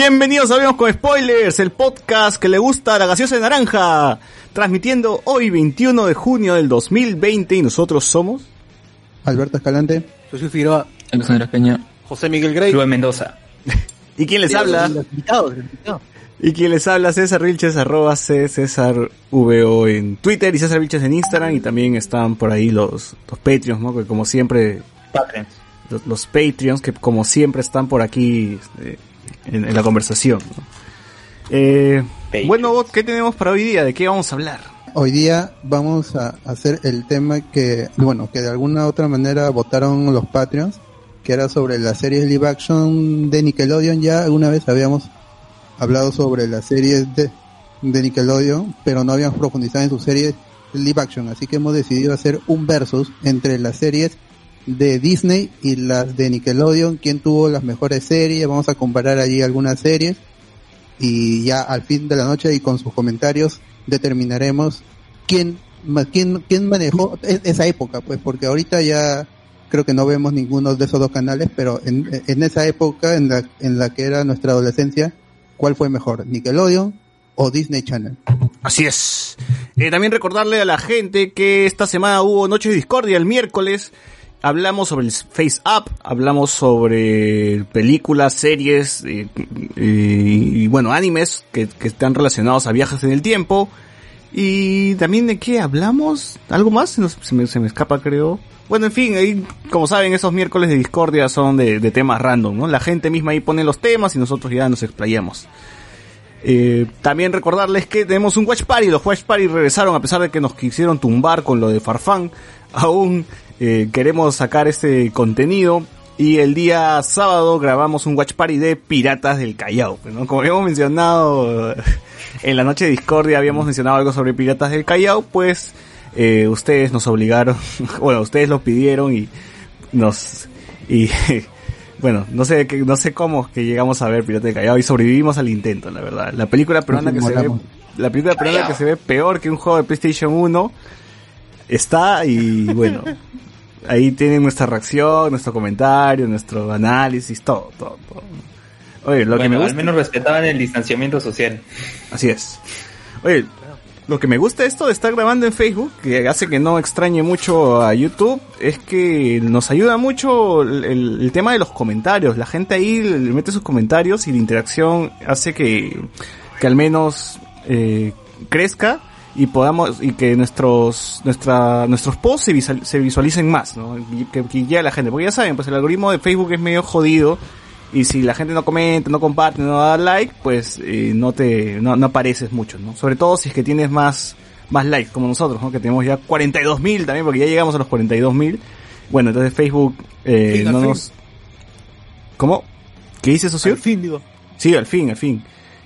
Bienvenidos a Hablemos con Spoilers, el podcast que le gusta a la gaseosa de naranja. Transmitiendo hoy 21 de junio del 2020 y nosotros somos... Alberto Escalante. Soy Figueroa. Alexandra Peña, José Miguel Grey. Rubén Mendoza. ¿Y quién les habla? Los invitados, los invitados. Y quien les habla César Vilches, arroba C César VO en Twitter y César Vilches en Instagram y también están por ahí los, los Patreons, ¿no? Que como siempre, Patreons. los, los Patreons que como siempre están por aquí este, en, en la conversación, ¿no? Eh, bueno, ¿qué tenemos para hoy día? ¿De qué vamos a hablar? Hoy día vamos a hacer el tema que, bueno, que de alguna u otra manera votaron los Patreons, que era sobre las series live action de Nickelodeon. Ya alguna vez habíamos hablado sobre las series de, de Nickelodeon, pero no habíamos profundizado en sus series live action. Así que hemos decidido hacer un versus entre las series de Disney y las de Nickelodeon. ¿Quién tuvo las mejores series? Vamos a comparar allí algunas series. y ya al fin de la noche y con sus comentarios determinaremos quién quién quién manejó e- esa época pues porque ahorita ya creo que no vemos ninguno de esos dos canales pero en, esa época en la en la que era nuestra adolescencia cuál fue mejor Nickelodeon o Disney Channel Así es. Eh, también recordarle a la gente que esta semana hubo Noche de Discordia el miércoles. Hablamos sobre el Face Up, hablamos sobre películas, series eh, eh, y bueno, animes que, que están relacionados a viajes en el tiempo. Y también de qué hablamos, algo más, se, me, se me escapa creo. Bueno, en fin, ahí, como saben, esos miércoles de Discordia son de, de temas random, ¿no? La gente misma ahí pone los temas y nosotros ya nos explayamos. Eh, también recordarles que tenemos un Watch Party. Los Watch Party regresaron a pesar de que nos quisieron tumbar con lo de Farfán. Aún eh, queremos sacar este contenido. Y el día sábado grabamos un Watch Party de Piratas del Callao. pues, ¿no? Como habíamos mencionado en la noche de Discordia, habíamos mencionado algo sobre Piratas del Callao. Pues eh, ustedes nos obligaron, bueno, ustedes lo pidieron y nos... Y bueno, no sé no sé cómo que llegamos a ver Pirata del Callao y sobrevivimos al intento, la verdad. La película peruana que se ve, la película peruana que se ve peor que un juego de PlayStation 1 está y bueno, ahí tienen nuestra reacción, nuestro comentario, nuestro análisis, todo, todo, todo. Oye, lo que me gusta al menos respetaban el distanciamiento social. Así es. Oye, lo que me gusta esto de estar grabando en Facebook, que hace que no extrañe mucho a YouTube, es que nos ayuda mucho el, el- el tema de los comentarios. La gente ahí le mete sus comentarios y la interacción hace que, que al menos eh, crezca y podamos y que nuestros nuestra nuestros posts se, visual- se visualicen más, ¿no? Que, que llegue a la gente, porque ya saben, pues el algoritmo de Facebook es medio jodido y si la gente no comenta, no comparte, no da like, pues eh, no te no, no apareces mucho, ¿no? Sobre todo si es que tienes más más likes como nosotros, ¿no? Que tenemos ya 42.000 también porque ya llegamos a los 42.000. Bueno, entonces Facebook eh, no nos ¿Cómo? ¿Qué dice socio? Al fin, digo. Sí, al fin, al fin.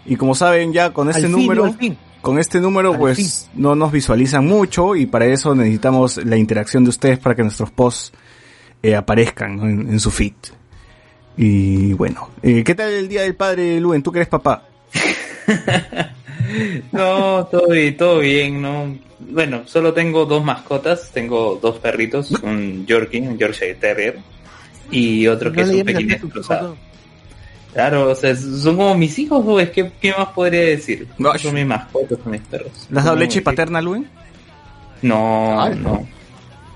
Y como saben ya con este Al fin, número al fin. Con este número Al pues no nos visualizan mucho y para eso necesitamos la interacción de ustedes para que nuestros posts eh, aparezcan ¿no? en, en su feed. Y bueno, eh, ¿qué tal el día del padre Luen? ¿Tú que eres papá? No, todo bien, todo bien, ¿no? Bueno, solo tengo dos mascotas. Tengo dos perritos, un Yorkie, un Yorkshire Terrier, y otro que No es un pequinés cruzado. foto. Claro, o sea, son como mis hijos, ¿o es que qué más podría decir? No, son mis mascotas, son mis perros. ¿Le has dado leche paterna, Luen? No, Ay, no.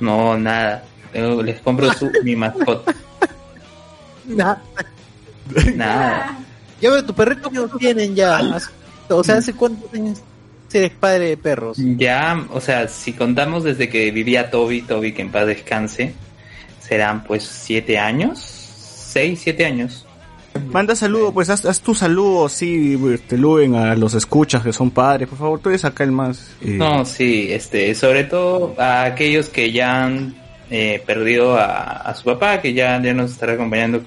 No, nada. Les compro su, mi mascota. Nah. Nada. Ya veo, tu perrito que tienen ya. O sea, ¿hace cuántos años eres padre de perros? Ya, o sea, si contamos desde que vivía Toby, Toby que en paz descanse, serán pues siete años, seis, siete años. Manda saludo, pues haz, haz tu saludo, sí, este, Luen, a los escuchas que son padres, por favor, tú eres acá el más... eh, No, sí, este, sobre todo a aquellos que ya han eh, perdido a, a su papá, que ya, ya nos estará acompañando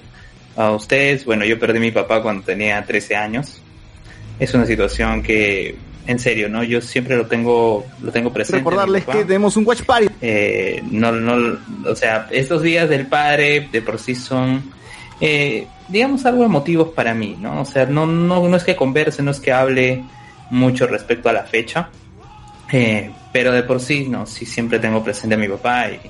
a ustedes. Bueno, yo perdí a mi papá cuando tenía 13 años. Es una situación que, en serio, ¿no? Yo siempre lo tengo, lo tengo presente. recordarles que tenemos un watch party. Eh, no, no, o sea, estos días del padre de por sí son, eh, digamos, algo emotivos para mí, ¿no? O sea, no, no, no es que converse, no es que hable mucho respecto a la fecha, eh, pero de por sí, no, sí siempre tengo presente a mi papá y,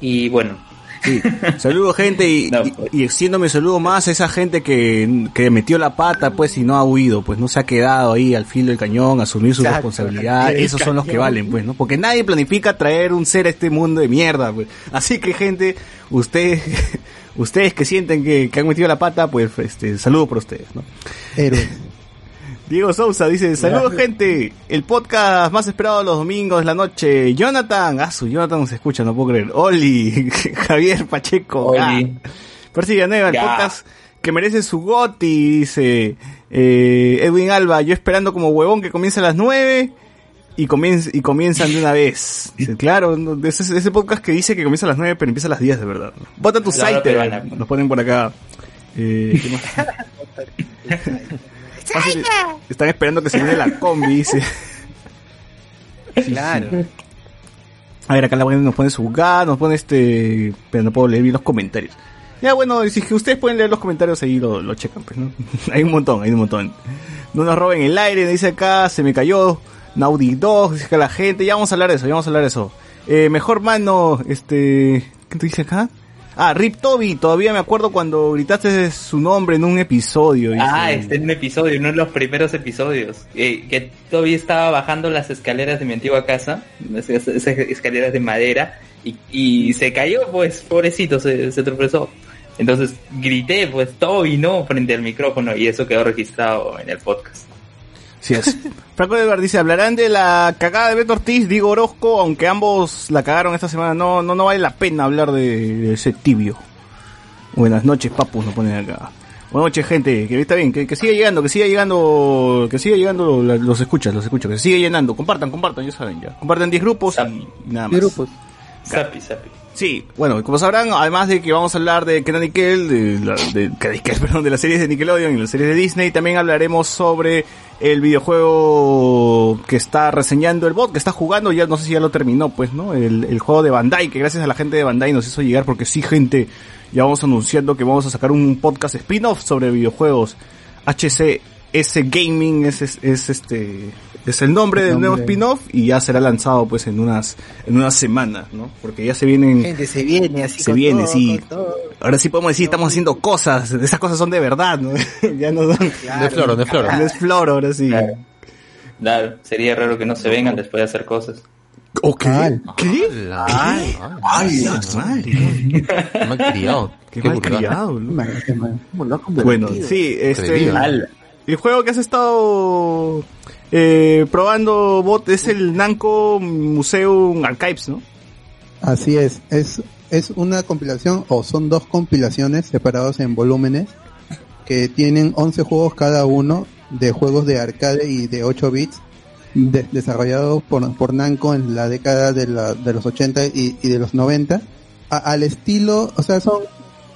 y bueno, Sí. Saludo gente y, No, y- pues. y extiendo mi saludo más a esa gente que, que metió la pata pues y no ha huido, pues no se ha quedado ahí al filo del cañón, asumir su Exacto, responsabilidad, el esos son los que valen pues, ¿no? Porque nadie planifica traer un ser a este mundo de mierda, pues. Así que gente, ustedes, ustedes que sienten que, que han metido la pata, pues este, saludo por ustedes, ¿no? Diego Sousa dice, saludos gente, el podcast más esperado los domingos de la noche, Jonathan, ah su Jonathan se escucha, no puedo creer, Oli, Javier Pacheco, Oli. ah. Percy Villanueva, el podcast que merece su goti, dice eh, Edwin Alba, yo esperando como huevón que comience a las 9 y, comienz- y comienzan de una vez. Dice, claro, ese, ese podcast que dice que comienza a las 9 pero empieza a las 10 de verdad. Vota tu site, nos ponen por acá. Eh, ¿qué más? Fácil, Están esperando que se viene la combi, dice. Claro. A ver, acá la buena nos pone su gas, nos pone este... Pero no puedo leer bien los comentarios. Ya bueno, si es que ustedes pueden leer los comentarios ahí lo, lo checan, pues, ¿no? hay un montón, hay un montón. No nos roben el aire, dice acá, se me cayó. Naudi 2, dice acá la gente, ya vamos a hablar de eso, ya vamos a hablar de eso. Eh, mejor mano, este... ¿Qué te dice acá? Ah, Rip Toby, todavía me acuerdo cuando gritaste su nombre en un episodio. Ah, este es un episodio, uno de los primeros episodios. eh, que todavía estaba bajando las escaleras de mi antigua casa, esas, escaleras de madera, y, y se cayó, pues, pobrecito, se, se tropezó. Entonces grité, pues, Toby, no, frente al micrófono, y eso quedó registrado en el podcast. Sí es. Franco Edward dice, hablarán de la cagada de Beto Ortiz, Diego Orozco, aunque ambos la cagaron esta semana, no, no, no vale la pena hablar de, de ese tibio. Buenas noches, papus, nos ponen acá. Buenas noches, gente, que está bien, que, que siga llegando, que siga llegando, que siga llegando la- los escuchas, los escuchas, que siga llenando, compartan, compartan, ya saben ya. Compartan 10 grupos y, y nada más. Grupos. Sapi, sapi. Sí, bueno, como sabrán, además de que vamos a hablar de Kenan Nickel, de, la, de, de- Nickel, perdón, de las series de Nickelodeon y las series de Disney, también hablaremos sobre el videojuego que está reseñando el bot, que está jugando, ya no sé si ya lo terminó, pues, ¿no? El, juego de Bandai, que gracias a la gente de Bandai nos hizo llegar, porque sí, gente, ya vamos anunciando que vamos a sacar un podcast spin-off sobre videojuegos. HCS Gaming es, es, es este es el nombre El del nuevo spin-off y ya será lanzado pues en unas en unas semanas, ¿no? Porque ya se vienen Gente, se viene así Se con viene, todo, sí. con todo. ahora sí podemos decir estamos haciendo cosas, esas cosas son de verdad, ¿no? ya no son De floro, de floro. no es flor ahora sí. Claro. Claro, sería raro que no se vengan después de hacer cosas. ¿O qué? ¿Qué? Ay, Ay, madre, mal criado. qué Qué mal vulgar. criado, ¿no? Man, qué mal. Bueno, sí, este el juego que has estado eh, probando bot es el Namco Museum Archives, ¿no? Así es, es, es una compilación o son dos compilaciones separados en volúmenes que tienen 11 juegos cada uno de juegos de arcade y de 8 bits de- desarrollados por, por Namco en la década de, la, de los 80 y, de los 90 A- al estilo, o sea, son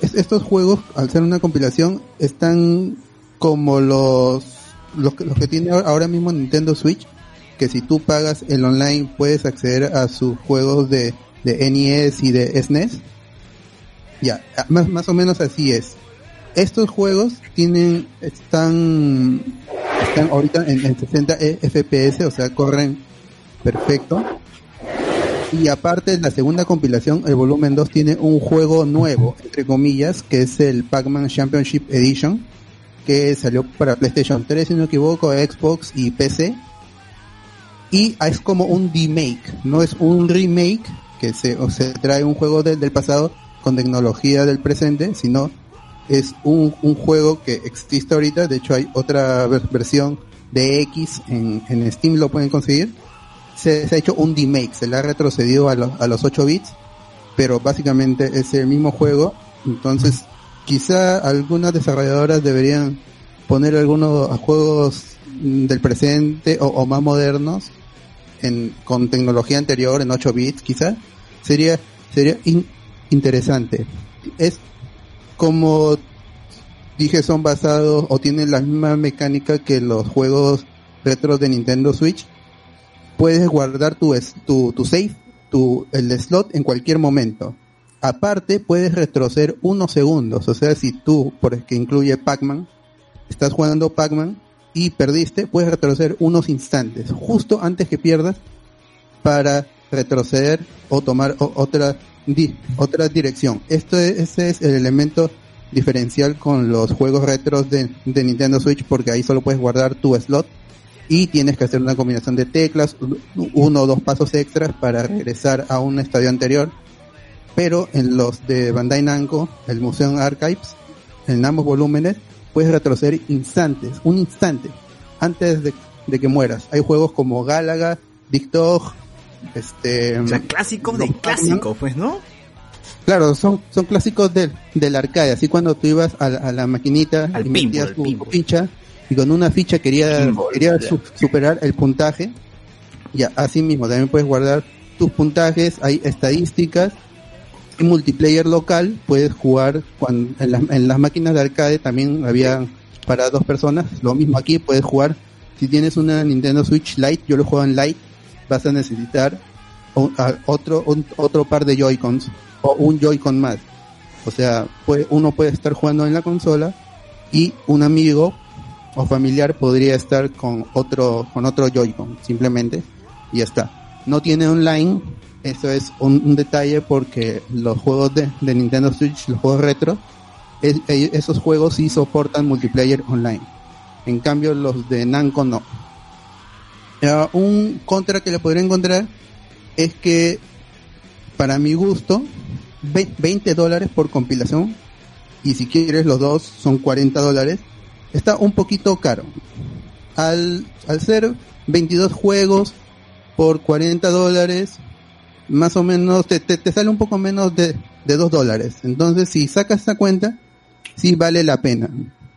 es- estos juegos al ser una compilación están como los los, que- tiene ahora mismo Nintendo Switch que si tú pagas el online puedes acceder a sus juegos de, de NES y de SNES. Ya, ah, más, más o menos así es. Estos juegos tienen, están, están ahorita en, en 60 E- FPS, o sea, corren perfecto. Y aparte, la segunda compilación, el volumen 2, tiene un juego nuevo, entre comillas, que es el Pac-Man Championship Edition, que salió para PlayStation 3, si no me equivoco, Xbox y PC y es como un remake, no es un remake que se, o se trae un juego del- del pasado con tecnología del presente, sino es un, un juego que existe ahorita, de hecho hay otra ver- versión DX en, en Steam lo pueden conseguir. Se, se ha hecho un remake, se le ha retrocedido a, los- a los 8 bits, pero básicamente es el mismo juego. Entonces, quizá algunas desarrolladoras deberían poner algunos juegos del presente o, más modernos en, con tecnología anterior en 8 bits, quizá. Sería, sería in- interesante. Es como dije, son basados o tienen la misma mecánica que los juegos retro de Nintendo Switch. Puedes guardar tu, tu, tu save, tu, el slot en cualquier momento. Aparte, puedes retroceder unos segundos. O sea, si tú, por que incluye Pac-Man, estás jugando Pac-Man y perdiste, puedes retroceder unos instantes, justo antes que pierdas, para retroceder o tomar otra otra dirección. Esto es, ese es el elemento diferencial con los juegos retros de, de Nintendo Switch porque ahí solo puedes guardar tu slot y tienes que hacer una combinación de teclas, uno o dos pasos extras para regresar a un estadio anterior. Pero en los de Bandai Namco, el Museum Archives, en ambos volúmenes, puedes retroceder instantes, un instante, antes de, de que mueras. Hay juegos como Galaga, Big Dog, este... O sea, clásicos de clásicos, pues, ¿no? Claro, son, son clásicos del, del arcade, así cuando tú ibas a, la- a la maquinita Al y pinball, metías al tu, pinball. ficha y con una ficha quería, Pinball, quería ya. su- superar el puntaje, ya así mismo también puedes guardar tus puntajes, hay estadísticas, y multiplayer local puedes jugar en, las, en las máquinas de arcade también había para dos personas, lo mismo aquí puedes jugar, si tienes una Nintendo Switch Lite, yo lo juego en Lite, vas a necesitar otro, un- otro par de Joy-Cons o un Joy-Con más. O sea, puede, uno puede estar jugando en la consola y un amigo o familiar podría estar con otro, con otro Joy-Con, simplemente, y ya está. No tiene online, eso es un, detalle porque los juegos de, Nintendo Switch, los juegos retro, es- e- esos juegos sí soportan multiplayer online. En cambio, los de Namco no. Ah, un contra que le podría encontrar es que, para mi gusto, ve- 20 dólares por compilación, y si quieres los dos son 40 dólares, está un poquito caro. Al, al ser 22 juegos por 40 dólares, más o menos te, te, te sale un poco menos de, de 2 dólares. Entonces, si sacas esta cuenta, sí vale la pena,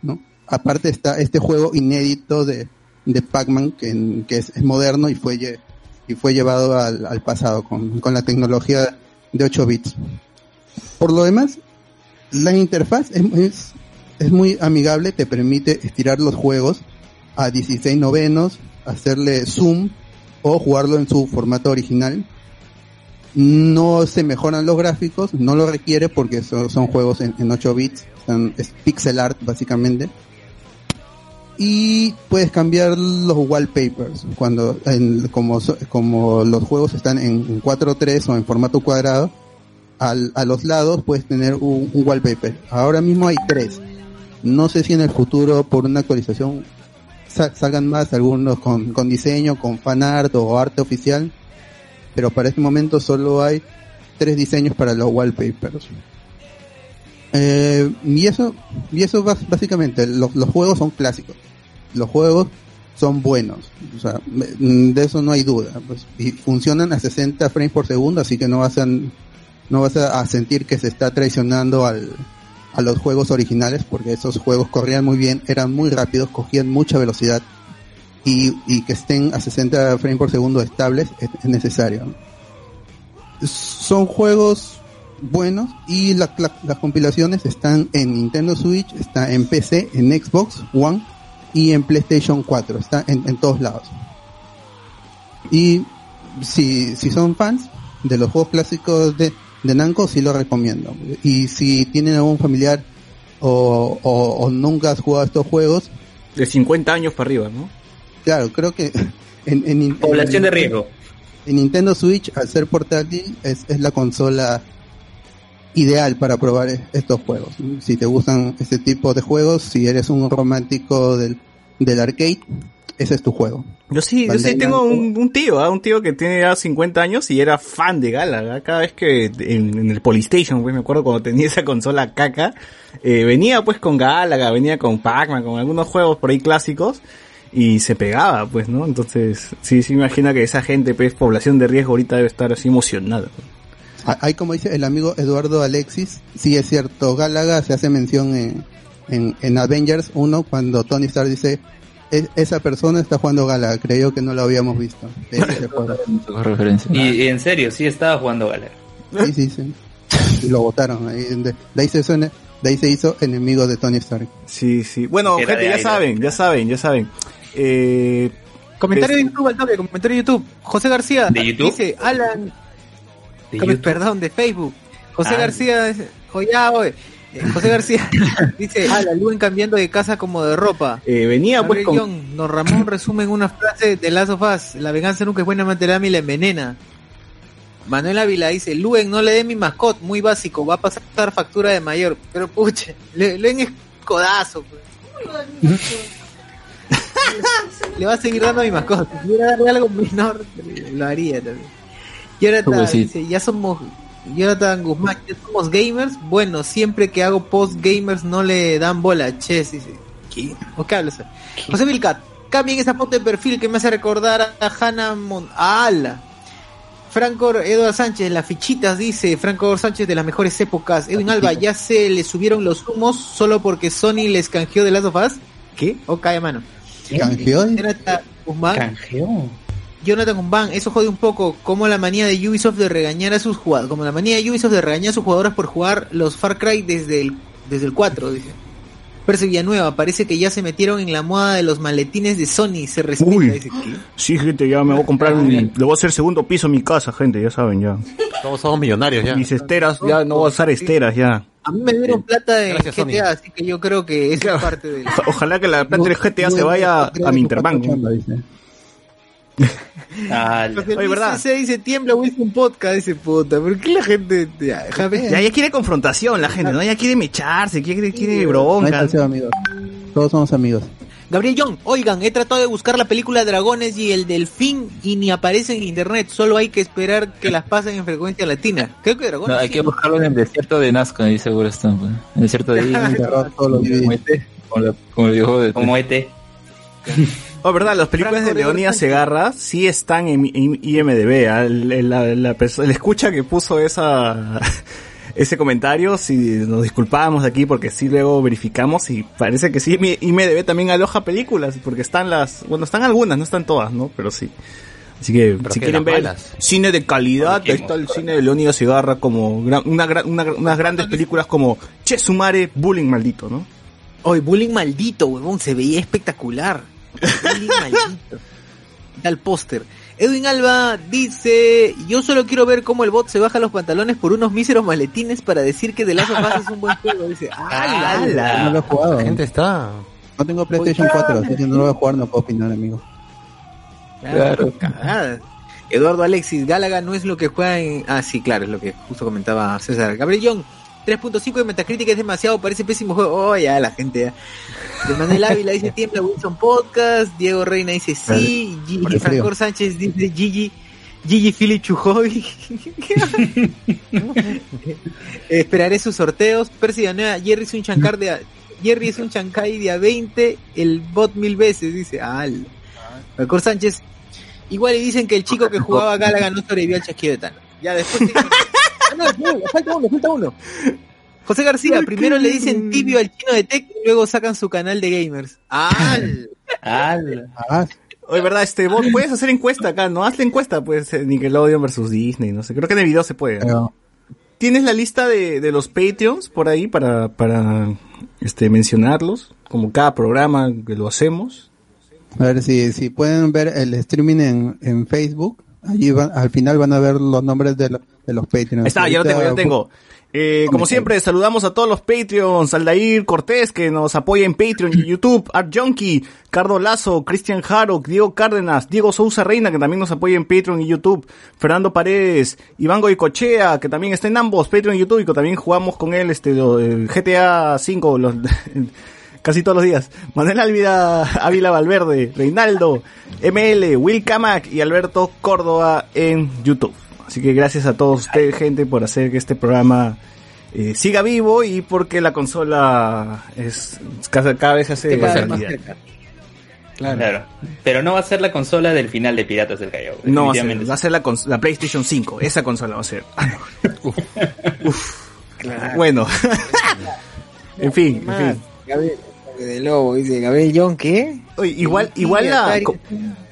¿no? Aparte está este juego inédito de, de Pac-Man, que, que es, moderno y fue, y fue llevado al, al pasado con, con la tecnología de 8 bits. Por lo demás, la interfaz es, es, es muy amigable, te permite estirar los juegos a 16 novenos, hacerle zoom o jugarlo en su formato original. No se mejoran los gráficos, no lo requiere porque son, juegos en, en 8 bits, son- es pixel art básicamente. Y puedes cambiar los wallpapers cuando, en- como, como los juegos están en, en 4.3 o en formato cuadrado, al- a los lados puedes tener un, un wallpaper. Ahora mismo hay tres. No sé si en el futuro por una actualización sa- salgan más, algunos con, con diseño, con fanart o arte oficial, pero para este momento solo hay tres diseños para los wallpapers. Eh, y eso, y eso básicamente, los, los juegos son clásicos. Los juegos son buenos. O sea, me- de eso no hay duda. pues, y funcionan a 60 frames por segundo, así que no vas a, no vas a sentir que se está traicionando al, a los juegos originales, porque esos juegos corrían muy bien, eran muy rápidos, cogían mucha velocidad. Y, y que estén a 60 frames por segundo estables es, es necesario. Son juegos buenos y la- la- las compilaciones están en Nintendo Switch, está en PC, en Xbox One y en PlayStation 4, está en, en todos lados. Y si, si son fans de los juegos clásicos de, de Namco, sí lo recomiendo. Y si tienen algún familiar o, o, o nunca has jugado estos juegos, De 50 años para arriba, ¿no? Claro, creo que en, en, en- Población de riesgo. en Nintendo Switch, al ser portátil, es, es la consola ideal para probar e- estos juegos. Si te gustan este tipo de juegos, si eres un romántico del, del arcade, ese es tu juego. Yo sí, yo sí tengo un, un tío, ¿ah? un tío que tiene ya 50 años y era fan de Galaga. Cada vez que en, en el Polystation, pues me acuerdo cuando tenía esa consola caca, eh, venía pues con Galaga, venía con Pac-Man, con algunos juegos por ahí clásicos. Y se pegaba, pues, ¿no? Entonces, sí, sí, imagina que esa gente, pues, población de riesgo ahorita debe estar así emocionada. Ah, Ahí como dice el amigo Eduardo Alexis, sí es cierto, Gálaga se hace mención en, en, en Avengers 1 cuando Tony Stark dice, "Es- esa persona está jugando Gálaga, creyó que no lo habíamos visto. Y, y en serio, sí estaba jugando Galera. Sí, sí, sí. Y lo votaron. Ahí, de, de ahí se suena- de ahí se hizo enemigo de Tony Stark. Sí, sí. Bueno, Era gente, ya saben, ya saben, ya saben. Eh, Comentario de YouTube, al toque, comentario de YouTube. José García ¿De YouTube? dice, Alan, De Come- YouTube. perdón, de Facebook. José Ah. García, dice, ah. Eh, José García dice, Alan, Luen cambiando de casa como de ropa. eh, venía pues Gabriel con... Young, Don Ramón resume en una frase de Last of Us, la venganza nunca es buena, mantelame y la envenena. Manuel Ávila dice, Luen, no le dé mi mascot, muy básico, va a pasar factura de mayor. Pero puche, Le- Luen es codazo. pues. le va a seguir dando a mi mascota. Si pudiera darle algo menor, lo haría también. Jonathan dice, ya somos, Jonathan Guzmán, ya somos gamers. Bueno, siempre que hago post gamers no le dan bola. Che, dice, ¿qué? ¿O qué hablas? José Vilcat, cambien esa foto de perfil que me hace recordar a Hannah Mon... ¡Ala! Franco Eduardo Sánchez, las fichitas, dice Franco Sánchez de las mejores épocas. Edwin Alba, ya se le subieron los humos solo porque Sony les canjeó de Last of Us. ¿Qué? O cae mano. ¿Canjeó? Jonathan Guzmán, Canjeó. Jonathan Guzmán, eso jode un poco como la manía de Ubisoft de regañar a sus jugadores, como la manía de Ubisoft de regañar a sus jugadores por jugar los Far Cry desde el, desde el 4, dice. Percy Villanueva, parece que ya se metieron en la moda de los maletines de Sony, se respeta, Uy. Sí, gente, ya me voy a comprar un... Le voy a hacer segundo piso en mi casa, gente, ya saben, ya. Todos somos millonarios ya. Mis esteras, ya no voy a usar esteras, ya. A mí me dieron plata en Gracias, GTA, así que yo creo que Claro. es parte de... Oja- Ojalá que la plata del GTA se vaya a mi Interbank. Oye, ¿verdad? Se dice tiembla Wilson Podcast, dice puta, ¿por qué la gente... Ya, déjame- Ya, ya quiere confrontación la gente, ¿no? Ya quiere mecharse, quiere, quiere No hay bronca. salseo, amigos. Todos somos amigos. Gabriel Young, oigan, he tratado de buscar la película Dragones y el Delfín y ni aparece en internet, solo hay que esperar que las pasen en frecuencia latina. Creo que Dragones. No, hay sí, que buscarlo en el desierto de Nazca, ahí seguro están. pues. En el desierto de los como la- el viejo de... Como ET. Oh, verdad, las películas de Leonidas. Segarra sí están en, en IMDB. ¿ah? La, la perso- el escucha que puso esa ese comentario, si nos disculpábamos de aquí porque sí luego verificamos y parece que sí, mi- IMDB también aloja películas porque están las, bueno, están algunas, no están todas, ¿no? Pero sí. Así que Pero si que quieren ver malas. cine de calidad, ahí está el cine de Leonidas Segarra como gran- una, una- unas grandes películas como Che Sumare, Bullying Maldito, ¿no? Oye, bullying maldito, huevón, se veía espectacular. Bullying maldito. Tal póster. Edwin Alba dice, yo solo quiero ver cómo el bot se baja los pantalones por unos míseros maletines para decir que The Last of Us es un buen juego. Dice, ¡ala! No lo he jugado. La gente está. No tengo PlayStation 4, así que no lo voy a jugar, no puedo opinar, amigo. Claro, cagada. Eduardo Alexis, Gálaga no es lo que juega en... Ah, sí, claro, es lo que justo comentaba César. Gabriel Young, 3.5 de Metacritic es demasiado, parece pésimo juego. Oh, ya, la gente ya. De Manuel Ávila dice Tiembla Wilson Podcast. Diego Reina dice sí. Gigi. Francor Sánchez dice Gigi. Gigi Philly Chujoy. Esperaré sus sorteos. Percy Villanueva, Jerry es un chancar de... a- Jerry es un chancay de a 20, el bot mil veces, dice. Al. Francor Sánchez. Igual y dicen que el chico que jugaba Gálaga no sobrevivió al chasquido de Thanos. Ya después. no, falta uno, falta uno. José García, primero le dicen tibio al chino de Tech y luego sacan su canal de gamers. ¡Al! Ala. Ah, Oye, verdad, este, vos puedes hacer encuesta acá, ¿no? Hazle encuesta, pues, eh, Nickelodeon versus Disney, no sé. Creo que en el video se puede. ¿no? ¿Tienes la lista de, de los Patreons por ahí para, para, este, mencionarlos? Como cada programa que lo hacemos. a ver si, si pueden ver el streaming en, en Facebook. Allí van- al final van a ver los nombres de, lo- de los Patreons. Está, ya lo tengo, ya lo tengo. Eh, como siempre, saludamos a todos los Patreons, Aldair Cortés, que nos apoya en Patreon y YouTube, Art Junkie, Cardo Lazo, Cristian Harock, Diego Cárdenas, Diego Sousa Reina, que también nos apoya en Patreon y YouTube, Fernando Paredes, Iván Goicochea, que también está en ambos, Patreon y YouTube, y que también jugamos con él, este, el GTA 5, los, casi todos los días. Manuel Ávila, Ávila Valverde, Reinaldo, ML, Will Camac y Alberto Córdoba en YouTube. Así que gracias a todos ustedes, gente, por hacer que este programa eh, siga vivo y porque la consola es cada, cada vez se hace más cerca. Claro. Pero no va a ser la consola del final de Piratas del Callao. No va a ser, va a ser la, PlayStation 5, esa consola va a ser. Uf. Bueno. en fin, en fin. De Lobo, dice Gabriel John, ¿qué? Oye, igual, igual la, co-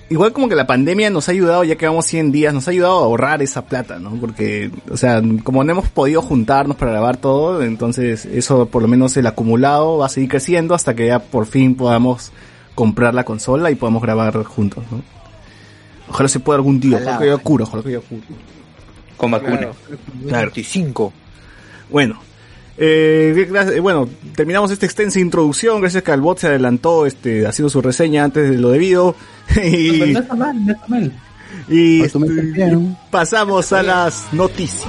igual como que la pandemia nos ha ayudado, ya que vamos 100 días, nos ha ayudado a ahorrar esa plata, ¿no? Porque, o sea, como no hemos podido juntarnos para grabar todo, entonces eso por lo menos el acumulado va a seguir creciendo hasta que ya por fin podamos comprar la consola y podamos grabar juntos, ¿no? Ojalá se pueda algún día, ojalá que cura, ojalá que cura. Con vacuna. Claro, Claro. 25. Bueno, eh, gracias- eh, bueno, terminamos esta extensa introducción, gracias que Albot se adelantó este, haciendo su reseña antes de lo debido. y, no está mal, no está mal. y, este, pasamos a las noticias.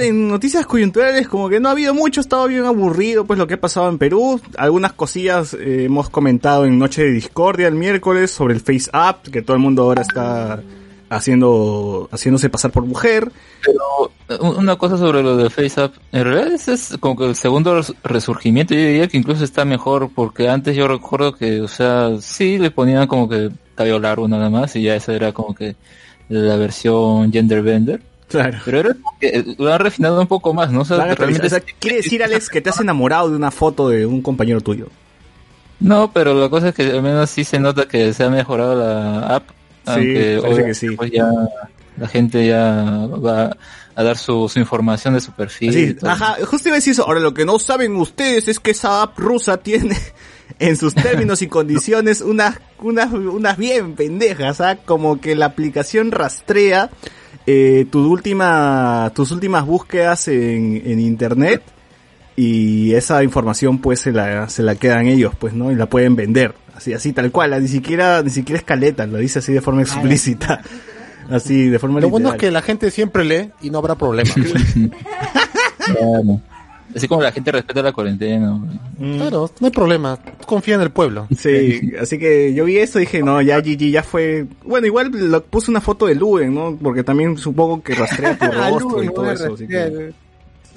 En noticias coyunturales como que no ha habido mucho, ha estado bien aburrido pues lo que ha pasado en Perú. Algunas cosillas eh, hemos comentado en Noche de Discordia el miércoles sobre el Face Up, que todo el mundo ahora está haciendo haciéndose pasar por mujer. Pero u- una cosa sobre lo de FaceApp, en realidad ese es como que el segundo res- resurgimiento, yo diría que incluso está mejor porque antes yo recuerdo que, o sea, sí le ponían como que cabello largo nada más y ya esa era como que la versión gender bender. Claro. Pero como que eh, lo han refinado un poco más, ¿no? O sea, a realmente. O sea, quiere decir Alex que te has enamorado de una foto de un compañero tuyo. No, pero la cosa es que al menos sí se nota que se ha mejorado la app. Sí, aunque parece que sí. pues ya la gente ya va a dar su, su información de su perfil. todo. ajá, justo iba a decir eso. Ahora, lo que no saben ustedes es que esa app rusa tiene en sus términos y condiciones unas, unas, unas bien pendejas, ¿ah? Como que la aplicación rastrea eh, tu última, tus últimas búsquedas en, en internet y esa información pues se la, se la quedan ellos, pues, ¿no? Y la pueden vender. Así, así tal cual, ni siquiera, ni siquiera es caleta, lo dice así de forma explícita. Así, de forma Lo bueno es que la gente siempre lee y no habrá problema. Claro. Así como la gente respeta la cuarentena. claro, no hay problema. Confía en el pueblo. Sí, así que yo vi eso y dije, no, ya GG ya fue... Bueno, igual lo, puse una foto de Luen, ¿no? Porque también supongo que rastrea tu rostro y todo eso. así que- rastrear.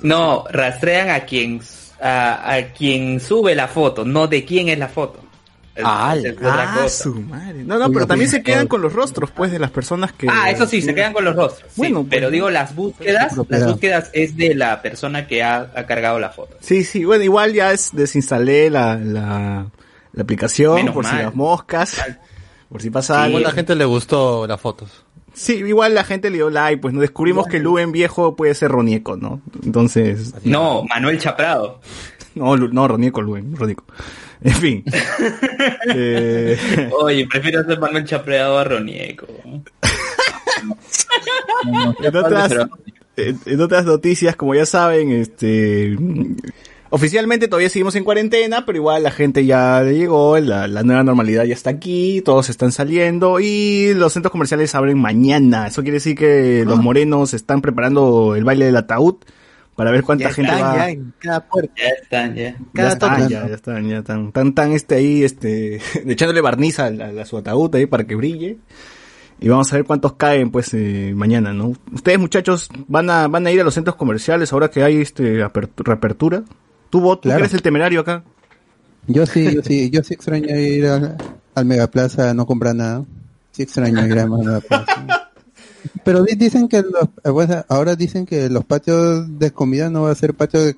No, rastrean a quien a, a quien sube la foto, no de quién es la foto. Ah, Ah, su madre. No, no, pero también se quedan con los rostros, pues, de las personas que... Ah, eso sí, se quedan con los rostros. sí, Bueno, pues, pero digo, las búsquedas, las búsquedas es de la persona que ha, ha cargado la foto. Sí, sí, bueno, igual ya es, desinstalé la, la, la aplicación Menos por si las moscas, por si pasa Sí. algo. La gente le gustó las fotos. Sí, igual la gente le dio like, pues nos descubrimos que Luen viejo puede ser Ronieco, ¿no? Entonces, No, Manuel Chaprado. no, Lu- no, Ronieco, Luen, Ronieco. En fin. Eh, Oye, prefiero ser Manuel Chaprado a Ronieco. En otras, en- en otras noticias, como ya saben, este oficialmente todavía seguimos en cuarentena, pero igual la gente ya le llegó, la, la nueva normalidad ya está aquí, todos están saliendo y los centros comerciales abren mañana. Eso quiere decir que los morenos están preparando el baile del ataúd para ver cuánta Ya gente están, va. ya en cada puerta. Ya están, ya. Ya cada están, toque. ya, ya están, ya están, tan, tan, este ahí, este, echándole barniz a, a- a su ataúd ahí para que brille. Y vamos a ver cuántos caen, pues, eh, mañana, ¿no? Ustedes, muchachos, van a, van a ir a los centros comerciales ahora que hay, este, aper- reapertura. ¿Tú, Bot, tú Claro. eres el temerario acá? Yo sí, yo sí, yo sí extraño ir al, al Megaplaza a no comprar nada. Sí extraño ir al Megaplaza. Pero di- dicen que los, eh, bueno, ahora dicen que los patios de comida no va a ser patio de,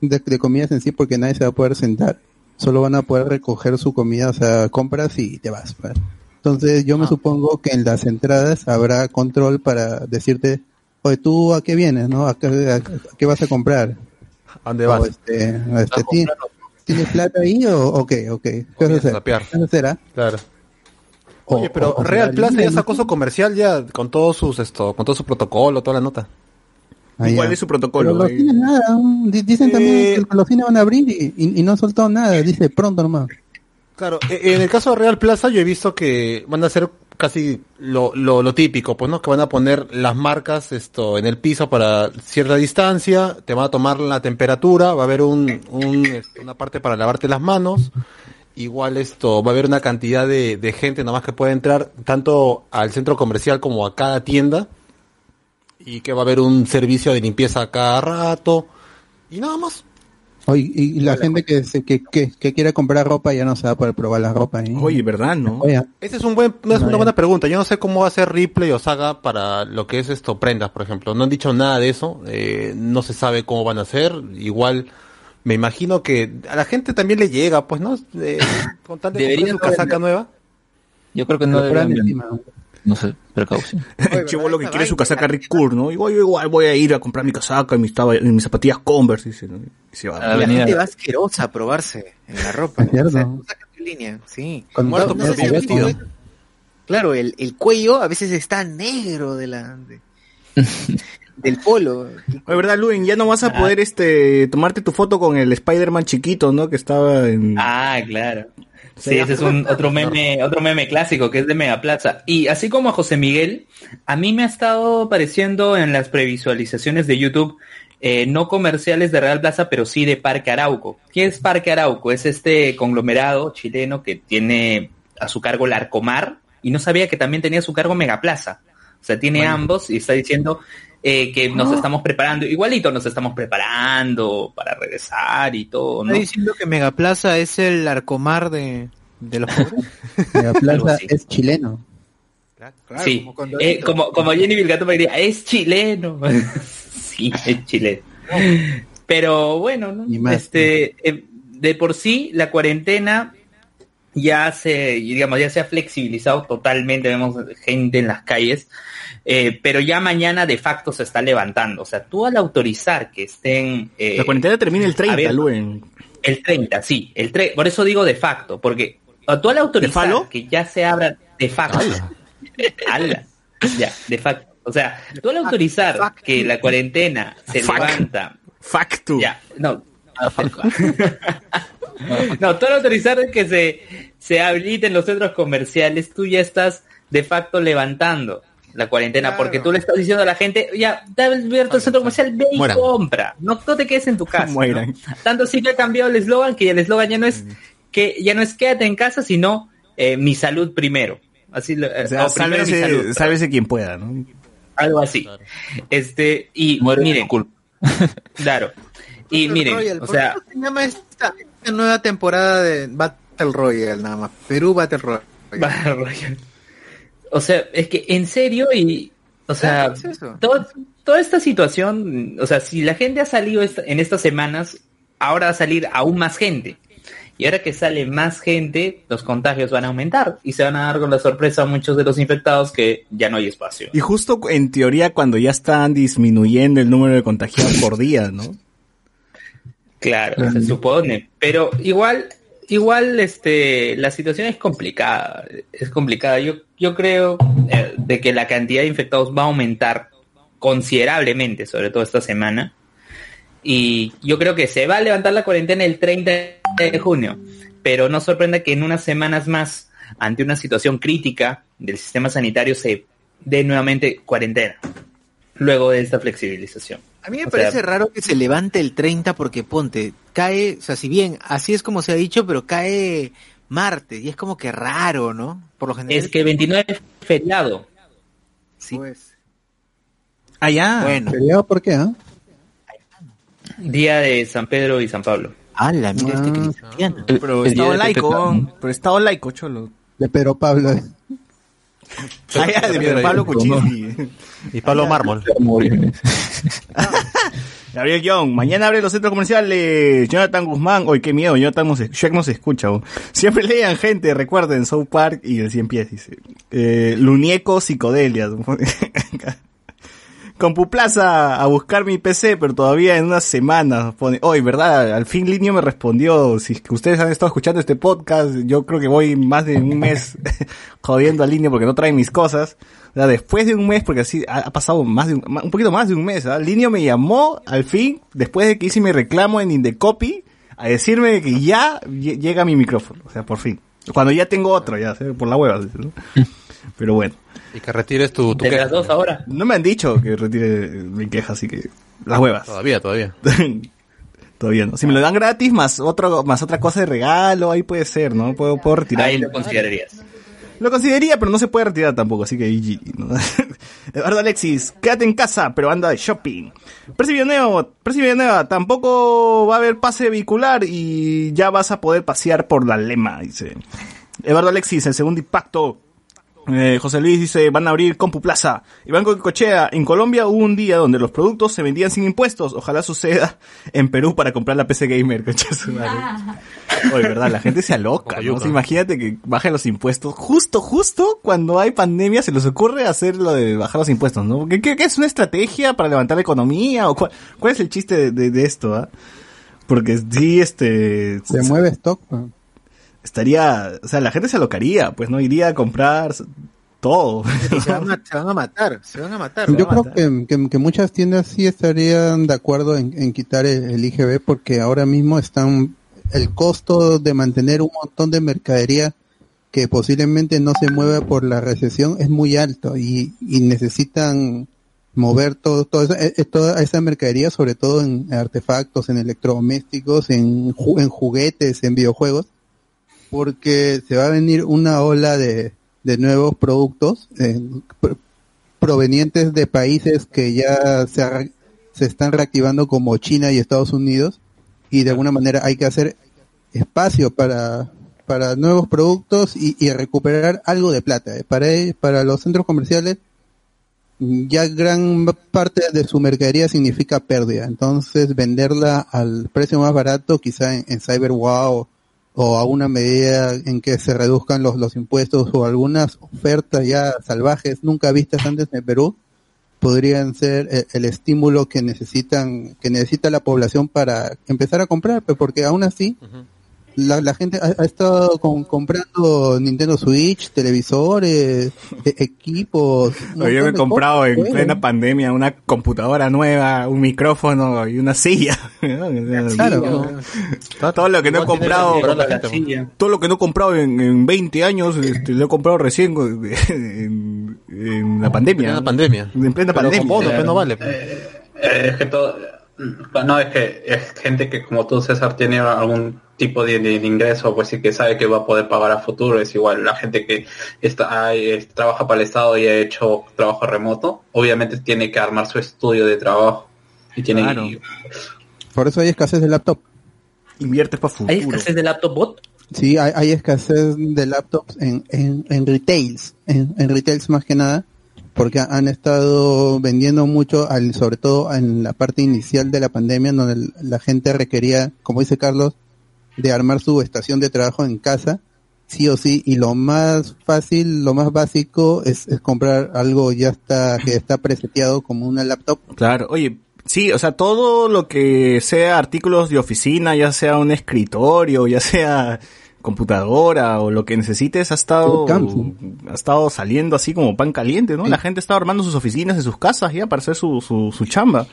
de, de comidas en sí porque nadie se va a poder sentar. Solo van a poder recoger su comida, o sea, compras y te vas. pues. Entonces yo me supongo que en las entradas habrá control para decirte, oye, ¿tú a qué vienes, no? ¿A qué, a- a qué vas a comprar? ¿A dónde O, vas? este, este, ¿ti- ¿Tienes plata ahí o, qué? o qué? ¿Qué vas a hacer? a sapear. ¿Qué vas a ah? Claro. Oye, pero o- o Real Plaza ya sacó su comercial ya con todos sus esto, con todo su protocolo, toda la nota. Ah, ¿Y ya. cuál es su protocolo? Pero los Eh, cines nada, di- dicen Eh, también que los cines van a abrir y, y, y no han soltado nada, dice pronto nomás. Claro, e- en el caso de Real Plaza yo he visto que van a hacer casi lo, lo, lo típico, pues no, que van a poner las marcas esto en el piso para cierta distancia, te van a tomar la temperatura, va a haber un, un, este, una parte para lavarte las manos, igual esto, va a haber una cantidad de, de gente nomás que puede entrar tanto al centro comercial como a cada tienda, y que va a haber un servicio de limpieza cada rato, y nada más. Oye, y, la gente que, se, que, que, que quiera comprar ropa ya no se va a poder probar la ropa. ¿eh? Oye, ¿verdad, no? Oye, Esa es, un buen, no es No, una buena pregunta. Yo no sé cómo va a ser Ripley o Saga para lo que es esto, prendas, por ejemplo. No han dicho nada de eso. eh, no se sabe cómo van a ser. Igual, me imagino que a la gente también le llega, pues, ¿no? Eh, con tal de su casaca nueva. Yo creo que no no sé, precaución. El chivolo que quiere su casaca Rick Cool, ¿no? Igual, igual voy a ir a comprar mi casaca y mis, mis zapatillas Converse, dice, ¿no? Y se va. Ah, La gente va asquerosa a probarse en la ropa. Cierto. O sea, línea, sí. Muerto. Claro, el, el cuello a veces está negro de la, de- del polo. Oye, ¿verdad, Luen? Ya no vas a poder, este, tomarte tu foto con el Spider-Man chiquito, ¿no? Que estaba en... Ah, claro. Sí, ese es un otro meme, otro meme clásico que es de Megaplaza. Y así como a José Miguel, a mí me ha estado apareciendo en las previsualizaciones de YouTube eh, no comerciales de Real Plaza, pero sí de Parque Arauco. ¿Qué es Parque Arauco? Es este conglomerado chileno que tiene a su cargo el Arcomar y no sabía que también tenía a su cargo Megaplaza. O sea, tiene ambos y está diciendo eh, que nos estamos preparando, igualito nos estamos preparando para regresar y todo, ¿no? Está diciendo que Megaplaza es el arcomar de, de los pobres. Megaplaza es chileno. sí, como Eh, como, como Jenny Vilgato me diría, es chileno. sí, es chileno. Pero bueno, ¿no? Más, este, eh, de por sí, la cuarentena ya se, digamos, ya se ha flexibilizado totalmente, vemos gente en las calles, eh, pero ya mañana de facto se está levantando. O sea, tú al autorizar que estén... eh, La cuarentena termina el 30, abierto- Luen. el 30, sí, el tre por eso digo de facto, porque tú al autorizar que ya se abra de facto, ala, ya, de facto, o sea, tú al autorizar que la cuarentena se Fuck. levanta, Factu. ya, no, no, tú al autorizar que se, se habiliten los centros comerciales, tú ya estás de facto levantando la cuarentena, Claro. porque tú le estás diciendo a la gente, ya, te abierto el centro comercial, ve y Mueran. compra, no, no te quedes en tu casa. ¿no? Tanto sí que ha cambiado el eslogan que el eslogan ya no es que ya no es quédate en casa, sino eh, mi salud primero. Así lo, eh, O sea, o primero mi salud, sálvese, quien pueda, ¿no? algo así. Este y Muere miren, claro. Y Battle miren, o ¿por sea, qué no se llama esta, esta nueva temporada de Battle Royale nada más? Perú Battle Royale. Battle Royale. o sea, es que en serio y o sea, Claro, es eso. todo- toda esta situación, o sea, si la gente ha salido esta- en estas semanas, ahora va a salir aún más gente. Y ahora que sale más gente, los contagios van a aumentar y se van a dar con la sorpresa a muchos de los infectados que ya no hay espacio. Y justo en teoría cuando ya están disminuyendo el número de contagiados por día, ¿no? Claro, se supone. Pero igual, igual, este, la situación es complicada. Es complicada. Yo, yo creo eh, de que la cantidad de infectados va a aumentar considerablemente, sobre todo esta semana. Y yo creo que se va a levantar la cuarentena el 30 de junio, pero no sorprenda que en unas semanas más, ante una situación crítica del sistema sanitario, se dé nuevamente cuarentena, luego de esta flexibilización. A mí me O parece sea, raro que se levante el 30 porque ponte, cae, o sea, si bien así es como se ha dicho, pero cae martes y es como que raro, ¿no? Por lo general. Es que 29 es feriado. Sí. Pues. Allá. Bueno. ¿Feriado por qué, ah? Día de San Pedro y San Pablo. ¡Hala, mira este Ah. cristiano! Pero día estado laico, pero estado laico, cholo. De Pedro Pablo. Allá de Pedro Pablo Cuchilli. Y Pablo Mármol. Gabriel Young, mañana abre los centros comerciales. Jonathan Guzmán, hoy qué miedo, Jonathan nos, Shrek nos escucha. oh. Siempre lean gente, recuerden, South Park y el 100 pies, dice. Eh, Lunieco Psicodelia. Compuplaza a buscar mi PC, pero todavía en unas semanas. Pone, hoy, ¿verdad? Al fin Linio me respondió. Si ustedes han estado escuchando este podcast, yo creo que voy más de un mes jodiendo a Linio porque no trae mis cosas. O sea, después de un mes, porque así ha, pasado más de un, un poquito más de un mes, ¿ah? Linio me llamó al fin, después de que hice mi reclamo en Indecopy, a decirme que ya lle- llega mi micrófono. O sea, por fin. Cuando ya tengo otro, ya, ¿sí? por la hueva. ¿no? Pero bueno. Y que retires tu, tu De queja. las dos ahora. No me han dicho que retire mi queja, así que las huevas. Todavía, todavía. Todavía no. Si me lo dan gratis más otro más otra cosa de regalo, ahí puede ser, ¿no? Puedo, puedo retirar. Ahí lo considerarías. Lo consideraría, pero no se puede retirar tampoco, así que GG, ¿no? Eduardo Alexis, quédate en casa, pero anda de shopping. Percy Villanueva, Percy Villanueva, tampoco va a haber pase vehicular y ya vas a poder pasear por la lema, dice. Eduardo Alexis, el segundo impacto. Eh, José Luis dice, van a abrir Compu Plaza. Iván Cochea, en Colombia hubo un día donde los productos se vendían sin impuestos. Ojalá suceda en Perú para comprar la PC Gamer, madre. Oye, verdad, la gente se aloca, ¿no? O sea, imagínate que bajen los impuestos. Justo, justo cuando hay pandemia se les ocurre hacer lo de bajar los impuestos, ¿no? ¿Qué, qué- qué es una estrategia para levantar la economía? ¿O cuál, cuál es el chiste de, de- de esto, ah? Porque sí, este... Se mueve stock. ah. Estaría... O sea, la gente se alocaría, pues, ¿no? Iría a comprar todo. Se van, a, se van a matar, se van a matar. Yo creo que, que- que muchas tiendas sí estarían de acuerdo en, en quitar el, el IGB porque ahora mismo están el costo de mantener un montón de mercadería que posiblemente no se mueva por la recesión es muy alto y, y necesitan mover todo, todo esa, eh, toda esa mercadería, sobre todo en artefactos, en electrodomésticos, en, ju- en juguetes, en videojuegos, porque se va a venir una ola de, de nuevos productos eh, pr- provenientes de países que ya se, se están reactivando como China y Estados Unidos y de alguna manera hay que hacer espacio para, para nuevos productos y, y recuperar algo de plata. eh. Para, para los centros comerciales ya gran parte de su mercadería significa pérdida. Entonces venderla al precio más barato, quizá en, en CyberWow o a una medida en que se reduzcan los, los impuestos o algunas ofertas ya salvajes nunca vistas antes en Perú, podrían ser el, el estímulo que necesitan, que necesita la población para empezar a comprar, pues, porque aún así la, la gente ha, ha estado con- comprando Nintendo Switch, televisores, e- equipos. Yo me he comprado cosas, en pues. plena pandemia una computadora nueva, un micrófono y una silla. Claro. Todo lo que no he comprado, todo lo que no he comprado en, en 20 años, este, lo he comprado recién en, en la pandemia. En la pandemia. En plena Pero pandemia. pues no vale. Eh, es que todo, no es que es gente que como tú César tiene algún tipo de, de- de ingreso, pues sí que sabe que va a poder pagar a futuro. Es igual la gente que está eh, trabaja para el Estado y ha hecho trabajo remoto, obviamente tiene que armar su estudio de trabajo y tiene Claro. y- Por eso hay escasez de laptop. Inviertes para futuro. ¿Hay escasez de laptop bot? Sí, hay, hay escasez de laptops en, en, en retails, en, en retails más que nada, porque han estado vendiendo mucho, al, sobre todo en la parte inicial de la pandemia, donde la gente requería, como dice Carlos, de armar su estación de trabajo en casa, sí o sí, y lo más fácil, lo más básico es, es comprar algo ya está, que está preseteado como una laptop. Claro, oye, sí, o sea, todo lo que sea artículos de oficina, ya sea un escritorio, ya sea computadora o lo que necesites ha estado, ha estado saliendo así como pan caliente, ¿no? La gente está armando sus oficinas en sus casas ya para hacer su, su, su chamba.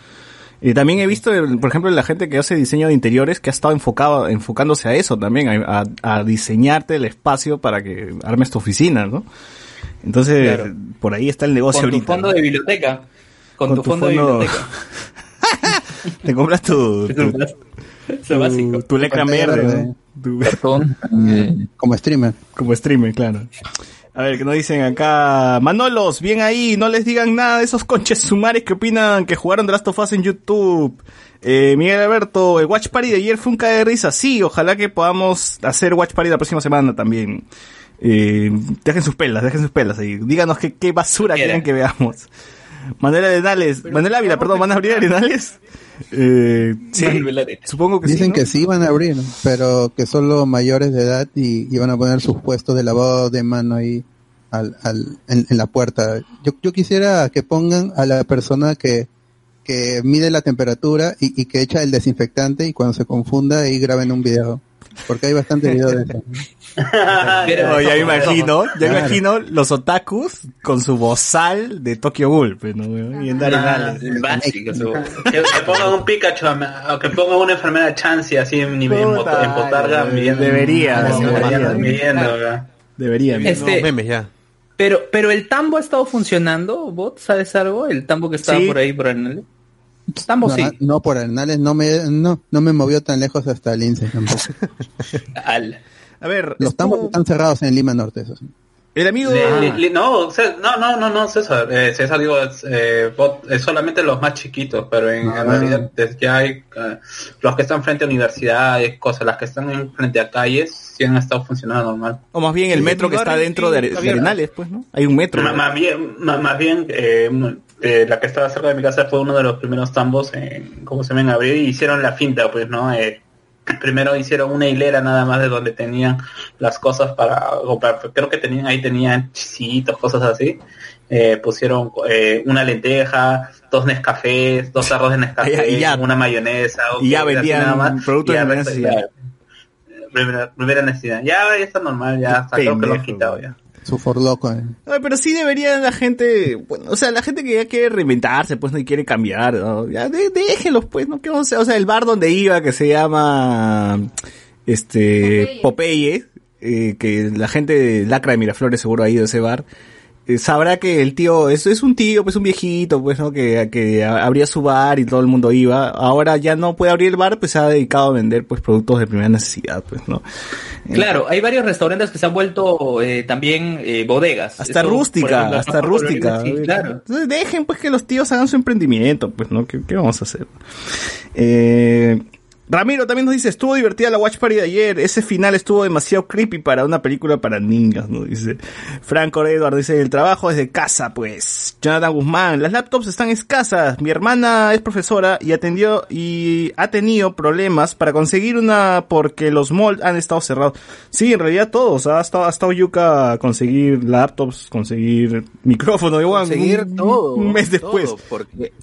Y también he visto, por ejemplo, la gente que hace diseño de interiores que ha estado enfocado, enfocándose a eso también, a, a diseñarte el espacio para que armes tu oficina, ¿no? Entonces, por ahí está el negocio Con tu ahorita. fondo ¿no? de biblioteca. Con, Con tu tu fondo, fondo- de biblioteca. Te compras tu, tu, Es lo básico. tu, tu verde, verde. ¿no? Tu- Cartón. eh, Como streamer. como streamer, claro. A ver, que nos dicen acá, Manolos, bien ahí, no les digan nada de esos conches sumares que opinan que jugaron The Last of Us en YouTube. Eh, Miguel Alberto, el Watch Party de ayer fue un cae de risa, sí, ojalá que podamos hacer Watch Party la próxima semana también. Eh, dejen sus pelas, dejen sus pelas ahí. Díganos qué, qué basura quieren que veamos. Manuel Arenales, Manuel Ávila, perdón, ¿van a abrir Arenales? Eh, sí, supongo que sí. Dicen ¿no? que sí van a abrir, pero que solo mayores de edad y, y van a poner sus puestos de lavado de mano ahí al, al, en, en la puerta. Yo, yo quisiera que pongan a la persona que, que mide la temperatura y, y que echa el desinfectante y cuando se confunda ahí graben un video. Porque hay bastante videos de eso. No, ya me imagino, ya me Claro. imagino los otakus con su bozal de Tokyo Ghoul, pues, ¿no? Y en básico, su- Que, que pongan un Pikachu, o que pongan una enfermera Chansey así en, nivel, en, en botarga eh, midiendo. debería, no, debería. Debería. Este- memes ya. Pero, pero el tambo ha estado funcionando, bot, ¿sabes algo? El tambo que estaba Sí. por ahí por el Tambo No, sí. no, por Arenales no me, no, no me movió tan lejos hasta el INSE tampoco. Al. A ver, Los tambos están cerrados en Lima Norte, eso sí. el amigo... Le- le- le- no, no, no, no, no, César, eh, César digo, es, eh, bot- es solamente los más chiquitos, pero en, en Ah. realidad ya hay eh, los que están frente a universidades, cosas, las que están en- frente a calles, sí han estado funcionando normal. O más bien el Sí, metro que está dentro de, de. Arenales, pues, ¿no? Hay un metro. Ma- Más, bien, más bien eh, la que estaba cerca de mi casa fue uno de los primeros tambos, en, ¿cómo se ven? En abril y hicieron la finta, pues, ¿no? Eh, primero hicieron una hilera nada más de donde tenían las cosas para comprar. Creo que tenían ahí tenían chisitos, cosas así. Eh, pusieron eh, una lenteja, dos Nescafés, dos tarros de Nescafé, Y ya- una mayonesa. y ya vendían nada más, productos de necesidad. ya, Primera, primera necesidad. Ya, ya está normal, ya está, creo que lo han quitado ya. Su forloco. eh. Ay, pero sí debería la gente, bueno, o sea, la gente que ya quiere reinventarse, pues, no y quiere cambiar, ¿no? Ya, de- déjenlos, pues, ¿no? ¿Qué vamos a hacer? O sea, el bar donde iba, que se llama, este, Popeye, eh, que la gente de Lacra de Miraflores seguro ha ido a ese bar, sabrá que el tío, es, es un tío, pues un viejito, pues, ¿no? Que, que abría su bar y todo el mundo iba. Ahora ya no puede abrir el bar, pues se ha dedicado a vender, pues, productos de primera necesidad, pues, ¿no? Claro, hay varios restaurantes que se han vuelto eh, también eh, bodegas. Hasta Eso, rústica, ejemplo, hasta rústica. Sí, claro. Entonces dejen pues que los tíos hagan su emprendimiento, pues, ¿no? ¿Qué, qué vamos a hacer? Eh, Ramiro también nos dice, estuvo divertida la Watch Party de ayer, ese final estuvo demasiado creepy para una película para niñas, ¿no? Dice Franco Edward, dice, el trabajo es de casa, pues. Jonathan Guzmán, las laptops están escasas, mi hermana es profesora y atendió y ha tenido problemas para conseguir una porque los malls han estado cerrados. Sí, en realidad todos, ha estado, ha estado yuca conseguir laptops, conseguir micrófono, igual, Conseguir un, todo. un mes después. todo, porque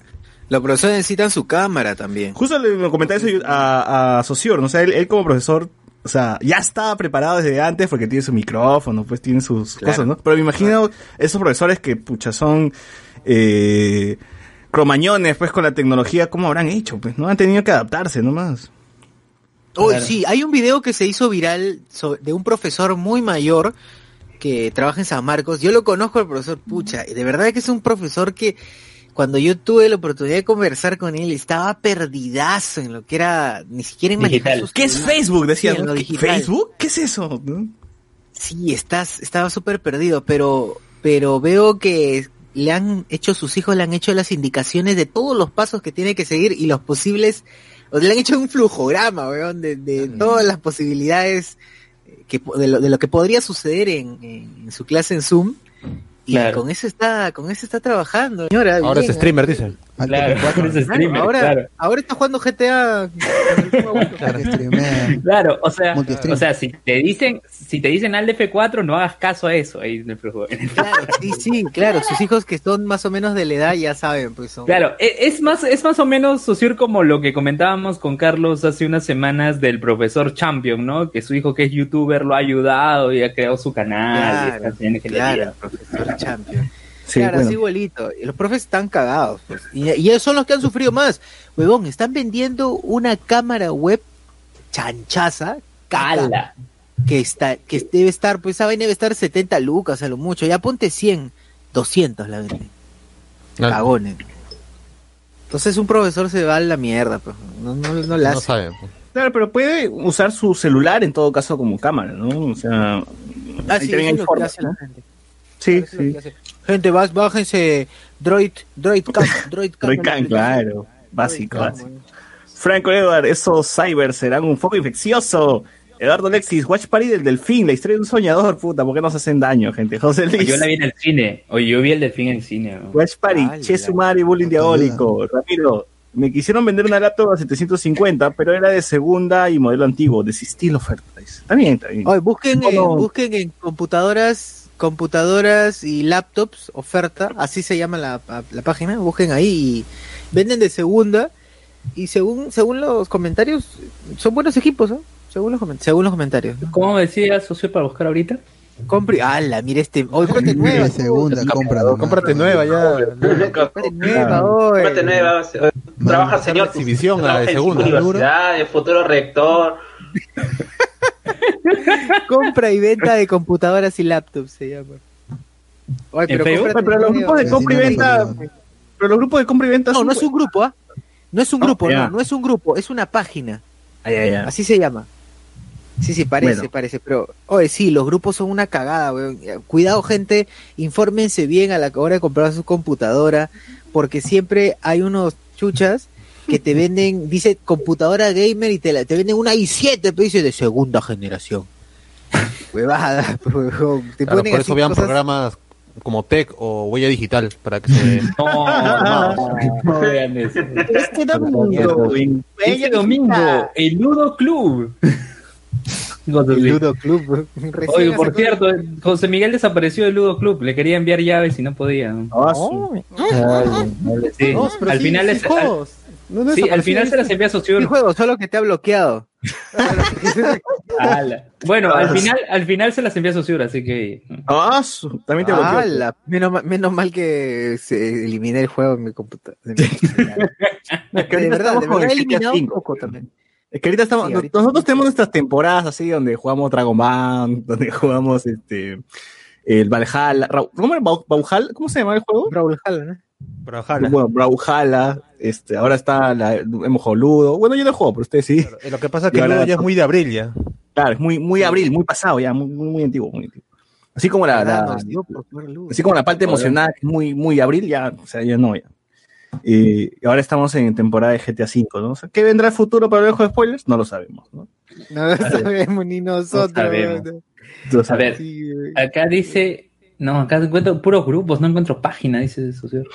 los profesores necesitan su cámara también. Justo le me comentaba eso a, a Socior, ¿no? O sea, él, él como profesor, o sea, ya estaba preparado desde antes porque tiene su micrófono, pues tiene sus Claro. cosas, ¿no? Pero me imagino esos profesores que, pucha, son, eh, cromañones, pues, con la tecnología, ¿cómo habrán hecho? Pues, ¿no? Han tenido que adaptarse nomás. Uy, Claro. sí, hay un video que se hizo viral so- de un profesor muy mayor que trabaja en San Marcos. Yo lo conozco al profesor Pucha, y de verdad que es un profesor que cuando yo tuve la oportunidad de conversar con él estaba perdidazo en lo que era ni siquiera en manejar Digital. sus ¿Qué es. Facebook? Decía, Sí, en ¿no? lo ¿Qué- digital. ¿Facebook? ¿Qué es eso? ¿No? Sí, estás, estaba súper perdido, pero, pero veo que le han hecho, sus hijos le han hecho las indicaciones de todos los pasos que tiene que seguir y los posibles, o le han hecho un flujograma, weón, de, de todas las posibilidades que, po- de, lo, de lo que podría suceder en, en- en su clase en Zoom. Y Claro. con eso está, con eso está trabajando. Señora, Ahora es streamer, dice. Claro, es streamer, ahora, claro. ahora está jugando GTA. Claro, o sea, o sea, si te dicen, si te dicen al F4, no hagas caso a eso ahí en el. Claro, sí, sí, claro. Sus hijos que son más o menos de la edad ya saben, pues son. Claro, e- es más, es más o menos Sociur como lo que comentábamos con Carlos hace unas semanas del profesor Champion, ¿no? Que su hijo que es youtuber lo ha ayudado y ha creado su canal. y Claro, está ingeniería. claro, profesor Champion. Sí, claro, bueno. así igualito. Y los profes están cagados. pues. Y, y ellos son los que han sufrido más. Huevón, están vendiendo una cámara web chanchaza, caca, que está, que debe estar, pues esa vaina debe estar 70 lucas a lo mucho. Ya ponte 100, 200 la venden. Cagones. Entonces un profesor se va a la mierda, pues. No, no, no la No hace. sabe. Claro, pero puede usar su celular en todo caso como cámara, ¿no? O sea, Ah, sí, eso es lo que formas, hace la ¿no? gente. Sí, sí. Gente, vas, bájense Droid, Droid Cam, Droid Cam. Droid Cam, claro. Básico, básico. Franco Edward, esos cyber serán un foco infeccioso. Eduardo Alexis, Watch Party del Delfín, la historia de un soñador, puta, ¿por qué nos hacen daño, gente? José Luis. Yo la vi en el cine. Oye, yo vi el delfín en el cine. ¿no? Watch Party, Che Sumari, Bullying Diabólico. Ramiro, me quisieron vender una laptop a 750, pero era de segunda y modelo antiguo. Desistí la oferta. Está bien, está bien. Oye, busquen, busquen en computadoras, computadoras y laptops, oferta, así se llama la, la página, busquen ahí y venden de segunda y según según los comentarios son buenos equipos, ¿no? Según los, según los comentarios. ¿Cómo decía socio para buscar ahorita? Compre, ala, mire este, hoy cómprate nueva, De segunda, compra. Cómprate nueva ya. cómprate nueva, hoy. Cómprate nueva, eh, Trabaja señor. exhibición, trabaja la de segunda. El futuro rector. Compra y venta de computadoras y laptops se llama. ¿En pero Facebook? cómprate Pero los grupos de compra y venta. Pero los grupos de compra y venta. No, no es un grupo, ¿ah? No es un grupo, no, no es un grupo, es una página. Ah. Así se llama. Sí, sí, parece, Bueno. parece, pero, oye, sí, los grupos son una cagada, weón. Cuidado, gente, infórmense bien a la hora de comprar su computadora, porque siempre hay unos chuchas que te venden, dice computadora gamer y te, la, te venden una i7, pero dice de segunda generación. Huevada, huevón. Te Claro, ponen por eso vean cosas- programas como Tech o Huella Digital para que se No, no vean eso. Este domingo, este domingo, el Ludo Club. El Ludo Club. recién Oye, por cierto, José Miguel desapareció del Ludo Club. Le quería enviar llaves y no podía. No, al sí, final sí al- sí, al final se las envía a Sí, Sociur. juego, solo que te ha bloqueado. Ala. Bueno, al final, al final se las envía a Sociur, así que. Ah, su- también te bloqueó. Ala, menos, ma- menos mal que se eliminé el juego en mi computadora. de Es que ahorita verdad, estamos de con verdad he el GTA eliminado un V. poco también. Es que ahorita estamos, Sí, ahorita nosotros tenemos nuestras temporadas así donde jugamos Dragon Ball, donde jugamos este el Valhalla, ¿cómo era? Bau- Bauhalla? ¿Cómo se llama el juego? Brawlhalla, ¿no? Brawlhalla. Bueno, Brawlhalla, este, ahora está la, hemos jugado Ludo. Bueno, yo no juego, pero ustedes sí. Eh, Lo que pasa es que ahora- luego ya es muy de abril ya. Claro, es muy, muy abril, muy pasado ya, muy, muy, muy antiguo, muy antiguo. Así como la, Ludo. así como la parte emocional, que es muy, muy abril, ya, o sea, ya no, ya. Y ahora estamos en temporada de GTA V, ¿no? O sea, ¿Qué vendrá el futuro para el ojo de spoilers? No lo sabemos, ¿no? No lo sabemos ni nosotros. sabemos. weón. Lo A sabemos. ver, acá dice. No, acá encuentro puros grupos, no encuentro página, dice Sociur.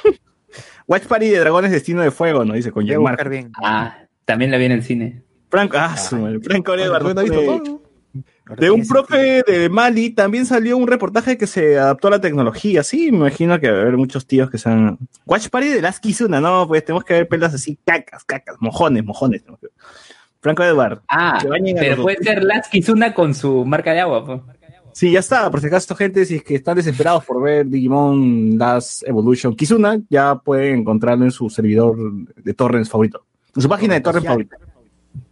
Watch Party de Dragones Destino de Fuego, ¿no? Dice con buscar bien. Ah, también la vi en el cine. Franco, ah, su madre, Franco Edward, ¿Tú no has visto pone- todo? De un profe de Mali también salió un reportaje que se adaptó a la tecnología. Sí, me imagino que va a haber muchos tíos que sean. Watch Party de las Kizuna, no, pues tenemos que ver pelas así, cacas, cacas, mojones, mojones. Franco Edward. Ah, pero puede ser Last Kizuna con su marca de agua. po. Sí, ya está. Por si acaso, gente, si es que están desesperados por ver Digimon Last Evolution Kizuna, ya pueden encontrarlo en su servidor de torrents favorito. En su página de torrents favorita.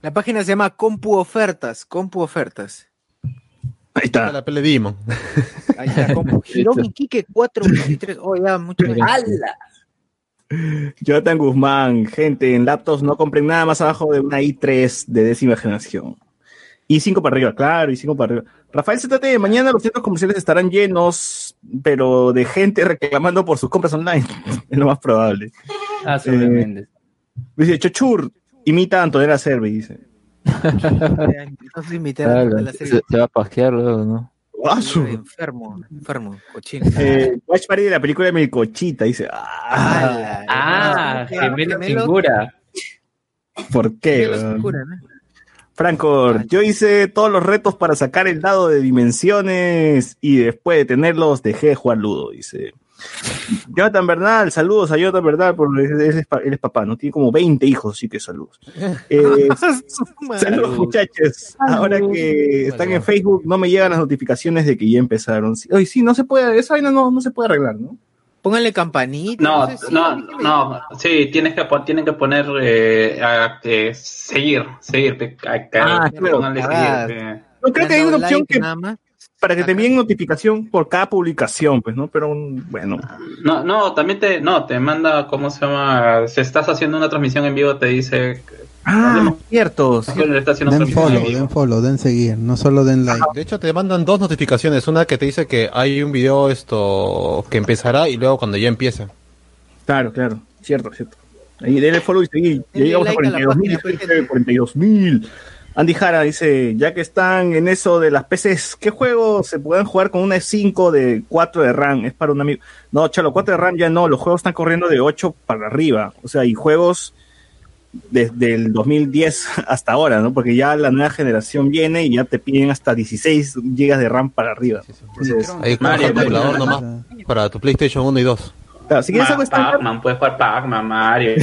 La página se llama Compu Ofertas. Compu Ofertas. Ahí está. La pele Demon. Ahí está, Compu. Hiromi Kike 423. Oh, ya, mucho. ¡Hala! Jonathan Guzmán, gente, en laptops no compren nada más abajo de una i3 de décima generación. Y 5 para arriba, claro, y 5 para arriba. Rafael ZT, mañana los centros comerciales estarán llenos, pero de gente reclamando por sus compras online. es lo más probable. Ah, Eh. Dice, Chochur, imita a Antonella Servi, dice. Imitar la se, se va a pajear luego, ¿no? Ah, su- Enfermo, enfermo, cochino. Eh, Watch Party de la película de Melcochita, dice. Ah, Ah, gemelo gemelo- figura. ¿Por qué? Gemelo ¿no? Franco, yo hice todos los retos para sacar el dado de dimensiones y después de tenerlos dejé de jugar Ludo, dice. Jonathan Bernal, saludos a Jonathan Bernal, porque él es, papá, ¿no? Tiene como 20 hijos, así que saludos. Eh, saludos muchachos. Ahora que están en Facebook, no me llegan las notificaciones de que ya empezaron. Oye, sí, no se puede, esa vaina no, no se puede arreglar, ¿no? Pónganle campanita. No, sé, no, dígame. no, sí, tienes que, pon- tienen que poner eh, a- eh, seguir, seguir, a- Ah, claro. pónganle seguir, eh. No creo que hay una opción like que nada más. para que te envíen notificación por cada publicación, pues, ¿no? Pero mm, bueno. No, no, también te, no, te manda, ¿cómo se llama? Si estás haciendo una transmisión en vivo, te dice, Ah, cierto. Den follow, den follow, den seguir, no solo den like. De hecho, te mandan dos notificaciones. Una que te dice que hay un video esto que empezará y luego cuando ya empieza. Claro, claro. Cierto, cierto. Ahí denle follow y seguir. Ya llegamos a like a la 42 mil. página, pues, gente. 42 mil. Andy Jara dice, ya que están en eso de las PCs, ¿qué juegos se pueden jugar con una E5 de 4 de RAM? Es para un amigo. No, chalo, 4 de RAM ya no, los juegos están corriendo de 8 para arriba. O sea, y juegos desde el 2010 hasta ahora, ¿no? Porque ya la nueva generación viene y ya te piden hasta 16 GB de RAM para arriba. Entonces, Ahí con Mario, el calculador Mario. nomás para tu PlayStation 1 y 2. claro, si quieres algo Pac-Man, puedes jugar Pac-Man, Mario.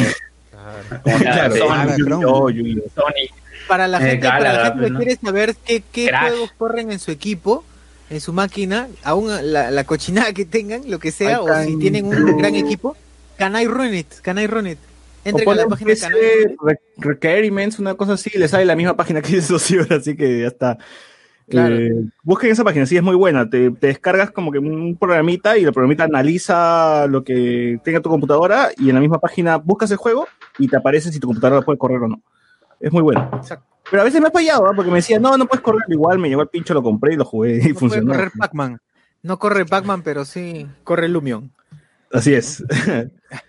Claro, Sonic. Para la Eh, gente, para la gente que quiere saber qué, qué juegos corren en su equipo, en su máquina, aún la, la cochinada que tengan, lo que sea, o si en- tienen un gran equipo, can I run it? Can I run it? Entren a la página de PC, Can I Run It. re- requirements, una cosa así, le sale la misma página que dice Socio, así que ya está. Claro. Eh, busquen esa página, sí, es muy buena. Te, te descargas como que un programita y el programita analiza lo que tenga tu computadora y en la misma página buscas el juego y te aparece si tu computadora puede correr o no. Es muy bueno. Pero a veces me ha fallado, ¿ah? porque me decía, no, no puedes correr. Igual me llegó el pincho, lo compré y lo jugué y No puede funcionó. correr Pac-Man. No corre Pac-Man, pero sí corre Lumion. Así es.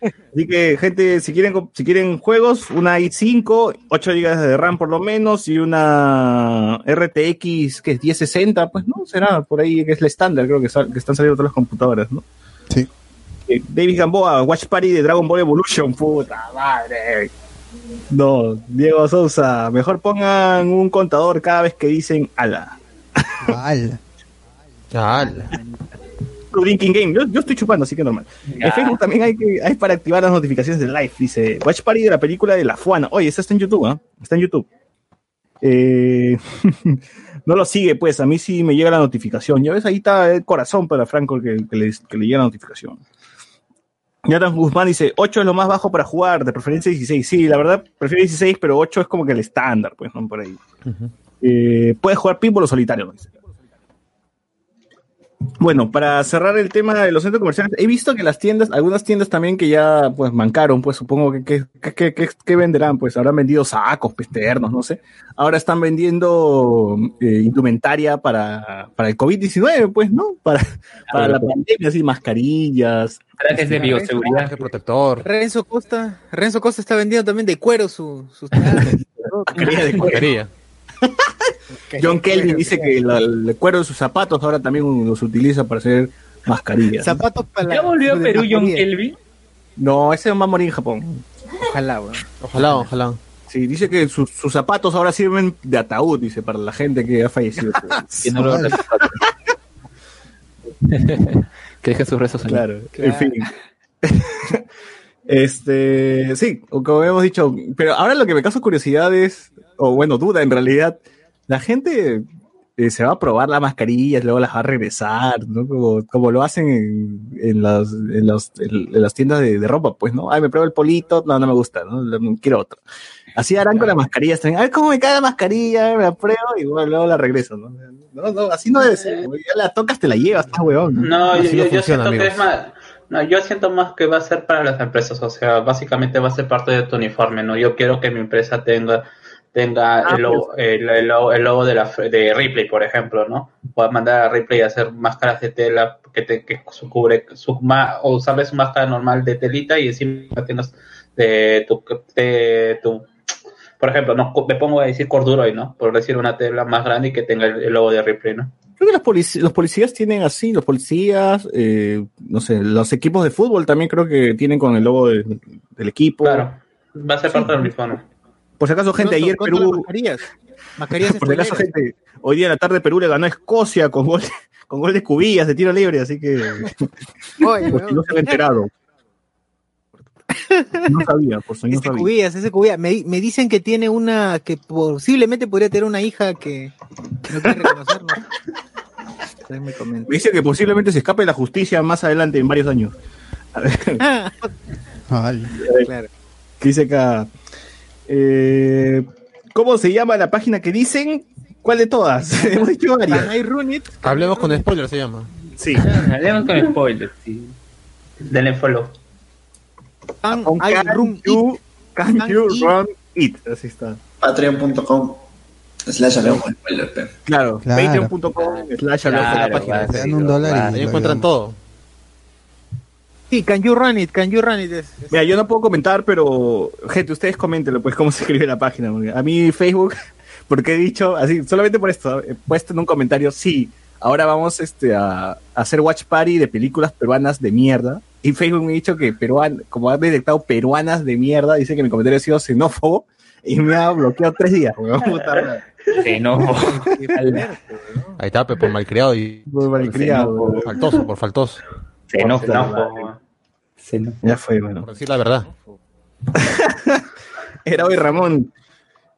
Así que, gente, si quieren, si quieren juegos, una i5, 8 GB de RAM por lo menos, y una RTX que es 1060, pues no, será por ahí que es la estándar, creo que, sal- que están saliendo todas las computadoras, ¿no? Sí. Eh, David Gamboa, Watch Party de Dragon Ball Evolution, puta madre. No, Diego Sousa, mejor pongan un contador cada vez que dicen ala. Ala. Drinking Game. Yo, yo estoy chupando, así que normal. En Facebook también hay, que, hay para activar las notificaciones de live. Dice Watch Party de la película de La Fuana. Oye, esa está en YouTube, ¿ah? Está en YouTube. Eh, no lo sigue, pues. A mí sí me llega la notificación. Ya ves, ahí está el corazón para Franco que, que le, que le llega la notificación. Jonathan Guzmán dice, 8 es lo más bajo para jugar, de preferencia 16. Sí, la verdad, prefiero 16, pero 8 es como que el estándar, pues, ¿no? Por ahí. Eh, puedes jugar pinball o solitario. Dice. Bueno, para cerrar el tema de los centros comerciales, he visto que las tiendas, algunas tiendas también que ya pues mancaron, pues supongo que que, que, que- que venderán, pues habrán vendido sacos, pesternos, no sé. Ahora están vendiendo eh, indumentaria para, para el COVID-19, pues, ¿no? Para, para la pandemia, así, mascarillas. Trajes de bioseguridad. Protector. Renzo Costa, Renzo Costa está vendiendo también de cuero su, sus trajes. Mascarilla de cuero. Mascarilla. John Kelvin dice que la- el cuero de sus zapatos ahora también los utiliza para hacer mascarillas. Zapatos para ¿Ya volvió a Perú John. Kelvin? No, ese va a morir en Japón. Ojalá. Ojalá, ojalá. Sí, dice que sus, sus zapatos ahora sirven de ataúd, dice, para la gente que ha fallecido. Que no lo que dejen sus rezos ahí. claro, en fin. este, sí, como hemos dicho, pero ahora lo que me causa curiosidad es, o bueno, duda en realidad, la gente eh, se va a probar las mascarillas, luego las va a regresar, ¿no? Como, como lo hacen en, en, las, en, las, en, en las tiendas de, de ropa, pues, ¿no? Ay, me pruebo el polito, no, no me gusta, ¿no? Quiero otro. Así harán con las mascarillas también. A ver cómo me cae la mascarilla, me la pruebo y bueno, luego la regreso, ¿no? No, no, así no debe ser. güey. Ya la tocas, te la llevas, está huevón. No, yo, Así yo, no yo funciona, siento que amigos. es más. No, yo siento más que va a ser para las empresas, o sea, básicamente va a ser parte de tu uniforme, ¿no? Yo quiero que mi empresa tenga tenga Ah, el, logo, el, el logo, el logo de, la, de Ripley, por ejemplo, ¿no? Puedas mandar a Ripley a hacer máscaras de tela que, te, que su cubre su, ma- o usarle su máscara normal de telita y encima tengas de tu, de tu por ejemplo, no me pongo a decir Corduroy, ¿no? Por decir una tela más grande y que tenga el, el logo de Ripley, ¿no? Creo que los, polic- los policías tienen así, los policías, eh, no sé, los equipos de fútbol también creo que tienen con el logo de- del equipo. Claro. Va a ser parte del mismo, ¿no? Por si acaso, gente, Pronto, ayer Perú, mascarillas. Mascarillas por si acaso, gente, hoy día en la tarde Perú le ganó a Escocia con gol, con gol de cubillas de tiro libre, así que Oye, no se había enterado. No sabía, por si no Ese sabía. Cubillas, ese Cubillas. Me, me dicen que tiene una, que posiblemente podría tener una hija que no quiere reconocernos. Me. Me dice que posiblemente se escape de la justicia más adelante en varios años. A ver, claro. ¿Qué dice acá? Eh, ¿Cómo se llama la página que dicen? ¿Cuál de todas? Hemos dicho varias. It? Hablemos con spoiler, se llama. Sí. Hablemos con spoilers, sí. Denle follow. Can Con I can run you, it? can Can you it? run it? Así está. Patreon.com slash hablemos con spoiler, pe. Claro, Claro. patreon.com slash hablamos de la Claro, página. dólar y Ahí encuentran todo. Sí, can you run it? Can you run it? Es- es- Mira, yo no puedo comentar, pero gente, ustedes coméntenlo, pues, cómo se escribe la página. porque a mí Facebook, porque he dicho, así, solamente por esto, he puesto en un comentario, sí, ahora vamos este, a, a hacer watch party de películas peruanas de mierda. Y Facebook me ha dicho que peruan, como ha detectado peruanas de mierda, dice que mi comentario ha sido xenófobo y me ha bloqueado tres días. Puta no. Ahí está, por malcriado y Muy malcriado, por faltoso, por faltoso. Se. Xenófobo. Se enoja. Ya fue, bueno. Por decir la verdad. Era hoy Ramón.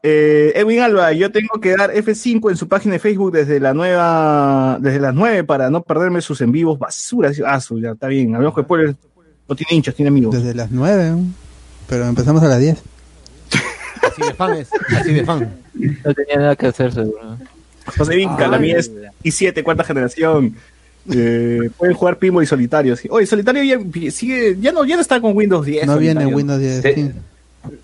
Eh, Edwin Alba, yo tengo que dar F5 en su página de Facebook desde la nueva, desde las 9 para no perderme sus en vivos basura. Ah, su, ya está bien. Hablamos que después no tiene hinchas, tiene amigos. Desde las 9, ¿no? pero empezamos a las 10. Así de fan es, así de fan. No tenía nada que hacer, seguro. José Vinca, la mía es i7, cuarta generación. Eh, pueden jugar pinball y solitario. sí. Oye, solitario ya sigue, ya no, ya no está con Windows 10. No viene. Windows 10. Sí. sí.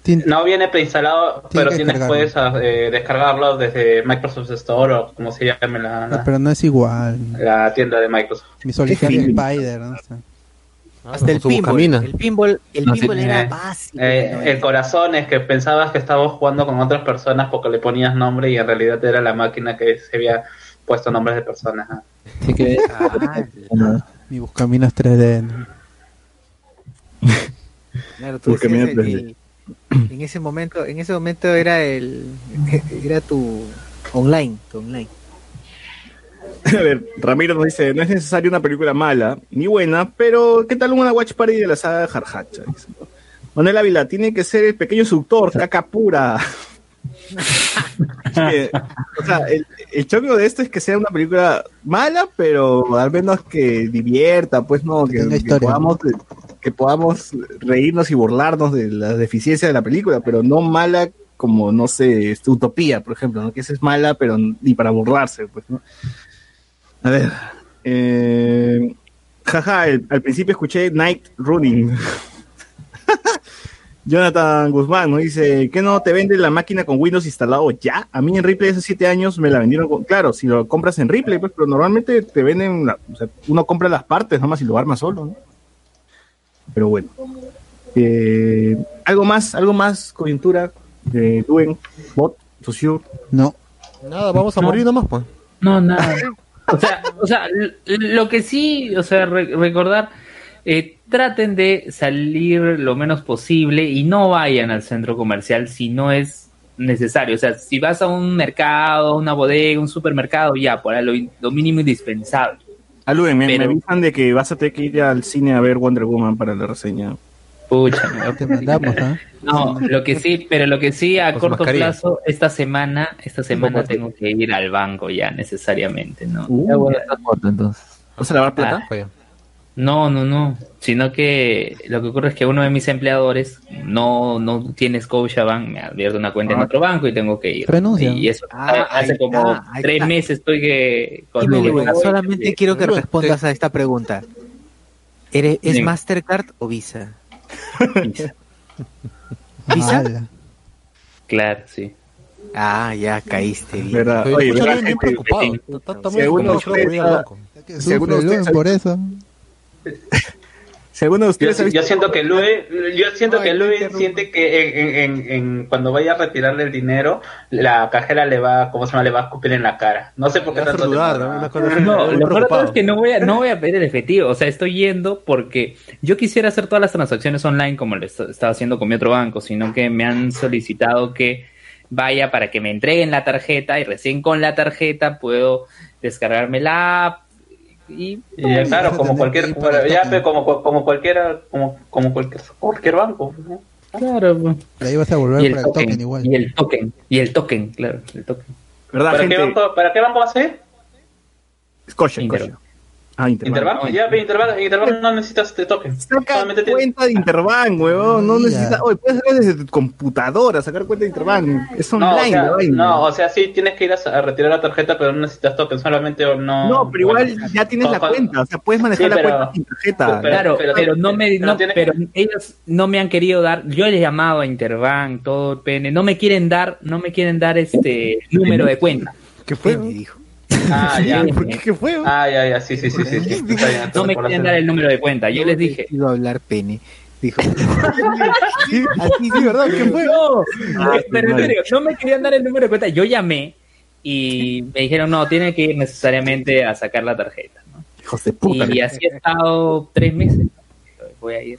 Tien- No viene preinstalado, pero tienes puedes eh, descargarlo desde Microsoft Store o como se llame la, Ah, pero no es igual. la tienda de Microsoft. Mi solitario. Spider, ¿no? Sea, Hasta el pinball. El pinball, el No, sí, era eh, básico. Eh, ¿no? el corazón es que pensabas que estabas jugando con otras personas porque le ponías nombre y en realidad era la máquina que se había puesto nombres de personas. ¿ah? Así que, Ah, mi buscaminas 3D. ¿no? claro, tú Porque decías mira, el- el- en ese momento, en ese momento era el era tu online, tu online. A ver, Ramiro nos dice, no es necesaria una película mala ni buena, pero ¿qué tal una watch party de la saga de Jarjacha? Manuel Ávila, tiene que ser el pequeño seductor, caca pura. O sea, el, el chongo de esto es que sea una película mala, pero al menos que divierta, pues no, que, podamos, que podamos reírnos y burlarnos de las deficiencias de la película, pero no mala como, no sé, este, Utopía, por ejemplo, ¿no? que esa es mala, pero ni para burlarse, pues, ¿no? A ver. Eh, jaja, el- al principio escuché Night Running. Jonathan Guzmán nos dice, ¿qué no te vende la máquina con Windows instalado ya? A mí en Ripley hace siete años me la vendieron con... Claro, si lo compras en Ripley, pues, pero normalmente te venden... la- o sea, uno compra las partes nomás y lo arma solo, ¿no? Pero bueno. Eh, ¿Algo más? ¿Algo más? Coyuntura de Duen, Bot, Sociur. No. Nada, vamos a No. morir nomás, pues. No, nada. O sea, o sea, lo que sí, o sea, re- recordar, eh, traten de salir lo menos posible y no vayan al centro comercial si no es necesario. O sea, si vas a un mercado, una bodega, un supermercado, ya, por lo, lo mínimo indispensable. Aluden, me, avisan de que vas a tener que ir al cine a ver Wonder Woman para la reseña. Pucha, me- Te mandamos. No, lo que sí, pero lo que sí a corto mascarilla. plazo, esta semana, esta semana tengo que ir al banco ya necesariamente, ¿no? Uh, ya está corto, entonces. ¿Vas a lavar plata? Ah, Fue. No, no, no. Sino que lo que ocurre es que uno de mis empleadores no, no tiene Scotiabank, me ha abierto una cuenta en Ah. otro banco y tengo que ir. Renuncia. Y eso Ah, hace como tres está. meses estoy que con solamente quiero que respondas a esta pregunta. ¿Eres, ¿Es Dime. Mastercard o Visa? ¿Visa? Ala. Claro, sí. Ah, ya caíste. bien. ¿Verdad? Oye, Oye, ¿verdad, bien, bien gente? preocupado. muy alguno preocupado, Luen, ustedes- por eso. Si alguno de Yo, ustedes yo visto- siento que Luis, yo siento Ay, que no Luis siente que en, en- en- en- cuando vaya a retirarle el dinero, la cajera le va, ¿cómo se llama? Le va a escupir en la cara. No sé por qué tanto saludar, cosa así, No, lo peor es que no voy, a, no voy a pedir el efectivo. O sea, estoy yendo porque yo quisiera hacer todas las transacciones online como lo est- estaba haciendo con mi otro banco, sino que me han solicitado que vaya para que me entreguen la tarjeta y recién con la tarjeta puedo descargarme la app y Y ya, claro, como cualquier, ya, token. pe, como, como cualquiera, como, como cualquier, cualquier banco. ¿no? claro, pues. Ahí vas a volver y el para el token, token, igual. y el token, y el token, claro, el token. ¿Verdad, ¿Para, gente? qué banco, ¿Para qué banco va a ser? Scotia, Scotia. Ah, Interbank. Interbank. Ya, Interbank, Interbank no necesitas este token. Saca Solamente cuenta de Interbank, huevón. No Mira. necesitas. Oye, puedes hacerlo desde tu computadora, sacar cuenta de Interbank. Es No, o online, sea, no, o sea, sí tienes que ir a, a retirar la tarjeta, pero no necesitas token, solamente o no. No, pero igual bueno. ya tienes la cuenta. O sea, puedes manejar Sí, la cuenta sin tarjeta. pero- claro, pero- pero, no me, pero no, pero ellos no me han querido dar, yo les he llamado a Interbank, todo el PN, no me quieren dar, no me quieren dar este número de cuenta. ¿Qué fue? Me dijo. Ah, ya. ¿Por qué? ¿Qué fue? Ah, ya, ya, sí, sí, sí, sí. sí. No me quieren dar el número de cuenta. Yo les dije, Iba a hablar pene. Dijo. Sí, Así sí, ¿verdad? ¿Qué fue? no, Ah, pero en serio, no me querían dar el número de cuenta. Yo llamé y me dijeron, no, tiene que ir necesariamente a sacar la tarjeta. ¿no? De puta. Y así he estado tres meses. Voy a ir.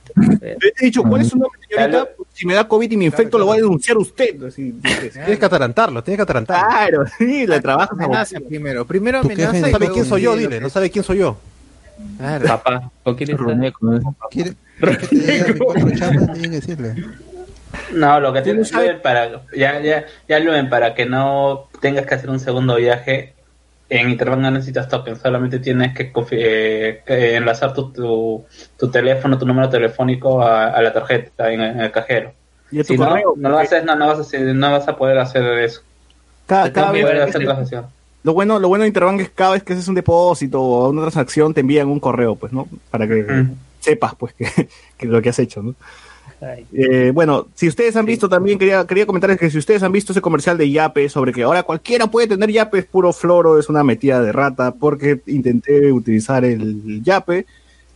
Dicho, ¿cuál es su nombre, señorita? Si me da COVID y me infecto, lo voy a denunciar a usted. Así. Tienes que atarantarlo, tienes que atarantarlo. Claro, sí, le trabajas Amenaza primero. Primero amenaza. No sabe quién soy yo, dile no sabe quién soy yo. Claro. Papá, ¿con quién decirle. No, lo que tienes que para ya ya ya Luen, para que no tengas que hacer un segundo viaje en Interbank no necesitas token, solamente tienes que, eh, que enlazar tu, tu, tu teléfono, tu número telefónico a, a la tarjeta en, en el cajero. Y Si no, no lo haces, no, no vas a no vas a poder hacer eso. Cada, cada vez que hacer transacción. lo bueno, lo bueno de Interbank es que cada vez que haces un depósito o una transacción te envían un correo, pues, ¿no? Para que Mm. sepas, pues, que, que lo que has hecho, ¿no? Eh, bueno, si ustedes han visto también, quería, quería comentarles que si ustedes han visto ese comercial de Yape sobre que ahora cualquiera puede tener Yape, es puro floro, es una metida de rata, porque intenté utilizar el Yape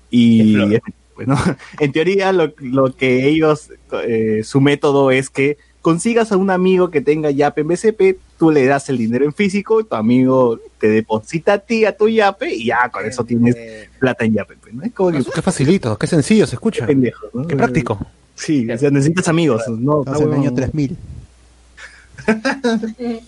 y, floro. pues, ¿no? en teoría lo, lo que ellos, eh, su método es que consigas a un amigo que tenga Yape en BCP, tú le das el dinero en físico, tu amigo te deposita a ti a tu Yape y ya con eso tienes plata en Yape. pues, ¿no? Es como que Qué facilito, qué sencillo se escucha. pendejo, ¿no? Qué práctico. Sí, o sea, necesitas amigos, ¿no? En el año 3000.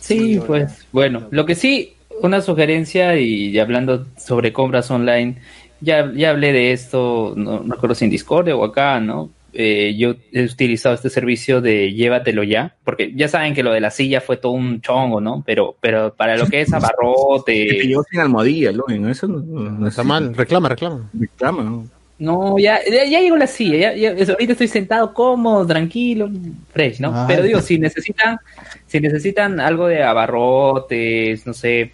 Sí, pues bueno, lo que sí, una sugerencia y hablando sobre compras online, ya, ya hablé de esto, no, no recuerdo si en Discord o acá, ¿no? Eh, yo he utilizado este servicio de llévatelo ya, porque ya saben que lo de la silla fue todo un chongo, ¿no? Pero, pero para lo que es Que te abarrote, llegó sin almohadilla, ¿no? ¿no? Eso no, no, No está mal, reclama, reclama. Reclama, ¿no? No, ya, ya, ya llegó la silla, ya, ya- ahorita estoy sentado cómodo, tranquilo, fresh, ¿no? Ah, Pero digo, ya. si necesitan, si necesitan algo de abarrotes, no sé,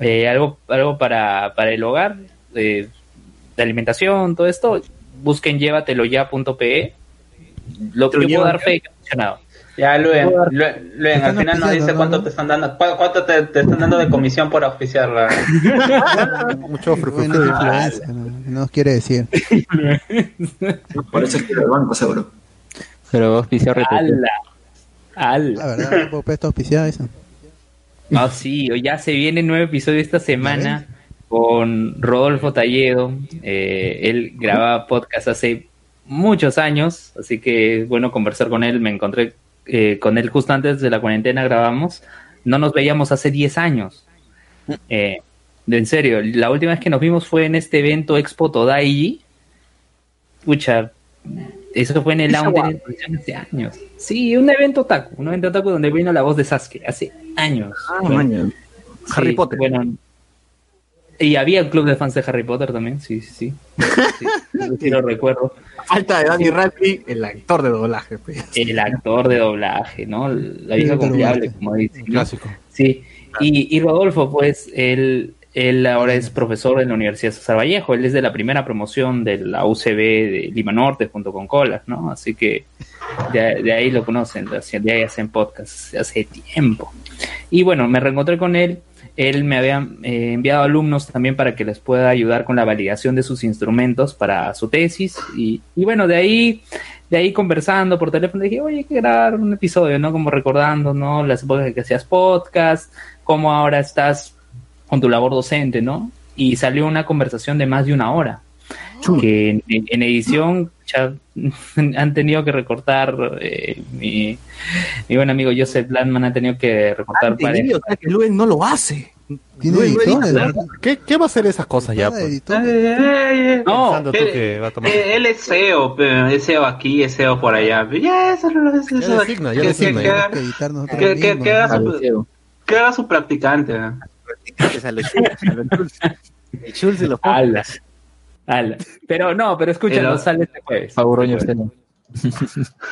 eh, algo, algo para, para el hogar, eh, de alimentación, todo esto, busquen llévateloya.pe. Lo ¿Te que lo yo puedo dar fe que ha funcionado. Ya, Luen, Luen, al final no auspiciando, dice ¿no? cuánto te están dando, cu- cuánto te, te están dando de comisión por auspiciarla. Mucho Bueno, no, no nos quiere decir. Por eso es que el banco seguro. Pero auspicio repetido. ¡Hala! ¡Hala! La verdad, Popé está auspiciado eso. Ah, sí, ya se viene nuevo episodio esta semana con Rodolfo Talledo. Eh, él grababa podcast hace muchos años, así que es bueno conversar con él. Me encontré eh, con él justo antes de la cuarentena, grabamos. No nos veíamos hace 10 años. Eh, en serio, la última vez que nos vimos fue en este evento Expo Todaiji. Pucha, eso fue en el guapa. hace años. Sí, un evento otaku, un evento otaku donde vino la voz de Sasuke hace años. Ah, Bueno. Harry sí, Potter. Bueno, y había un club de fans de Harry Potter también, sí, sí, sí. Sí, sí, sí lo recuerdo. Falta de Danny Radcliffe, el actor de doblaje. pues. El actor de doblaje, ¿no? La vieja Sí, confiable, como dicen. ¿no? Clásico. Sí. Y, y Rodolfo, pues, él, él ahora es profesor en la Universidad César Vallejo. Él es de la primera promoción de la UCB de Lima Norte junto con Colas, ¿no? Así que de, de ahí lo conocen, de de ahí hacen podcast hace tiempo. Y bueno, me reencontré con él él me había eh, enviado alumnos también para que les pueda ayudar con la validación de sus instrumentos para su tesis. Y, y bueno, de ahí, de ahí conversando por teléfono, dije, oye, hay que grabar un episodio, ¿no? Como recordando, ¿no? Las épocas en que hacías podcast, cómo ahora estás con tu labor docente, ¿no? Y salió una conversación de más de una hora. Que en, en edición ya han tenido que recortar, eh, mi, mi buen amigo Joseph Landman ha tenido que recortar Entendido, o sea, que Luen no lo hace. ¿Tiene Luen no editor? edita. ¿Qué, ¿Qué va a hacer esas cosas ya? pues? No, Pensando tú él, que va a tomar- eh, él es SEO, pero es SEO aquí, es SEO por allá. Ya, eso no es eso. Ya designa, ya que, designa, que- ya. que- que editar nosotros que- que- mismos, que haga su, que haga su practicante. Ala. Ala. Pero no, pero no sale este jueves. Este usted jueves.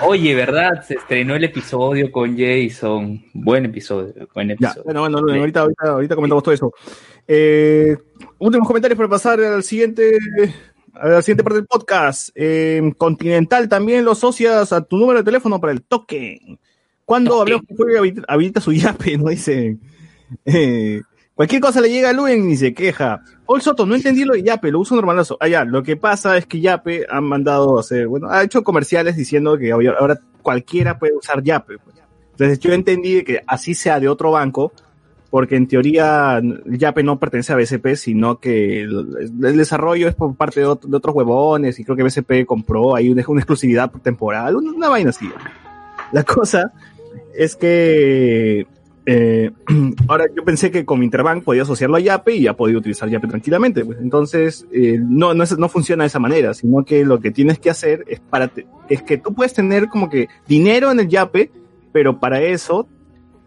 Oye, ¿verdad? Se estrenó el episodio con Jason. Buen episodio, buen Ya, episodio. bueno, bueno, Luen, ahorita, ahorita, ahorita comentamos todo eso. Eh, últimos comentarios para pasar al siguiente, a la siguiente parte del podcast. Eh, Continental también lo asocias a tu número de teléfono para el token. Cuando hablamos que juegue habilita, habilita su yape, no dice. eh, cualquier cosa le llega a Luen y se queja. Paul Soto, no entendí lo de Yape, lo uso normalazo. Ah, ya, lo que pasa es que Yape han mandado hacer, bueno, ha hecho comerciales diciendo que ahora cualquiera puede usar Yape. pues. Entonces yo entendí que así sea de otro banco, porque en teoría Yape no pertenece a BCP, sino que el, desarrollo es por parte de, otro- de otros huevones y creo que BCP compró ahí una, exclusividad temporal, una vaina así. La cosa es que eh, ahora yo pensé que con Interbank podía asociarlo a Yape y ya podía utilizar Yape tranquilamente. pues. Entonces, eh, no, no, es- no funciona de esa manera, sino que lo que tienes que hacer es para es que tú puedes tener como que dinero en el Yape, pero para eso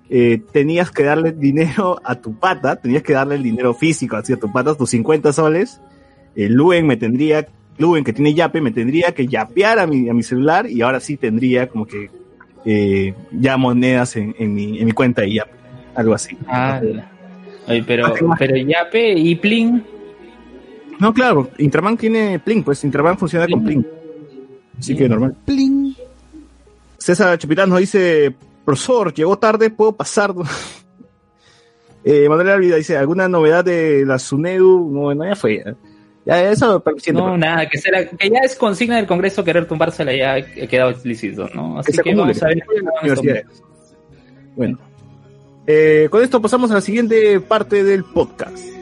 eh, tenías que darle dinero a tu pata, tenías que darle el dinero físico así a tu pata, tus 50 soles. Luen me tendría, Luen que tiene Yape, me tendría que yapear a mi, a mi celular y ahora sí tendría como que eh, ya monedas en, en, mi, en mi cuenta de Yape, algo así. Ala. Oye, pero, pero Yape y Plin. No, claro, Interbank tiene Plin, pues Interbank funciona con Plin. Así que normal. Pling. César Chapitán nos dice, profesor, llegó tarde, puedo pasar. eh, Manuel Ávila dice, ¿alguna novedad de la SUNEDU? No, no, ya fue. Ya, Ya, eso No, nada, que, será, que ya es consigna del Congreso querer tumbársela, ya ha quedado explícito, ¿no? Así que, acumule. vamos a ver. Bueno, eh, con esto pasamos a la siguiente parte del podcast.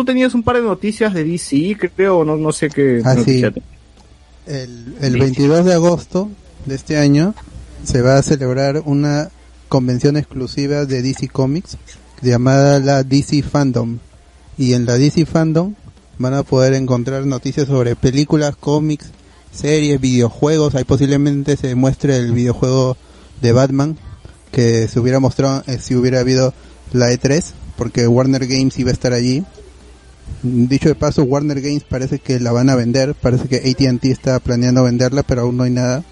Tú tenías un par de noticias de DC, creo, no, no sé qué Ah, sí. El, el 22 de agosto de este año se va a celebrar una convención exclusiva de DC Comics llamada la DC Fandom. Y en la DC Fandom van a poder encontrar noticias sobre películas, cómics, series, videojuegos. Ahí posiblemente se muestre el videojuego de Batman que se hubiera mostrado eh, si hubiera habido la E3 porque Warner Games iba a estar allí. Dicho de paso, Warner Games parece que la van a vender, parece que AT&T está planeando venderla, pero aún no hay nada.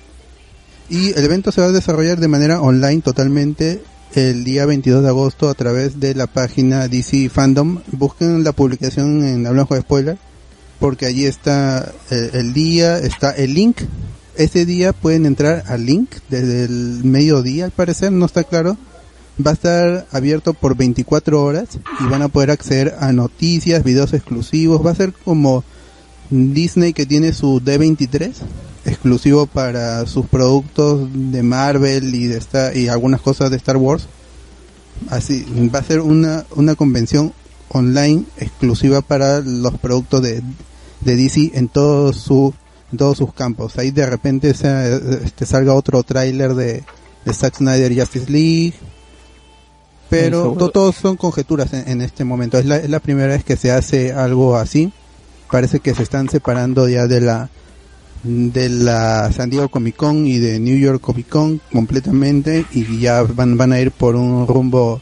Y el evento se va a desarrollar de manera online totalmente el día 22 de agosto a través de la página DC Fandom. Busquen la publicación en Hablamos de Spoiler, porque allí está el, el día, está el link. Ese día pueden entrar al link desde el mediodía, al parecer, no está claro. Va a estar abierto por 24 horas y van a poder acceder a noticias, videos exclusivos. Va a ser como Disney que tiene su D23 exclusivo para sus productos de Marvel y de esta, y algunas cosas de Star Wars. Así va a ser una una convención online exclusiva para los productos de, de DC en todos su todos sus campos. Ahí de repente se, este, salga otro tráiler de, de Zack Snyder Justice League. Pero to- todos son conjeturas en, en este momento. Es la, es la primera vez que se hace algo así. Parece que se están separando ya de la de la San Diego Comic Con y de New York Comic Con completamente y ya van van a ir por un rumbo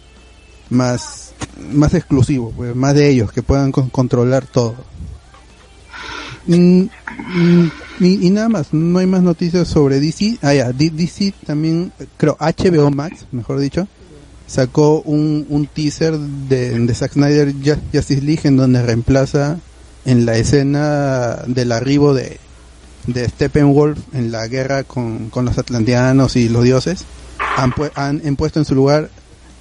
más más exclusivo, pues, más de ellos que puedan con- controlar todo. Mm, mm, y, y nada más, no hay más noticias sobre DC. Ah, ya, DC también, creo, HBO Max, mejor dicho, sacó un, un teaser de, de Zack Snyder Ju- Justice League en donde reemplaza en la escena del arribo de, de Steppenwolf en la guerra con, con los atlanteanos y los dioses, han, han, han puesto en su lugar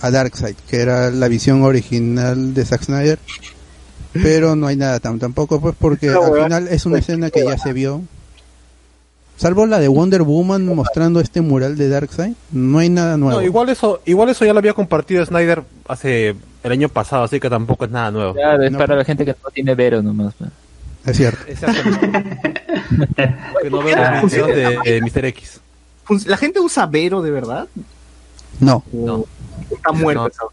a Darkseid, que era la visión original de Zack Snyder, pero no hay nada tam- tampoco pues porque al final es una escena que ya se vio. Salvo la de Wonder Woman mostrando este mural de Darkseid, no hay nada nuevo. No, igual eso, igual eso ya lo había compartido Snyder hace el año pasado, así que tampoco es nada nuevo. Claro, es para la gente que no tiene Vero nomás. pues. Es cierto. que no veo los videos de, de Mr. X. ¿La gente usa Vero de verdad? No. no. Está muerto. esa-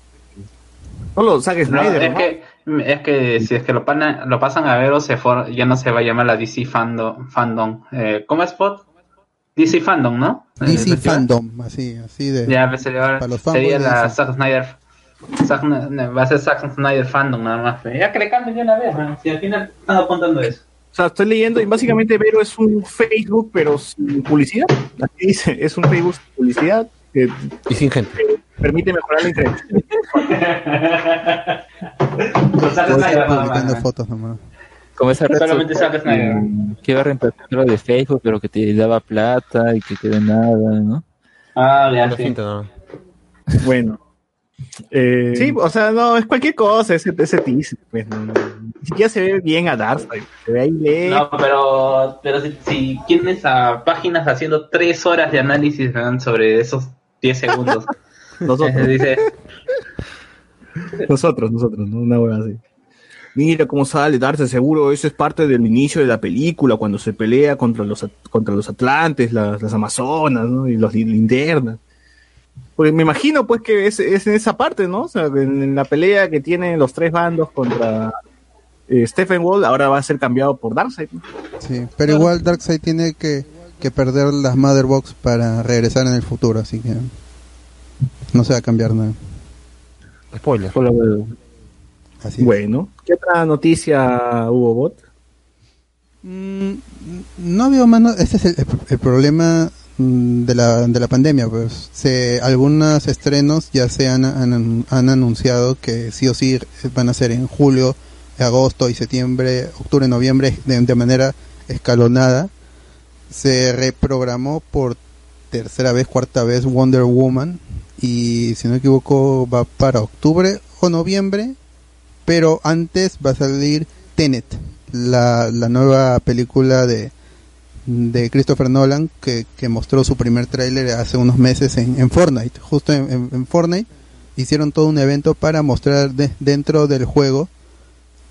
No lo saques No, Snyder, es ¿no? que es que si es que lo, pana- lo pasan a ver o se for- ya no se va a llamar la DC Fandom. fandom. Eh, ¿Cómo es Pod? DC Fandom, ¿no? DC Eh. Fandom, así, así de... Ya, pues, sería, para los sería la DC. Zack Snyder. Zack va a ser Zack Snyder Fandom nada más. pues. Ya que le cambien de una vez, man. Si al final están apuntando eso. O sea, estoy leyendo y básicamente Vero es un Facebook, pero sin publicidad. Dice, es un Facebook sin publicidad. Que y sin gente. Permite mejorar la interacción. Publicando fotos nomás. Como esa red Solamente que, iba a reemplazar lo de Facebook, pero que te daba plata y que quedó nada, ¿no? Ah, ya, Una sí. no. Bueno. Eh, sí, o sea, no, es cualquier cosa ese, ese teaser. Pues, no, no. Ni siquiera se ve bien a Darkseid. Se ve ahí lejos. No, pero, pero si, si tienes a páginas haciendo tres horas de análisis ¿verdad? sobre esos 10 segundos. Nosotros. Dice, Nosotros, nosotros, ¿no? Una hueá así. Mira cómo sale Darkseid, seguro eso es parte del inicio de la película, cuando se pelea contra los, at- contra los atlantes, las, las amazonas, ¿no? Y los li- linternas. Porque me imagino, pues, que es, es en esa parte, ¿no? O sea, en la pelea que tienen los tres bandos contra eh, Stephen Wall, ahora va a ser cambiado por Darkseid. ¿no? Sí, pero igual Darkseid tiene que, que perder las Mother Box para regresar en el futuro, así que no se va a cambiar nada. Spoiler. Así es. Bueno, ¿qué otra noticia hubo, Bot? Mm, no veo más, no- ese es el, el- el problema mm, de la, de la pandemia, pues se, algunos estrenos ya se han, han, han anunciado que sí o sí van a ser en julio, agosto y septiembre, octubre, noviembre, de, de manera escalonada. Se reprogramó por tercera vez, cuarta vez Wonder Woman y si no me equivoco va para octubre o noviembre, pero antes va a salir Tenet, la, la nueva película de, de Christopher Nolan que, que mostró su primer tráiler hace unos meses en, en Fortnite. Justo en, en- Fortnite hicieron todo un evento para mostrar de- dentro del juego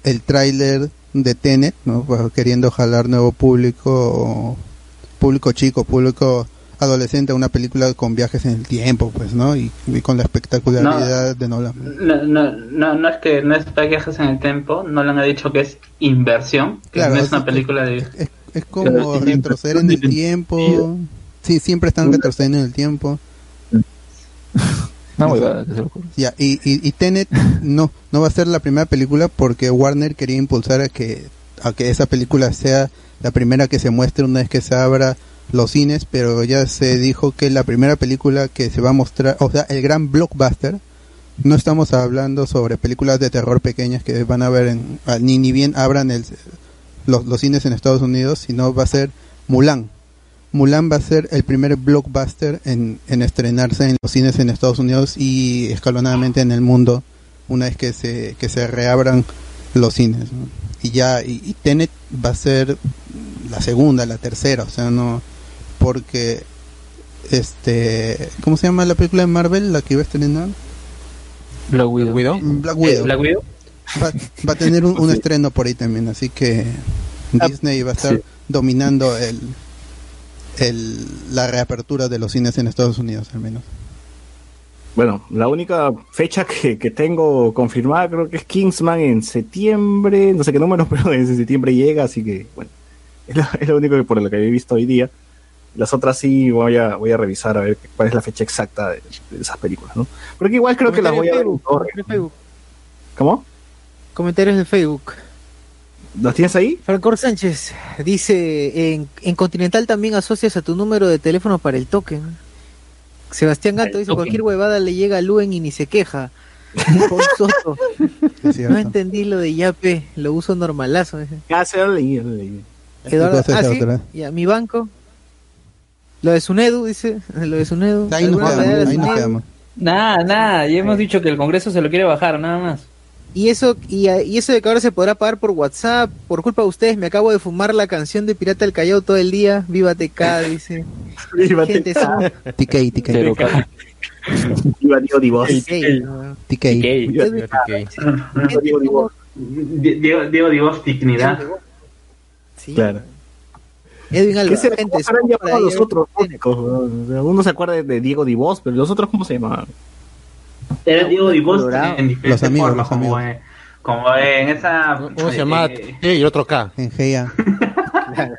el tráiler de Tenet, ¿no? Pues, queriendo jalar nuevo público, público chico, público adolescente a una película con viajes en el tiempo, pues, ¿no? Y, y con la espectacularidad de Nolan. No, no, no, no es que no es para viajes en el tiempo, no le han dicho que es inversión, que Claro, no es es- una película de... Es, es como retroceder en el tiempo. Sí, siempre están retrocediendo en el tiempo. No, juro. Ya, y, y, y Tenet no, no va a ser la primera película porque Warner quería impulsar a que, a que esa película sea la primera que se muestre una vez que se abra los cines, pero ya se dijo que la primera película que se va a mostrar, o sea, el gran blockbuster, no estamos hablando sobre películas de terror pequeñas que van a ver en, ah, ni, ni bien abran el, los, los cines en Estados Unidos, sino va a ser Mulan. Mulan va a ser el primer blockbuster en, en estrenarse en los cines en Estados Unidos y escalonadamente en el mundo una vez que se, que se reabran los cines. Y ya, y, y Tenet va a ser la segunda, la tercera, o sea, no, porque, este, ¿cómo se llama la película de Marvel, la que iba a estrenar? Black Widow. Black Widow. Black Widow. Va, va a tener un, un estreno por ahí también, así que Disney va a estar sí. dominando el, el, la reapertura de los cines en Estados Unidos, al menos. Bueno, la única fecha que, que tengo confirmada creo que es Kingsman en septiembre, no sé qué número, pero en septiembre llega, así que bueno, es lo, es lo único que por lo que he visto hoy día. Las otras sí voy a, voy a revisar a ver cuál es la fecha exacta de, de esas películas, ¿no? Porque igual creo que las voy a ver en Facebook, torre. de Facebook. ¿Cómo? Comentarios de Facebook. ¿Los tienes ahí? Franco Sánchez dice, en, en Continental también asocias a tu número de teléfono para el token. Sebastián Gato dice, token. cualquier huevada le llega a Luen y ni se queja. Soto, no entendí lo de Yape, lo uso normalazo. Ah, sí, lo leí, lo leí. Eduardo, ah, ¿sí? Ya, mi banco. Lo de Sunedu, dice, lo de Sunedu. Ahí nos ¿Alguna quedamos, ahí nos quedamos. Nada, nada, ya hemos dicho que el Congreso se lo quiere bajar, nada más. Y eso, y, y eso de que ahora se podrá pagar por WhatsApp, por culpa de ustedes, me acabo de fumar la canción de Pirata del Callao todo el día. Viva TK, dice. Viva Gente, TK. TK, TK, Viva Diego Divos. TK. Diego Divos. Dignidad. Sí. Claro. Edwin Alba, ¿Qué se gente, ¿Cómo habrán somos para llamado los otros? músicos, Uno se acuerda de- Diego Divos, pero los otros, ¿cómo se llamaban? Era Diego Divos en diferentes Los amigos, formas, los como, eh, en esa... Uno se llama eh, T y el otro K. En GA.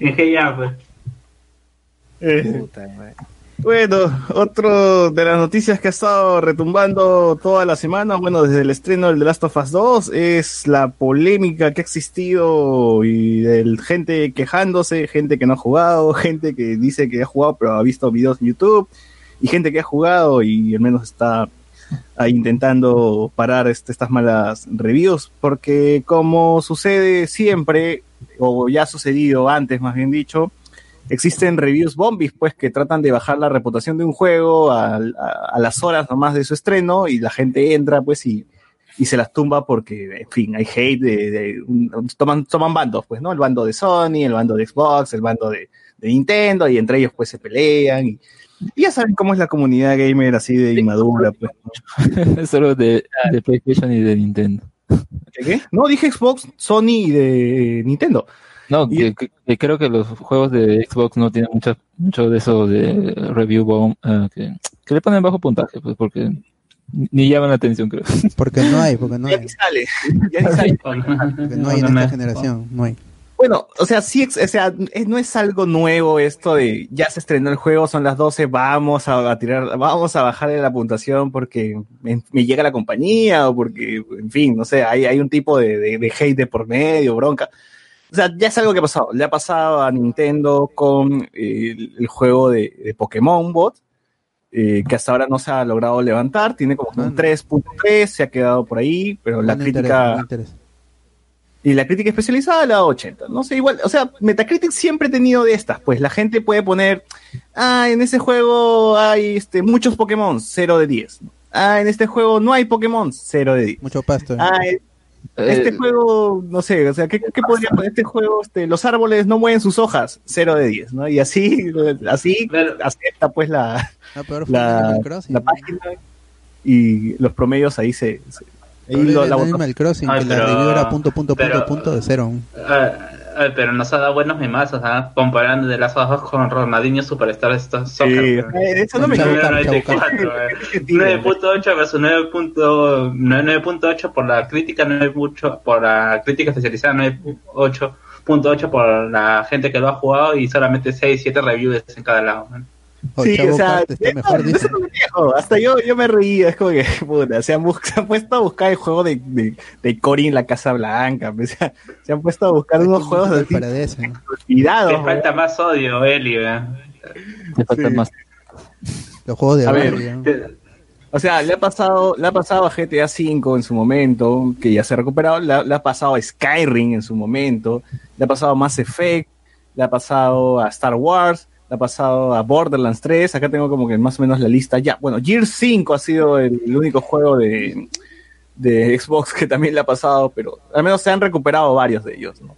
en GIA, pues. Puta. Bueno, otro de las noticias que ha estado retumbando toda la semana, bueno, desde el estreno del The Last of Us 2, es la polémica que ha existido y del gente quejándose, gente que no ha jugado, gente que dice que ha jugado pero ha visto videos en YouTube, y gente que ha jugado y al menos está intentando parar este- estas malas reviews, porque como sucede siempre, o ya ha sucedido antes más bien dicho, existen reviews bombis, pues, que tratan de bajar la reputación de un juego a, a- a las horas nomás de su estreno y la gente entra, pues, y, y se las tumba porque, en fin, hay hate, de, de- un- toman, toman bandos, pues, ¿no? El bando de Sony, el bando de Xbox, el bando de, de Nintendo, y entre ellos, pues, se pelean. Y, y ya saben cómo es la comunidad gamer así de inmadura, pues. ¿no? Solo de, de PlayStation y de Nintendo. ¿Qué, qué? No, dije Xbox, Sony y de Nintendo. No, Y- que, que- que creo que los juegos de Xbox no tienen mucho, mucho de eso de review bomb, eh, que, que le ponen bajo puntaje, pues porque ni llaman la atención, creo. Porque no hay, porque no Ya hay. ni sale. Ya ni sale. Porque no hay en esta generación. No hay. Bueno, o sea, sí, ex- o sea, no es algo nuevo esto de ya se estrenó el juego, son las 12, vamos a, a tirar, vamos a bajarle la puntuación porque me, me llega la compañía o porque, en fin, no sé, hay, hay un tipo de, de, de hate de por medio, bronca. O sea, ya es algo que ha pasado. Le ha pasado a Nintendo con eh, el, juego de, de Pokémon Bot, eh, que hasta ahora no se ha logrado levantar, tiene como un 3.3, se ha quedado por ahí, pero la crítica... interés. Y la crítica especializada le da 80. No sé, igual, o sea, Metacritic siempre ha tenido de estas, pues la gente puede poner, ah, en ese juego hay este, muchos Pokémon, 0 de 10. Ah, en este juego no hay Pokémon, 0 de 10. Mucho pasto. Ah, eh, este Eh, juego, no sé, o sea, ¿qué, qué podría poner este juego? Este, los árboles no mueven sus hojas, 0 de 10, ¿no? Y así, así acepta pues la, peor la, la página y los promedios ahí se, se, Y lo- la. Animal Crossing, Ay, que la pero- review era punto, punto, punto, pero- punto de cero. Ah, ah, pero nos ha dado buenos memazos, ¿ah? comparando de las hojas con Ronaldinho Superstar esto Soccer. Sí, eh, eso no me Número Chabucar, 94, eh. 9.8 versus 9.8 9.8 por la crítica, 9.8 por la crítica especializada, 9.8 por la gente que lo ha jugado y solamente 6, 7 reviews en cada lado. ¿no? O Sí, Chavo o sea, está mejor, no hasta yo, yo me reía, es como que, puta, se han, bus- se han puesto a buscar el juego de, de, de Cory en la Casa Blanca, pues, se, han- se han puesto a buscar unos juegos así, para de eso. olvidados, Te weón. falta más odio, Eli. Te falta Sí. más. Los juegos de A ver, barrio. Te- O sea, le ha pasado, le ha pasado a GTA V en su momento, que ya se ha recuperado, le ha, le ha pasado a Skyrim en su momento, le ha pasado a Mass Effect, le ha pasado a Star Wars, le ha pasado a Borderlands 3, acá tengo como que más o menos la lista ya. Bueno, Gear 5 ha sido el, el único juego de, de Xbox que también le ha pasado, pero al menos se han recuperado varios de ellos, ¿no?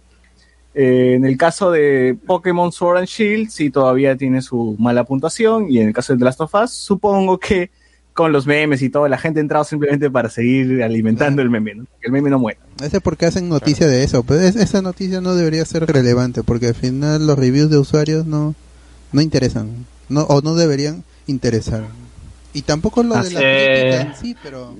Eh, en el caso de Pokémon Sword and Shield, sí todavía tiene su mala puntuación, y en el caso de The Last of Us, supongo que con los memes y todo, la gente ha entrado simplemente para seguir alimentando el meme, ¿no? Que el meme no muera. Ese es porque hacen noticia de eso, pero es- esa noticia no debería ser relevante, porque al final los reviews de usuarios no, no interesan, no, o no deberían interesar. Y tampoco lo de la Eh, en sí, pero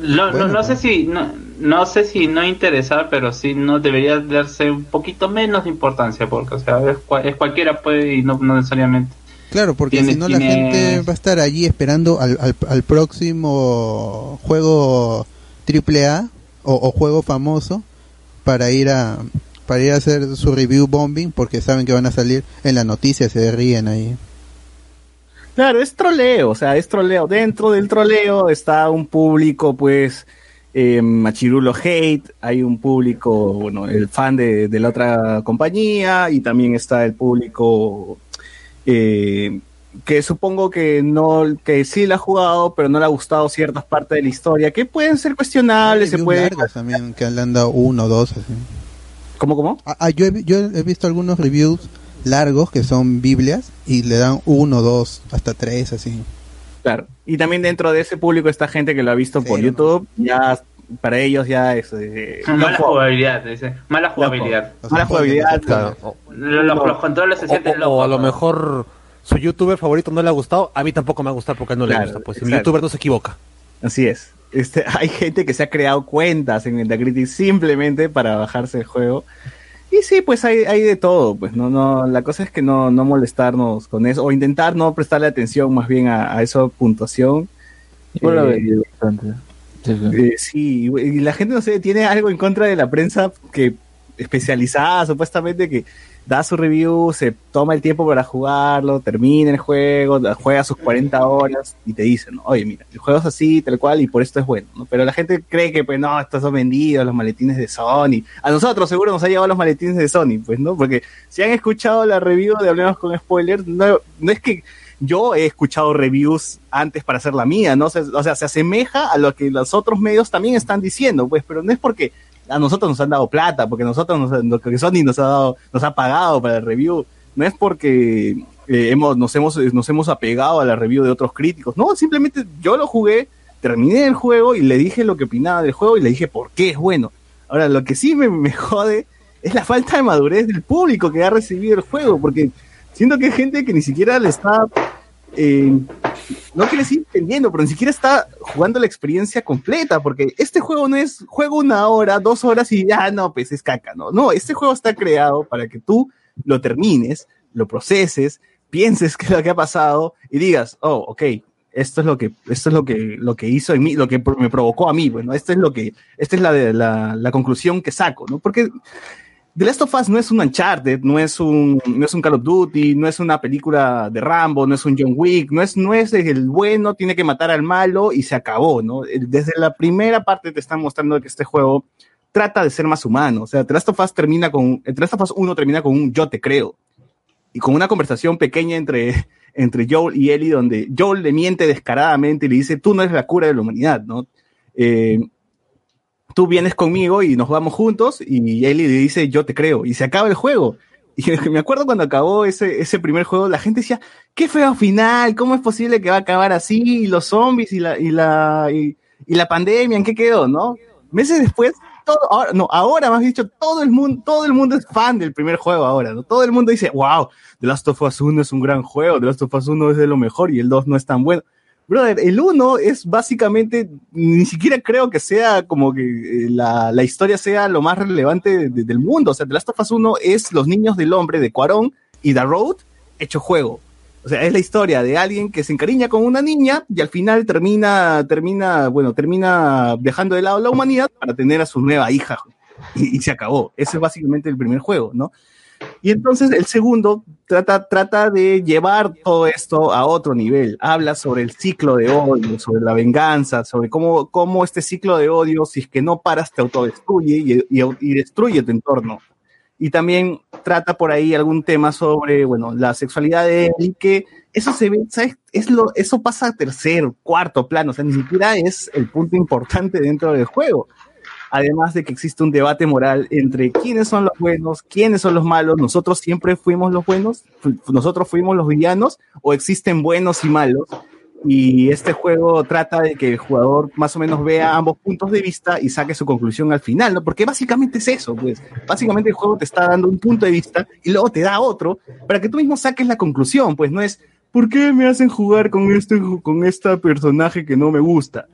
No, no, Bueno, no sé si no, no sé si no interesar, pero sí no debería darse un poquito menos de importancia, porque o sea, es, es cualquiera puede y no, no necesariamente. claro, porque si no la gente va a estar allí esperando al, al, al próximo juego triple A o, o juego famoso para ir a para ir a hacer su review bombing porque saben que van a salir en la noticia, se ríen ahí. Claro, es troleo, o sea, es troleo. Dentro del troleo está un público, pues, eh, machirulo hate, hay un público, bueno, el fan de, de la otra compañía, y también está el público eh, que supongo que no, que sí la ha jugado, pero no le ha gustado ciertas partes de la historia, que pueden ser cuestionables, se pueden... también que le han dado uno o dos así. ¿Cómo, cómo? Ah, ah, yo, he, vi- yo he visto algunos reviews largos que son Biblias y le dan uno, dos, hasta tres así. Claro. Y también dentro de ese público está gente que lo ha visto por YouTube, ya para ellos ya es... eh, Mala no juego. jugabilidad, dice. Mala jugabilidad. O sea, Mala jugabilidad, Claro. O, Los, los- los controles se o- sienten o locos. a lo mejor su youtuber favorito no le ha gustado, a mí tampoco me ha gustado porque no le Claro, gusta. Pues si mi exacto. youtuber no se equivoca. Así es. Este, hay gente que se ha creado cuentas en Metacritic simplemente para bajarse el juego. Y sí, pues hay, hay de todo, pues no, no, la cosa es que no, no molestarnos con eso, o intentar no prestarle atención más bien a, a esa puntuación. Yo la Eh, bastante. Sí, sí. eh, sí, y la gente, no sé, tiene algo en contra de la prensa que especializada, supuestamente, que da su review, se toma el tiempo para jugarlo, termina el juego, juega sus 40 horas y te dicen, ¿no? oye, mira, el juego es así, tal cual, y por esto es bueno, ¿no? Pero la gente cree que, pues, no, estos son vendidos, los maletines de Sony. A nosotros seguro nos ha llegado los maletines de Sony, pues, ¿no? Porque si han escuchado la review de Hablemos con Spoilers, no, no es que yo he escuchado reviews antes para hacer la mía, ¿no? O sea, se asemeja a lo que los otros medios también están diciendo, pues, pero no es porque a nosotros nos han dado plata, porque nosotros nos, que Sony nos ha dado, nos ha pagado para el review, no es porque eh, hemos, nos hemos, nos hemos apegado a la review de otros críticos, no, simplemente yo lo jugué, terminé el juego y le dije lo que opinaba del juego y le dije por qué es bueno. Ahora, lo que sí me, me jode es la falta de madurez del público que ha recibido el juego, porque siento que hay gente que ni siquiera le está, eh, no le sigue entendiendo, pero ni siquiera está jugando la experiencia completa, porque este juego no es juego una hora, dos horas y ya no, pues es caca, no. No, este juego está creado para que tú lo termines, lo proceses, pienses qué es lo que ha pasado y digas, oh, ok, esto es lo que, esto es lo que, lo que hizo en mí, lo que me provocó a mí, bueno, esto es lo que, esta es la, la, la conclusión que saco, ¿no? Porque The Last of Us no es un Uncharted, no es un, no es un Call of Duty, no es una película de Rambo, no es un John Wick, no es, no es el bueno, tiene que matar al malo y se acabó, ¿no? Desde la primera parte te están mostrando que este juego trata de ser más humano. O sea, The Last of Us termina con, The Last of Us 1 termina con un yo te creo. Y con una conversación pequeña entre, entre Joel y Ellie, donde Joel le miente descaradamente y le dice, tú no eres la cura de la humanidad, ¿no? Eh, tú vienes conmigo y nos vamos juntos y Ellie le dice yo te creo y se acaba el juego. Y me acuerdo cuando acabó ese, ese primer juego, la gente decía, qué feo final, ¿cómo es posible que va a acabar así? Los zombies y la, y la, y, ¿Y la pandemia en qué quedó, no? Meses después, todo, ahora, no, ahora más dicho, todo el mundo, todo el mundo es fan del primer juego ahora, ¿no? Todo el mundo dice, wow, The Last of Us 1 es un gran juego, The Last of Us 1 es de lo mejor y el 2 no es tan bueno. Brother, el 1 es básicamente, ni siquiera creo que sea como que eh, la, la historia sea lo más relevante de- de- del mundo. O sea, The Last of Us 1 es Los Niños del Hombre de Cuarón y The Road hecho juego. O sea, es la historia de alguien que se encariña con una niña y al final termina, termina, bueno, termina dejando de lado la humanidad para tener a su nueva hija. Y, y se acabó. Ese es básicamente el primer juego, ¿no? Y entonces el segundo trata, trata de llevar todo esto a otro nivel. Habla sobre el ciclo de odio, sobre la venganza, sobre cómo, cómo este ciclo de odio, si es que no paras, te autodestruye y, y, y destruye tu entorno. Y también trata por ahí algún tema sobre, bueno, la sexualidad de él, que eso se ve, ¿sabes? Es lo, eso pasa a tercer, cuarto plano, o sea, ni siquiera es el punto importante dentro del juego además de que existe un debate moral entre quiénes son los buenos, quiénes son los malos, nosotros siempre fuimos los buenos, nosotros fuimos los villanos, o existen buenos y malos. Y este juego trata de que el jugador más o menos vea ambos puntos de vista y saque su conclusión al final, ¿no? Porque básicamente es eso, pues. Básicamente el juego te está dando un punto de vista y luego te da otro para que tú mismo saques la conclusión, pues no es, ¿por qué me hacen jugar con este, con esta personaje que no me gusta?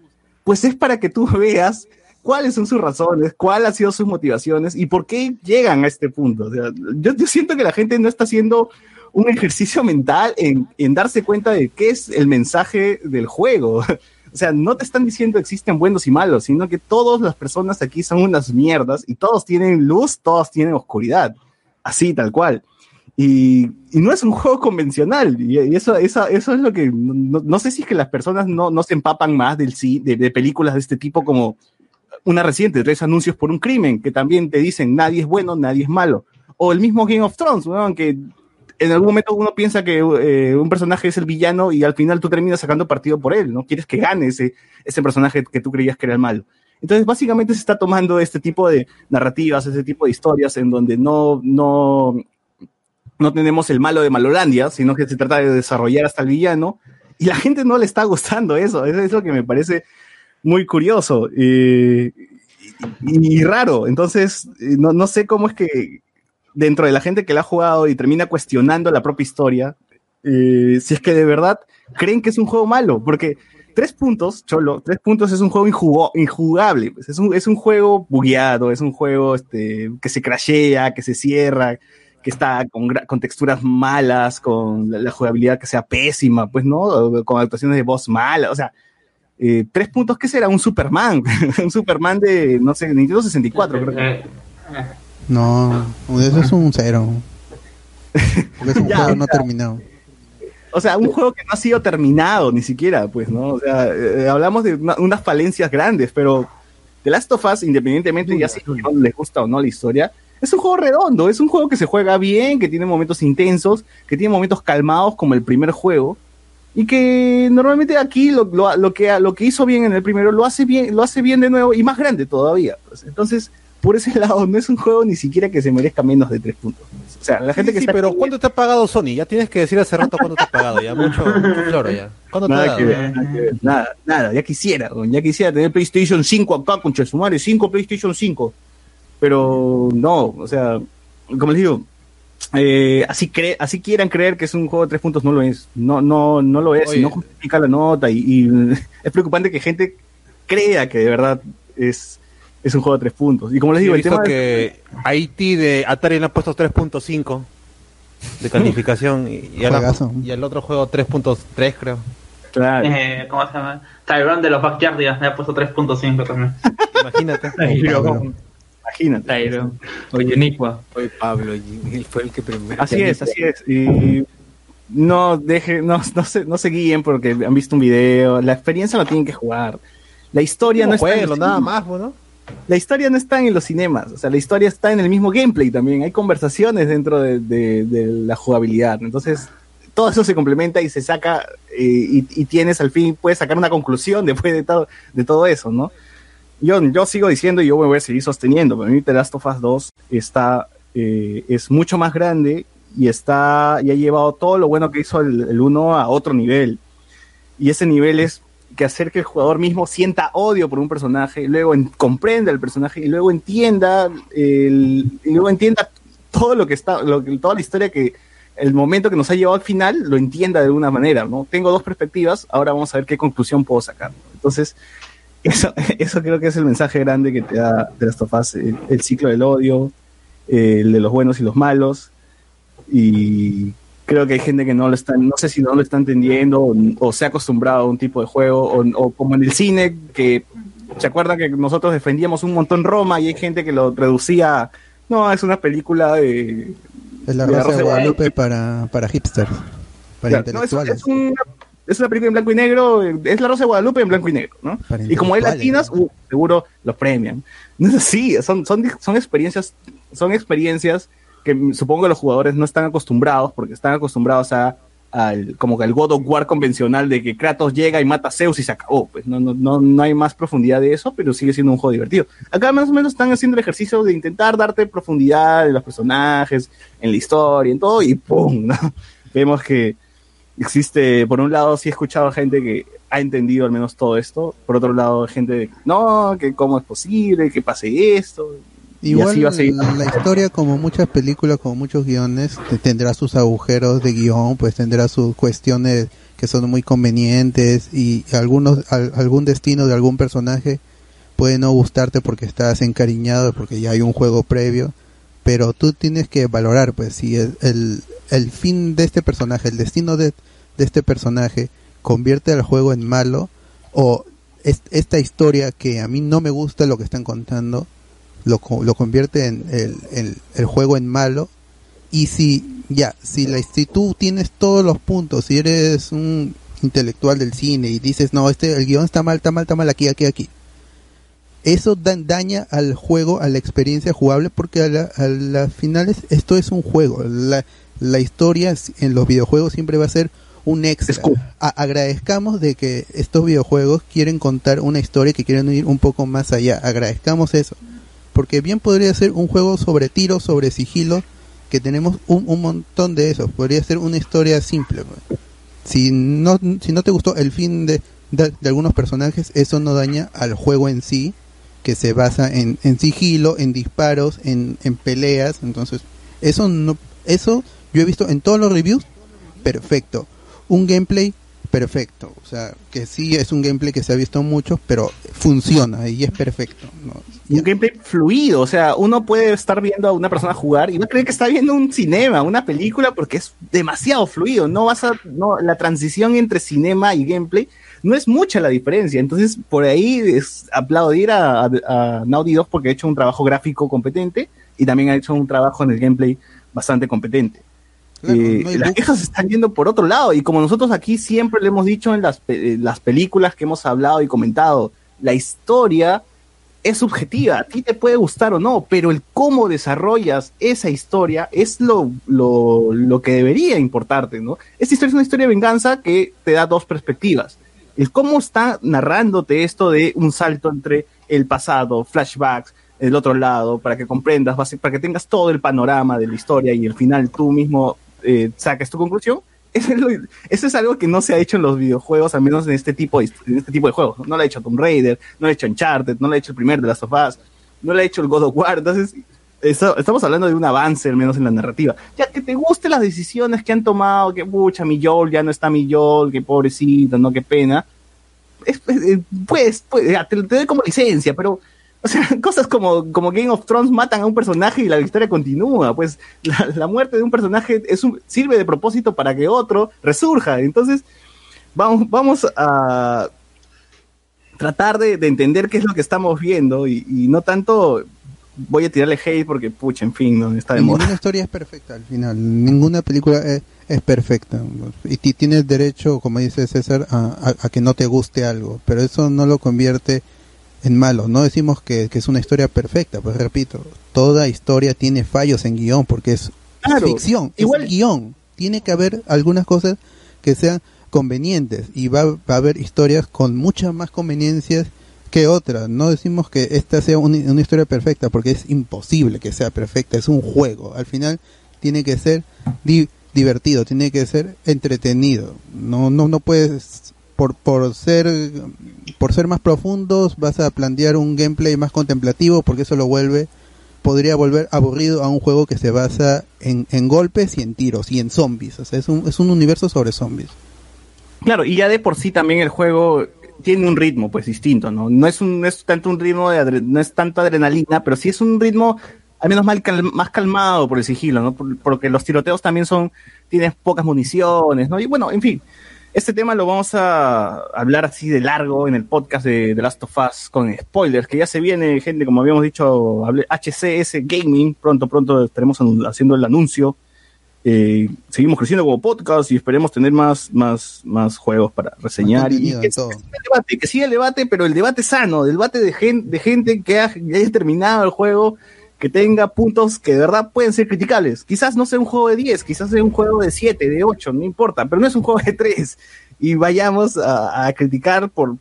Pues es para que tú veas cuáles son sus razones, cuáles han sido sus motivaciones y por qué llegan a este punto. O sea, yo, yo siento que la gente no está haciendo un ejercicio mental en, en darse cuenta de qué es el mensaje del juego. O sea, no te están diciendo existen buenos y malos, sino que todas las personas aquí son unas mierdas y todos tienen luz, todos tienen oscuridad. Así, tal cual. Y, y no es un juego convencional. Y, y eso, eso, eso es lo que. No, no sé si es que las personas no, no se empapan más del de, de películas de este tipo como una reciente, tres anuncios por un crimen, que también te dicen nadie es bueno, nadie es malo. O el mismo Game of Thrones, ¿no? que en algún momento uno piensa que eh, un personaje es el villano y al final tú terminas sacando partido por él, ¿no? Quieres que gane ese, ese personaje que tú creías que era el malo. Entonces, básicamente se está tomando este tipo de narrativas, este tipo de historias en donde no, no, no tenemos el malo de Malolandia, sino que se trata de desarrollar hasta el villano. Y la gente no le está gustando eso. Eso es lo que me parece muy curioso eh, y, y raro. Entonces, eh, no, no sé cómo es que dentro de la gente que la ha jugado y termina cuestionando la propia historia, eh, si es que de verdad creen que es un juego malo, porque tres puntos, Cholo, tres puntos es un juego injugo- injugable, pues, es, un, es un juego bugueado, es un juego este, que se crashea, que se cierra, que está con, con texturas malas, con la, la jugabilidad que sea pésima, pues, ¿no? Con actuaciones de voz malas, o sea, eh, tres puntos, ¿qué será? Un Superman, un Superman de, no sé, Nintendo 64, creo que. No, eso es un cero. Porque es un Ya, juego no ya. terminado. O sea, un juego que no ha sido terminado ni siquiera, pues, ¿no? O sea, eh, hablamos de una- unas falencias grandes, pero The Last of Us, independientemente ya si no les gusta o no la historia, es un juego redondo, es un juego que se juega bien, que tiene momentos intensos, que tiene momentos calmados como el primer juego, y que normalmente aquí lo, lo- lo que, lo que hizo bien en el primero lo hace bien, lo hace bien de nuevo y más grande todavía. pues. Entonces, por ese lado, no es un juego ni siquiera que se merezca menos de tres puntos. O sea, la gente que sí, está pero aquí- ¿cuánto te ha pagado Sony? Ya tienes que decir hace rato cuánto te ha pagado, ya mucho, mucho floro ya. ¿Cuánto te ha Nada dado? que ver, nada que ver, nada, nada, ya quisiera, ya quisiera tener PlayStation 5 acá con Chesumare, 5 PlayStation 5. Pero no, o sea, como les digo, eh, así cre así quieran creer que es un juego de tres puntos, no lo es. No, no, no lo es, y no justifica la nota, y, y es preocupante que gente crea que de verdad es, es un juego de tres puntos. Y como les digo, el tema que Haití de Atari le han puesto 3.5 de calificación y, al otro juego 3.3 creo. Claro. Eh, ¿Cómo se llama? Tyrone de los Backyardigans me ha puesto 3.5 también. Imagínate. Imagínate. Tyro. O Yuniqua. Fue Pablo, y él fue el que primero. Así es, así es. Y no deje, no, no se, no se guíen porque han visto un video. La experiencia la tienen que jugar. La historia no está en nada cinemas. más, ¿no? La historia no está en los cinemas. O sea, la historia está en el mismo gameplay también. Hay conversaciones dentro de, de- de la jugabilidad. Entonces, todo eso se complementa y se saca eh, y, y tienes al fin, puedes sacar una conclusión después de todo, de todo eso, ¿no? Yo, yo sigo diciendo y yo me voy a seguir sosteniendo. Para mí, The Last of Us 2 está, eh, es mucho más grande y está y ha llevado todo lo bueno que hizo el, el 1 a otro nivel. Y ese nivel es que hacer que el jugador mismo sienta odio por un personaje, luego en- comprenda el personaje y luego entienda el, y luego entienda todo lo que está, lo, toda la historia que el momento que nos ha llevado al final lo entienda de alguna manera, ¿no? Tengo dos perspectivas, ahora vamos a ver qué conclusión puedo sacar. Entonces, eso, eso creo que es el mensaje grande que te da de las tofas, el, el ciclo del odio, el de los buenos y los malos, y creo que hay gente que no lo está, no sé si no lo está entendiendo o, o se ha acostumbrado a un tipo de juego, o, o como en el cine, que se acuerdan que nosotros defendíamos un montón Roma y hay gente que lo reducía, a, no, es una película de... Es la Rosa de Guadalupe para, para hipsters, para Claro, no, es, intelectuales. es una, es una película en blanco y negro, es la Rosa de Guadalupe en blanco y negro, ¿no? Para Y como hay latinas, uh, seguro los premian. No es así, son, son, son experiencias, son experiencias que mm, supongo que los jugadores no están acostumbrados, porque están acostumbrados a al, como que al God of War convencional de que Kratos llega y mata a Zeus y se acabó. Pues no, no, no, no hay más profundidad de eso, pero sigue siendo un juego divertido. Acá más o menos están haciendo el ejercicio de intentar darte profundidad en los personajes, en la historia, en todo, y ¡pum! ¿no? Vemos que existe, por un lado, sí he escuchado gente que ha entendido al menos todo esto, por otro lado, gente de, no, que cómo es posible, que pase esto. y Igual así va a seguir. la historia, como muchas películas, como muchos guiones, te- tendrá sus agujeros de guion, pues tendrá sus cuestiones que son muy convenientes y algunos al- algún destino de algún personaje puede no gustarte porque estás encariñado, porque ya hay un juego previo, pero tú tienes que valorar, pues, si el, el, el fin de este personaje, el destino de, de este personaje convierte al juego en malo o es- esta historia que a mí no me gusta lo que están contando lo, lo convierte en el, el- juego en malo y si ya si la si tú tienes todos los puntos si eres un intelectual del cine y dices no este el guion está mal está mal está mal aquí aquí aquí. Eso da- daña al juego a la experiencia jugable porque a, la- las finales esto es un juego. La, la historia en los videojuegos siempre va a ser un extra A- agradezcamos de que estos videojuegos quieren contar una historia que quieren ir un poco más allá agradezcamos eso porque bien podría ser un juego sobre tiros, sobre sigilo, que tenemos un, un montón de esos. Podría ser una historia simple. pues. Si no, si no te gustó el fin de, de, de algunos personajes, eso no daña al juego en sí, que se basa en, en sigilo, en disparos, en, en peleas. Entonces, eso no, eso yo he visto en todos los reviews, perfecto. Un gameplay perfecto. O sea, que sí es un gameplay que se ha visto mucho, pero funciona y es perfecto. ¿no? un gameplay fluido, o sea, uno puede estar viendo a una persona jugar y va a creer que está viendo un cinema, una película, porque es demasiado fluido. No vas a, no, la transición entre cinema y gameplay no es mucha la diferencia. Entonces, por ahí es aplaudir a, a, a Naughty porque ha hecho un trabajo gráfico competente y también ha hecho un trabajo en el gameplay bastante competente. Eh, no las quejas están yendo por otro lado y como nosotros aquí siempre le hemos dicho en las, en las películas que hemos hablado y comentado, la historia es subjetiva, a ti te puede gustar o no, pero el cómo desarrollas esa historia es lo, lo, lo que debería importarte, ¿no? Esta historia es una historia de venganza que te da dos perspectivas. El cómo está narrándote esto de un salto entre el pasado, flashbacks, el otro lado, para que comprendas, para que tengas todo el panorama de la historia y al final tú mismo eh, tu conclusión. Eso es, eso es algo que no se ha hecho en los videojuegos, al menos en este tipo de, en este tipo de juegos. No, lo ha hecho Tomb Raider, no lo ha hecho Uncharted, no lo ha hecho el primer de Last of no lo ha hecho el God of War. Entonces, eso- estamos hablando de un avance, al menos en la narrativa. Ya que te gusten las decisiones que han tomado, que pucha, mi Joel ya no está mi Joel, que pobrecito, no, qué pena. Es- es- pues, pues, te, te doy como licencia, pero o sea, cosas como, como Game of Thrones matan a un personaje y la historia continúa. Pues la, la muerte de un personaje es un, sirve de propósito para que otro resurja. Entonces, vamos, vamos a tratar de, de entender qué es lo que estamos viendo y, y no tanto voy a tirarle hate porque, pucha, en fin, no está de moda. ninguna historia es perfecta al final, ninguna película es, es perfecta. Y ti- tienes derecho, como dice César, a, a- a que no te guste algo, pero eso no lo convierte en malo. No decimos que, que es una historia perfecta, pues repito, toda historia tiene fallos en guion porque es Claro, ficción, igual- es guion. Tiene que haber algunas cosas que sean convenientes y va, va a haber historias con muchas más conveniencias que otras. No decimos que esta sea una, una historia perfecta porque es imposible que sea perfecta, es un juego. Al final tiene que ser di- divertido, tiene que ser entretenido. No no no puedes por, por ser por ser más profundos vas a plantear un gameplay más contemplativo porque eso lo vuelve podría volver aburrido a un juego que se basa en, en golpes y en tiros y en zombies o sea es un, es un universo sobre zombies Claro, y ya de por sí también el juego tiene un ritmo pues distinto, ¿no? No es un no es tanto un ritmo de adre- no es tanto adrenalina, pero sí es un ritmo al menos mal más calmado por el sigilo, ¿no? Por- porque los tiroteos también son tienen pocas municiones, ¿no? Y bueno, en fin, este tema lo vamos a hablar así de largo en el podcast de The Last of Us con spoilers, que ya se viene, gente, como habíamos dicho, HCS Gaming, pronto, pronto estaremos haciendo el anuncio. Eh, seguimos creciendo como podcast y esperemos tener más, más, más juegos para reseñar y que, todo. siga el debate, que siga el debate, pero el debate sano, el debate de, gen- de gente que, ha- que haya terminado el juego, que tenga puntos que de verdad pueden ser criticables. Quizás no sea un juego de 10, quizás sea un juego de 7, de 8, no importa, pero no es un juego de 3. Y vayamos a, criticar por,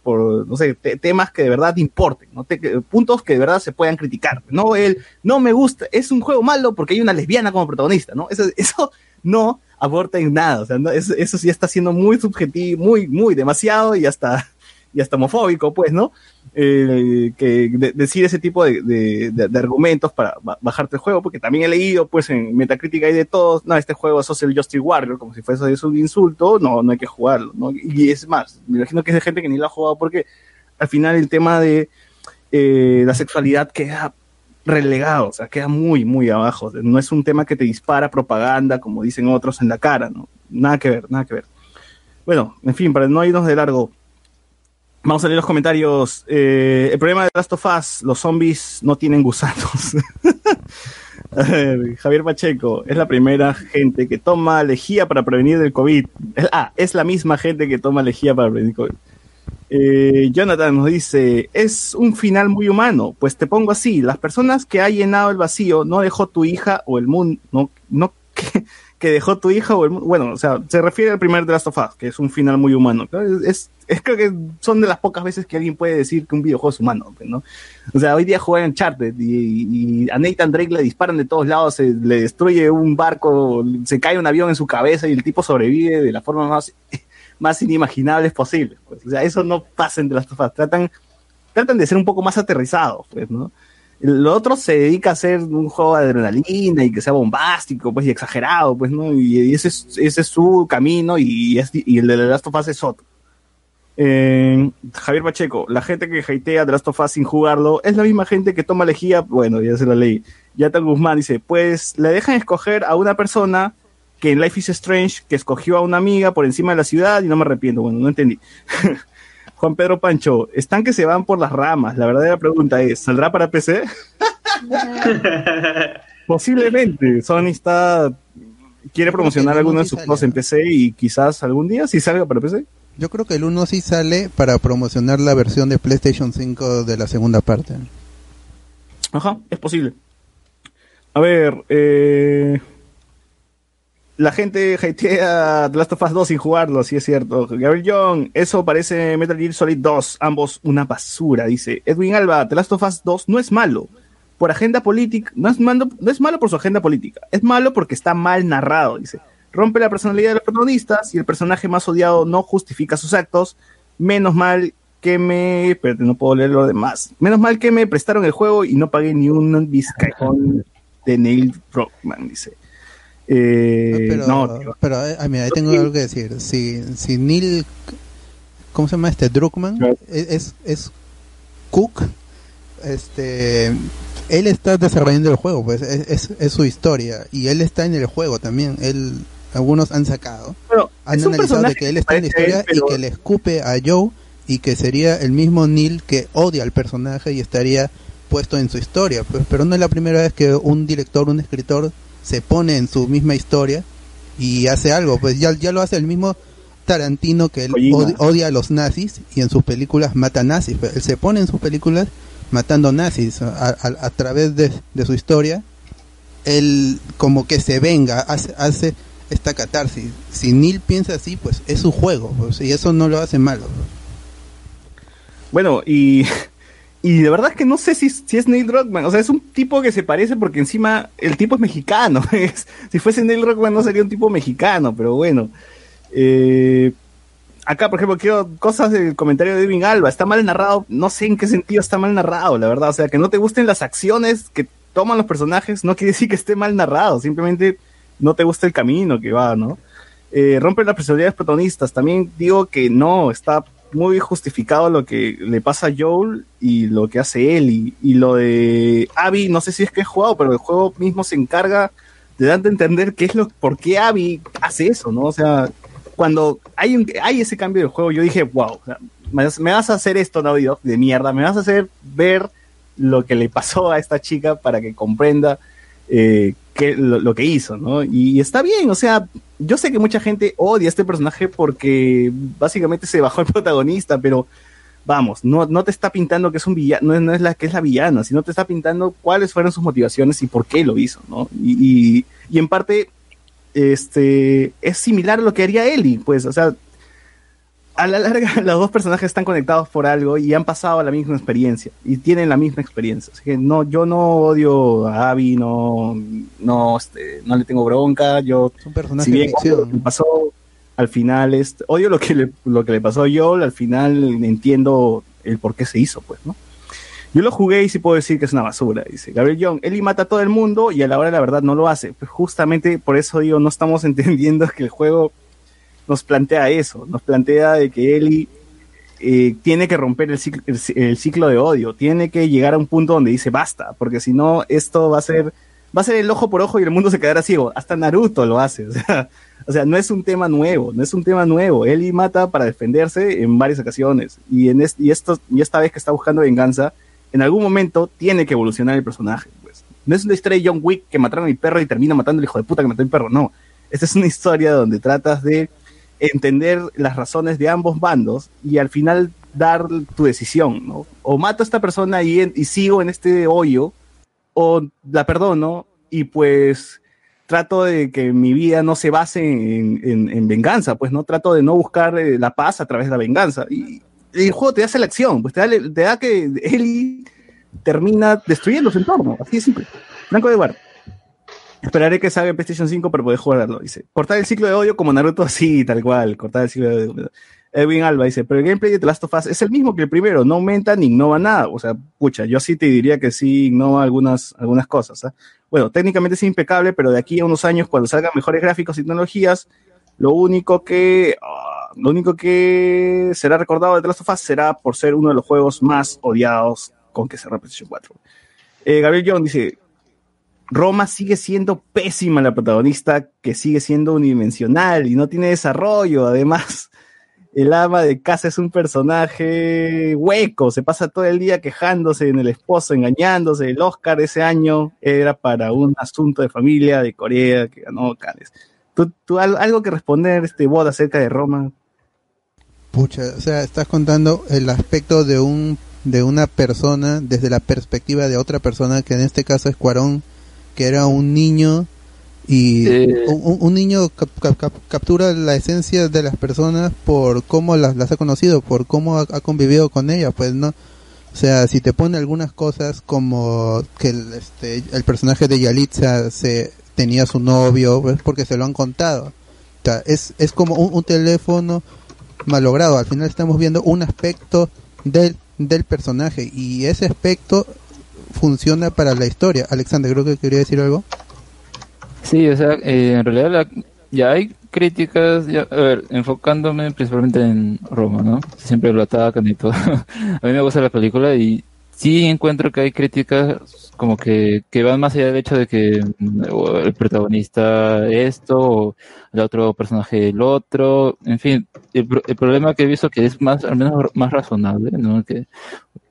no sé, te- temas que de verdad importen, ¿no? Te- puntos que de verdad se puedan criticar. No el, no me gusta, es un juego malo porque hay una lesbiana como protagonista, ¿no? Eso, eso no aporta en nada, o eso, eso sí está siendo muy subjetivo, muy, muy demasiado y hasta, y hasta homofóbico, pues, ¿no? Eh, que de- ese tipo de, de- de- argumentos para ba- bajarte el juego, porque también he leído, pues, en Metacritic hay de todos, no, este juego es Social Justice Warrior, como si fuese eso un insulto, no, no hay que jugarlo, ¿no? Y es más, me imagino que es de gente que ni lo ha jugado porque al final el tema de eh, la sexualidad queda relegado, o sea, queda muy, muy abajo. No es un tema que te dispara propaganda, como dicen otros, en la cara, ¿no? Nada que ver, nada que ver. Bueno, en fin, para no irnos de largo, vamos a leer los comentarios. Eh, el problema de Last of los zombies no tienen gusanos. Javier Pacheco, es la primera gente que toma lejía para prevenir el COVID. Ah, es la misma gente que toma lejía para prevenir el COVID. Eh, Jonathan nos dice, es un final muy humano, pues te pongo así, las personas que ha llenado el vacío no dejó tu hija o el mundo, no, no que, dejó tu hija o el mundo, bueno, o sea, se refiere al primer The Last of que es un final muy humano. Es, es, creo que son de las pocas veces que alguien puede decir que un videojuego es humano, pues, ¿no? O sea, hoy día juega en Uncharted y, y a Nathan Drake le disparan de todos lados, se le destruye un barco, se cae un avión en su cabeza y el tipo sobrevive de la forma más más inimaginables posibles. Pues. O sea, eso no pasa en The Last of Us. Tratan, tratan de ser un poco más aterrizados, pues, ¿no? Lo otro se dedica a hacer un juego de adrenalina y que sea bombástico, pues, y exagerado, pues, ¿no? Y, y ese, es, ese es su camino y, es- y el de The Last of Us es otro. Eh, Javier Pacheco, la gente que hatea The Last of Us sin jugarlo es la misma gente que toma lejía, bueno, ya se la leí. Yatan Guzmán dice, pues le dejan escoger a una persona que en Life is Strange, que escogió a una amiga por encima de la ciudad y no me arrepiento, bueno, no entendí. Juan Pedro Pancho, están que se van por las ramas. La verdadera pregunta es, ¿saldrá para PC? Posiblemente. Sony está quiere promocionar uno alguno de sus juegos en PC y quizás algún día sí salga para PC. Yo creo que el 1 sí sale para promocionar la versión de PlayStation 5 de la segunda parte. Ajá, es posible. A ver, eh, la gente hatea The Last of Us 2 sin jugarlo, sí es cierto. Gabriel Young, eso parece Metal Gear Solid 2, ambos una basura, dice. Edwin Alba, The Last of Us 2 no es malo. Por agenda política, no es malo por su agenda política, es malo porque está mal narrado, dice. Rompe la personalidad de los protagonistas y el personaje más odiado no justifica sus actos. Menos mal que me. Espérate, no puedo leer lo demás. Menos mal que me prestaron el juego y no pagué ni un vizcajón de Neil Druckmann, dice. Eh, Pero, no, tío. pero eh, ah, mira, ahí tengo algo que decir. Si, si Neil, ¿cómo se llama este? Druckmann, es, es, es Cook, este, él está desarrollando el juego, pues es, es, es su historia y él está en el juego también. Él, algunos han sacado, han analizado de que él está en la él, historia pero- y que le escupe a Joe y que sería el mismo Neil que odia al personaje y estaría puesto en su historia. Pues, pero no es la primera vez que un director, un escritor se pone en su misma historia y hace algo. Pues ya, ya lo hace el mismo Tarantino que él odia a los nazis y en sus películas mata nazis. Pues, él se pone en sus películas matando nazis a, a- a través de, de su historia. Él como que se venga, hace, hace esta catarsis. Si Neil piensa así, pues es su juego. pues, y eso no lo hace malo. Bueno, y, y de verdad es que no sé si, si es Neil Druckmann. O sea, es un tipo que se parece porque encima el tipo es mexicano. Es- si fuese Neil Druckmann no sería un tipo mexicano, pero bueno. Eh, acá, por ejemplo, quiero cosas del comentario de Edwin Alba. Está mal narrado. No sé en qué sentido está mal narrado, la verdad. O sea, que no te gusten las acciones que toman los personajes no quiere decir que esté mal narrado. Simplemente no te gusta el camino que va, ¿no? Eh, rompe las personalidades protagonistas. También digo que no, está muy justificado lo que le pasa a Joel y lo que hace él. Y, y lo de Abby, no sé si es que he jugado, pero el juego mismo se encarga de darte a entender qué es lo, por qué Abby hace eso, ¿no? O sea, cuando hay, un, hay ese cambio del juego, yo dije, wow, me, vas- a hacer esto, Dog, de mierda, me vas a hacer ver lo que le pasó a esta chica para que comprenda eh, qué- lo, que hizo, ¿no? Y está bien, o sea, yo sé que mucha gente odia a este personaje porque básicamente se bajó el protagonista, pero vamos, no, no te está pintando que es un villano, no es la que es la villana, sino te está pintando cuáles fueron sus motivaciones y por qué lo hizo, ¿no? Y, y, y en parte, este, es similar a lo que haría Ellie, pues, o sea, a la larga los dos personajes están conectados por algo y han pasado la misma experiencia y tienen la misma experiencia. Así que no, yo no odio a Abby, no, no, este, no le tengo bronca, yo personaje si bien lo que pasó al final, este, odio lo que le, lo que le pasó a Joel, al final entiendo el por qué se hizo, pues, ¿no? Yo lo jugué y sí puedo decir que es una basura, dice Gabriel Young. Eli mata a todo el mundo y a la hora de la verdad no lo hace. Pues justamente por eso digo, no estamos entendiendo que el juego nos plantea eso, nos plantea de que Eli eh, tiene que romper el ciclo, de odio, tiene que llegar a un punto donde dice basta, porque si no esto va a ser va a ser el ojo por ojo y el mundo se quedará ciego. Hasta Naruto lo hace, o sea, no es un tema nuevo, no es un tema nuevo. Eli mata para defenderse en varias ocasiones y en y esto y esta vez que está buscando venganza, en algún momento tiene que evolucionar el personaje, pues. No es una historia de John Wick que mataron a mi perro y termina matando al hijo de puta que mató a mi perro, no. Esta es una historia donde tratas de entender las razones de ambos bandos y al final dar tu decisión, ¿no? O mato a esta persona y, en- sigo en este hoyo, o la perdono y pues trato de que mi vida no se base en, en- en venganza, pues no trato de no buscar eh, la paz a través de la venganza. Y, el juego te da esa elección, pues te da, que Eli termina destruyendo su entorno, así de simple. Blanco de Guard. Esperaré que salga en PlayStation 5 para poder jugarlo, dice. Cortar el ciclo de odio como Naruto, sí, tal cual, cortar el ciclo de odio. Edwin Alba dice, pero el gameplay de The Last of Us es el mismo que el primero, no aumenta ni innova nada. O sea, pucha, yo sí te diría que sí innova algunas, algunas cosas. ¿ah? Bueno, técnicamente es impecable, pero de aquí a unos años, cuando salgan mejores gráficos y tecnologías, lo único que, ah, lo único que será recordado de The Last of Us será por ser uno de los juegos más odiados con que cerró PlayStation 4. Eh, Gabriel John dice, Roma sigue siendo pésima la protagonista, que sigue siendo unidimensional y no tiene desarrollo. Además, el ama de casa es un personaje hueco, se pasa todo el día quejándose en el esposo, engañándose. El Oscar ese año era para un asunto de familia de Corea que ganó Cannes. ¿Tú, tú al- algo que responder, este bot acerca de Roma? Pucha, o sea, estás contando el aspecto de un de una persona desde la perspectiva de otra persona, que en este caso es Cuarón, que era un niño y Eh. un, un- niño cap- cap- cap- captura la esencia de las personas por cómo las, las ha conocido, por cómo ha, ha convivido con ellas, pues no. O sea, si te pone algunas cosas como que el, este, el personaje de Yalitza se tenía su novio, es porque se lo han contado. O sea, es, es como un, un teléfono malogrado. Al final estamos viendo un aspecto del, del personaje y ese aspecto funciona para la historia. Alexander, creo que quería decir algo. Sí, o sea, eh, en realidad la- ya hay críticas, ya, a ver, enfocándome principalmente en Roma, ¿no? Siempre lo atacan y todo. a mí me gusta la película y sí encuentro que hay críticas como que, que van más allá del hecho de que mm, el protagonista esto o el otro personaje el otro, en fin, el, el problema que he visto que es más, al menos más razonable, ¿no? Que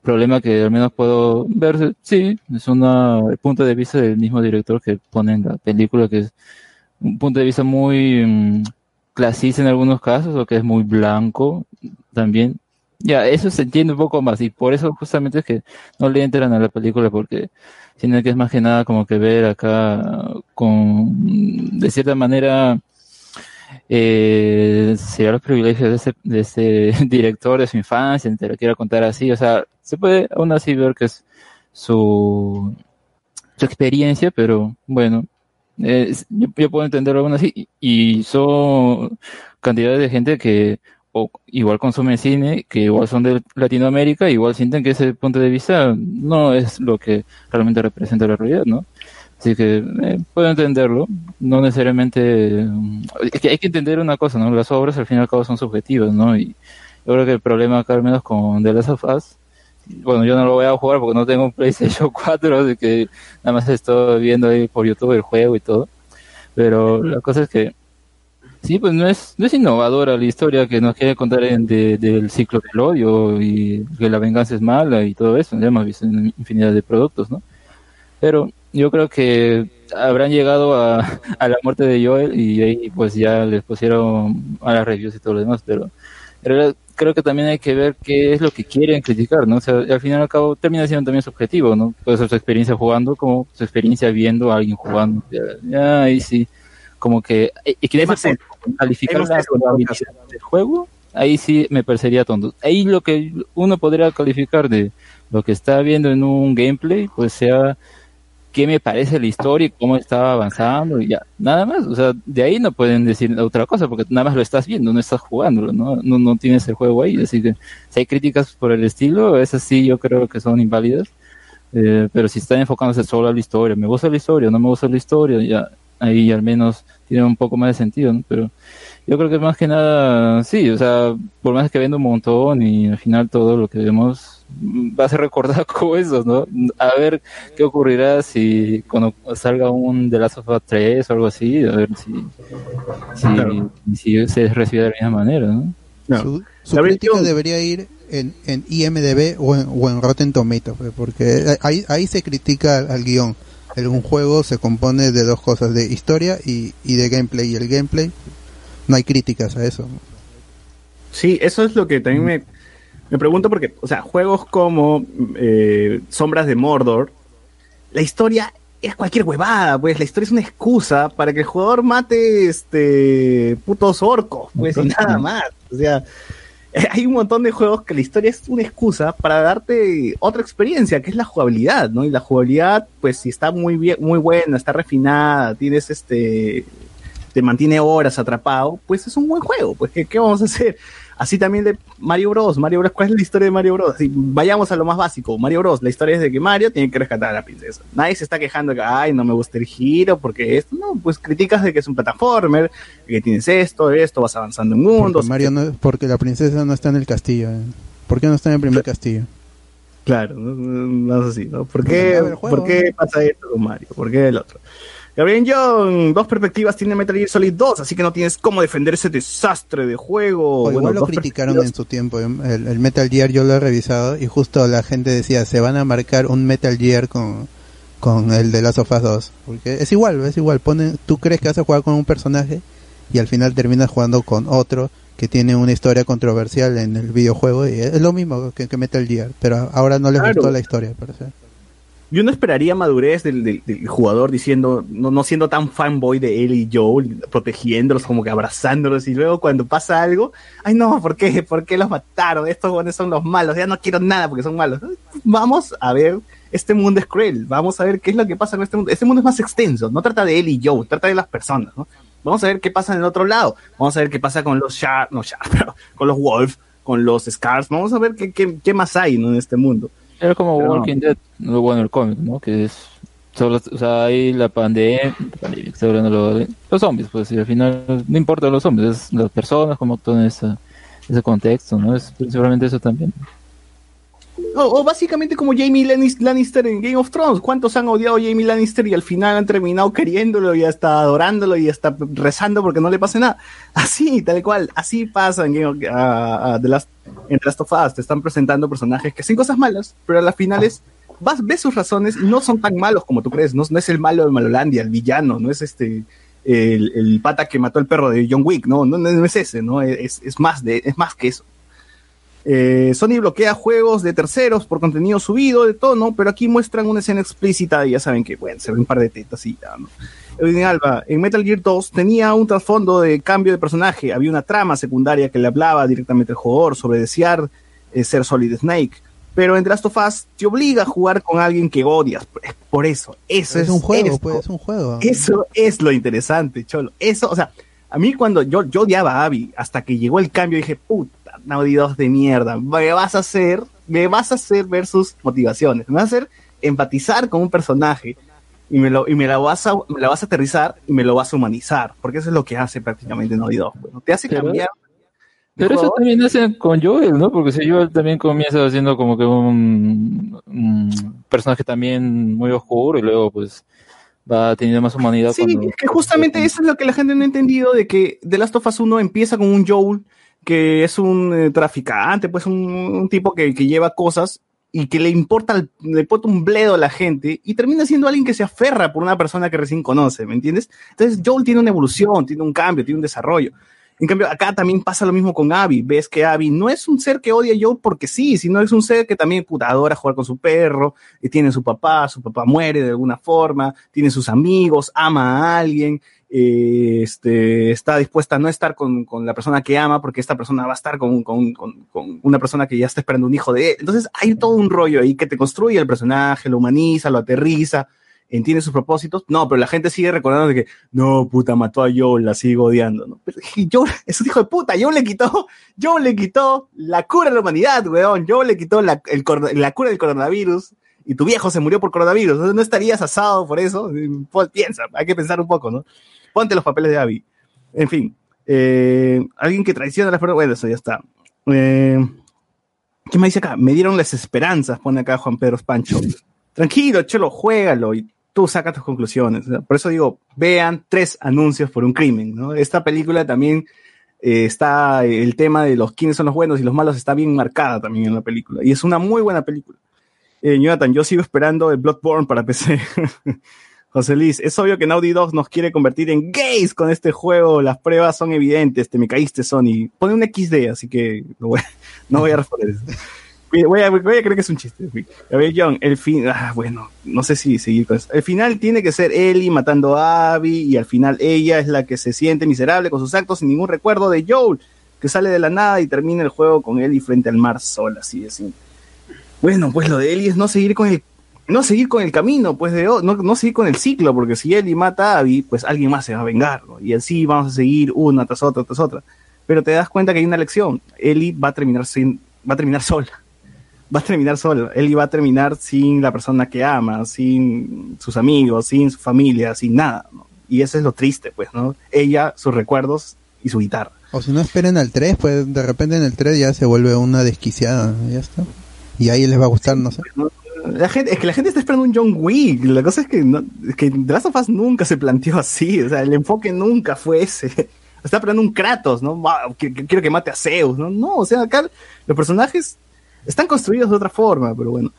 problema que al menos puedo ver, sí, es una, el punto de vista del mismo director que pone en la película, que es un punto de vista muy mm, clasista en algunos casos, o que es muy blanco también. Ya, eso se entiende un poco más, y por eso justamente es que no le entran a la película, porque tiene que es más que nada como que ver acá con, de cierta manera, eh, será los privilegios de ese, de ese director de su infancia, te lo quiero contar así, o sea, se puede aún así ver que es su, su experiencia, pero bueno, yo, puedo entenderlo aún así, y son cantidades de gente que o igual consumen cine, que igual son de Latinoamérica, igual sienten que ese punto de vista no es lo que realmente representa la realidad, ¿no? Así que eh, puedo entenderlo, no necesariamente... Es que hay que entender una cosa, ¿no? Las obras al fin y al cabo son subjetivas, ¿no? Y yo creo que el problema acá al menos con The Last of Us, bueno, yo no lo voy a jugar porque no tengo un PlayStation 4, así que nada más estoy viendo ahí por YouTube el juego y todo. Pero la cosa es que Sí, pues no es, no es innovadora la historia que nos quiere contar de- del ciclo del odio y que la venganza es mala y todo eso. Ya hemos visto infinidad de productos, ¿no? Pero yo creo que habrán llegado a, a la muerte de Joel y ahí pues ya les pusieron a las reviews y todo lo demás. Pero en realidad creo que también hay que ver qué es lo que quieren criticar, ¿no? O sea, al final y al cabo termina siendo también subjetivo, ¿no? Puede ser su experiencia jugando como su experiencia viendo a alguien jugando. Ya, ya ahí sí, como que... Punto, calificar la jugabilidad del juego, ahí sí me parecería tonto. Ahí lo que uno podría calificar de lo que está viendo en un gameplay, pues sea qué me parece la historia y cómo está avanzando y ya, nada más. O sea, de ahí no pueden decir otra cosa porque nada más lo estás viendo, no estás jugándolo, ¿no? No, no tienes el juego ahí. Así que si hay críticas por el estilo, esas sí yo creo que son inválidas. Eh, pero si están enfocándose solo a la historia, me gusta la historia, no me gusta la historia, ya ahí al menos tiene un poco más de sentido, ¿no? Pero yo creo que más que nada, sí, o sea, por más que venda un montón y al final todo lo que vemos mm, va a ser recordado como eso, ¿no? A ver qué ocurrirá si cuando salga un The Last of Us 3 o algo así, a ver si, si, si se recibe de la misma manera, ¿no? Su, su crítica debería ir en, en IMDB o en, o en Rotten Tomatoes, pues, porque ahí, ahí se critica al, al guion. El, un juego se compone de dos cosas, de historia y, y de gameplay. Y el gameplay, no hay críticas a eso. Sí, eso es lo que también me, me pregunto porque, o sea, juegos como eh, Sombras de Mordor, la historia es cualquier huevada, pues la historia es una excusa para que el jugador mate este putos orcos, pues y nada más. O sea, hay un montón de juegos que la historia es una excusa para darte otra experiencia, que es la jugabilidad, ¿no? Y la jugabilidad, pues si está muy bien, muy buena, está refinada, tienes este te mantiene horas atrapado, pues es un buen juego, pues ¿qué, qué vamos a hacer? Así también de Mario Bros. Mario Bros. ¿Cuál es la historia de Mario Bros? Así, vayamos a lo más básico. Mario Bros. La historia es de que Mario tiene que rescatar a la princesa. Nadie se está quejando de que, ay, no me gusta el giro, porque esto, no, pues criticas de que es un plataformer, que tienes esto, esto, vas avanzando en mundos. Porque, Mario no- porque la princesa no está en el castillo. ¿eh? ¿Por qué no está en el primer castillo? Claro, no, no es así, ¿no? ¿Por qué, ¿por qué pasa esto con Mario? ¿Por qué el otro? Gabriel John, dos perspectivas tiene Metal Gear Solid 2, así que no tienes cómo defender ese desastre de juego. O Bueno, igual lo criticaron en su tiempo. ¿eh? El, el Metal Gear yo lo he revisado y justo la gente decía, se van a marcar un Metal Gear con, con el de Last of Us 2. Porque es igual, es igual. Ponen, tú crees que vas a jugar con un personaje y al final terminas jugando con otro que tiene una historia controversial en el videojuego y es lo mismo que, que Metal Gear. Pero ahora no les Claro. gustó la historia, parece. Yo no esperaría madurez del, jugador diciendo, no, no siendo tan fanboy de él y Joel, protegiéndolos, como que abrazándolos, y luego cuando pasa algo, ay no, ¿por qué? ¿Por qué los mataron? Estos buenos son los malos, ya no quiero nada porque son malos. Vamos a ver, este mundo es cruel, vamos a ver qué es lo que pasa en este mundo. Este mundo es más extenso, no trata de él y Joel, trata de las personas, ¿no? Vamos a ver qué pasa en el otro lado, vamos a ver qué pasa con los Sharp, no Sharp, con los Wolf, con los Scars, vamos a ver qué, qué, qué más hay ¿no? en este mundo. Era como Pero no. Walking Dead, lo bueno el cómic, ¿no? Que es solo, o sea, ahí la pandemia, pandemia, hablando los zombies, pues, y al final no importa los zombies, es las personas como todo en ese, ese contexto, ¿no? Es principalmente eso también. O, básicamente como Jamie Lannis- Lannister en Game of Thrones. ¿Cuántos han odiado a Jamie Lannister y al final han terminado queriéndolo y hasta adorándolo y hasta rezando porque no le pase nada? Así, tal cual. Así pasa en, Game of- a- a The Last, en Last of Us. Te están presentando personajes que hacen cosas malas, pero a las finales vas, ves sus razones y no son tan malos como tú crees. No, no es el malo de Malolandia, el villano, no es este... El, el pata que mató al perro de John Wick, no, no, no es ese, no, es, es más de, es más que eso. Eh, Sony bloquea juegos de terceros por contenido subido, de todo, ¿no? Pero aquí muestran una escena explícita y ya saben que, bueno, se ve un par de tetas y ya, ¿no? Edwin Alba, en Metal Gear 2 tenía un trasfondo de cambio de personaje, había una trama secundaria que le hablaba directamente al jugador sobre desear eh, ser Solid Snake, pero en The Last of Us te obliga a jugar con alguien que odias, por- es por eso, eso es, Es un juego, esto. pues, es un juego. Eso es lo interesante, Cholo. Eso, o sea, A mí cuando yo, yo odiaba a Abby, hasta que llegó el cambio dije, puta, Naughty de mierda, me vas a hacer, me vas a hacer ver sus motivaciones, me vas a hacer empatizar con un personaje y me lo y me la vas a me la vas a aterrizar y me lo vas a humanizar, porque eso es lo que hace prácticamente Naughty te hace Pero- cambiar Pero eso también hacen con Joel, ¿no? Porque si Joel también comienza siendo como que un, un personaje también muy oscuro y luego pues va teniendo más humanidad. Sí, cuando- es que justamente eso es lo que la gente no ha entendido de que The Last of Us 1 empieza con un Joel que es un eh, traficante, pues un, tipo que, que lleva cosas y que le importa, le importa un bledo a la gente y termina siendo alguien que se aferra por una persona que recién conoce, ¿me entiendes? Entonces Joel tiene una evolución, tiene un cambio, tiene un desarrollo. En cambio, acá también pasa lo mismo con Abby. Ves que Abby no es un ser que odia a Joel porque sí, sino es un ser que también puta, adora jugar con su perro, y tiene su papá, su papá muere de alguna forma, tiene sus amigos, ama a alguien, eh, este, está dispuesta a no estar con, con la persona que ama porque esta persona va a estar con, con- con- una persona que ya está esperando un hijo de él. Entonces hay todo un rollo ahí que te construye el personaje, lo humaniza, lo aterriza, entiende sus propósitos. No, pero la gente sigue recordando de que, no, puta, mató a Joel, la sigo odiando. ¿no? Pero Joel es un hijo de puta, Joel le quitó, Joel le quitó la cura de la humanidad, weón. Joel le quitó la, el la cura del coronavirus y tu viejo se murió por coronavirus. ¿No, no estarías asado por eso? Pues, piensa, hay que pensar un poco, ¿no? Ponte los papeles de Abby. En fin, eh, alguien que traiciona las personas. Bueno, eso ya está. Eh, ¿Qué me dice acá? Me dieron las esperanzas, pone acá Juan Pedro Pancho. Tranquilo, cholo, juégalo y tú saca tus conclusiones. Por eso digo, vean tres anuncios por un crimen. Esta película también eh, está el tema de los quiénes son los buenos y los malos está bien marcada también en la película. Y es una muy buena película. Jonathan, yo sigo esperando el Bloodborne para PC. José Luis, es obvio que Naughty Dog nos quiere convertir en gays con este juego. Las pruebas son evidentes. Te me caíste, Sony. Pone un XD, así que no voy, a responder eso. Voy a, creer que es un chiste. A ver, John, el fin. Ah, bueno, no sé si seguir con eso. El final tiene que ser Ellie matando a Abby y al final ella es la que se siente miserable con sus actos sin ningún recuerdo de Joel, que sale de la nada y termina el juego con Ellie frente al mar sola, así de. Bueno, pues lo de Ellie es no seguir con el no seguir con el camino, pues de no, no seguir con el ciclo, porque si Ellie mata a Abby, pues alguien más se va a vengar, ¿no? y así vamos a seguir una tras otra tras otra. Pero te das cuenta que hay una lección. Ellie va a terminar sin, va a terminar sola. Va a terminar sola. Ellie va a terminar sin la persona que ama, sin sus amigos, sin su familia, sin nada. ¿no? Y eso es lo triste, pues, ¿no? Ella, sus recuerdos y su guitarra. O si no esperen al 3, pues de repente en el 3 ya se vuelve una desquiciada, ya está. Y ahí les va a gustar, no sé. La gente, es que la gente está esperando un John Wick. La cosa es que, no, es que The Last of Us nunca se planteó así. O sea, el enfoque nunca fue ese. Está esperando un Kratos, ¿no? Quiero que mate a Zeus, ¿no? No, o sea, acá los personajes están construidos de otra forma, pero bueno.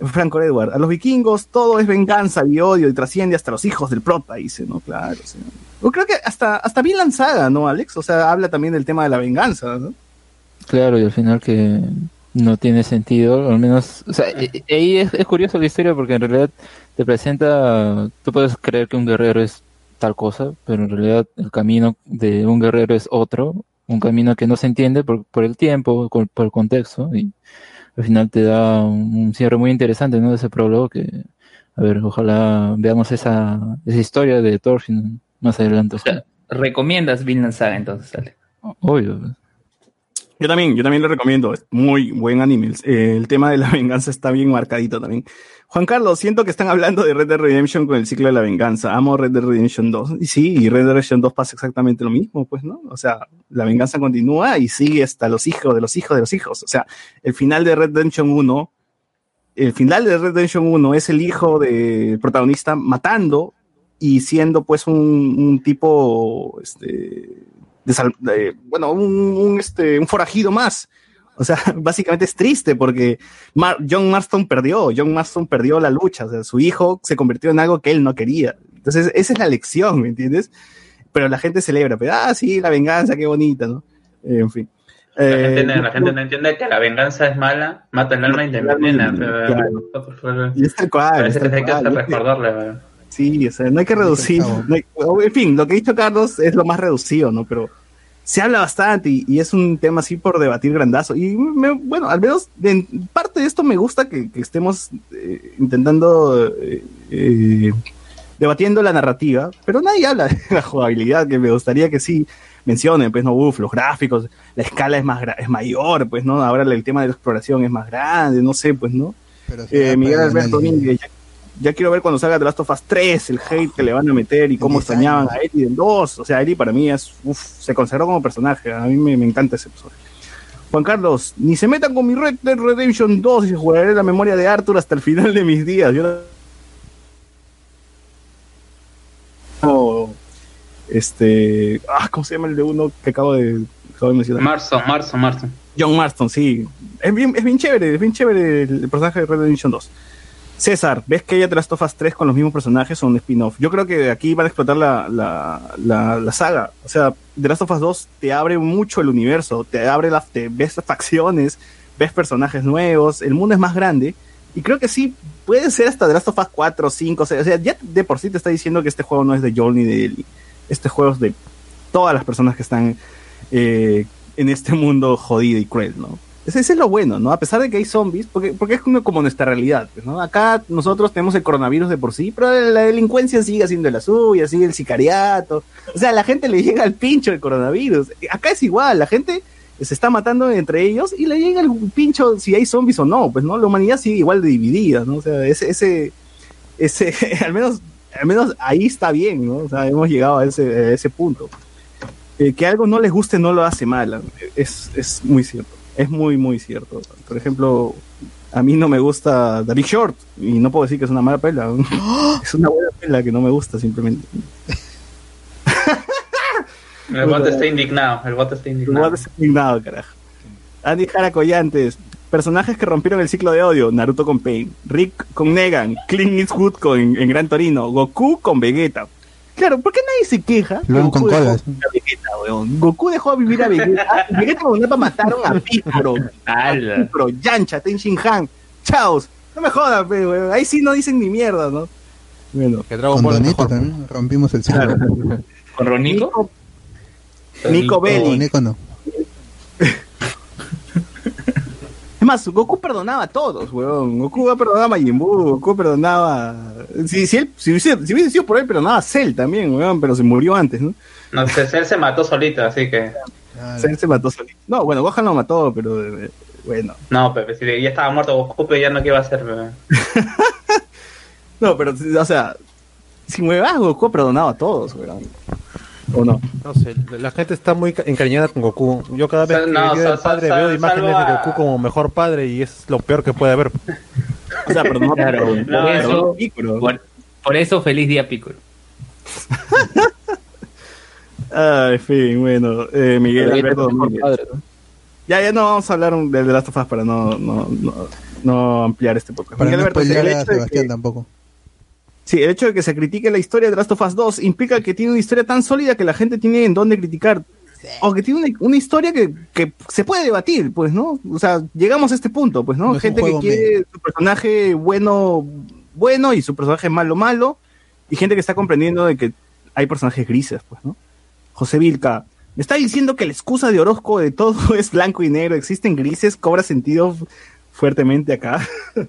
Franco Edward, a los vikingos todo es venganza y odio y trasciende hasta los hijos del prota, dice, ¿no? Claro, o sea. Yo creo que hasta, hasta bien lanzada, ¿no, Alex? O sea, habla también del tema de la venganza, ¿no? Claro, y al final que no tiene sentido, al menos, o sea, e- e- ahí es, es curioso la historia porque en realidad te presenta, tú puedes creer que un guerrero es tal cosa, pero en realidad el camino de un guerrero es otro, un camino que no se entiende por, por el tiempo, por, por el contexto, y al final te da un, cierre muy interesante, ¿no? De ese prólogo que, a ver, ojalá veamos esa, esa historia de Thorfinn más adelante. ¿Recomiendas Vinland Saga entonces, Ale? Obvio. Yo también, yo también lo recomiendo. Es muy buen anime. El tema de la venganza está bien marcadito también. Juan Carlos, siento que están hablando de Red Dead Redemption con el ciclo de la venganza. Amo Red Dead Redemption 2. Y sí, y Red Dead Redemption 2 pasa exactamente lo mismo, pues, ¿no? O sea, la venganza continúa y sigue hasta los hijos de los hijos de los hijos. O sea, el final de Red Redemption 1, el final de Red Redemption 1 es el hijo del protagonista matando y siendo pues un, un tipo, este, de bueno, un, un, este, un forajido más. O sea, básicamente es triste porque Mar- John Marston perdió, John Marston perdió la lucha, o sea, su hijo se convirtió en algo que él no quería. Entonces, esa es la lección, ¿me entiendes? Pero la gente celebra, pero, ah, sí, la venganza, qué bonita, ¿no? Eh, en fin. La, Eh, gente, no- la gente no entiende que la venganza es mala, mata el alma y te envenena. Claro. Y es tal cual, A es veces tal hay que cual. hasta recordarle. Sí, o sea, no hay que reducir. no hay- o, en fin, lo que ha dicho Carlos es lo más reducido, ¿no? Pero se habla bastante y, y es un tema así por debatir grandazo. Y me- bueno, al menos de- en parte de esto me gusta que, que estemos eh, intentando eh, eh, debatiendo la narrativa, pero nadie habla de la jugabilidad, que me gustaría que sí mencionen, pues no, uff, los gráficos, la escala es más es mayor, pues no, ahora el tema de la exploración es más grande, no sé, pues no. Pero Miguel Alberto. Domínguez, ya, quiero ver cuando salga The Last of Us 3, el hate que le van a meter y cómo extrañaban a Ellie del 2. O sea, Ellie para mí es, uff, se consagró como personaje. A mí me, me encanta ese personaje. Juan Carlos, ni se metan con mi Red Dead Redemption 2 y jugaré la memoria de Arthur hasta el final de mis días. Yo no- este, ah, ¿cómo se llama el de uno que acabo de, acabo de mencionar? Marzo, marzo, marzo. John Marston, sí. Es bien, es bien chévere, es bien chévere el, el personaje de Red Dead Redemption 2. César, ¿ves que haya The Last of Us 3 con los mismos personajes o un spin-off? Yo creo que aquí van a explotar la, la, la, saga. O sea, The Last of Us 2 te abre mucho el universo, te abre las, te ves facciones, ves personajes nuevos, el mundo es más grande. Y creo que sí, puede ser hasta The Last of Us 4, 5, 6. O sea, ya de por sí te está diciendo que este juego no es de Joel ni de Ellie. Este juego es de todas las personas que están eh, en este mundo jodido y cruel, ¿no? Ese, es lo bueno, ¿no? A pesar de que hay zombies, porque, porque es como, nuestra realidad, ¿no? Acá nosotros tenemos el coronavirus de por sí, pero la delincuencia sigue haciendo la suya, sigue el sicariato. O sea, a la gente le llega el pincho el coronavirus. Acá es igual, la gente se está matando entre ellos y le llega el pincho si hay zombies o no, pues, ¿no? La humanidad sigue igual de dividida, ¿no? O sea, ese, ese, ese, al menos, al menos ahí está bien, ¿no? O sea, hemos llegado a ese, a ese punto. Eh, que algo no les guste no lo hace mal, es, es muy cierto, es muy, muy cierto. Por ejemplo, a mí no me gusta The Big Short y no puedo decir que es una mala pela, es una buena pela que no me gusta simplemente. El bote está indignado, el bote está indignado. No eres indignado, carajo. Andy Jara Collantes. Personajes que rompieron el ciclo de odio. Naruto con Pain. Rick con Negan. Clint Eastwood con, en Gran Torino. Goku con Vegeta. Claro, ¿por qué nadie se queja? que Luego Goku con dejó colas. vivir a Vegeta, weón? Goku dejó vivir a Vegeta. Vegeta con una mataron a Piccolo. A Piccolo, Yancha, Ten Shin Han. Chaos. No me jodas, pe, weón. Ahí sí no dicen ni mierda, ¿no? Bueno. Que Con Donito también rompimos el ciclo. ¿Con Ronico? Nico Bellic. No, Nico no. Es más, Goku perdonaba a todos, weón. Goku perdonaba a Majin Buu, Goku perdonaba... Si, si, él, si, hubiese, si hubiese sido por él, perdonaba a Cell también, weón, pero se murió antes, ¿no? No sé, él se mató solito, así que. Cell se mató solito. No, bueno, Gohan lo mató, pero eh, bueno. No, Pepe, si ya estaba muerto Goku, pero ya no qué iba a hacer, Pepe. No, pero, o sea, sin huevas, Goku ha perdonado a todos, weón. ¿O no? No sé, la gente está muy ca- encariñada con Goku. Yo cada vez Sal- que no, padre sal- veo sal- imágenes de Goku como mejor padre y es lo peor que puede haber. O sea, Claro, por, No, eso, por, por eso feliz día Piccolo. Ah, en fin, bueno, eh, Miguel Alberto padre, ¿no? Ya, ya no vamos a hablar un- de The Last of Us para no, no, no, no ampliar este podcast. Para Miguel no Alberto, el hecho de Sebastián que- tampoco. Sí, el hecho de que se critique la historia de Last of Us 2 implica que tiene una historia tan sólida que la gente tiene en dónde criticar. O que tiene una, una historia que, que se puede debatir, pues, ¿no? O sea, llegamos a este punto, pues, ¿no? Gente que quiere su personaje bueno, bueno y su personaje malo, malo. Y gente que está comprendiendo de que hay personajes grises, pues, ¿no? José Vilca, me está diciendo que la excusa de Orozco de todo es blanco y negro, existen grises, cobra sentido fuertemente acá.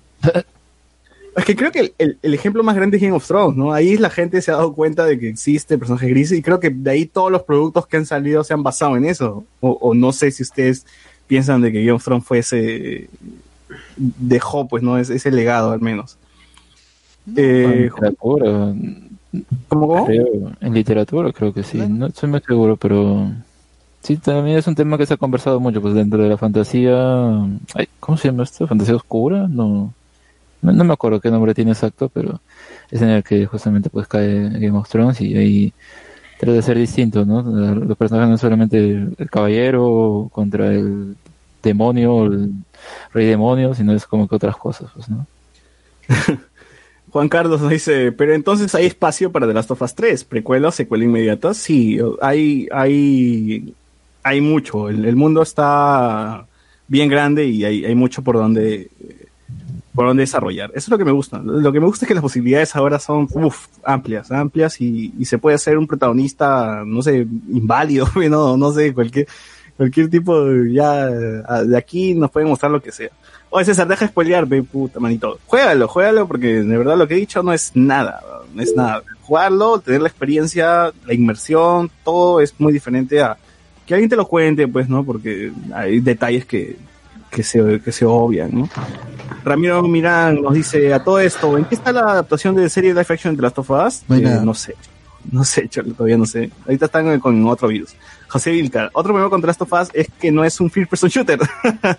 Es que creo que el, el- el ejemplo más grande es Game of Thrones, ¿no? Ahí la gente se ha dado cuenta de que existe personaje gris y creo que de ahí todos los productos que han salido se han basado en eso. O, o no sé si ustedes piensan de que Game of Thrones fuese dejó, pues, ¿no? Ese, ese legado al menos. Eh, literatura. ¿Cómo, cómo? Creo, en literatura creo que sí, no estoy muy seguro, pero sí, también es un tema que se ha conversado mucho, pues dentro de la fantasía, ay, ¿cómo se llama esto? ¿Fantasía oscura? No, no, me acuerdo qué nombre tiene exacto, pero es en el que justamente pues cae Game of Thrones y ahí trata de ser distinto, ¿no? Los personajes no es solamente el, caballero contra el demonio, el rey demonio, sino es como que otras cosas, pues, ¿no? Juan Carlos nos dice, pero entonces hay espacio para The Last of Us 3, precuela secuela inmediata. Sí, hay, hay, hay mucho. El, el mundo está bien grande y hay, hay mucho por donde, por donde desarrollar. Eso es lo que me gusta. Lo que me gusta es que las posibilidades ahora son uf, amplias, amplias y, y se puede hacer un protagonista, no sé, inválido, no, no sé, cualquier, Cualquier tipo ya, de aquí nos pueden mostrar lo que sea. Oye, César, deja de spoilear, ve, puta manito. Juégalo, juégalo, porque de verdad lo que he dicho no es nada, no es nada. Jugarlo, tener la experiencia, la inmersión, todo es muy diferente a que alguien te lo cuente, pues, ¿no? Porque hay detalles que, que se, que se obvian, ¿no? Ramiro Mirán nos dice a todo esto, ¿en qué está la adaptación de serie live action de Last of Us? No Eh, no sé. No sé, cholo, todavía no sé. Ahorita están con otro virus. José Vilcar, otro problema con The Last of Us es que no es un first person shooter.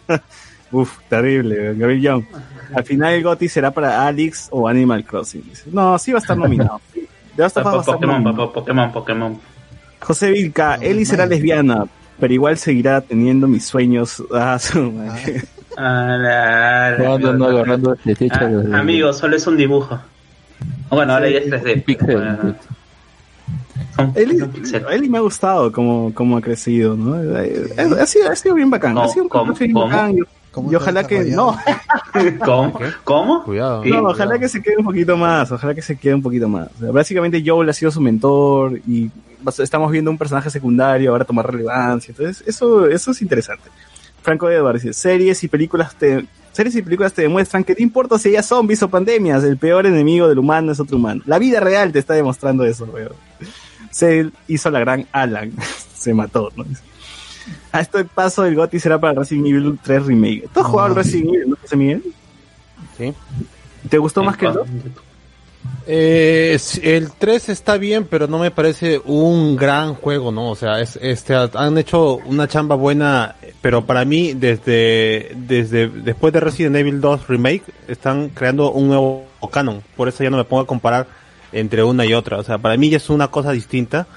Uf, terrible, Gabriel Young. Al final el GOTY será para Alex o Animal Crossing. No, sí va a estar nominado. The Last of Us va a estar Pokémon, Pokémon, Pokémon. José Vilca, Eli será lesbiana, pero igual seguirá teniendo mis sueños. Ah, su madre. Ah, la- la- Cuando no agarrando el flecha Ah, de- de- amigo, solo es un dibujo. Bueno, ahora ya es 3D. Pixel. Son- Eli, son pixel. Eli me ha gustado como, como ha crecido, ¿no? Ha, ha sido, ha sido bien bacán. ha sido un ¿Cómo? bien ¿Cómo? bacán. Y, y ojalá que. No, ¿Cómo? ¿Cómo? Cuidado. Sí. no, ojalá que se quede un poquito más. Ojalá que se quede un poquito más. O sea, básicamente Joel ha sido su mentor y estamos viendo un personaje secundario ahora tomar relevancia. Entonces, eso, eso es interesante. Franco Edwards dice, series y películas te, series y películas te demuestran que te importa si haya zombies o pandemias, el peor enemigo del humano es otro humano. La vida real te está demostrando eso, weón. Se hizo la gran Alan, se mató, ¿no? A este paso el GOTY será para Resident Evil 3 Remake. ¿Tú has jugado Resident Evil, no José Miguel? Sí. ¿Te gustó más que el 2? Eh, el 3 está bien, pero no me parece un gran juego, ¿no? O sea, es, este, han hecho una chamba buena, pero para mí, desde, desde, después de Resident Evil 2 Remake, están creando un nuevo canon. Por eso ya no me pongo a comparar entre una y otra. O sea, para mí ya es una cosa distinta,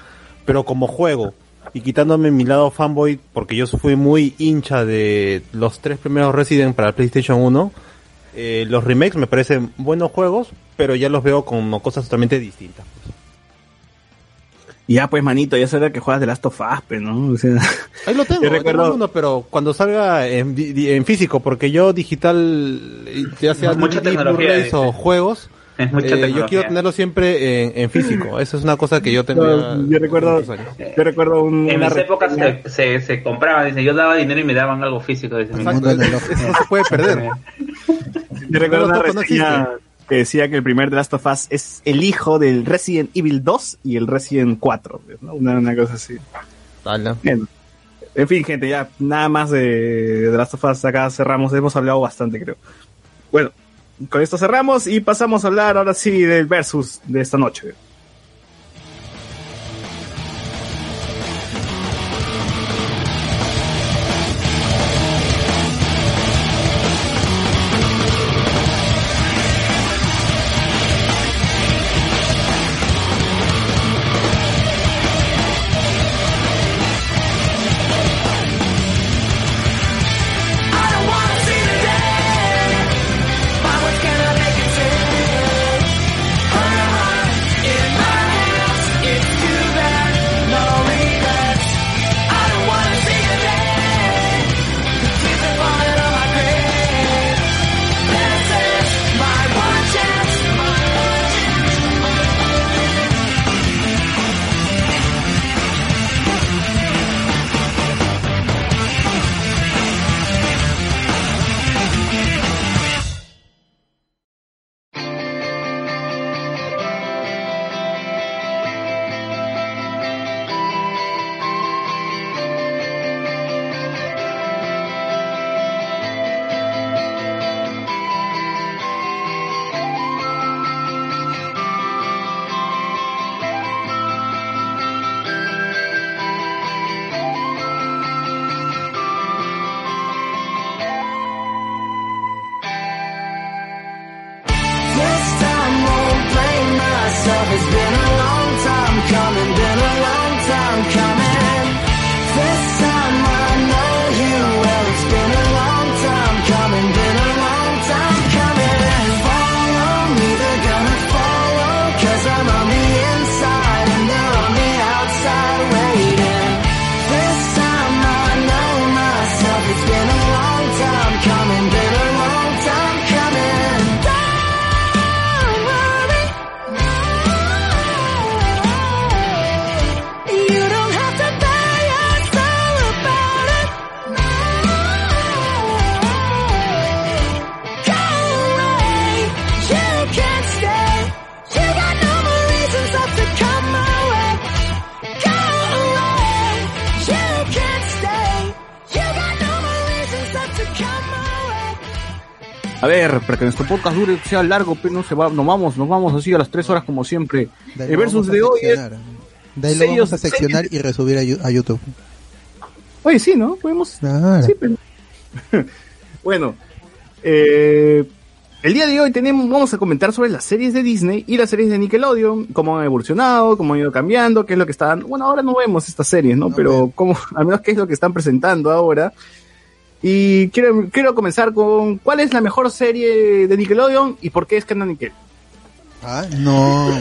pero como juego, y quitándome mi lado fanboy, porque yo fui muy hincha de los tres primeros Resident para PlayStation 1, eh, los remakes me parecen buenos juegos, pero ya los veo como cosas totalmente distintas. Ya, pues, manito, ya será que juegas de Last of Us, pues, ¿no? O sea, Ahí lo tengo, recuerdo- uno, pero cuando salga en, físico, porque yo digital, eh, ya sea Mucha tecnología, o juegos, Es mucha eh, yo quiero tenerlo siempre en, en físico. Esa es una cosa que yo tengo. yo, yo recuerdo, yo recuerdo un, En una mis épocas se, se, se compraban, dice, yo daba dinero y me daban algo físico. Dice, eso no se puede perder. Recuerdo una reseña que decía que el primer The Last of Us es el hijo del Resident Evil 2 y el Resident 4, pues, ¿no? Una, una cosa así. Ala. Bien. En fin, gente, ya nada más de The Last of Us. Acá cerramos, hemos hablado bastante, creo. Bueno, con esto cerramos y pasamos a hablar ahora sí del versus de esta noche. Dure, sea largo, pero no se va, nos vamos, nos vamos así a las tres horas como siempre. El versus de hoy es. De ahí lo vamos a seccionar y resubir a, YouTube. Oye, sí, ¿no? Podemos. Claro. Sí, pero- bueno, eh, el día de hoy tenemos, vamos a comentar sobre las series de Disney y las series de Nickelodeon, cómo han evolucionado, cómo han ido cambiando, qué es lo que están. Bueno, ahora no vemos estas series, ¿no? pero cómo, al menos qué es lo que están presentando ahora. Y quiero, quiero comenzar con cuál es la mejor serie de Nickelodeon y por qué es Canon Nickel. Ah, no.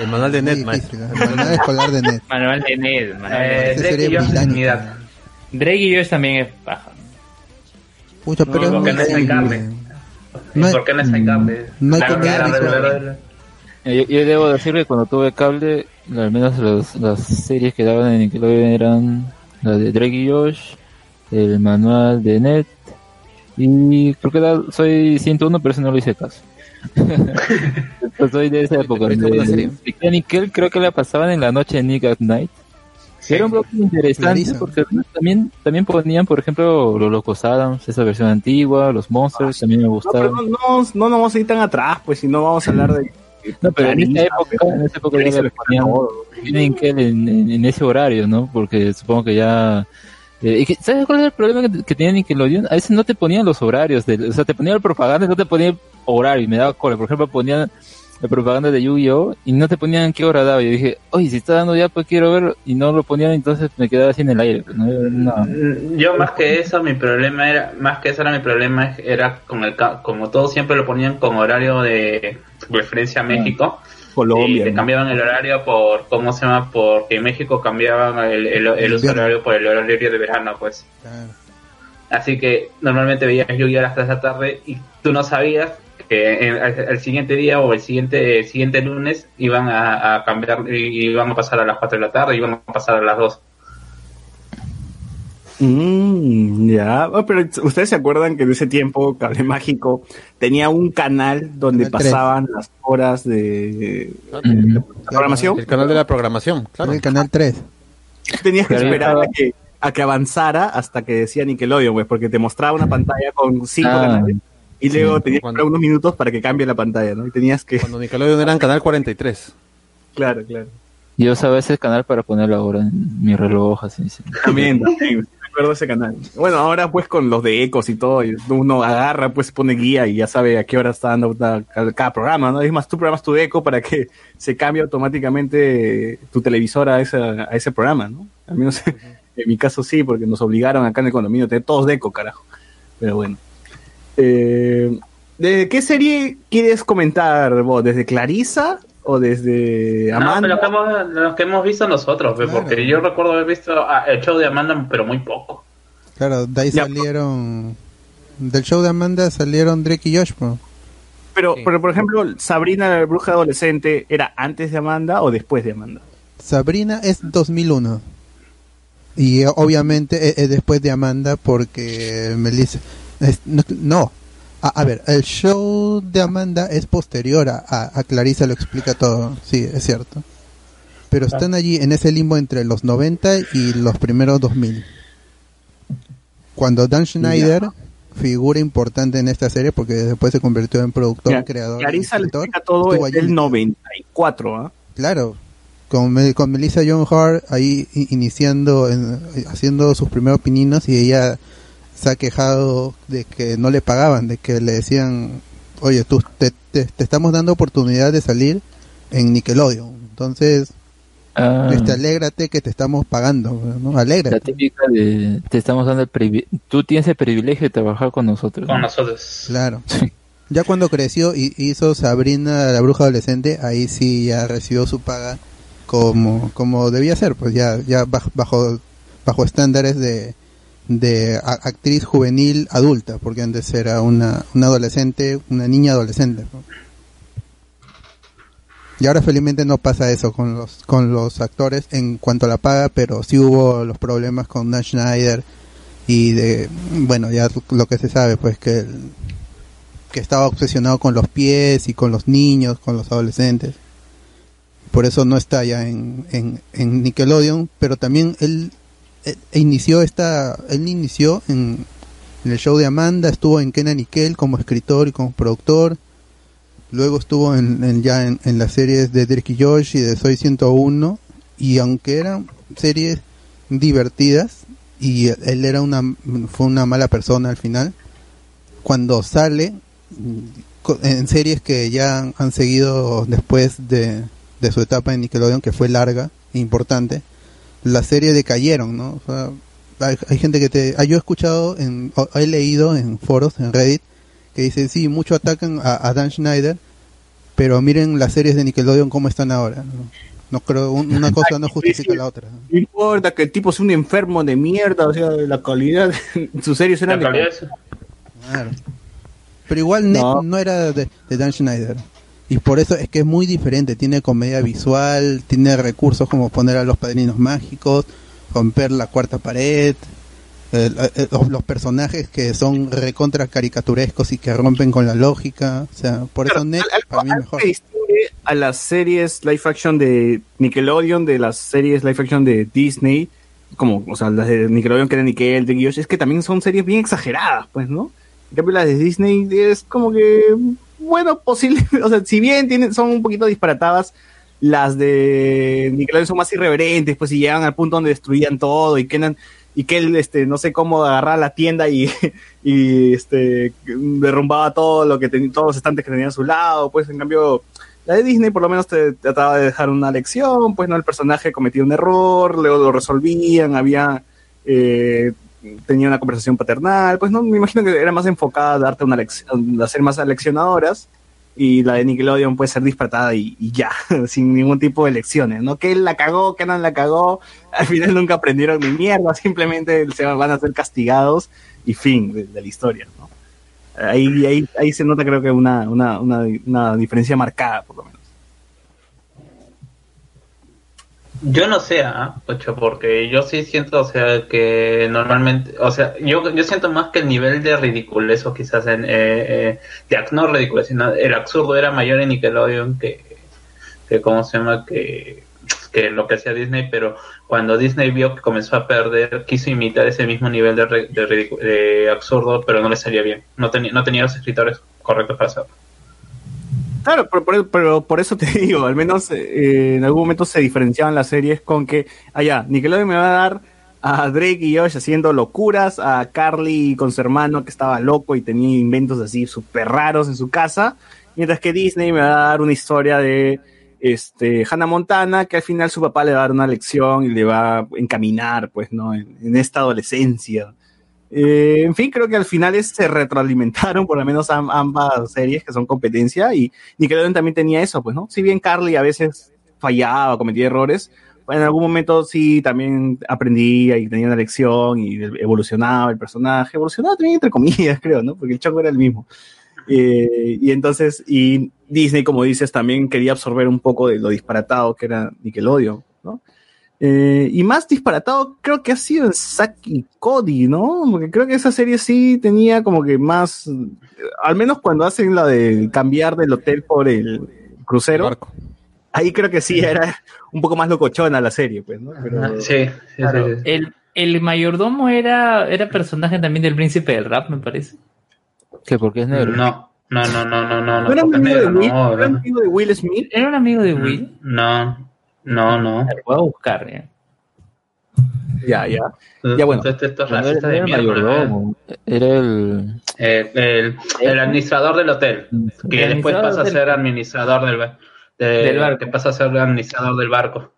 El manual de Net, maestro. El manual escolar de Net. Manual de Ned, Manual de Ned. Esa Drake y unidad. Drake y Josh también es paja. Pucha, pero es porque no es carne. No hay- ¿Por qué no es en cable? no hay verdad. Eh, Yo, yo debo decir que cuando tuve cable, al menos los- las series que daban en Nickelodeon eran la de Drake y Josh, el manual de Net, y creo que era Soy 101, pero ese no lo hice caso. Pues soy de esa época. Nickel creo que la pasaban en la noche de Nick at Night. Que Era un bloque interesante Clarisa. porque también también ponían, por ejemplo, los Locos Adams, esa versión antigua, los Monsters, también me gustaban. no, no, no nos vamos a ir tan atrás, pues si no vamos a hablar de. No, pero en esa época, en esa época ya le ponían en, en, en ese horario, ¿no? Porque supongo que ya... eh, y ¿Sabes cuál es el problema que, que tenía Nickelodeon? A veces no te ponían los horarios, de, o sea, te ponían el propaganda y no te ponían horario, y me daba cola. Por ejemplo, ponían la propaganda de Yu-Gi-Oh! y no te ponían qué hora daba. Y yo dije, oye, si está dando ya, pues quiero ver, y no lo ponían, entonces me quedaba así en el aire. pues, ¿no? No. Yo más que eso, mi problema era, más que eso era mi problema, era con el, ca- como todo siempre lo ponían con horario de referencia a México. Colombia. Y te cambiaban el horario por, ¿cómo se llama? Porque en México cambiaban el, el, el uso horario por el horario de verano, pues. Claro. Así que normalmente veías Yu-Gi-Oh a las 3 de la tarde y tú no sabías que en- al, al siguiente día o el siguiente el siguiente lunes iban a, a cambiar y iban a pasar a las 4 de la tarde, iban a pasar a las 2. Mm, ya, Ah, pero ustedes se acuerdan que en ese tiempo Cable Mágico tenía un canal donde pasaban las horas de, de programación. El canal de la programación, claro. el canal 3. Tenías que Claro, esperar a que, a que avanzara hasta que decía Nickelodeon, pues, porque te mostraba una pantalla con cinco Ah, canales y luego tenías que cuando- esperar unos minutos para que cambie la pantalla, ¿no? Y tenías que, Cuando Nickelodeon era en canal 43. claro, claro. Yo usaba ese canal para poner la hora en mi reloj, así. sí. También, también, recuerdo ese canal. Bueno, ahora pues con los de ecos y todo, uno agarra, pues pone guía y ya sabe a qué hora está dando cada, programa, ¿no? Es más, tú programas tu eco para que se cambie automáticamente tu televisor a, esa, a ese programa, ¿no? Al menos en mi caso sí, porque nos obligaron acá en el condominio a tener todos de eco, carajo. Pero bueno. Eh, ¿De qué serie quieres comentar vos? ¿Desde Clarisa o desde No, Amanda? pero los que hemos, los que hemos visto nosotros, pues, Claro. porque yo recuerdo haber visto el show de Amanda, pero muy poco. Claro, de ahí Ya. salieron. Del show de Amanda salieron Drake y Josh, bro. Pero, Sí. pero, por ejemplo, Sabrina la bruja adolescente, ¿era antes de Amanda o después de Amanda? Sabrina es 2001. Y eh, obviamente es, es después de Amanda porque Melissa... es- no, no. A, a ver, el show de Amanda es posterior a, a, a Clarissa, lo explica todo. Sí, es cierto. Pero están allí en ese limbo entre los 90 y los primeros 2000. Cuando Dan Schneider, figura importante en esta serie porque después se convirtió en productor, Mira, creador. Clarisa escritor, explica todo en el 94, ¿ah? Claro, con, con Melissa John Hart ahí iniciando, en- haciendo sus primeros pininos y ella se ha quejado de que no le pagaban, de que le decían, oye, tú te, te- te estamos dando oportunidad de salir en Nickelodeon, entonces Ah, este, alégrate que te estamos pagando, ¿no? la Alégrate. típica de te estamos dando el privilegio, tú tienes el privilegio de trabajar con nosotros. Con ¿no? nosotros. Claro. Ya cuando creció y hizo Sabrina la bruja adolescente, ahí sí ya recibió su paga como, como debía ser, pues ya, ya baj- bajo, bajo estándares de, de actriz juvenil adulta, porque antes era una, una adolescente, una niña adolescente. Y ahora felizmente no pasa eso con los, con los actores en cuanto a la paga, pero sí hubo los problemas con Dan Schneider y de, bueno, ya lo que se sabe, pues que que estaba obsesionado con los pies y con los niños, con los adolescentes. Por eso no está ya en, en, en Nickelodeon, pero también él, él inició esta, él inició en, en el show de Amanda, estuvo en Kenan y Kel como escritor y como productor. Luego estuvo en, ya en, las series de Drake y Josh y de Soy 101. Y aunque eran series divertidas y él era una fue una mala persona al final, cuando sale en series que ya han, han seguido después de, de su etapa en Nickelodeon, que fue larga e importante, las series decayeron, ¿no? O sea, hay, hay gente que te... ah, yo he escuchado, en, o- he leído en foros, en Reddit, que dice, sí, mucho atacan a, a Dan Schneider, pero miren las series de Nickelodeon cómo están ahora. No, No creo, un- una cosa no justifica la otra. No importa que el tipo sea un enfermo de mierda, o sea, la calidad, sus series eran La de... calidad Claro. Pero igual no, no era de, de Dan Schneider. Y por eso es que es muy diferente. Tiene comedia visual, tiene recursos como poner a los padrinos mágicos, romper la cuarta pared, eh, eh, los, los personajes que son recontra caricaturescos y que rompen con la lógica. O sea, por eso Net para mí mejor. distingue a las series live action de Nickelodeon de las series live action de Disney, como, o sea, las de Nickelodeon que eran Nickel, de Yoshi, es que también son series bien exageradas, pues, ¿no? En cambio, las de Disney es como que, bueno, posible, o sea, si bien tienen, son un poquito disparatadas, las de Nickelodeon son más irreverentes, pues, y llegan al punto donde destruían todo y quedan y que él, este, no sé cómo agarraba la tienda y, y este, derrumbaba todo lo que tenía, todos los estantes que tenía a su lado, pues en cambio, la de Disney por lo menos te trataba de dejar una lección, pues no, el personaje cometía un error, luego lo resolvían, había, eh, tenía una conversación paternal, pues no, me imagino que era más enfocada a darte una lección, ser más aleccionadoras, y la de Nickelodeon puede ser disparatada y, ya, sin ningún tipo de lecciones, ¿no? Que él la cagó, que no la cagó, al final nunca aprendieron ni mierda, simplemente se van a ser castigados y fin de, de la historia, ¿no? Ahí, ahí, ahí se nota creo que una, una, una diferencia marcada, por lo menos. Yo no sé, ¿ah? Pocho, porque yo sí siento, o sea, que normalmente, o sea, yo, yo siento más que el nivel de ridiculez o quizás en, eh, eh, de, no ridiculez, sino el absurdo era mayor en Nickelodeon que, que ¿cómo se llama? Que, que lo que hacía Disney, pero cuando Disney vio que comenzó a perder, quiso imitar ese mismo nivel de, de, de absurdo, pero no le salía bien. No, no tenía los escritores correctos para hacerlo. Claro, pero, por eso te digo, al menos eh, en algún momento se diferenciaban las series con que, allá, Nickelodeon me va a dar a Drake y Josh haciendo locuras, a Carly con su hermano que estaba loco y tenía inventos así súper raros en su casa, mientras que Disney me va a dar una historia de este Hannah Montana que al final su papá le va a dar una lección y le va a encaminar, pues, ¿no? En esta adolescencia. Eh, en fin, creo que al final se retroalimentaron, por lo menos am- ambas series que son competencia, y Nickelodeon también tenía eso, pues, ¿no? Si bien Carly a veces fallaba, cometía errores, en algún momento sí también aprendía y tenía una lección y evolucionaba el personaje, evolucionaba también entre comillas, creo, ¿no? Porque el choco era el mismo. Eh, y entonces, y Disney, como dices, también quería absorber un poco de lo disparatado que era Nickelodeon, ¿no? Eh, y más disparatado creo que ha sido en Zack y Cody, ¿no? Porque creo que esa serie sí tenía como que más, al menos cuando hacen la de cambiar del hotel por el crucero, ahí creo que sí era un poco más locochona la serie, pues, ¿no? Pero, Sí, sí, Claro, sí, sí. El, el mayordomo era, era personaje también del príncipe del rap, me parece. ¿Qué? Porque es negro. No, no, no, no, no, no. ¿No era un amigo de Will? no, ¿Era un amigo de Will Smith? ¿Era un amigo de Will? No, no, no. Lo voy a buscar, ya. Ya, ya. Ya, bueno. Entonces, estos No era, racistas de mierda, mayordomo, era el... eh, el, el administrador del hotel, que El después pasa a ser administrador del, de- Del barco. que pasa a ser administrador del barco.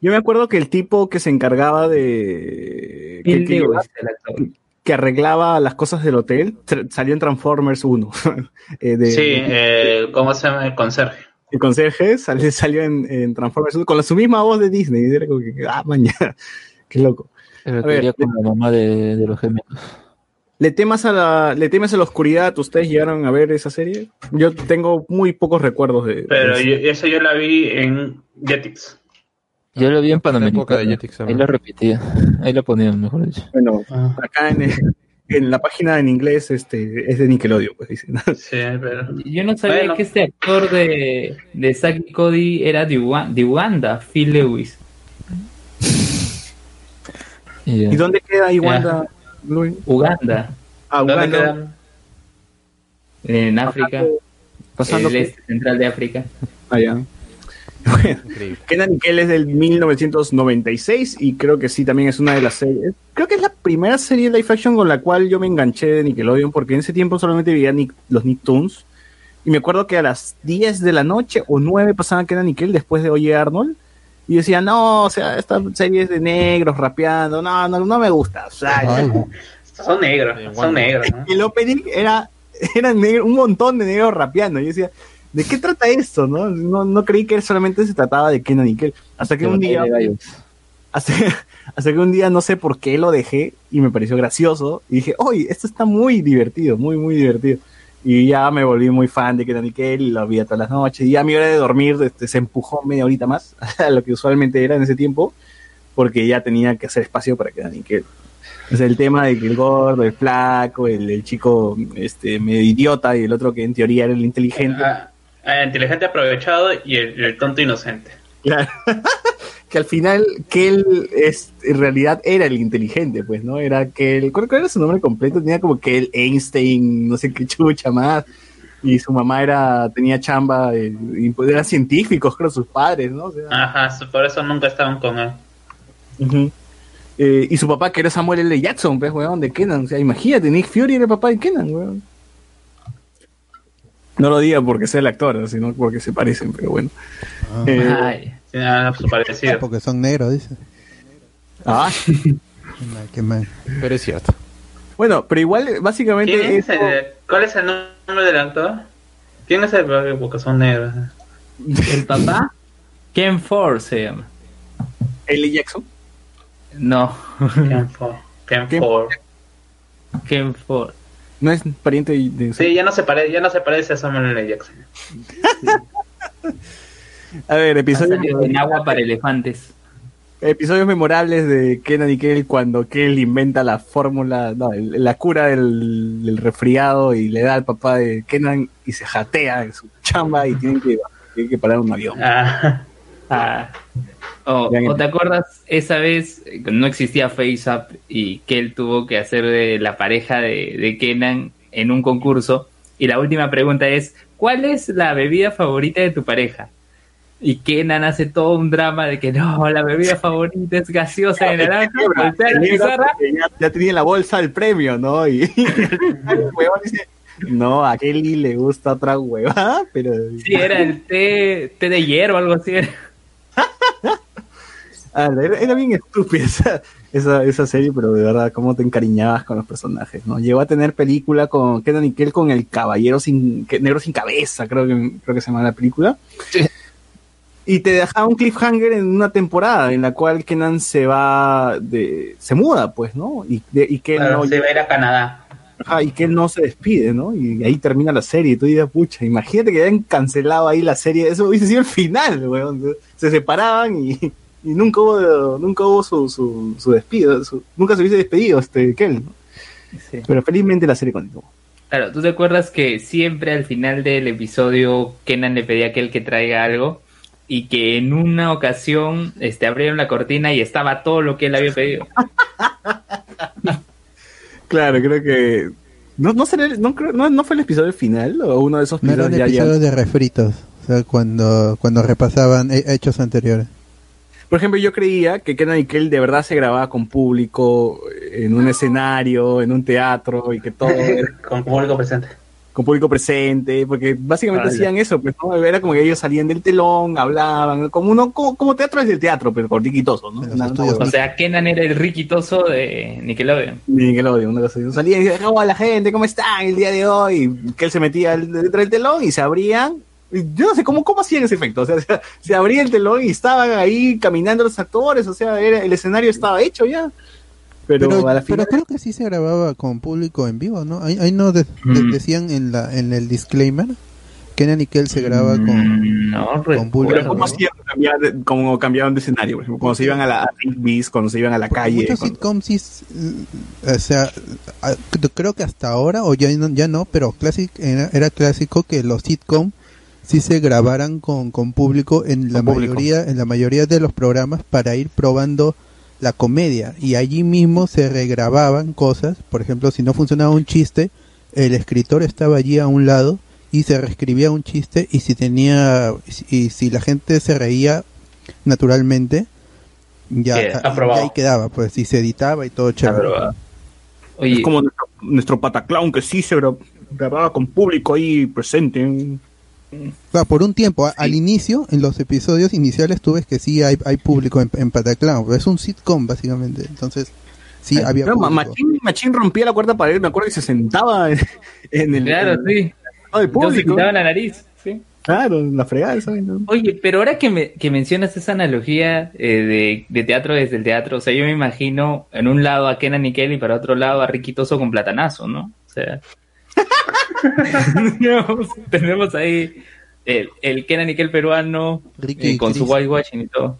Yo me acuerdo que el tipo que se encargaba de... Que, que- que arreglaba las cosas del hotel, salió en Transformers 1. eh, de- Sí, eh, ¿cómo se llama? El conserje. El conserje salió, salió en, en Transformers 1 con la, su misma voz de Disney. Era como que, ah, mañana. Qué loco. el ver, con la mamá de, de los gemelos. ¿Le temas, a la, ¿Le temes a la oscuridad? ¿Ustedes llegaron a ver esa serie? Yo tengo muy pocos recuerdos de. Pero de yo, eso yo la vi en Jetix. Yo lo vi en época de Panamericana. Jetix, Ahí la repetía. Ahí la ponían, mejor dicho. Bueno, acá en, en la página en inglés este, es de Nickelodeon, pues dicen. Sí, pero. Yo no sabía Bueno. que este actor de, de Zack y Cody era de, de Uganda, Phil Lewis. Y, ¿Y dónde queda ahí Wanda? Uganda. Ah, ¿Dónde Uganda. En África. pasando- el este central de África. Allá. Bueno, Kenan y Kel es del 1996 y creo que sí, también es una de las series. Creo que es la primera serie live action con la cual yo me enganché de Nickelodeon porque en ese tiempo solamente veía Nick- los Nicktoons y me acuerdo que a las 10 de la noche o 9 pasaban Kenan y Kel después de Oye Arnold y decía, no, o sea, esta serie es de negros rapeando, no, no, no me gusta. O sea, Son negros, son negros, ¿no? el opening era, era negro, un montón de negros rapeando. Yo decía, ¿de qué trata esto? No, no, no creí que solamente se trataba de Kenan y Kel. Hasta que un día, hasta, hasta que un día no sé por qué lo dejé y me pareció gracioso. Y dije, oye, esto está muy divertido, muy, muy divertido. Y ya me volví muy fan de Kenan y Kel y lo veía todas las noches. Y ya a mi hora de dormir este, se empujó media horita más a lo que usualmente era en ese tiempo, porque ya tenía que hacer espacio para Kenan y Kel. O sea, el tema de que el gordo, el flaco, el, el chico este, medio idiota y el otro que en teoría era el inteligente. Ah, ah, inteligente aprovechado y el, el tonto inocente. Claro. que al final que él es, en realidad era el inteligente, pues, ¿no? Era que él, ¿cuál, era su nombre completo? Tenía como que el Einstein, no sé qué chucha más. Y su mamá era, tenía chamba, eh, y pues eran científicos, creo, sus padres, ¿no? O sea, Ajá, por eso nunca estaban con él. Eh, y su papá que era Samuel L. Jackson, pues, weón, de Kenan. O sea, imagínate, Nick Fury era el papá de Kenan, weón. No lo diga porque sea el actor, sino porque se parecen, pero bueno. Eh, Ay. Su parecido. Porque son negros, dice. ah, Qué mal. Pero es cierto. bueno, pero igual, básicamente. ¿Quién es esto- el- ¿Cuál es el nombre del actor? ¿Quién es el porque son negros? ¿El papá? Ken Ford se llama. L. Jackson. No. Ken Ford. Ken Ken- Ford. Ken Ford. No es pariente de. Sí, ya no se parece, ya no se parece a Samuel L. Jackson. A ver, salido en agua para elefantes. episodios memorables de Kenan y Kel cuando Kel inventa la fórmula, no, la cura del, del resfriado y le da al papá de Kenan y se jatea en su chamba y tienen que, tienen que parar un avión. Ah, Ah. O, Bien. o te acuerdas esa vez no existía FaceApp y que él tuvo que hacer de la pareja de, de Kenan en un concurso y la última pregunta es ¿cuál es la bebida favorita de tu pareja? Y Kenan hace todo un drama de que no, la bebida favorita es gaseosa de naranja, ya, ya tenía en la bolsa el premio, ¿no? Y, el huevón dice, no, a Kelly le gusta otra hueva, pero... Sí, era el té, té de hierro o algo así. era. Ah, era, bien estúpida esa, esa, esa serie, pero de verdad, cómo te encariñabas con los personajes, ¿no? Llegó a tener película con Kenan y Kel con el caballero sin, que- negro sin cabeza, creo que, creo que se llama la película. Y te dejaba un cliffhanger en una temporada en la cual Kenan se va de, se muda, pues, ¿no? Y, de- y que claro, no, se va a ir a Canadá. Ajá, y que él no se despide, ¿no? Y ahí termina la serie. Y tú dices, pucha, imagínate que hayan cancelado ahí la serie. Eso hubiese sido el final, weón. Se separaban y, y nunca hubo, nunca hubo su, su, su despido. su- nunca se hubiese despedido este Kel, ¿no? Sí. Pero felizmente la serie continuó. Claro, ¿tú te acuerdas que siempre al final del episodio Kenan le pedía a aquel que traiga algo? Y que en una ocasión este, abrieron la cortina y estaba todo lo que él había pedido. Claro, creo que. No, no, será el- no, creo- no, no fue el episodio final o uno de esos No episodios ya- ya- de refritos. O sea, cuando, cuando repasaban he- hechos anteriores. Por ejemplo, yo creía que Kenan y Kel de verdad se grababa con público, en un escenario, en un teatro y que todo era Con público presente. con público presente, porque básicamente Vale. hacían eso, pues, ¿no? Era como que ellos salían del telón, hablaban, como uno, como, como teatro es del teatro, pero cortiquitoso, ¿no? Una- O sea, Kenan era el riquitoso de Nickelodeon. Nickelodeon, una cosa así. Salían y decían, hola gente, ¿cómo están el día de hoy? Que él se metía detrás del telón y se abrían. Yo no sé cómo, cómo hacían ese efecto. O sea, se, abría el telón y estaban ahí caminando los actores. O sea, era, el escenario estaba hecho ya. Pero, Pero, a la pero final. creo que sí se grababa con público en vivo, ¿no? Ahí, ahí no de- de- Mm. decían en la en el disclaimer Kenan y Kel se graba Mm, con, No, con público. Pero ¿cómo hacían cambiar de- como cambiaban de escenario? Por ejemplo, cuando se iban a la a Rigby's, cuando se iban a la Porque calle. Muchos cuando- sitcoms sí, o sea, creo que hasta ahora, o ya no, ya no pero clásic, era, era clásico que los sitcoms sí se grabaran con, con público en la público. mayoría en la mayoría de los programas para ir probando la comedia y allí mismo se regrababan cosas, por ejemplo, si no funcionaba un chiste, el escritor estaba allí a un lado y se reescribía un chiste y si tenía y si la gente se reía naturalmente ya, ya ahí quedaba, pues y se editaba y todo chévere. es como nuestro, nuestro pataclown que sí se gra- grababa con público ahí presente. Claro, por un tiempo, al inicio, en los episodios iniciales, tú ves que sí hay, hay público en, en Pataclown, es un sitcom básicamente, entonces sí había público. Machín, Machín rompía la cuarta pared, me acuerdo que se sentaba en, en el. Claro, en- sí. No se público. quitaba la nariz. Sí. Claro, la fregada, esa vaina. Oye, pero ahora que, me, que mencionas esa analogía eh, de, de teatro desde el teatro, o sea, yo me imagino en un lado a Kenan y Kelly para otro lado a Riquitoso con platanazo, ¿no? O sea, tenemos, tenemos ahí el, el Kenan y Kel peruano Ricky eh, con su Cris. whitewashing y todo.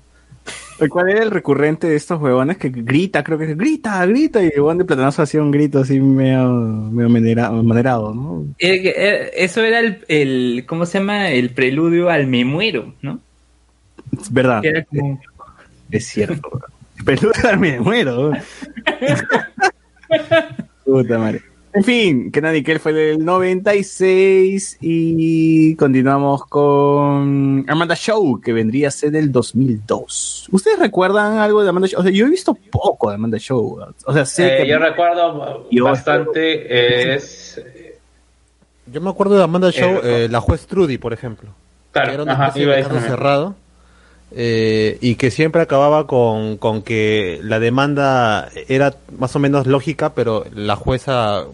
¿Cuál era el recurrente de estos huevones que grita, creo que grita, grita, y el huevón de platanazo hacía un grito así medio, medio manera- manerado, ¿no? Eh, eh, eso era el, el, ¿cómo se llama? El preludio al me muero, ¿no? Es verdad. Que era como- Es cierto. Peluda me muero. Puta madre. En fin, Kenan y Kel fue del 96 y continuamos con Amanda Show, que vendría a ser del 2002. ¿Ustedes recuerdan algo de Amanda Show? O sea, yo he visto poco de Amanda Show. O sea, sé Eh, que... yo recuerdo Yo- bastante, es... Yo me acuerdo de Amanda Show, Eh, eh, la juez Trudy, por ejemplo. Claro, que era una ajá, especie iba a de cerrado. eh, y que siempre acababa con, con que la demanda era más o menos lógica, pero la jueza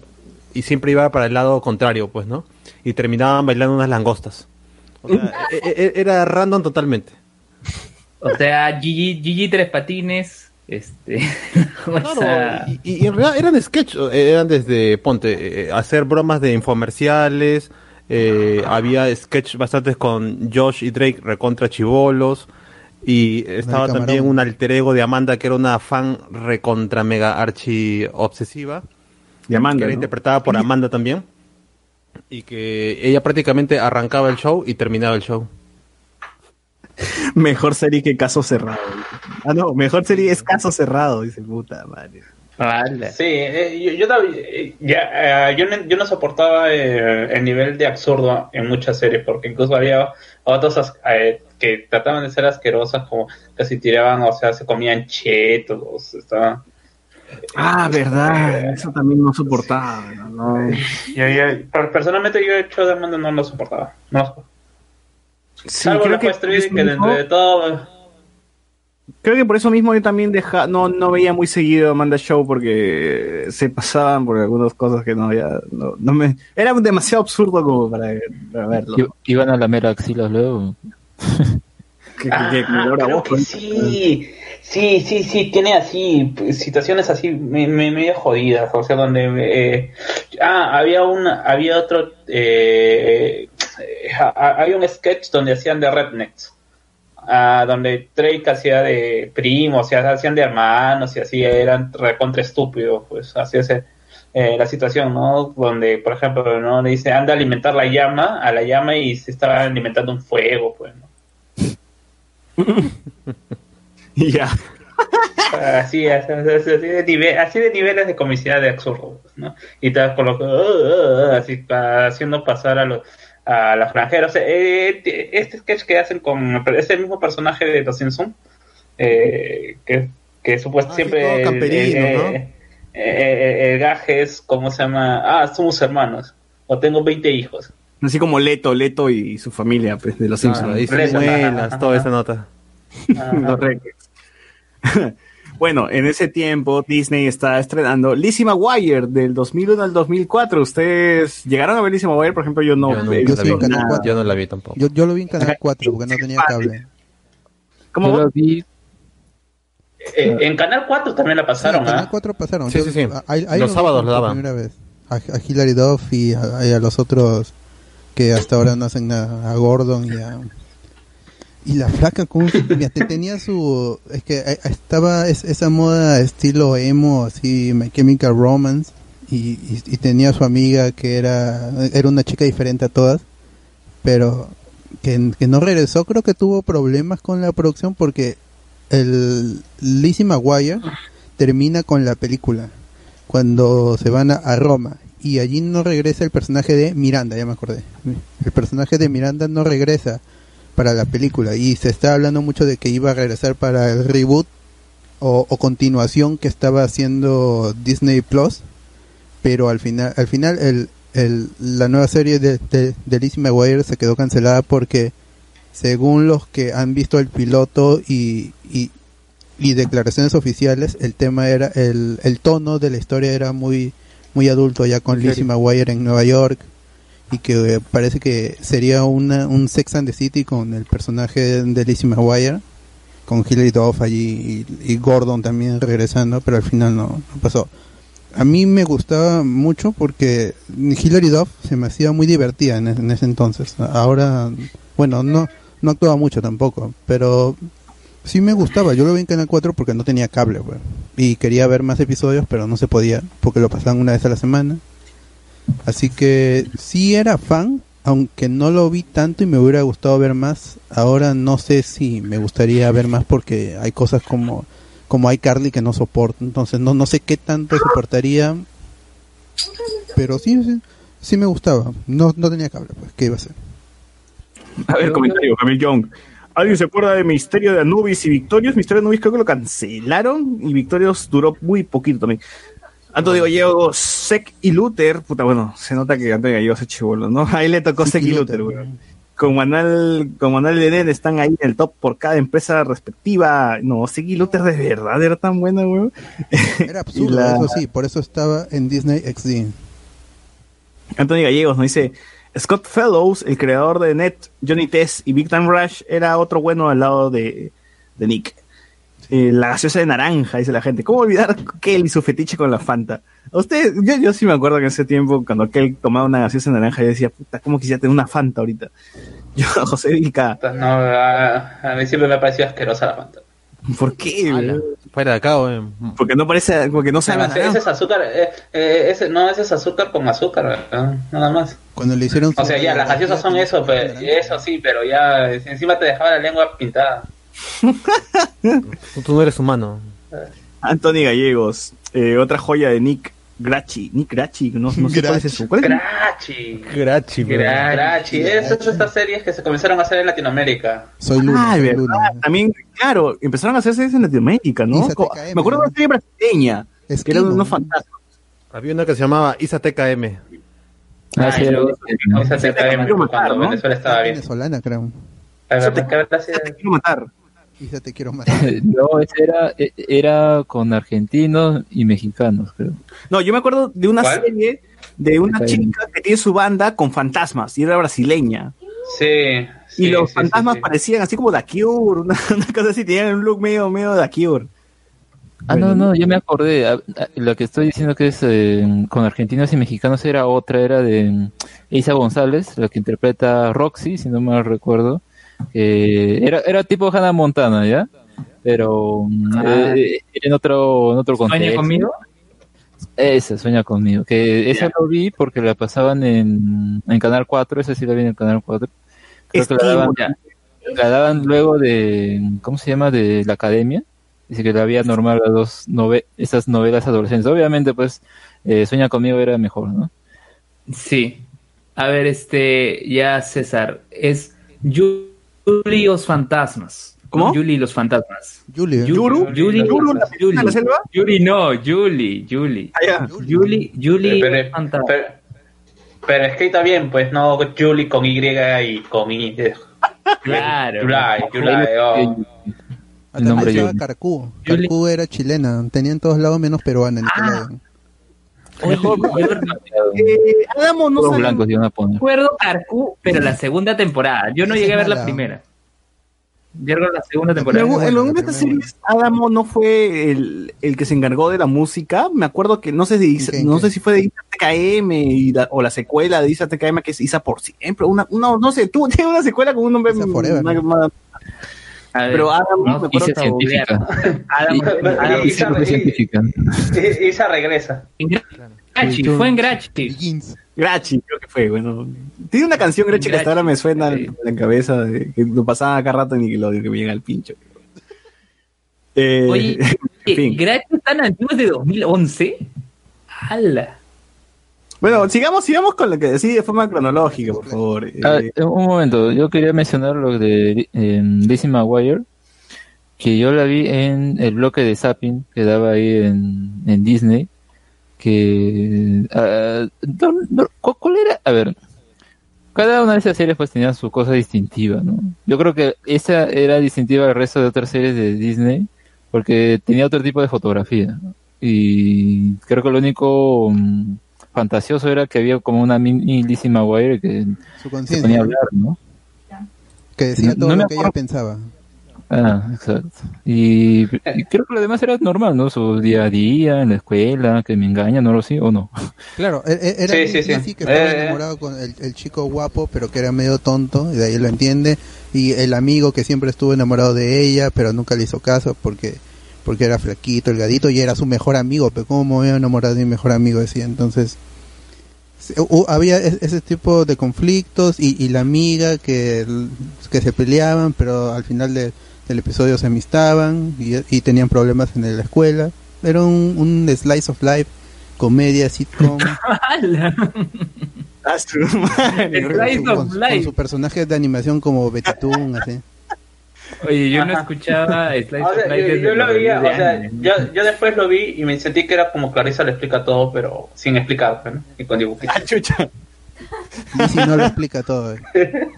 y siempre iba para el lado contrario, pues, ¿no? Y terminaban bailando unas langostas. O sea, e- e- era random totalmente. O sea, Gigi, Gigi Tres Patines, este... o sea, Y, y en realidad eran sketch, eran desde, ponte, eh, hacer bromas de infomerciales, eh, había sketch bastantes con Josh y Drake recontra chivolos, y estaba también un alter ego de Amanda que era una fan recontra mega archi obsesiva, De Amanda, que era ¿no? interpretada por Amanda también, y que ella prácticamente arrancaba el show y terminaba el show. Mejor serie que Caso Cerrado. Ah, no, mejor serie es Caso Cerrado, dice puta madre. Sí, eh, yo, yo, eh, ya, eh, yo, no, yo no soportaba eh, el nivel de absurdo en muchas series, porque incluso había otras as- eh, que trataban de ser asquerosas, como casi tiraban, o sea, se comían chetos, estaban... Ah, verdad, eso también no soportaba, ¿no? Yo- yo- per- personalmente yo show de Amanda no lo soportaba. No. Sí, Salvo creo la que que eso dentro de todo... Creo que por eso mismo yo también deja, no, no veía muy seguido Amanda Show porque se pasaban por algunas cosas que no había, no, no me, era demasiado absurdo como para, para verlo. I- Iban a lamer axilas luego. Que- que- Ah, que- que ahora creo vos, que pues. sí, sí, sí, sí, tiene así situaciones así me, me- medio jodidas, o sea, donde eh, ah, había un, había otro, eh, eh, ha- había un sketch donde hacían de rednecks, ah, donde Drake hacía de primo, o sea, hacían de hermanos y así eran recontra estúpidos, pues así es eh, la situación, ¿no? Donde, por ejemplo, no le dice anda a alimentar la llama, a la llama y se estaba alimentando un fuego, pues, ¿no? Ya. Así, así, así, así de nive- así de niveles de comicidad de absurdo, ¿no? Y te vas colocando, "Uh, uh", así pa- haciendo pasar a los a los extranjeros. Eh, eh, este sketch que hacen con ese mismo personaje de Los Simpson, eh, que, que supuestamente Ah, siempre todo el, camperino, eh, ¿no? eh, eh, el gaje es, ¿cómo se llama? Ah, somos hermanos, o tengo 20 hijos. Así como Leto, Leto y su familia, pues, de los Simpsons. Ah, y sus toda ajá. esa nota. bueno, en ese tiempo Disney está estrenando Lizzie McGuire del 2001 al 2004. ¿Ustedes llegaron a ver Lizzie McGuire? Por ejemplo, yo no. Yo no, he yo visto sí, en Canal nada. 4. Yo no la vi tampoco. Yo, yo lo vi en Canal 4 porque no tenía cable. ¿Cómo? Yo lo vi, Eh, en Canal 4 también la Sí, pasaron, en Canal ¿ah? 4 pasaron. Sí, sí, sí. a- ahí- ahí Los sábados lo daban. primera vez. A, a Hilary Duff y a, los otros que hasta ahora no hacen nada. A Gordon y a... Y la flaca, como tenía su... Es que eh, estaba es- esa moda estilo emo, así, My Chemical Romance. Y, tenía su amiga que era, era una chica diferente a todas. Pero que, no regresó, creo que tuvo problemas con la producción porque el Lizzie McGuire termina con la película cuando se van a Roma y allí no regresa el personaje de Miranda, ya me acordé. El personaje de Miranda no regresa para la película y se está hablando mucho de que iba a regresar para el reboot o, o continuación que estaba haciendo Disney Plus, pero al final, al final el, el, la nueva serie de, de, de Lizzie McGuire se quedó cancelada porque según los que han visto el piloto y, y, y declaraciones oficiales, el tema era, el, el tono de la historia era muy, muy adulto ya con ¿En Lizzie? McGuire en Nueva York y que eh, parece que sería una, un Sex and the City con el personaje de Lizzie McGuire con Hilary Duff allí y, Gordon también regresando, pero al final no, pasó. A mí me gustaba mucho porque Hilary Duff se me hacía muy divertida en, ese entonces. Ahora, bueno, no, no actuaba mucho tampoco, pero sí me gustaba. Yo lo vi en Canal 4 porque no tenía cable. Y quería ver más episodios, pero no se podía porque lo pasaban una vez a la semana. Así que sí era fan, aunque no lo vi tanto y me hubiera gustado ver más. Ahora no sé si me gustaría ver más porque hay cosas como como hay Carly que no soporto. Entonces no no sé qué tanto soportaría. Pero sí, sí, me gustaba. No, no tenía cable, pues, ¿qué iba a hacer? A ver, comentario, Camille Young. ¿Alguien se acuerda de Misterio de Anubis y Victorious? Misterio de Anubis creo que lo cancelaron y Victorious duró muy poquito también. Antonio Gallego, Sec y Luther, puta, bueno, se nota que Antonio Gallego se chivolo, ¿no? Ahí le tocó Sec y Luther, weón. Con Manuel, con Manuel están ahí en el top por cada empresa respectiva. No, Sec y Luther de verdad era tan buena, weón. Era absurdo, la- eso sí, por eso estaba en Disney XD. Anthony Gallegos nos dice, Scott Fellows, el creador de Net, Johnny Test y Big Time Rush, era otro bueno al lado de, de Nick. Eh, la gaseosa de naranja, dice la gente. ¿Cómo olvidar Kel y su fetiche con la Fanta? A usted, yo, yo sí me acuerdo que en ese tiempo, cuando Kel tomaba una gaseosa de naranja, yo decía, puta, ¿cómo quisiera tener una Fanta ahorita? Yo, José Vilca, No, a, a mí siempre me ha parecido asquerosa la Fanta. ¿por qué? Fuera de acá, weón. Porque no parece, porque no sabe Además, ese es azúcar, eh, eh, ese, no, ese es azúcar con azúcar, ¿verdad? nada más. Cuando le hicieron O sea, ya, las gaseosas son eso, pero, eso sí, pero ya encima te dejaba la lengua pintada. Tú, no eres humano. Anthony Gallegos, eh, otra joya de Nick Grachi. Nick Grachi, no, no sé cuál es eso. ¿Cuál es? Grachi. Grachi, Gra- Grachi. Esas son estas series que se comenzaron a hacer en Latinoamérica. Soy Ah, de verdad. También, claro, empezaron a hacerse en Latinoamérica, ¿no? Isa TKM, Me acuerdo de una serie brasileña, que eran Esquimo. unos fantasmas. Había una que se llamaba Isa TKM. Ah, sí, no. esa te cae cuando Venezuela estaba bien. venezolana, creo. A ver, ¿qué verdad sí? quiero matar. Isa te quiero matar. no, ese era, e- era con argentinos y mexicanos, creo. No, yo me acuerdo de una ¿Cuál? serie de una chica que tiene su banda con fantasmas y era brasileña. Sí. y sí, los sí, fantasmas sí, sí. parecían así como The Cure, una, una cosa así, tenían un look medio, medio The Cure. Ah, no, no, ya me acordé. Ah, La que estoy diciendo que es eh, con argentinos y mexicanos era otra, era de mm, Isa González, la que interpreta a Roxy, si no mal recuerdo. Eh, era, era tipo Hannah Montana, ¿ya? Pero mm, Ah. eh, era en otro, en otro contexto. ¿Sueña conmigo? Esa, Sueña conmigo. Que esa lo vi porque la pasaban en, en Canal 4, esa sí la vi en el Canal 4. Creo que la daban, la daban luego de, ¿cómo se llama? De la academia. Dice que la había normal las dos nove esas novelas adolescentes. Obviamente, pues, eh, Sueña conmigo era mejor, ¿no? Sí. A ver, este, ya César, es Yu- Yuli y los fantasmas. ¿Cómo? Yuli y los fantasmas. Yuli. ¿eh? ¿Yuru? Yuli, ¿Yuru, la Yuli. la selva? Yuli no, Yuli, Yuli. Ah, ya. Yuli, Yuli Pero, los fantasmas. pero, pero escrita bien, pues no Julie con Y y con I. Claro. Yulai, Yulai, oh. El nombre Yuli. Carcú. Yuli. Carcú era chilena. Tenía en todos lados menos peruana. Ah. Mejor, Eh, Adamo no poner. recuerdo Carcú, pero la segunda temporada. Yo no llegué a ver la primera. Yo la segunda En temporada. en alguna de estas series, Adamo no fue el, el que se encargó de la música. Me acuerdo que no sé si, ¿En qué, en no sé si fue de Isa TKM y la- o la secuela de Isa TKM que es Isa por siempre. Una, una- no sé, tú tienes una secuela con un nombre Isa Forever. más- más- A ver, Pero Adamo, no, me Hice científica. Adam- Y- Adam- hice Isa- científica. Isa regresa. en Grachi, fue en Grachi. Grachi, creo que fue, bueno. Tiene una canción Grachi que hasta ahora me suena en la cabeza, de- que lo pasaba acá rato en Nickelodeon, que me llega al pincho. Eh, Oye, en fin. ¿gratis tan antiguos de 2011? ¡Hala! Bueno, sigamos, sigamos con lo que decía de forma cronológica, por favor. Ah, Eh, un momento, yo quería mencionar lo de eh, Lizzie que yo la vi en el bloque de Zapping que daba ahí en, en Disney, que... ¿cu- ¿Cuál era? A ver, cada una de esas series pues tenía su cosa distintiva, ¿no? Yo creo que esa era distintiva al resto de otras series de Disney, porque tenía otro tipo de fotografía. Y creo que lo único mm, fantasioso era que había como una mini Lizzie McGuire que Su se ponía a ¿no? hablar, ¿no? que decía No- todo no me lo que ella pensaba. Ah, exacto. Y, y creo que lo demás era normal, ¿no? Su día a día, en la escuela, que me engaña, no lo sé, o no. Claro, e- e- era Sí, sí, sí. Lizzie que estaba Eh, enamorado con el, el chico guapo, pero que era medio tonto, y de ahí lo entiende. Y el amigo que siempre estuvo enamorado de ella, pero nunca le hizo caso porque porque era flaquito, delgadito, y era su mejor amigo. Pero ¿cómo me voy a enamorar de mi mejor amigo? Decía. Entonces, había es- ese tipo de conflictos y, y la amiga que, que se peleaban, pero al final de- del episodio se amistaban y, y tenían problemas en la escuela. Era un, un slice of life, comedia, sitcom. Ah, Slice con, of con Life. su personaje de animación como Betty así. Oye, yo no escuchaba Slice O of sea, Life yo, desde yo lo veía, o 10 sea, yo, yo después lo vi y me sentí que era como Clarissa le explica todo, pero sin explicar, ¿no? Y con dibujitos. Ah, chucha. Y si no lo explica todo. eh.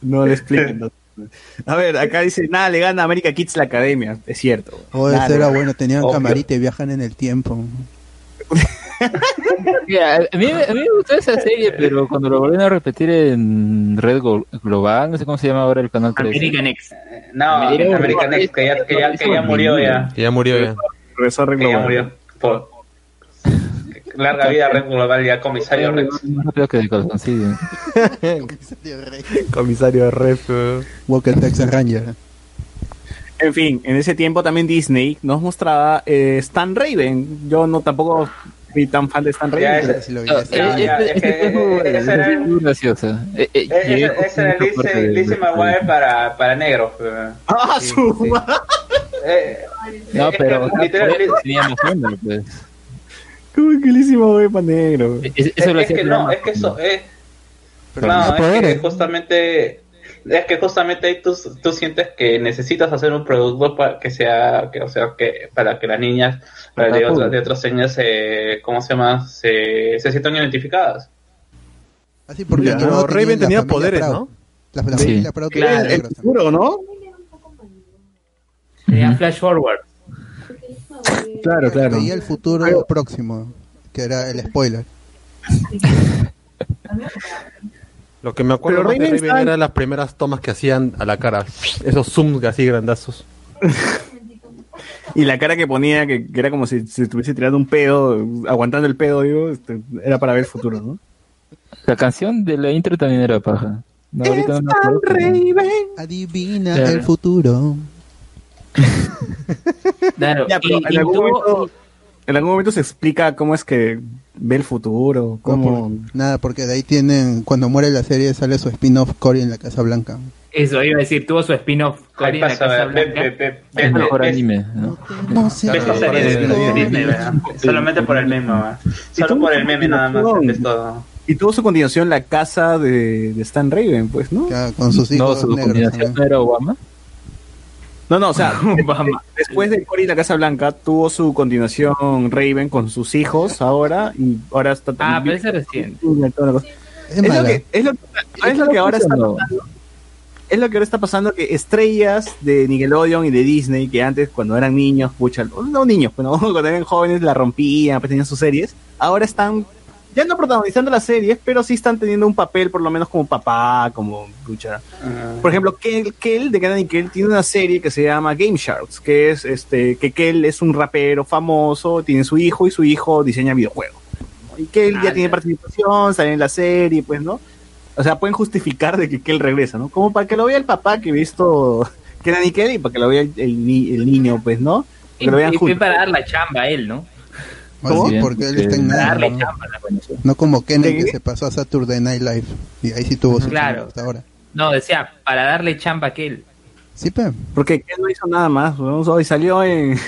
No le expliquen. no. A ver, acá dice, nada le gana a America Kids la academia. Es cierto. O Nada eso era bueno, tenían Obvio. camarita y viajan en el tiempo. Ya, a, mí, a mí me gustó esa serie, pero cuando lo volvieron a repetir en Red Glo- Global, no sé cómo se llama ahora el canal 13. American X. No, American American X, que ya, que ya, que ya murió ya. Que ya murió ya. Profesor Que ya Global. murió. Por... Larga vida Red Global ya comisario Rex. Más rápido que de calzoncillo. Comisario Ref. Walker Texas Ranger. En fin, en ese tiempo también Disney nos mostraba eh, Stan Raven. Yo no tampoco fui tan fan de Stan Raven. Ya, pero- ese- Si lo vi, ese- Ya, ya, es que, fue bueno, ese era graciosa. Eh, eh, era Lizzie, Lizzie para, para negros. ¡Ah, su! Eh, No, es pero que literal- tenía más onda, pues. ¡Qué buenísimo, güey, pa' negro! Es- Eso es, lo es hacía que no, es que eso, eh, es que justamente, es que justamente ahí tú, tú sientes que necesitas hacer un producto para que sea, que, o sea, que para que las niñas para de, otras, de otras señas se, ¿cómo se llama? Se, se sientan identificadas. Así porque Ya. tenían Raven tenía poderes, Proud. ¿no? La, la Sí. familia Claro, tenía El futuro, ¿no? Tenía. Flash Forward. Claro, claro. Veía el futuro próximo, que era el spoiler. Lo que me acuerdo Pero más de Raven Raven está- eran las primeras tomas que hacían a la cara. Esos zooms así grandazos. Y la cara que ponía, que, que era como si se estuviese tirando un pedo, aguantando el pedo, digo, este, era para ver el futuro, ¿no? La canción de la intro también era paja. No, acuerdo, pero- Adivina Claro. el futuro. Claro. Ya, pero y- en y algún, tuvo- momento, en algún momento se explica cómo es que ve el futuro, No, cómo... por- nada, porque de ahí tienen, cuando muere la serie sale su spin-off Cory en la Casa Blanca. Eso iba a decir, tuvo su spin-off Cory en la Casa Blanca. el mejor ves- anime, ¿no? No sé. esta serie de, de Disney, ¿verdad? Solamente por el meme, ¿verdad? Solo por el meme nada más, continuación. es todo. Y tuvo su continuación la casa de, de Stan Raven, pues, ¿no? Ya, con sus No, hijos su negros combinación también. no era Obama. No, no, o sea, después de Cory y la Casa Blanca, tuvo su continuación Raven con sus hijos ahora, y ahora está Ah, pero también... ese recién. toda la cosa. Es Es lo que, es lo, es lo que ahora está No. pasando. Es lo que ahora está pasando que estrellas de Nickelodeon y de Disney, que antes cuando eran niños, pucha, no niños, pero cuando eran jóvenes la rompían, pues tenían sus series, ahora están ya no protagonizando las series, pero sí están teniendo un papel por lo menos como papá, como pucha. Ah, Por ejemplo, Kel, Kel de Kenan y Kel tiene una serie que se llama Game Sharks, que es este que Kel es un rapero famoso, tiene su hijo y su hijo diseña videojuegos. Y Kel ya Ah, tiene ya. participación, sale en la serie, pues, ¿no? O sea, pueden justificar de que Kel regresa, ¿no? Como para que lo vea el papá que he visto Kenan y Kel y para que lo vea el, el ni- el niño, pues, ¿no? Y, lo vean y fue juntos. para dar la chamba a él, ¿no? Bueno, Bien, porque él porque- está en Para nada. darle ¿no? chamba a la coña. No como Kenan ¿Sí? que se pasó a Saturday Night Live. Y ahí sí tuvo su Claro. chamba hasta ahora. No, decía, para darle chamba a aquel. Sí, pe. Porque él no hizo nada más, weón. Hoy salió en,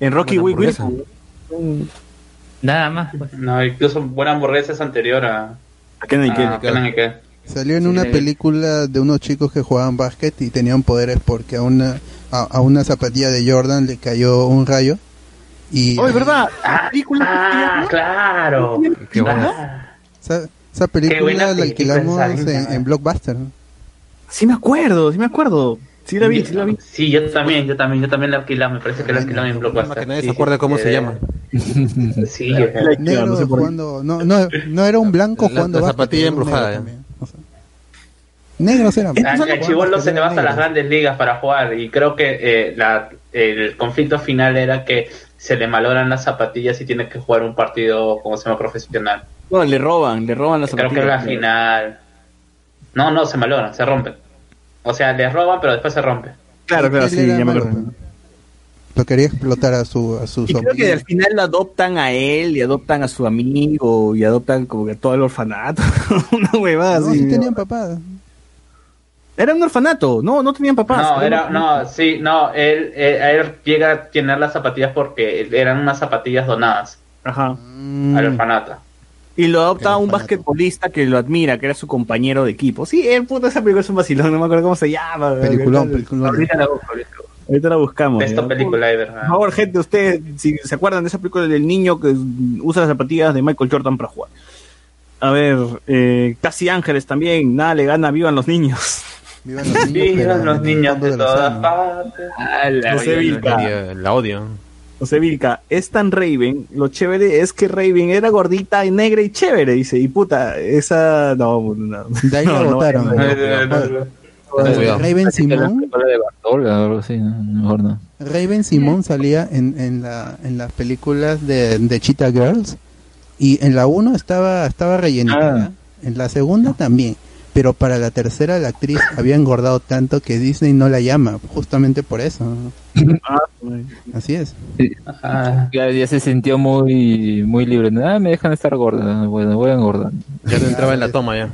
en Rocky Week hamburguesa. Nada más. pues. No, incluso Buena Hamburguesa es anterior a... A y. Salió en Sí, una película de unos chicos que jugaban básquet y tenían poderes porque a una a, a una zapatilla de Jordan le cayó un rayo y Oh, es verdad. Ah, claro. Qué bueno. esa, esa Qué buena película la película alquilamos en, en Blockbuster. Sí me acuerdo, sí me acuerdo. Sí la vi, sí la vi. Sí, yo también, yo también, yo también la alquilaba, me parece que la alquilaba en Blockbuster. que nadie Sí, se acuerde sí, cómo sí, se eh, llama. Sí, eh. Negro no sé jugando, no, no, no era un blanco La- jugando la zapatilla embrujada, sea. Negros eran. A- El chivolo se le va hasta las grandes ligas para jugar y creo que eh, la, el conflicto final era que se le malogran las zapatillas y tiene que jugar un partido como se llama profesional. No, le roban, le roban las Creo que es la zapatillas. final. No, no, se malogran, se rompen. O sea, les roban pero después se rompe. Claro, claro, sí, ya me acuerdo. Lo quería explotar a su a su Y creo que al final lo adoptan a él y adoptan a su amigo y adoptan como que a todo el orfanato. Una huevada No, así. sí tenían papá. Era un orfanato, no, no tenían papás. No, Era no, sí, no, él, a él llega a tener las zapatillas porque eran unas zapatillas donadas Ajá. Mm, al orfanato. Y lo adopta un basquetbolista que lo admira, que era su compañero de equipo. Sí, el puto esa película es un vacilón, no me acuerdo cómo se llama. Peliculón, Ahorita- peliculón. Ahorita la busco, ahorita la busco. Ahorita la buscamos. Esta película, de Por verdad. favor, gente, ustedes, si se acuerdan de esa película del niño que usa las zapatillas de Michael Jordan para jugar. A ver, eh, Casi Ángeles también, nada le gana, vivan los niños. Vivan los niños, Vivan los niños de del todas partes. José oye, Vilca. La, la odio. José Vilca, es tan Raven, lo chévere es que Raven era gordita y negra y chévere, dice, y puta, esa, no, no. De ahí No, la votaron. Raven Simón, de. Raven Simón salía en, en, la, en las películas de, de Cheetah Girls y en la 1 estaba, estaba rellenita, Ah. en la segunda también, pero para la tercera la actriz había engordado tanto que Disney no la llama, justamente por eso. Así es. Ajá. Ya, ya se sintió muy muy libre. Ah, me dejan estar gorda. Bueno, voy a engordar. Ya no entraba en la toma ya.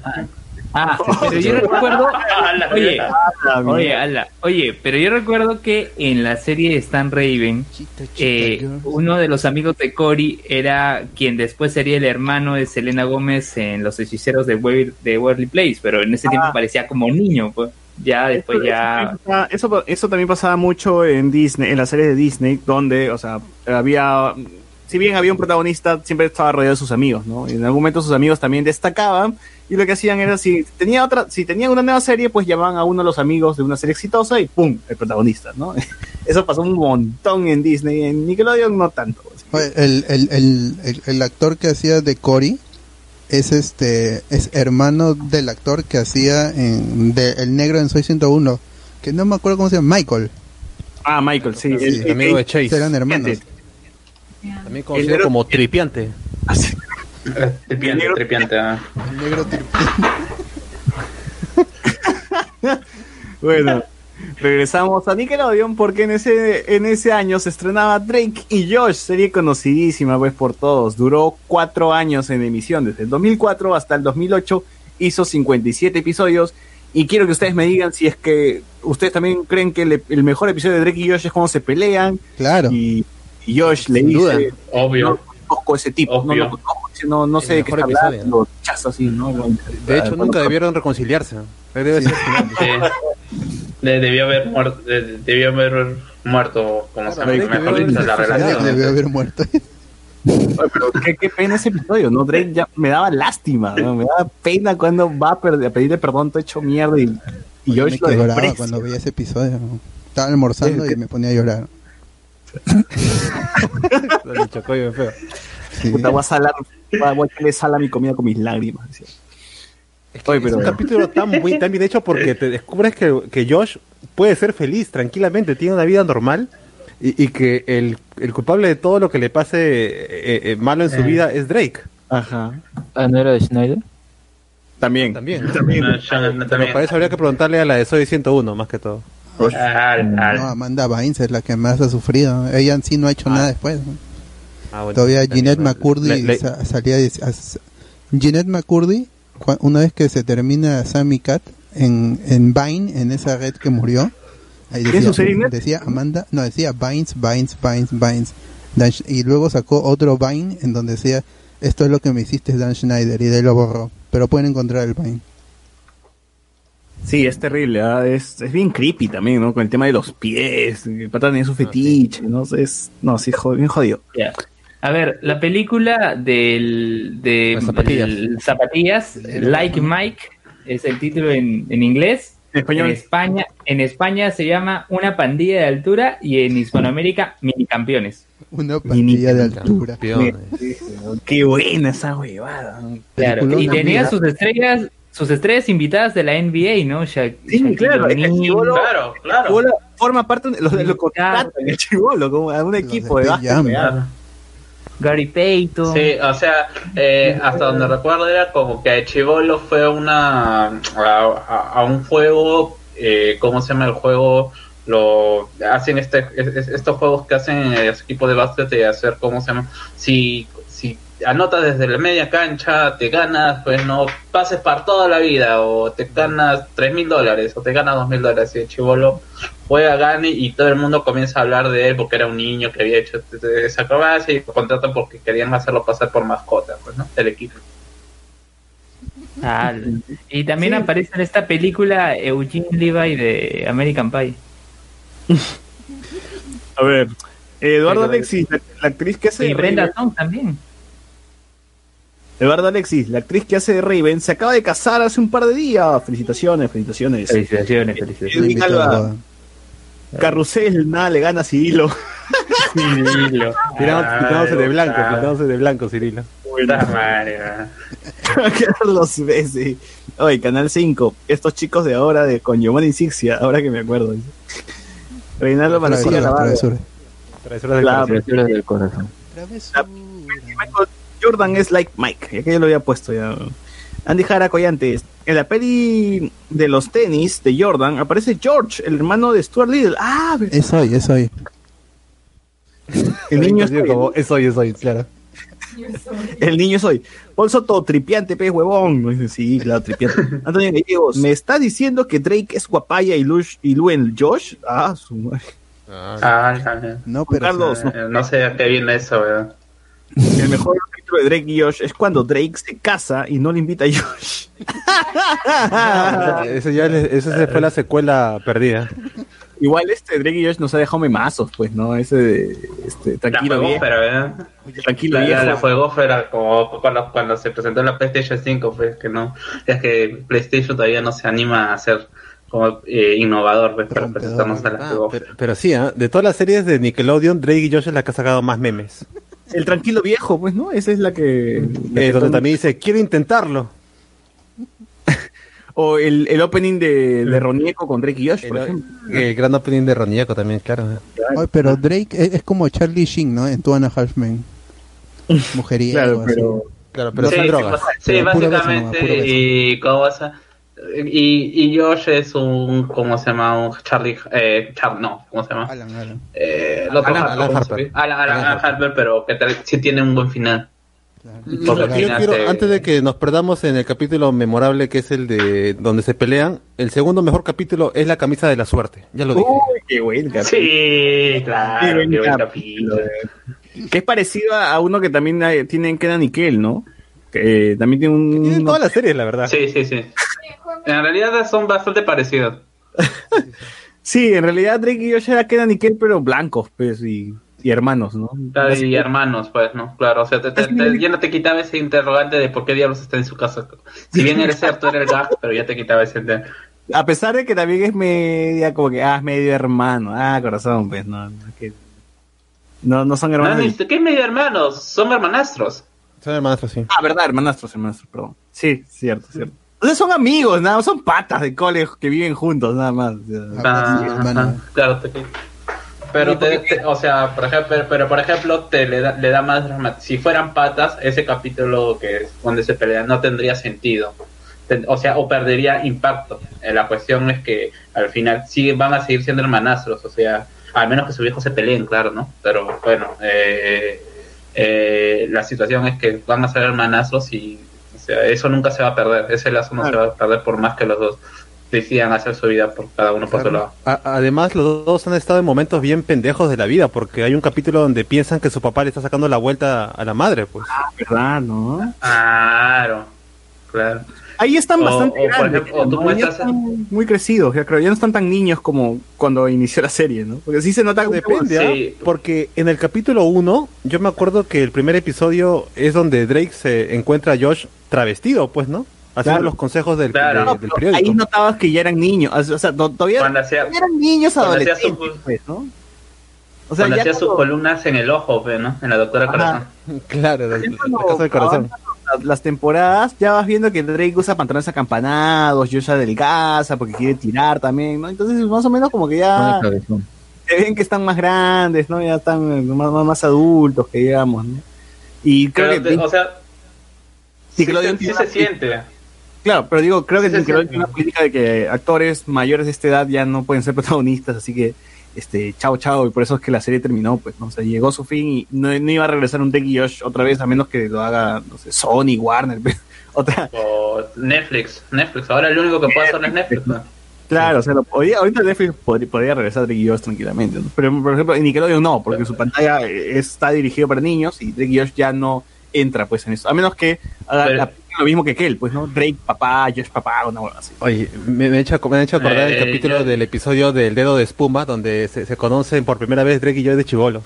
Ah, pero yo recuerdo. Oye, oye, ala, oye, pero yo recuerdo que en la serie de Stan Raven, eh, uno de los amigos de Cory era quien después sería el hermano de Selena Gómez en Los Hechiceros de, Waverly Place, pero en ese tiempo Ah. parecía como niño, pues. Ya después ya. Eso, eso también pasaba mucho en Disney, en la serie de Disney, donde, o sea, había, si bien había un protagonista, siempre estaba rodeado de sus amigos, ¿no? Y en algún momento sus amigos también destacaban y lo que hacían era si tenía otra, si tenían una nueva serie, pues llamaban a uno de los amigos de una serie exitosa y ¡pum! el protagonista, ¿no? Eso pasó un montón en Disney, en Nickelodeon no tanto. Oye, El, el, el, el, el actor que hacía de Cory es este es hermano del actor que hacía en de El Negro en Soy 101, que no me acuerdo cómo se llama, Michael. Ah, Michael, sí. Sí, el- amigo de Chase. Eran hermanos. También conocido como tripiante. Eh, Tripiante, tripiante. ah. El negro tir- Bueno, regresamos a Nickelodeon porque en ese, en ese año se estrenaba Drake y Josh, serie conocidísima pues por todos. Duró cuatro años en emisión, desde el 2004 hasta el 2008, hizo 57 episodios. Y quiero que ustedes me digan si es que ustedes también creen que el, el mejor episodio de Drake y Josh es cuando se pelean Claro. y Josh le Sin dice, duda. Obvio. no conozco ese tipo, no Obvio. lo conozco, no, no sé de qué está hablando, lo rechaza así, ¿no? De hecho, nunca debieron reconciliarse. Debe ser final. Sí. De- debió haber muerto, de- debió haber muerto, como se llama, mejor dicho, la relación. Debió haber muerto. Pero qué, qué pena ese episodio, ¿no? Drake ya me daba lástima, ¿no? me daba pena cuando va a, pedirle perdón, todo hecho mierda y, y Yo Josh me desprecia. cuando veía ese episodio. ¿no? Estaba almorzando Sí, y me ponía a llorar. El chocollo feo. Sí. Puta, voy a salar, voy a voy a echarle sal a mi comida con mis lágrimas. Oye, Es pero un capítulo tan, muy, tan bien hecho porque te descubres que, que Josh puede ser feliz tranquilamente, tiene una vida normal y, y que el, el culpable de todo lo que le pase eh, eh, malo en su Eh. vida es Drake. Ajá. Ah, ¿no era de Schneider? También. También. No, yo no- Pero también. para eso habría que preguntarle a la de Soy 101 más que todo. Al- al- No, Amanda Bynes es la que más ha sufrido. Ella en sí no ha hecho nada después. ¿no? Ah, bueno, Todavía bueno. McCurdy Le- le- sa- salía de- Jeanette McCurdy una vez que se termina Sammy Cat en, en Vine en esa red que murió Ahí ¿Tiene decía, decía Amanda, no, decía Vines, Vines, Vines, Vines. Y luego sacó otro Vine en donde decía, esto es lo que me hiciste Dan Schneider, y de ahí lo borró. Pero pueden encontrar el Vine. Sí, es terrible, ¿ah? es, es bien creepy también, ¿no? Con el tema de los pies, el pata tenía su fetiche, ¿no? Es, no, sí, jod- bien jodido. A ver, la película del, de Las zapatillas. el zapatillas, Like Mike, es el título en, en inglés. En español. España, en España se llama Una pandilla de altura y en Hispanoamérica Mini Campeones. Una pandilla de altura. Qué buena esa huevada. Claro, y tenía sus estrellas, sus estrellas invitadas de la NBA, ¿no? Sha- Sí, Shaquille claro, el chibolo, Claro, claro. chibolo forma parte de los de los contratan el chibolo, como a un equipo de básquet. Gary Payton. Sí, o sea, eh, hasta donde recuerdo era como que Chivolo fue una a, a- a un juego, eh, ¿cómo se llama el juego? Lo hacen este es- es- estos juegos que hacen los equipos de básquet de hacer, ¿cómo se llama? Si anotas desde la media cancha, te ganas, pues no pases para toda la vida, o te ganas tres mil dólares, o te ganas dos mil dólares. Y el chivolo juega, gana y todo el mundo comienza a hablar de él porque era un niño que había hecho esa acrobacia y lo contratan porque querían hacerlo pasar por mascota, pues, ¿no? Del equipo. Ah, y también aparece en esta película Eugene Levi de American Pie. A ver, Eduardo Alexis, la, la actriz que hace Y Brenda Song también. Eduardo Alexis, la actriz que hace de Raven, se acaba de casar hace un par de días. Felicitaciones, felicitaciones. Felicitaciones, Edwin felicitaciones. Carrusel, nada le gana a Cirilo. Cirilo. Ah, Pintándose de blanco, pintándose de blanco, Cirilo. Puta madre. Carlos Bessi. Oye, Canal 5. Estos chicos de ahora de con Giovanni Sixia, ahora que me acuerdo. Reinaldo Mancilla Navarro. travesuras. Del corazón. Travesuras del corazón. Jordan es like Mike. Ya que yo lo había puesto ya. Andy Jara Collantes. En la peli de los tenis de Jordan aparece George, el hermano de Stuart Little. Ah, Es hoy, es hoy. el niño es Así como, es hoy, es hoy, claro. El niño soy. Paul Soto, tripiante, pez huevón. Sí, claro, tripiante. Antonio Gallegos, ¿me está diciendo que Drake es guapaya y Lush y Luen Josh? Ah, su madre. Ah, ya, No, pero Carlos, no. ya. no sé a qué viene eso, ¿verdad? El mejor capítulo de Drake y Josh es cuando Drake se casa y no le invita a Josh. Esa ya le- esa se fue la secuela perdida. Igual este Drake y Josh nos ha dejado memazos, pues, ¿no? Ese de, este, tranquilo la viejo. juegófera, ¿verdad? Tranquilo la, la, la juegófera, como cuando, cuando se presentó la PlayStation 5, pues que no, es que PlayStation todavía no se anima a ser como eh, innovador, pues, para presentarnos a la Ah, pero, pero sí, ¿ah? de todas las series de Nickelodeon, Drake y Josh es la que ha sacado más memes. El tranquilo viejo, pues, ¿no? Esa es la que... la Eh, que donde también dice, quiero intentarlo. O el, el opening de, de Ronieco con Drake y Josh, por ejemplo. el gran opening de Ronieco también, claro. Pero Drake es, es como Charlie Sheen, ¿no? En Two and a Half Men. Mujeriego, Claro, así. pero... Claro, pero sí, sin sí, drogas. sí, Pero puro beso básicamente, y ¿cómo vas a- y, y Josh es un, ¿cómo se llama? Un Charlie, eh, Char- no, ¿cómo se llama? Alan, Alan. Eh, el otro Alan- Harper, Alan ¿cómo se Harper. llama? Alan, Alan- Alan Alan Harper, pero que tal, sí tiene un buen final. Yo quiero, antes de que nos perdamos en el capítulo memorable que es el de donde se pelean, el segundo mejor capítulo es la camisa de la suerte. Ya lo dije. Uy, qué buen capítulo. Sí, claro, Qué buen qué buen capítulo. capítulo. Que es parecido a uno que también hay- tiene Kenan y Kel, ¿no? Que eh, también tiene un... Todas las series, la verdad. Sí, sí, sí. En realidad son bastante parecidos. Sí, en realidad Drake y Josh era Kenan y Kel, pero blancos, pues, y, y hermanos, ¿no? Claro, y hermanos, pues, ¿no? Claro, o sea, te, te- te- ya no te quitaba ese interrogante de por qué diablos está en su casa. Si bien eres cierto, era el gag, pero ya te quitaba ese A pesar de que también es media, como que, ah, es medio hermano. Ah, corazón, pues, no. No, que- no, no son No, hermanos. ni- ¿Qué medio hermanos? Son hermanastros. Son hermanastros, sí. Ah, verdad, hermanastros, hermanastros, perdón. Sí, cierto, cierto. O sea, son amigos, nada, son patas de cole que viven juntos, nada más. Ah, sí, hermano. ajá, claro, te- pero te- te- o sea, por ejemplo, pero, por ejemplo, te le da, le da más drama. Si fueran patas, ese capítulo que es donde se pelean no tendría sentido. Ten- O sea, o perdería impacto. Eh, La cuestión es que al final sí van a seguir siendo hermanastros, o sea, al menos que sus viejos se peleen, claro, ¿no? Pero bueno, eh, eh, la situación es que van a ser hermanastros y o sea, eso nunca se va a perder, ese lazo no se va a perder por más que los dos decidan hacer su vida por cada uno por su lado. A- además, los dos han estado en momentos bien pendejos de la vida, porque hay un capítulo donde piensan que su papá le está sacando la vuelta a la madre, pues. ¿Verdad, no? Claro, claro. Ahí están O- bastante o, grandes. ejemplo, tú ¿no? están muy crecidos, ya creo. Ya no están tan niños como cuando inició la serie, ¿no? Porque sí se nota Depende, ¿ah? Porque en el capítulo 1, yo me acuerdo que el primer episodio es donde Drake se encuentra a Josh travestido, pues, ¿no? Haciendo Claro. los consejos del, Claro. de- No, del periódico. ahí notabas que ya eran niños. O sea, to- todavía Cuando hacía, eran niños cuando hacía adolescentes, sus- pues, ¿no? O sea, cuando ya hacía sus columnas en el ojo, pues, ¿no? En la doctora Ajá. Corazón. Claro, Ya la cuando casa del corazón. Las, las temporadas ya vas viendo que Drake usa pantalones acampanados, Josh adelgaza porque quiere tirar también, ¿no? Entonces más o menos como que ya se ven que están más grandes, ¿no? Ya están más, más, más adultos, que digamos, ¿no? Y creo Pero, que o sea, sí, se- sí se siente. Claro, pero digo, creo que Sí, sí, sí. tiene una política de que actores mayores de esta edad ya no pueden ser protagonistas, así que este chao chao y por eso es que la serie terminó, pues, ¿no? O sea, llegó a su fin y no, no iba a regresar un y Josh otra vez a menos que lo haga, no sé, Sony, Warner, pues, otra O Netflix, Netflix. Ahora el único que puede hacer es Netflix. ¿no? Claro, o sea, lo ahorita Netflix podría, podría regresar Drake Josh tranquilamente, ¿no? Pero, por ejemplo, en Nickelodeon no, porque su pantalla está dirigido para niños y Drake Josh ya no entra, pues, en eso. A menos que haga Pero- la- lo mismo que él, pues, ¿no? Drake papá, Josh papá, una hueá así. Oye, me, me, he hecho, me han hecho acordar Eh, el capítulo yo- del episodio del dedo de espuma, donde se, se conocen por primera vez Drake y yo de chivolos.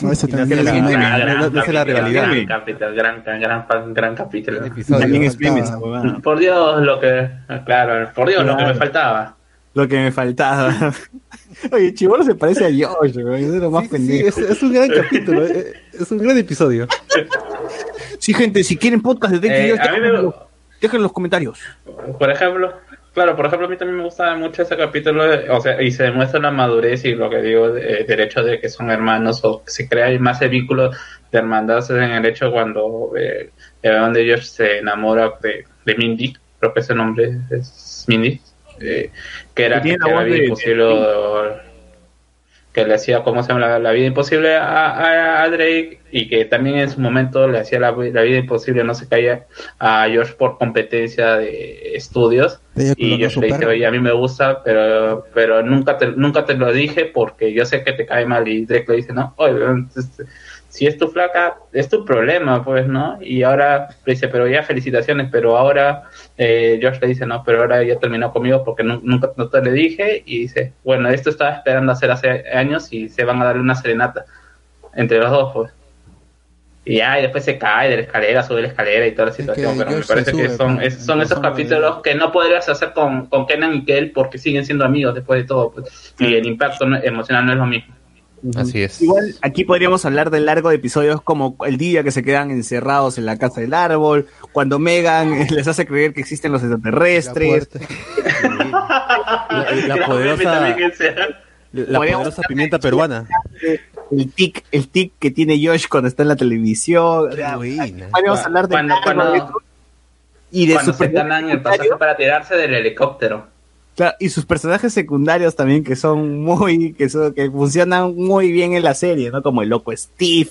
No, nace también es la- rivalidad. Gran capítulo, gran, gran, gran, gran capítulo. episodio. También es faltaba. meme esa huevada. Por Dios, lo que. Claro, por Dios, lo que me faltaba. Lo que me faltaba. Oye, Chivolo se parece a Josh, güey, es lo más Sí, sí, pendejo. es, es un gran capítulo, eh, es un gran episodio. Sí, gente, si quieren podcast de Eh, me- déjenlo, déjenlo en los comentarios. Por ejemplo, claro, por ejemplo, a mí también me gusta mucho ese capítulo, de- o sea, y se demuestra la madurez y lo que digo, eh, del hecho de que son hermanos o que se crea más el vínculo de hermandad en el hecho cuando eh, el bebé de Josh se enamora de, de Mindy, creo que ese nombre es Mindy, eh, que era Que que, imposible o- que le hacía, ¿cómo se llama? La, la vida imposible a, a- a Drake y que también en su momento le hacía la, la vida imposible, no se caía a Josh por competencia de estudios. Y su le dice, oye, a mí me gusta, pero pero nunca te, nunca te lo dije porque yo sé que te cae mal. Y Drake le dice, no, oye, este, si es tu flaca, es tu problema, pues, ¿no? Y ahora le dice, pero ya felicitaciones, pero ahora eh, Josh le dice, no, pero ahora ya terminó conmigo porque nu- nunca no te le dije. Y dice, bueno, esto estaba esperando hacer hace años y se van a darle una serenata entre los dos, pues. Y ya, y después se cae de la escalera, sube la escalera y toda la situación. pero me Josh parece que son, es- son esos capítulos que no podrías hacer con, con Kenan y Kel porque siguen siendo amigos después de todo. Pues. Y el impacto emocional no es lo mismo. Así es. Igual aquí podríamos hablar del largo de episodios como el día que se quedan encerrados en la casa del árbol, cuando Megan les hace creer que existen los extraterrestres. La, poderosa, la pimienta peruana. el tic, el tic que tiene Josh cuando está en la televisión. Podríamos hablar de Cuando, cuando, y de cuando se ganan el pasaje para tirarse del helicóptero. Claro, y sus personajes secundarios también que son muy, que son, que funcionan muy bien en la serie, ¿no? Como el loco Steve,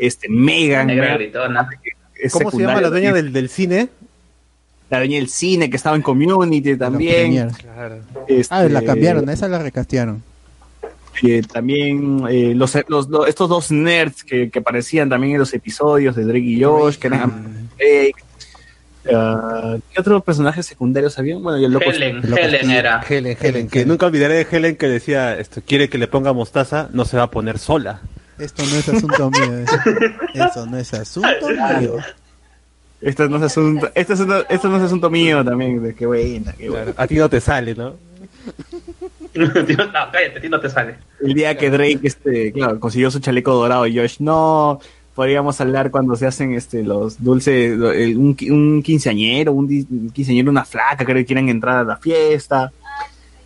este Megan, Negra Megan, gritona. es ¿Cómo se llama la dueña del, del cine? la dueña del cine que estaba en Community también. Premier. Este, Ah, la cambiaron, esa la recastearon. eh, también eh, los, los- los- estos dos nerds que, que aparecían también en los episodios de Drake y Josh, que eran Ah, ¿Qué otros personajes secundarios habían? Bueno, y el loco Helen, el loco Helen Steve. era. Helen, Helen, que nunca olvidaré de Helen que decía, esto quiere que le ponga mostaza, no se va a poner sola. Esto no es asunto mío. Eso no es asunto mío. Esto no es asunto, esto, es asunto- esto no es asunto mío también, de qué buena, qué buena. A ti no te sale, ¿no? No, cállate, a ti no te sale. El día que Drake, este, claro, consiguió su chaleco dorado y Josh no. Podríamos hablar cuando se hacen este los dulces, el- un, un quinceañero, un, un quinceañero, una flaca, creo que quieren entrar a la fiesta.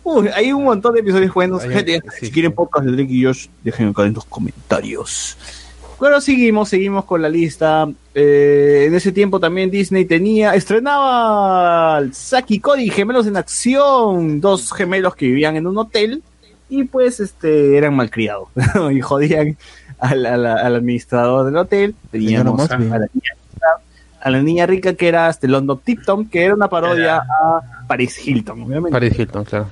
Uy, hay un montón de episodios buenos. Gente, sí. si quieren podcast de Drake y Josh, dejen acá en los comentarios. Bueno, seguimos, seguimos con la lista. Eh, en ese tiempo también Disney tenía, estrenaba Saki y Cody, gemelos en acción, dos gemelos que vivían en un hotel y pues este eran malcriados y jodían al, al- al administrador del hotel. Teníamos a la, niña, rica- a la niña rica que era este London Tipton, que era una parodia a Paris Hilton, obviamente. Paris Hilton, claro.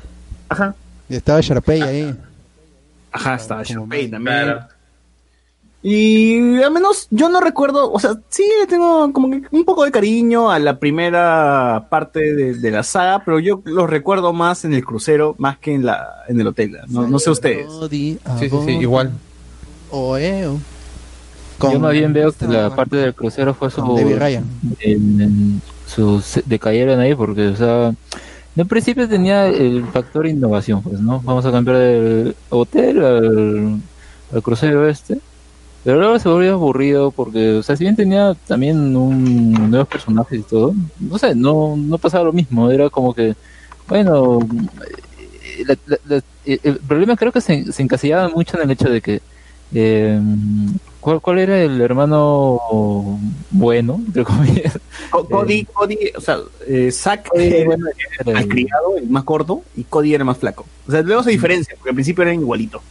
Ajá. Y estaba Sharpay ahí. Ajá, estaba Sharpay también. Y al menos yo no recuerdo, o sea, sí le tengo como que un poco de cariño a la primera parte de, de la saga, pero yo los recuerdo más en el crucero, más que en la en el hotel. No, no sé ustedes. Sí, sí, sí, igual. Oeo. Yo más bien veo que la parte del crucero fue su... con David Ryan. en- en- sus decayeron ahí porque, o sea, en principio tenía el factor innovación, pues, ¿no? Vamos a cambiar del hotel al, al crucero este. Pero luego se volvió aburrido porque, o sea, si bien tenía también un nuevos personajes y todo, no sé, no, no pasaba lo mismo. Era como que, bueno, eh, la- la- la- eh, el problema creo que se, se encasillaba mucho en el hecho de que eh, ¿cuál, ¿cuál era el hermano bueno? entre comillas? Co- Cody, Cody, o sea, eh, Zack era el más criado, el más gordo, y Cody era más flaco. O sea, luego se diferencia, porque al principio eran igualitos.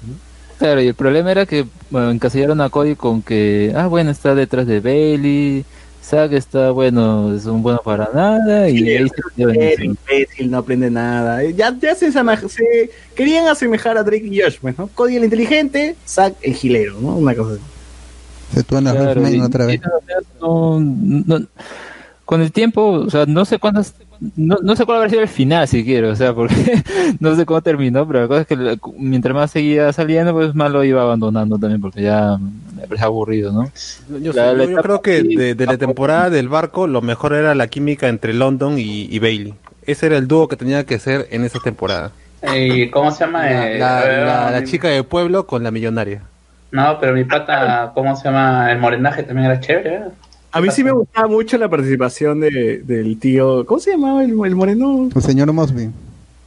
Claro, y el problema era que bueno, encasillaron a Cody con que, ah, bueno, está detrás de Bailey, Zack está, bueno, es un bueno para nada, y ahí se eso. imbécil, no aprende nada. Ya, ya se, querían asemejar a Drake y Josh, pues, ¿no? Cody el inteligente, Zack el gilero, ¿no? Una cosa así. Se tuana Claro, otra vez. no, no- con el tiempo, o sea, no sé cuántas, no, no sé cuál habrá sido el final siquiera, o sea, porque no sé cómo terminó, pero la cosa es que mientras más seguía saliendo, pues más lo iba abandonando también, porque ya me parecía aburrido, ¿no? Yo, La- yo- creo que de, de la temporada del barco lo mejor era la química entre London y, y Bailey. Ese era el dúo que tenía que ser en esa temporada. ¿Y cómo se llama? La, Eh, la- eh, la- la mi- chica del pueblo con la millonaria. No, pero mi pata, ¿cómo se llama? El morenaje también era chévere. ¿eh? A mí sí me gustaba mucho la participación de, del tío. ¿Cómo se llamaba el, el moreno? El señor Mosby.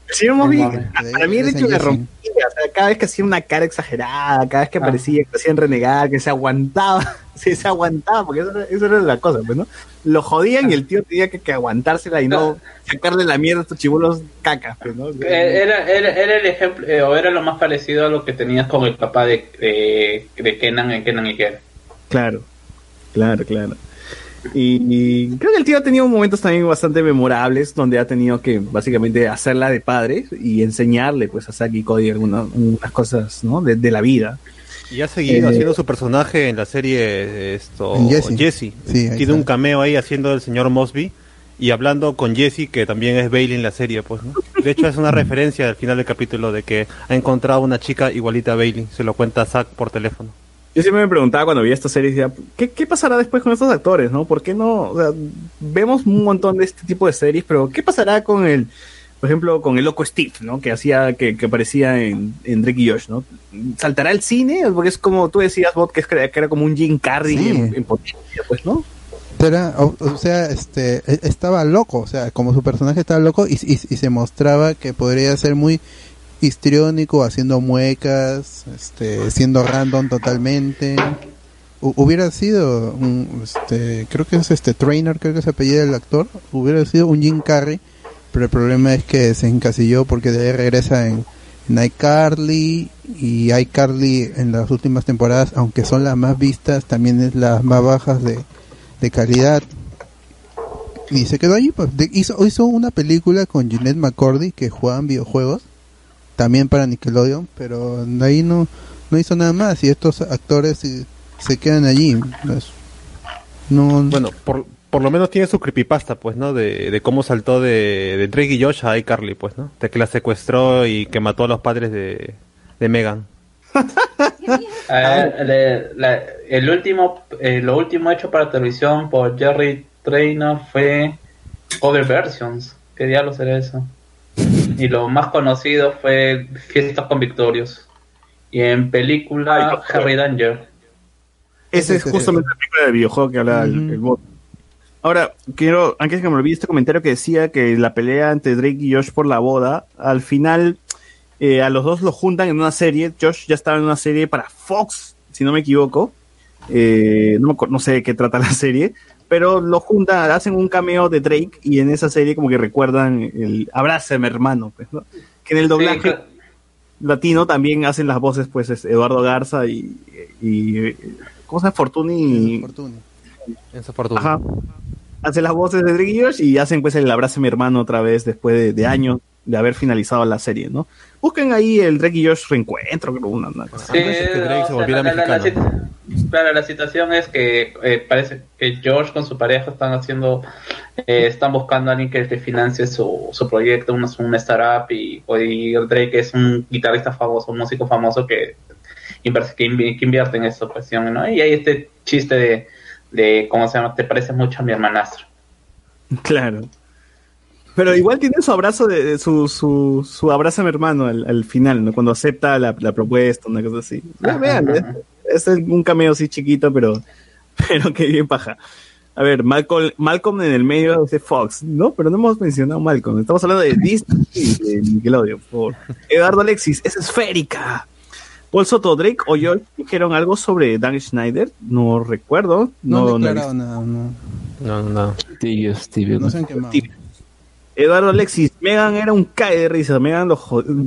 El señor Mosby. Mosby. Para mí el hecho me rompía. O sea, cada vez que hacía una cara exagerada, cada vez que aparecía, que hacían renegar, que se aguantaba. Sí, se aguantaba, porque eso era, eso era la cosa, pues, ¿no? Lo jodían y el tío tenía que, que aguantársela y no sacarle la mierda a estos chibolos cacas, pues, ¿no? Eh, Era, era, era el ejemplo, eh, o era lo más parecido a lo que tenías con el papá de, de, de Kenan en Kenan y Kel. Claro, claro, claro. Y, y creo que el tío ha tenido momentos también bastante memorables donde ha tenido que básicamente hacerla de padre y enseñarle pues a Saki y Cody algunas, unas cosas ¿no? de, de la vida. Y ha seguido Eh, haciendo su personaje en la serie esto. Sí, ahí Tiene está. un cameo ahí haciendo el señor Mosby y hablando con Jesse que también es Bailey en la serie, pues, ¿no? De hecho es una referencia al final del capítulo de que ha encontrado una chica igualita a Bailey, se lo cuenta Zack por teléfono. Yo siempre me preguntaba cuando vi esta serie, decía, ¿qué, ¿qué pasará después con estos actores? ¿no? ¿Por qué no? O sea, vemos un montón de este tipo de series, pero ¿qué pasará con el, por ejemplo, con el loco Steve, ¿no? Que hacía, que, que aparecía en, en Drake y Josh, ¿no? ¿Saltará el cine? Porque es como tú decías, Bot, que, es, que era como un Jim Carrey Sí. en, en potencia, pues, ¿no? Era, o, o sea, este, e- estaba loco, o sea, como su personaje estaba loco y, y- y se mostraba que podría ser muy histriónico, haciendo muecas, este, siendo random totalmente. Hu- hubiera sido, un, este, creo que es este trainer, creo que se apellida el actor, hubiera sido un Jim Carrey, pero el problema es que se encasilló porque de ahí regresa en, en iCarly y iCarly en las últimas temporadas, aunque son las más vistas, también es las más bajas de, de calidad. Y se quedó allí, pues. Hizo, hizo una película con Jeanette McCordy que jugaban videojuegos, también para Nickelodeon, pero de ahí no, no hizo nada más. Y estos actores se, se quedan allí. pues. no, Bueno, por, por lo menos tiene su creepypasta, pues, ¿no? De, de cómo saltó de, de Drake y Josh a iCarly, pues, ¿no? De que la secuestró y que mató a los padres de, de Megan. Le- la- el último, eh, lo último hecho para televisión por Jerry Trainer fue Cover Versions. ¿Qué diablos era eso? Y lo más conocido fue Fiestas con Victorios. Y en película Harry Danger. Ese es justamente la película de videojuego que habla el, el bot. Ahora, quiero, antes que me olvide este comentario que decía que la pelea entre Drake y Josh por la boda, al final eh, a los dos los juntan en una serie. Josh ya estaba en una serie para Fox, si no me equivoco. Eh, no, no sé de qué trata la serie, pero lo juntan, hacen un cameo de Drake y en esa serie como que recuerdan el abrázame hermano, pues, ¿no? Que en el doblaje claro. latino también hacen las voces pues es Eduardo Garza y, y ¿cómo se llama? Fortuny Enzo Fortuna. Ajá. hace las voces de Drake y Josh y hacen pues el abrazo a mi hermano otra vez después de, de años de haber finalizado la serie, ¿no? Busquen ahí el Drake y Josh reencuentro, creo, una, una cosa. Sí, o sea, la, la- la sit- claro, la situación es que eh, parece que George con su pareja están haciendo, eh, están buscando a alguien que te financie su, su proyecto, una, una startup y, y Drake es un guitarrista famoso, un músico famoso que, que, que invierte en esta cuestión, ¿no? Y hay este chiste de, de, ¿cómo se llama? Te parece mucho a mi hermanastro. Claro. Pero igual tiene su abrazo de, de su, su, su abrazo a mi hermano al, al final, ¿no? Cuando acepta la, la propuesta, una cosa así. Ve- Vean, ¿eh? es un cameo así chiquito, pero, pero que bien paja. A ver, Malcolm, Malcolm en el medio de Fox, ¿no? Pero no hemos mencionado Malcolm. Estamos hablando de Disney y de Nickelodeon, por favor. Eduardo Alexis, es esférica. Paul Soto, Drake o George dijeron algo sobre Dan Schneider. No recuerdo. No, No, no declarado nada, no. No, no. Tibios, tibios. No se han quemado. Eduardo Alexis, Megan era un cae de risa, Megan lo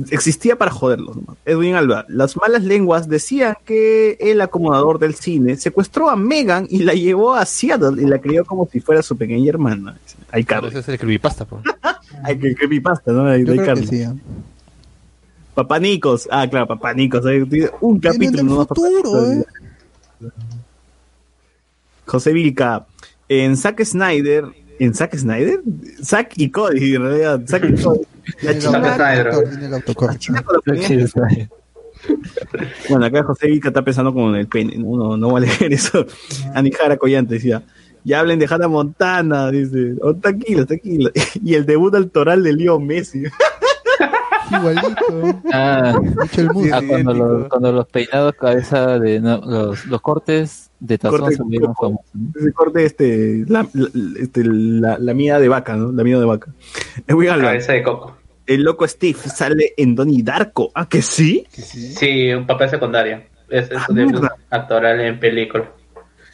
existía para joderlos. nomás. Edwin Alba, las malas lenguas decían que el acomodador del cine secuestró a Megan y la llevó a Seattle y la crió como si fuera su pequeña hermana. Hay Carlos. Ese es el creepypasta, po. Hay que creepypasta, ¿no? Hay, Yo hay creo que Carlos. sí. ¿eh? Papá Nicos, ah, claro, Papá Nicos. hay Un capítulo nomás, Papá futuro. ¿eh? José Vilca, en Zack Snyder, ¿en Zack Snyder? Zack y Cody, en realidad, Zack y Cody. La china. Bueno, acá José Vilca está pensando con el pene, no, no, no va a leer eso. Anijara Collante decía, ya hablen de Hannah Montana, dice, oh, tranquilo, tranquilo. Y el debut altoral de Leo Messi. Igualito. Ah, Mucho el mundo. ah, cuando, los, cuando los peinados cabeza de no, los, los cortes de tazón Corte se volvieron famosos. ¿no? Ese corte, este, la, la, este, la, la mía de vaca, ¿no? La mía de vaca. Eh, voy a hablar. Cabeza de coco. El loco Steve sale en Donnie Darko. ¿Ah, que sí? Sí, un papel secundario. Es, es Ah, un actoral en película.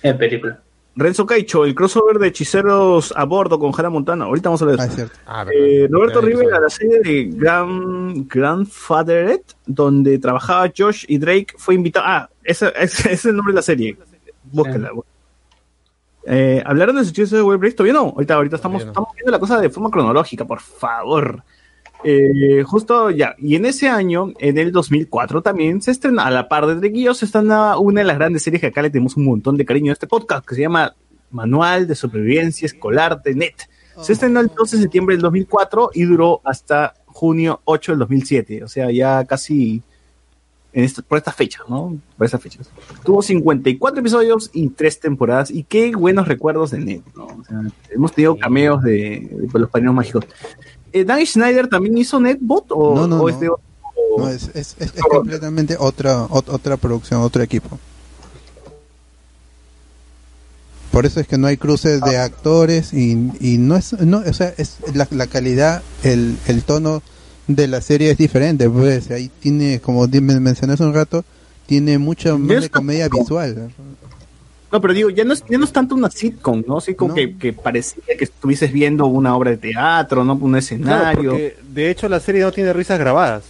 En película. Renzo Caicho, el crossover de hechiceros a bordo con Hannah Montana. Ahorita vamos a hablar de eso. Ah, Eh, Roberto Rivera, la serie de Grand, Grandfatheret, donde trabajaba Josh y Drake, fue invitado. Ah, ese, ese- ese es el nombre de la serie. Búsquenla. Eh, ¿Hablaron de Success de Web Break? Todavía no. Ahorita, ahorita estamos, estamos viendo la cosa de forma cronológica, por favor. Eh, justo ya, y en ese año, en el 2004 también se estrena, a la par de Josh, se estrena una de las grandes series que acá le tenemos un montón de cariño a este podcast, que se llama Manual de Supervivencia Escolar de NET. Se estrenó el 12 de septiembre del 2004 y duró hasta junio 8 del 2007, o sea, ya casi en esta- por estas fechas, ¿no? Por estas fechas. Tuvo 54 episodios y 3 temporadas, y qué buenos recuerdos de NET, ¿no? O sea, hemos tenido cameos de, de los padrinos mágicos. Eh, ¿Dan Schneider también hizo NetBot o, No, no, o no. es de otro? No, es, es, es- es completamente otra, ot- otra producción, otro equipo. Por eso es que no hay cruces de actores y, y no es, no, o sea, es la, la calidad, el, el tono de la serie es diferente, pues ahí tiene, como mencioné hace un rato, tiene mucha más de comedia visual. No, pero digo, ya no es, ya no es tanto una sitcom, ¿no? Así como que, que parecía que estuvieses viendo una obra de teatro, ¿no? Un Claro, escenario. porque de hecho la serie no tiene risas grabadas.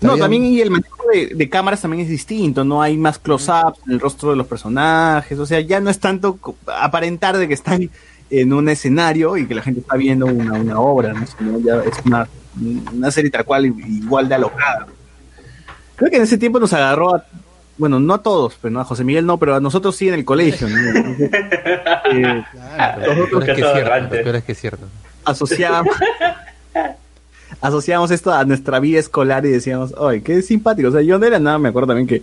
No, también y el manejo de, de cámaras también es distinto, no hay más close-ups en el rostro de los personajes, o sea, ya no es tanto aparentar de que están en un escenario y que la gente está viendo una, una obra, ¿no? Sino ya es una, una serie tal cual igual de alocada. Creo que en ese tiempo nos agarró a, bueno, no a todos, pero no a José Miguel no, pero a nosotros sí en el colegio, ¿no? Entonces, eh, es que es cierto, pero es que es cierto. asociábamos asociábamos esto a nuestra vida escolar y decíamos, ay, qué simpático. O sea, yo de la nada me acuerdo también que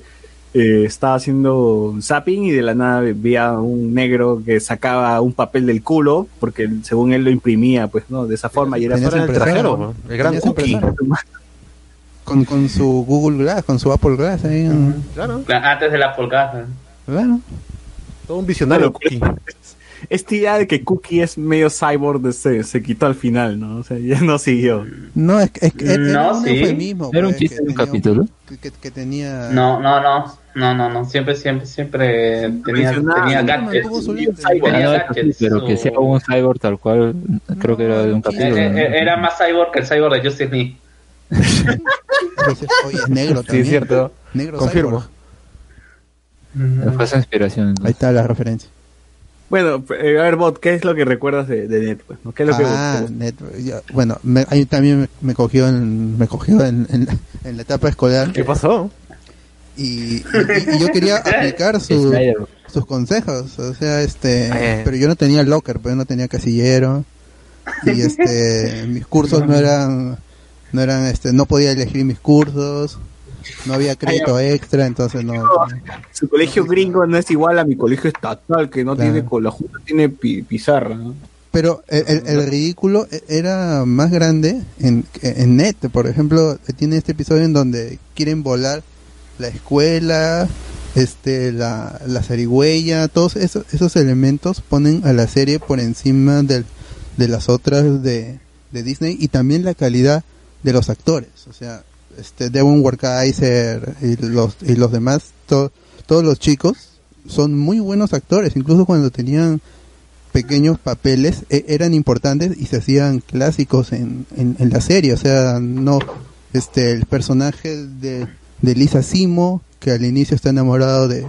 eh, estaba haciendo zapping y de la nada veía un negro que sacaba un papel del culo, porque según él lo imprimía, pues, ¿no? De esa forma y era impresora, trajero, ¿no? El gran cookie. Con, con su Google Glass, con su Apple Glass ahí. Claro. Antes de la polgada. Claro. Todo un visionario. Esta idea de que Cookie es medio cyborg de- se, se quitó al final, ¿no? O sea, ya no siguió. No, es que es, que era No, un sí. eufemismo. Era un pues, chiste de un tenía capítulo. Que, que tenía. No, no, no, no, no, no, siempre, siempre, siempre tenía, tenía no, gadgets. Ah, no, sí, gadgets, pero que sea un cyborg tal cual, creo que era de un Eh, capítulo. eh, ¿no? eh, Era más cyborg que el cyborg de Justice Lee. Oye, es negro Sí, también. es cierto. Negro Confirmo. cyborg. Fue esa inspiración. Ahí está la referencia. Bueno, eh, a ver, Bot, ¿qué es lo que recuerdas de, de Net? pues, no? ¿Qué es lo que Ah, net- ya, bueno, me, ahí también me, cogió en, me cogió en, en, en la etapa escolar. ¿Qué pasó? Y, y- y yo quería aplicar su- sus consejos, o sea, este, Eh. pero yo no tenía locker, pues yo no tenía casillero y este, mis cursos no eran, no eran, este, no podía elegir mis cursos, no había crédito extra, entonces no. Su colegio gringo no es igual a mi colegio estatal, que no Claro. tiene con la junta tiene pi- pizarra. ¿no? Pero el, el- el ridículo e- era más grande en, en Net, por ejemplo, tiene este episodio en donde quieren volar la escuela, este, la, la zarigüeya, todos esos, esos elementos ponen a la serie por encima del, de las otras de, de Disney y también la calidad de los actores, o sea, este Devon Werkaiser y los, y los demás, to- todos los chicos son muy buenos actores, incluso cuando tenían pequeños papeles e- eran importantes y se hacían clásicos en, en, en la serie. O sea no este el personaje de, de Lisa Simo que al inicio está enamorado de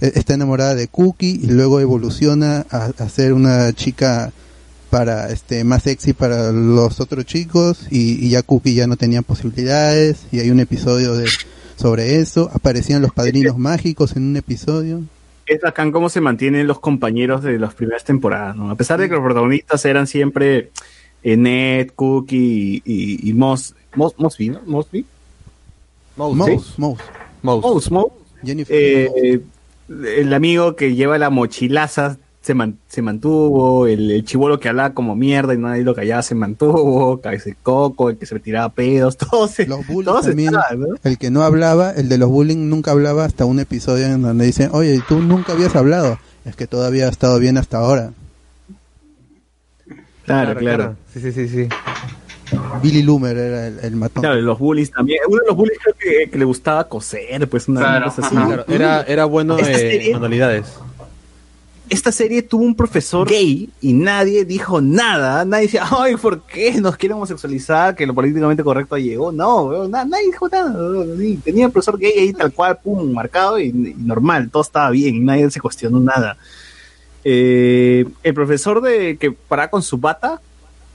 e- está enamorada de Cookie y luego evoluciona a, a ser una chica para este más sexy para los otros chicos y, y ya Cookie ya no tenía posibilidades y hay un episodio de sobre eso aparecían los padrinos mágicos en un episodio Es bacán cómo se mantienen los compañeros de las primeras temporadas, ¿no? A pesar de que los protagonistas eran siempre eh, Ned, Cookie y, y, y Moss, Moss, Mosby, ¿no? Mosby. Mouse, Mouse. Jennifer Eh, el amigo que lleva la mochilaza se, man- se mantuvo, el, el chivolo que hablaba como mierda y nadie lo callaba se mantuvo, ese coco, el que se tiraba pedos, todos, se- los bullies todos también, estaban, ¿no? el que no hablaba, el de los bullying nunca hablaba hasta un episodio en donde dicen, oye, tú nunca habías hablado, es que todavía ha estado bien hasta ahora. Claro, claro. Sí, sí, sí, sí. Billy Loomer era el, el matón. Claro, los bullies también. Uno de los bullies creo que, que le gustaba coser, pues una Claro, cosa así. Claro, era- era bueno en serie- manualidades. Esta serie tuvo un profesor gay y nadie dijo nada. Nadie decía, ay, ¿por qué nos quieren homosexualizar? Que lo políticamente correcto llegó. No, na- nadie dijo nada. sí. Tenía el profesor gay ahí tal cual, pum, marcado y, y normal. Todo estaba bien, nadie se cuestionó nada. Eh, el profesor de que paraba con su bata,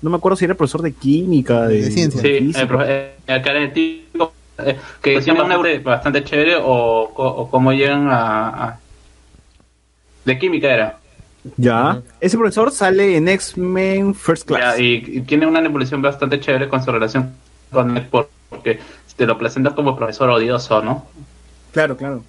no me acuerdo si era el profesor de química, de, Sí, física. el, profe- eh, el carético, eh, que decían bastante, bastante chévere o, co- o cómo llegan a, a- De química era. Ya. Ese profesor sale en X-Men First Class. Ya, y, y tiene una evolución bastante chévere con su relación con él por- porque te lo presentas como profesor odioso, ¿no? Claro, claro.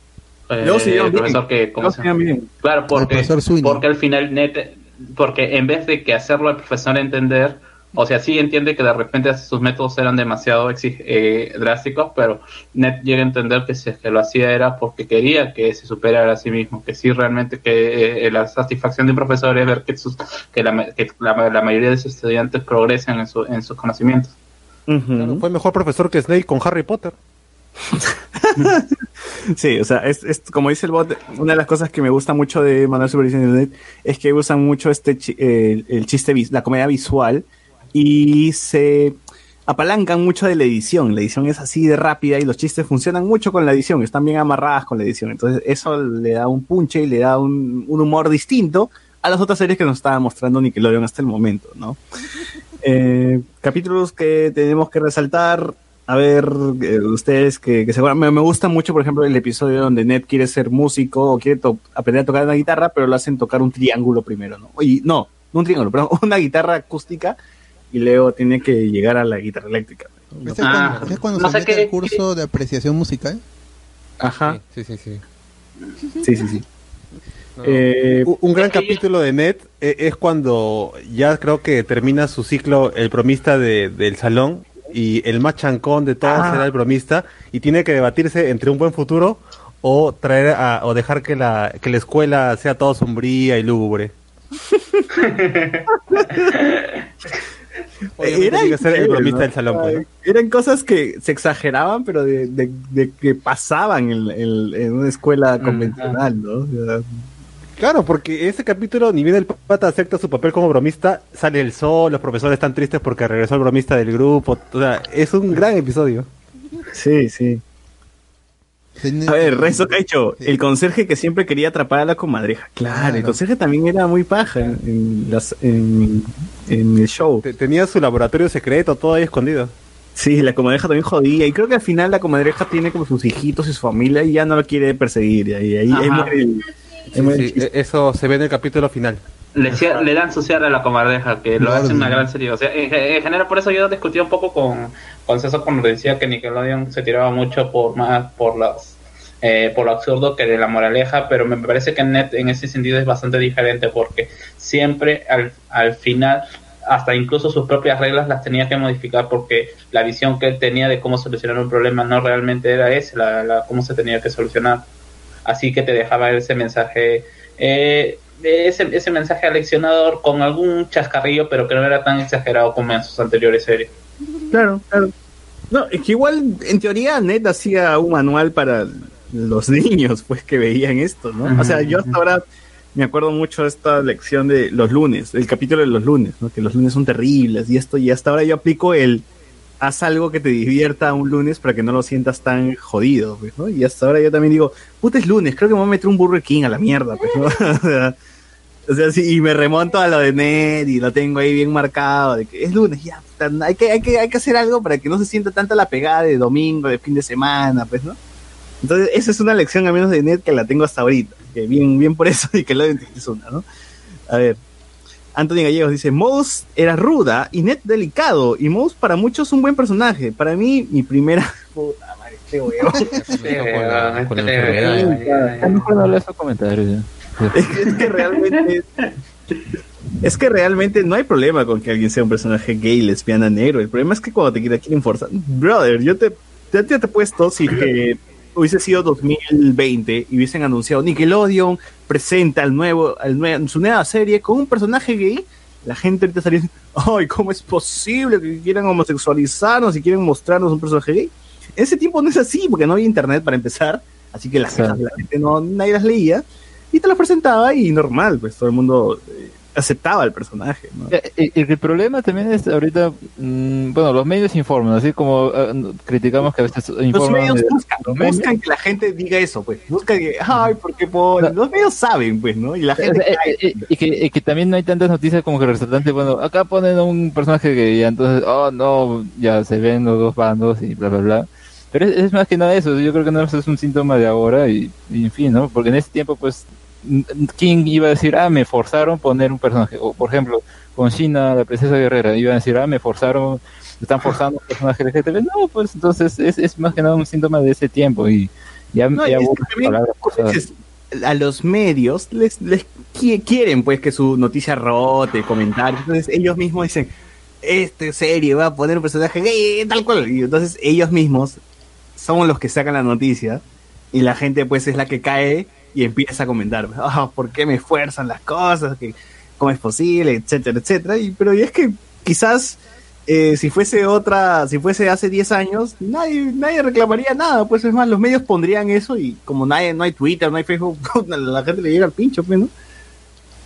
Eh, Luego se llevan el profesor bien. que ¿cómo se bien. Claro, porque, porque al final net, porque en vez de que hacerlo al profesor entender, o sea, sí entiende que de repente sus métodos eran demasiado eh, drásticos, pero Net llega a entender que si es que lo hacía era porque quería que se superara a sí mismo, que sí realmente que eh, la satisfacción de un profesor es ver que, sus, que, la, que la, la mayoría de sus estudiantes progresen en, su, en sus conocimientos. Claro, fue mejor profesor que Snape con Harry Potter. Sí, o sea, es, es como dice el bot, una de las cosas que me gusta mucho de Manual Supervisión de Internet es que usan mucho este chi- el, el chiste, la comedia visual y se apalancan mucho de la edición. La edición es así de rápida y los chistes funcionan mucho con la edición, están bien amarradas con la edición. Entonces eso le da un punche y le da un, un humor distinto a las otras series que nos estaba mostrando Nickelodeon hasta el momento, ¿no? Eh, capítulos que tenemos que resaltar. A ver, eh, ustedes que, que me, me gusta mucho, por ejemplo, el episodio donde Ned quiere ser músico o quiere aprender a tocar una guitarra, pero lo hacen tocar un triángulo primero, ¿no? Y no, no un triángulo, pero una guitarra acústica y luego tiene que llegar a la guitarra eléctrica. ¿no? ¿Ese es cuando, ese es cuando no se mete al curso de apreciación musical? Ajá. Sí, sí, sí. Sí, sí, sí. No. Eh, Un- gran capítulo de Net eh, es cuando ya creo que termina su ciclo el bromista de- del salón y el más chancón de todos Ah. será el bromista y tiene que debatirse entre un buen futuro o traer a, o dejar que la que la escuela sea todo sombría y lúgubre. Era tiene que ser el bromista ¿no? del salón. pues, Eran cosas que se exageraban, pero de, de- de que pasaban en, en- en una escuela convencional, ¿no? O sea, Claro, porque ese capítulo, ni bien el pata acepta su papel como bromista, sale el sol, los profesores están tristes porque regresó el bromista del grupo. O sea, es un gran episodio. Sí, sí. A ver, Rezo Caicho, el conserje que siempre quería atrapar a la comadreja. Claro, el conserje también era muy paja en, en las, en, en el show. Tenía su laboratorio secreto, todo ahí escondido. Sí, la comadreja también jodía. Y creo que al final la comadreja tiene como sus hijitos y su familia y ya no lo quiere perseguir. Y ahí, ahí, ahí Ajá. muere el- ahí Sí, muere el sí, chiste. e- eso se ve en el capítulo final. Le, le dan su cierre a la comardeja, que lo hace una gran serie. O sea, en, en general, por eso yo discutía un poco con, con César cuando decía que Nickelodeon se tiraba mucho por más por las eh, por lo absurdo que de la moraleja, pero me parece que Net en ese sentido es bastante diferente porque siempre al, al final hasta incluso sus propias reglas las tenía que modificar porque la visión que él tenía de cómo solucionar un problema no realmente era esa, la, la- cómo se tenía que solucionar. Así que te dejaba ese mensaje, eh, ese, ese mensaje aleccionador con algún chascarrillo, pero que no era tan exagerado como en sus anteriores series. Claro, claro. No, es que igual, en teoría, Net hacía un manual para los niños, pues, que veían esto, ¿no? O sea, yo hasta ahora me acuerdo mucho de esta lección de los lunes, el capítulo de los lunes, ¿no? Que los lunes son terribles y esto, y hasta ahora yo aplico el haz algo que te divierta un lunes para que no lo sientas tan jodido, pues, ¿no? Y hasta ahora yo también digo, puta es lunes, creo que me voy a meter un Burger King a la mierda, pues, ¿no? o sea, sí, y me remonto a lo de Ned y lo tengo ahí bien marcado, de que es lunes, ya, hay que, hay que, hay que hacer algo para que no se sienta tanta la pegada de domingo, de fin de semana, pues, ¿no? Entonces, esa es una lección al menos de Ned que la tengo hasta ahorita, que bien, bien por eso y que lo es una, ¿no? A ver, Anthony Gallegos dice, Mouse era ruda y Ned delicado, y Mouse para muchos un buen personaje. Para mí, mi primera... Puta madre, este huevón. con la enfermedad. A lo mejor no lees esos comentarios. ya. es, que, realmente es que realmente no hay problema con que alguien sea un personaje gay, lesbiana, negro. El problema es que cuando te quieren, forzar. Brother, yo te, ya te, te he puesto si que hubiese sido 2020 y hubiesen anunciado Nickelodeon presenta al nuevo, nue- su nueva serie con un personaje gay. La gente ahorita estaría diciendo, ay, ¿cómo es posible que quieran homosexualizarnos y quieren mostrarnos un personaje gay? En ese tiempo no es así, porque no había internet para empezar, así que las quejas de la gente no, nadie las leía, y te las presentaba y normal, pues todo el mundo eh, aceptaba el personaje, ¿no? Eh, eh, El, problema también es ahorita, mm, bueno, los medios informan, así como eh, criticamos que a veces Los informan. medios de- buscan, los medios- buscan que la gente diga eso, pues. Buscan que, ay, porque por... Los medios saben, pues, ¿no? Y la gente O sea, cae. eh, eh, y, que, y que también no hay tantas noticias como que resaltantes. Bueno, acá ponen a un personaje que ya entonces, oh no, ya se ven los dos bandos y bla, bla, bla. Pero es, es más que nada eso. Yo creo que no es un síntoma de ahora y, y en fin, ¿no? Porque en ese tiempo, pues, ¿quién iba a decir, ah, me forzaron a poner un personaje? O, por ejemplo, con China, la princesa guerrera, iba a decir, ah, me forzaron, están forzando un personaje LGTB. No, pues entonces es, es más que nada un síntoma de ese tiempo y ya, No, ya es a los medios les, les qui- quieren pues que su noticia rote, comentarios. Entonces ellos mismos dicen, esta serie va a poner un personaje gay, tal cual. Y entonces ellos mismos son los que sacan la noticia y la gente pues es la que cae y empieza a comentar, ah, ¿por qué me fuerzan las cosas? ¿Qué- ¿Cómo es posible? Etcétera, etcétera. Y, pero y es que quizás eh, si fuese otra, si fuese hace 10 años, nadie, nadie reclamaría nada, pues es más, los medios pondrían eso y como nadie, no hay Twitter, no hay Facebook, la gente le llega al pincho, pues, ¿no?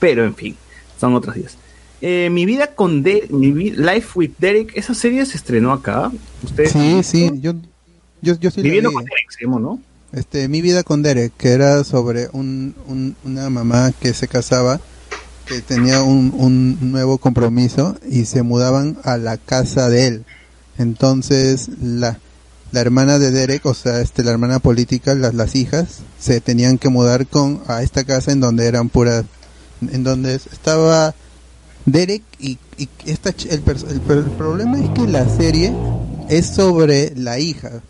Pero en fin, son otros días. Eh, mi vida con De mi vi- Life with Derek, esa serie se estrenó acá. Ustedes Sí, sí, yo, yo, yo sí Viviendo vi. con Derek, ¿no? Este, Mi vida con Derek, que era sobre un, un- una mamá que se casaba, que tenía un, un nuevo compromiso y se mudaban a la casa de él. Entonces, la, la hermana de Derek, o sea, este, la hermana política, las, las hijas, se tenían que mudar con a esta casa en donde eran puras, en donde estaba Derek y, y esta, el, el, el problema es que la serie es sobre la hija,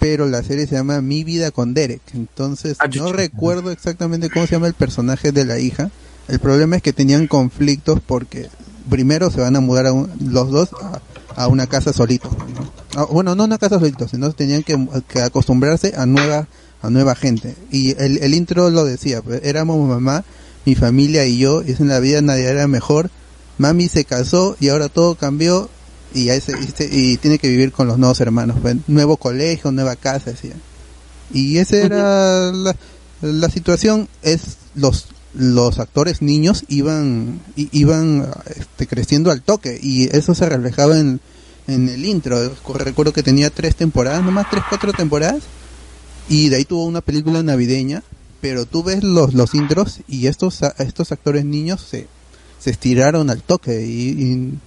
pero la serie se llama Mi vida con Derek. Entonces, no recuerdo exactamente cómo se llama el personaje de la hija. El problema es que tenían conflictos porque primero se van a mudar a un- los dos a, a una casa solitos. ¿no? Ah, bueno, no una casa solitos, sino tenían que, que acostumbrarse a nueva a nueva gente. Y el, el intro lo decía, pues, éramos mamá, mi familia y yo, y en la vida nadie era mejor. Mami se casó y ahora todo cambió y, ya se- y, se- y tiene que vivir con los nuevos hermanos. pues, nuevo colegio, nueva casa, decía. Y esa era la, la situación. Es los los actores niños iban iban este, creciendo al toque y eso se reflejaba en, en el intro. Recuerdo que tenía tres temporadas, nomás tres, cuatro temporadas. Y de ahí tuvo una película navideña, pero tú ves los, los intros y estos, estos actores niños se, se estiraron al toque y, y,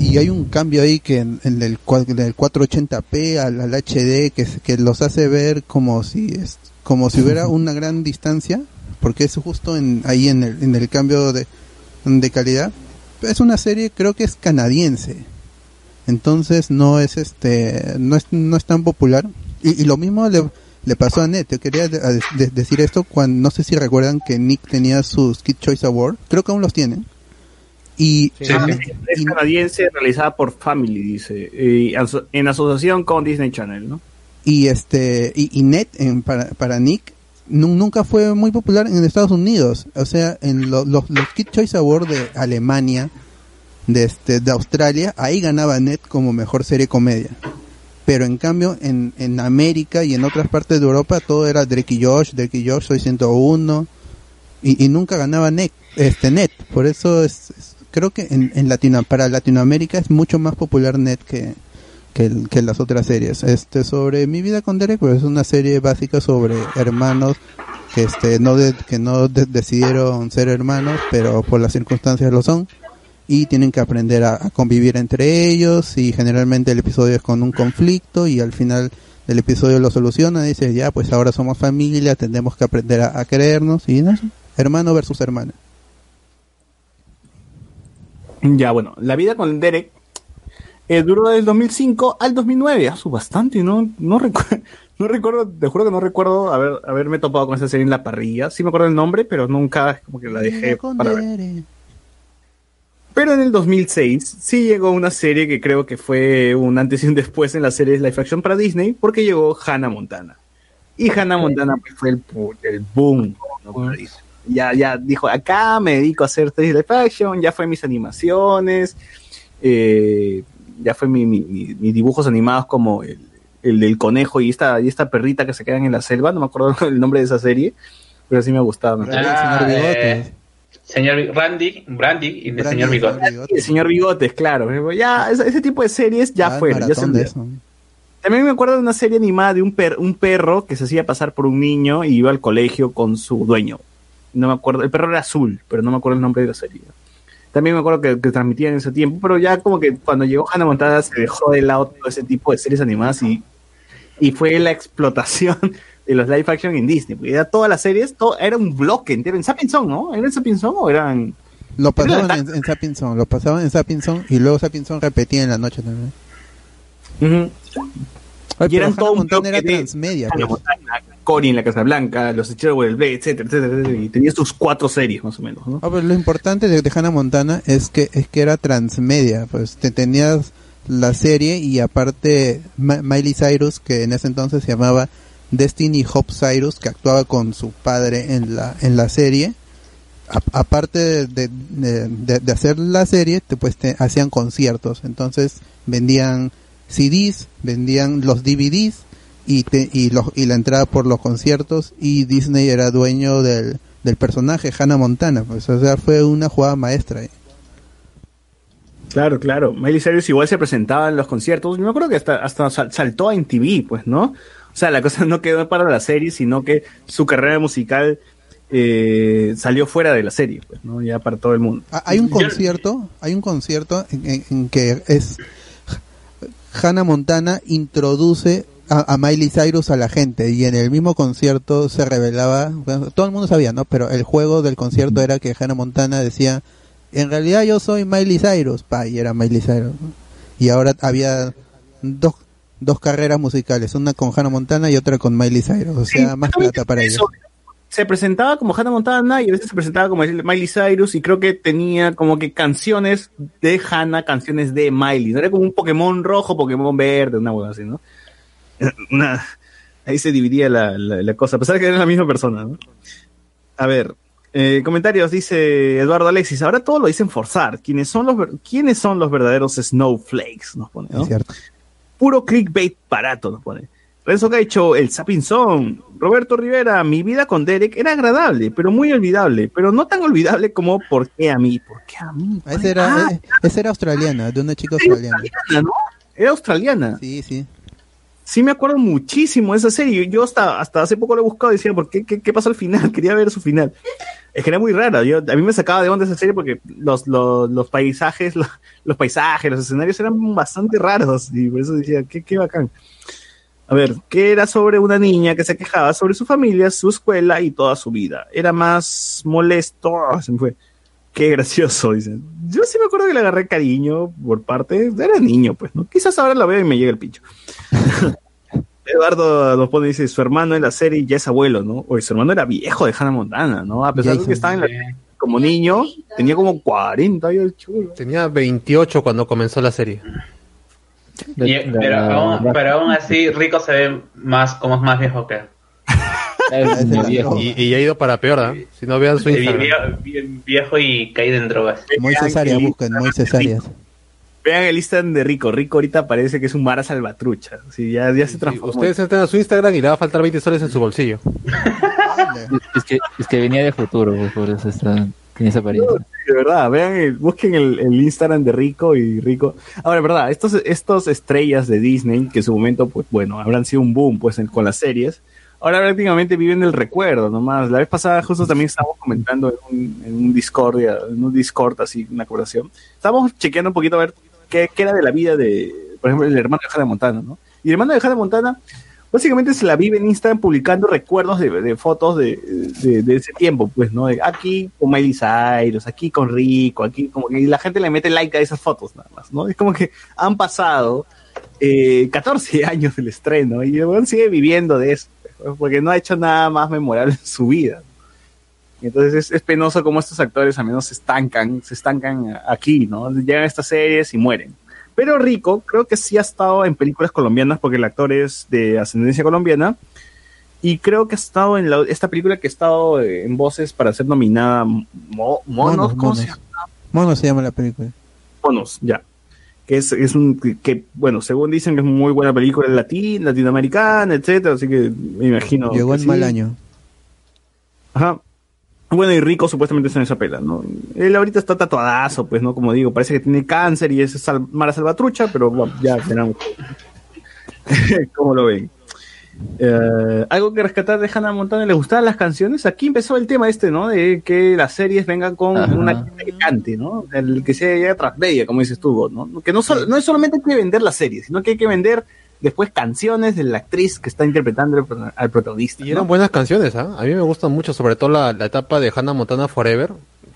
y hay un cambio ahí que en, el, en el 480p al, al HD que, que los hace ver como si es, como si hubiera una gran distancia, porque es justo en, ahí en el, en el cambio de, de calidad. Es una serie, creo que es canadiense. Entonces no es este, no es, no es tan popular. Y, lo mismo le, le pasó a Net. Yo quería de- decir esto cuando, no sé si recuerdan que Nick tenía sus Kid Choice Award. Creo que aún los tienen. Y, Ah, Es canadiense, realizada por Family, dice, y aso- en asociación con Disney Channel, ¿no? y este y, y Net en, para, para Nick nu- nunca fue muy popular en Estados Unidos. O sea en lo- los los Kid Choice Awards de Alemania de este de Australia ahí ganaba Net como mejor serie comedia. Pero en cambio en, en América y en otras partes de Europa todo era Drake y Josh Drake y Josh soy 101 y, y nunca ganaba Net este Net. Por eso es, es- creo que en, en Latino para Latinoamérica es mucho más popular Net que que, que las otras series. Este sobre mi vida con Derek, pues es una serie básica sobre hermanos que este no de- que no de- decidieron ser hermanos, pero por las circunstancias lo son y tienen que aprender a, convivir entre ellos y generalmente el episodio es con un conflicto y al final del episodio lo soluciona y dice ya pues ahora somos familia, tenemos que aprender a, a querernos y no hermano versus hermana. Ya, bueno, la vida con Derek eh, duró del 2005 al 2009, ah, su bastante, ¿no? No, recu- no recuerdo, te juro que no recuerdo haber, haberme topado con esa serie en la parrilla. Sí me acuerdo el nombre, pero nunca como que la dejé para ver. Pero en el 2006 sí llegó una serie que creo que fue un antes y un después en las series live action para Disney, porque llegó Hannah Montana. Y Hannah Montana pues, fue el, boom. ¿no? para Disney. Ya, ya dijo, acá me dedico a hacer series live action, ya fue mis animaciones, eh, ya fue mi, mi- mi- mis dibujos animados como el, el del conejo y esta, y esta perrita que se quedan en la selva, no me acuerdo el nombre de esa serie, pero sí me gustaba. me acuerdo. Ah, eh, señor Randy, Brandy y el señor Bigote. El señor Bigotes, claro. Ya, ese, ese tipo de series ya Ah, fueron. Ya se. También me acuerdo de una serie animada de un, per- un perro que se hacía pasar por un niño y iba al colegio con su dueño. No me acuerdo, el perro era azul, pero no me acuerdo el nombre de la serie. También me acuerdo que, que transmitían en ese tiempo, pero ya como que cuando llegó Hannah Montana se dejó de lado todo ese tipo de series animadas y, y fue la explotación de los live action en Disney. Porque ya todas las series, todo, era un bloque entero. En Sapinson, ¿no? ¿Era en Sapinson o eran...? Lo pasaban Era en, en Sapinson, lo pasaban en Sapinson y luego Sapinson repetía en la noche también. Ay, y eran todo un era de transmedia, Hannah pues. Cory en la Casa Blanca, Los Hechiceros Blade, etcétera, etcétera, y tenía sus cuatro series más o menos, ¿no? Ah, pero lo importante de, de Hannah Montana es que es que era transmedia, pues te tenías la serie y aparte Ma- Miley Cyrus que en ese entonces se llamaba Destiny Hope Cyrus que actuaba con su padre en la en la serie. A- aparte de, de, de- de hacer la serie, te, pues te hacían conciertos, entonces vendían CDs, vendían los DVDs y te, y los y la entrada por los conciertos y Disney era dueño del, del personaje Hannah Montana, pues o sea, fue una jugada maestra. ahí. Claro, claro. Miley Cyrus igual se presentaba en los conciertos. Yo me acuerdo que hasta, hasta sal- saltó en TV, pues, ¿no? O sea, la cosa no quedó para la serie, sino que su carrera musical eh, salió fuera de la serie, pues, ¿no? Ya para todo el mundo. Ah, Hay un concierto, hay un concierto en, en- en que es Hannah Montana introduce a, a Miley Cyrus a la gente y en el mismo concierto se revelaba, bueno, todo el mundo sabía, ¿no? Pero el juego del concierto era que Hannah Montana decía, en realidad yo soy Miley Cyrus, pa, y era Miley Cyrus. ¿no? Y ahora había dos, dos carreras musicales, una con Hannah Montana y otra con Miley Cyrus, o sea, más plata para ellos. Se presentaba como Hannah Montana y a veces se presentaba como Miley Cyrus y creo que tenía como que canciones de Hannah, canciones de Miley. ¿no? Era como un Pokémon rojo, Pokémon verde, una hueá así, ¿no? Una- ahí se dividía la, la- la cosa, a pesar de que era la misma persona, ¿no? A ver, eh, comentarios, dice Eduardo Alexis, ahora todo lo dicen forzar. ¿Quiénes son los, ¿quiénes son los verdaderos snowflakes? Nos pone, ¿no? Es cierto. Puro clickbait barato, nos pone. Renzo Caicho, el Sapinzón. Roberto Rivera, mi vida con Derek era agradable, pero muy olvidable. Pero no tan olvidable como ¿por qué a mí? ¿Por qué a mí? Esa era, Ah, eh, era australiana, de una chica australiana. australiana, ¿no? Era australiana. Sí, sí. Sí me acuerdo muchísimo de esa serie. Yo hasta, hasta hace poco lo he buscado y decía, ¿por qué, qué, qué pasó al final? Quería ver su final. Es que era muy rara. Yo, a mí me sacaba de onda esa serie porque los, los, los paisajes, los, los paisajes, los escenarios eran bastante raros. Y por eso decía, qué, qué bacán. A ver, que era sobre una niña que se quejaba sobre su familia, su escuela y toda su vida. Era más molesto. ah, se me fue. Qué gracioso, dicen. Yo sí me acuerdo que le agarré cariño por parte. Era niño, pues, ¿no? Quizás ahora la veo y me llega el pincho. Eduardo nos pone, dice, su hermano en la serie ya es abuelo, ¿no? Oye, su hermano era viejo de Hannah Montana, ¿no? A pesar de que estaba en la, como niño, tenía como 40 y el chulo. Tenía 28 cuando comenzó la serie. Y- pero, aún, pero aún así, Rico se ve más como es más viejo que él. Y, y ha ido para peor, ¿ah? Si no vean su Instagram. vie- Viejo y caído en drogas. Muy cesárea, busquen, muy cesáreas. Vean el Instagram de Rico. Rico ahorita parece que es un Mara Salvatrucha. Sí, ya, ya se transformó. Ustedes entran a su Instagram y le va a faltar 20 soles en su bolsillo. Es que, es que venía de futuro, por eso está, tiene esa apariencia. De verdad, vean, busquen el, el Instagram de Rico y Rico. Ahora, verdad, estos, estos estrellas de Disney, que en su momento, pues bueno, habrán sido un boom pues en- con las series, ahora prácticamente viven el recuerdo nomás. La vez pasada justo también estábamos comentando en un, en un Discord, en un Discord así, una conversación. Estábamos chequeando un poquito a ver qué, qué era de la vida de, por ejemplo, el hermano de Hannah Montana, ¿no? Y el hermano de Hannah Montana básicamente se la vive en Instagram publicando recuerdos de, fotos de, ese tiempo, pues, ¿no? Aquí con Miley Cyrus, aquí con Rico, aquí como que la gente le mete like a esas fotos nada más, ¿no? Es como que han pasado eh, 14 años del estreno y el sigue viviendo de eso, pues, porque no ha hecho nada más memorable en su vida. Entonces es, es penoso como estos actores al menos se estancan, se estancan aquí, ¿no? Llegan a estas series y mueren. Pero Rico creo que sí ha estado en películas colombianas porque el actor es de ascendencia colombiana. Y creo que ha estado en la- esta película que ha estado eh, en voces para ser nominada Mo- Monos, Monos, ¿cómo se monos. Monos se llama la película. Monos, ya. Que es, es un, que- que, bueno, según dicen que es muy buena película latín, latinoamericana, etcétera, así que me imagino. Llegó en sí. mal año. Ajá. Bueno, y Rico supuestamente está en esa pela, ¿no? Él ahorita está tatuadazo, pues, ¿no? Como digo, parece que tiene cáncer y es sal- Mara Salvatrucha, pero bueno, ya veremos. ¿Cómo lo ven? Eh, algo que rescatar de Hannah Montana, ¿le gustaban las canciones? Aquí empezó el tema este, ¿no? De que las series vengan con Ajá. una gente que cante, ¿no? El que sea transmedia, como dices tú, ¿no? Que no, sol- no es solamente hay que vender la serie, sino que hay que vender después canciones de la actriz que está interpretando al pro- al protagonista. Y ¿no? eran buenas canciones, ¿ah? A mí me gustan mucho, sobre todo la, la etapa de Hannah Montana Forever.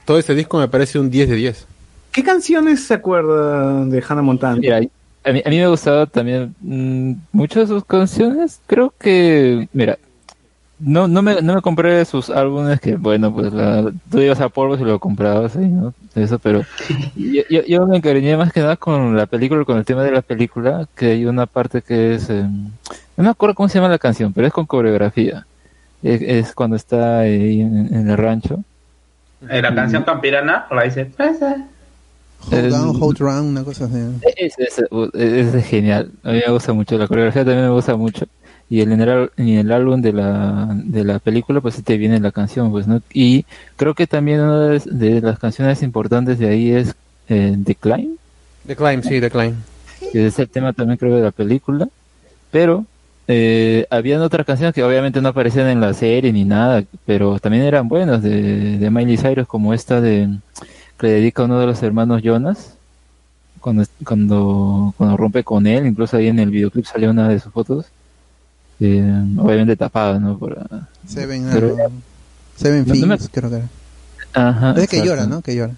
Todo ese disco me parece un 10 de 10. ¿Qué canciones se acuerdan de Hannah Montana? Mira, a mí, a mí me gustaba también mm, muchas de sus canciones. Creo que, mira, no, no, me, no me compré sus álbumes que, bueno, pues la, tú ibas a polvo y lo comprabas ahí, ¿no? Eso, pero yo, yo, yo me encariñé más que nada con la película, con el tema de la película, que hay una parte que es, eh, no me acuerdo cómo se llama la canción, pero es con coreografía. Es, es cuando está ahí en, en el rancho. Eh, la canción Campirana la dice. "Pues, Hold down, hold round, una cosa así. Es, es, es- es genial. A mí me gusta mucho. La coreografía también me gusta mucho. Y el, en, el, en el álbum de la, de la película, pues te viene la canción, pues, ¿no? Y creo que también una de, de las canciones importantes de ahí es eh, Decline, The Climb, sí, The Climb. que es el tema también creo de la película. Pero eh, habían otras canciones que obviamente no aparecían en la serie ni nada, pero también eran buenas de, de Miley Cyrus, como esta de que le dedica a uno de los hermanos Jonas cuando, cuando, cuando rompe con él, incluso ahí en el videoclip salió una de sus fotos, eh, obviamente tapada, ¿no? Por, ah, Seven, pero- algo. Seven No, no me- Things, creo que era. Ajá, Es que llora, ¿no? Que llora.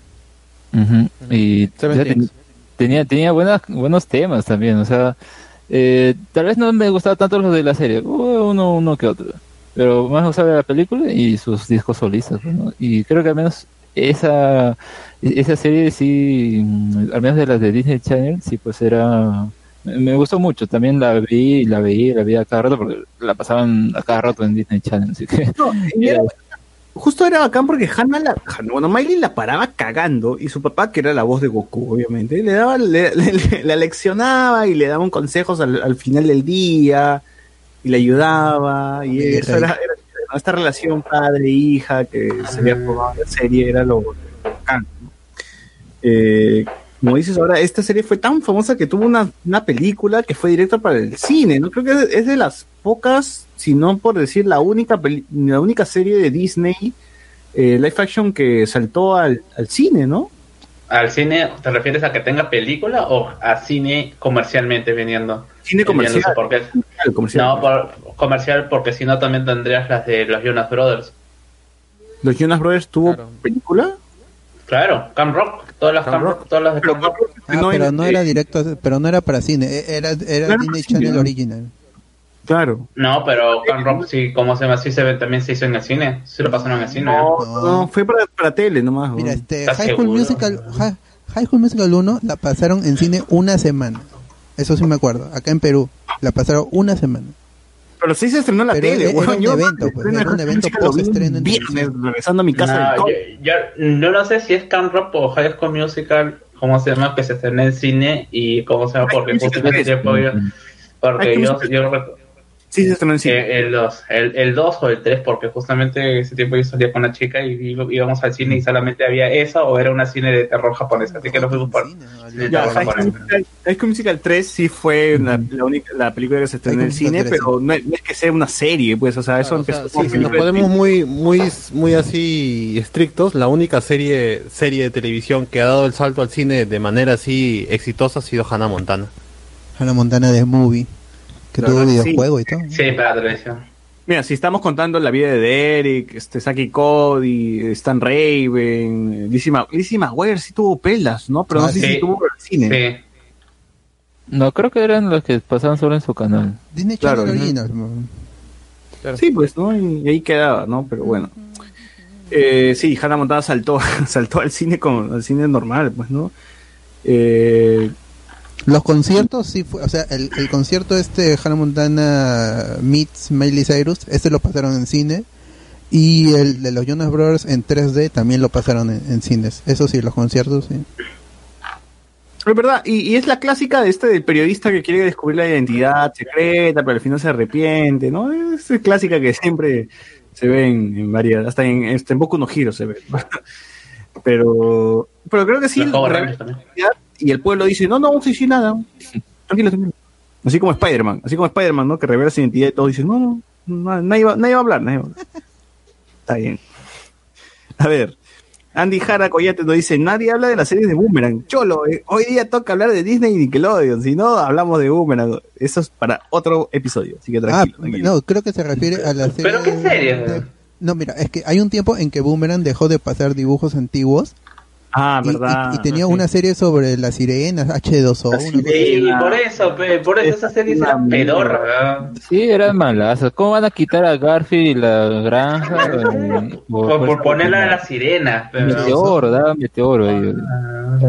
Ujú, Y ten- tenía, tenía buenas, buenos temas también, o sea, eh, tal vez no me gustaba tanto los de la serie, uh, uno, uno que otro, pero más me gustaba la película y sus discos solistas, ¿no? Y creo que al menos esa, esa serie sí, mm, al menos de las de Disney Channel, sí, pues era, me gustó mucho, también la vi, la veía, la vi a cada rato porque la pasaban a cada rato en Disney Channel, así que... No, era- justo era bacán porque Hannah, la, Hannah- bueno, Miley la paraba cagando y su papá, que era la voz de Goku, obviamente, le daba, le, le- le- la leccionaba y le daban consejos al, al final del día y le ayudaba y eso era, era esta relación padre-hija que se había formado en la serie era lo, lo bacán. ¿no? Eh, como dices ahora, esta serie fue tan famosa que tuvo una, una película que fue directa para el cine, ¿no? Creo que es, de las pocas, si no por decir la única, peli- la única serie de Disney eh, live action que saltó al, al cine, ¿no? ¿Al cine te refieres a que tenga película o a cine comercialmente viniendo? Cine comercial. Porque, comercial. No, por, comercial porque si no también tendrías las de los Jonas Brothers. ¿Los Jonas Brothers tuvo película? Claro, Camp Rock, todas las Camp Rock, todas las de Camp Rock. Ah, pero no era directo, pero no era para cine, era, era Claro, Disney Channel ¿no? original. Claro. No, pero Camp Rock sí, como se llama, sí se ve, también se hizo en el cine, sí lo pasaron en el cine. No, no, fue para, para tele nomás. Mira, ¿no? este, ¿Estás High School seguro? Musical, Hi- High School Musical 1 la pasaron en cine una semana. Eso sí me acuerdo, acá en Perú. La pasaron una semana. Pero sí se estrenó en la Pero tele, era- weón. era un evento, pues, estreno era un de evento post-estreno un en viernes, regresando a mi casa No, del yo, yo no lo sé si es Camp Rock o High School Musical, ¿cómo se llama? Que se estrenó en cine y cómo se llama, porque ese tiempo yo, porque yo, yo Sí, se estrenó en cine. eh, el 2, el, el 2 o el 3, porque justamente ese tiempo yo salía con una chica y íbamos al cine y solamente había esa o era una cine de terror japonesa, así que nos fuimos por High School. Musical- High School Musical 3 sí fue la, la única la película que se estrenó en el cine, Musical 3, pero no es, no es que sea una serie, pues, o sea, eso empezó Sí, como si nos ponemos muy, muy, muy así estrictos, la única serie, serie de televisión que ha dado el salto al cine de manera así exitosa ha sido Hannah Montana. Hannah Montana de Movie, que tuvo verdad, sí. videojuego y todo. Sí, para la televisión. Mira, si estamos contando la vida de Derek, este Saki Cody, Stan Raven, Lizzie, Ma- Lizzie McGuire sí tuvo pelas, ¿no? Pero no Ah, sé sí. si tuvo el cine. No, creo que eran los que pasaban solo en su canal. Disney Claro, Channel ¿no? original. Sí, pues, ¿no? Y, y ahí quedaba, ¿no? Pero bueno. Eh, sí, Hannah Montana saltó, saltó al cine con, al cine normal, pues, ¿no? Eh, Los conciertos sí fue, o sea, el, el concierto este Hannah Montana meets Miley Cyrus, este lo pasaron en cine y el de los Jonas Brothers en 3D también lo pasaron en, en cines. Eso sí, los conciertos sí. Es verdad, y, y es la clásica de este del periodista que quiere descubrir la identidad secreta, pero al final se arrepiente, ¿no? Es clásica que siempre se ve en, en varias, hasta en, hasta en Boku no se ve. pero, pero creo que sí, la y el pueblo dice, no, no vamos a decir nada, tranquilo, tranquilo. Así como Spider-Man, así como Spider-Man, ¿no? Que revela su identidad y todos dicen, no, no, no, nadie, va, nadie va a hablar, nadie va a hablar. Está bien. A ver, Andy Jara Coyate nos dice, nadie habla de las series de Boomerang. Cholo, eh, hoy día toca hablar de Disney y Nickelodeon, si no, hablamos de Boomerang. Eso es para otro episodio, así que Ah, tranquilo. tranquilo. no, creo que se refiere a la serie. ¿Pero qué serie? de- No, mira, es que hay un tiempo en que Boomerang dejó de pasar dibujos antiguos. Ah, y, verdad. y- y tenía una serie sobre las sirenas, H2O. una cosa así. Sí, por eso, pe, por eso esa serie era pedorra. Sí, eran malazas. ¿Cómo van a quitar a Garfield y la granja? Eh, Por, por ponerla a la sirena. pe, Meteoro, daba meteoro ahí.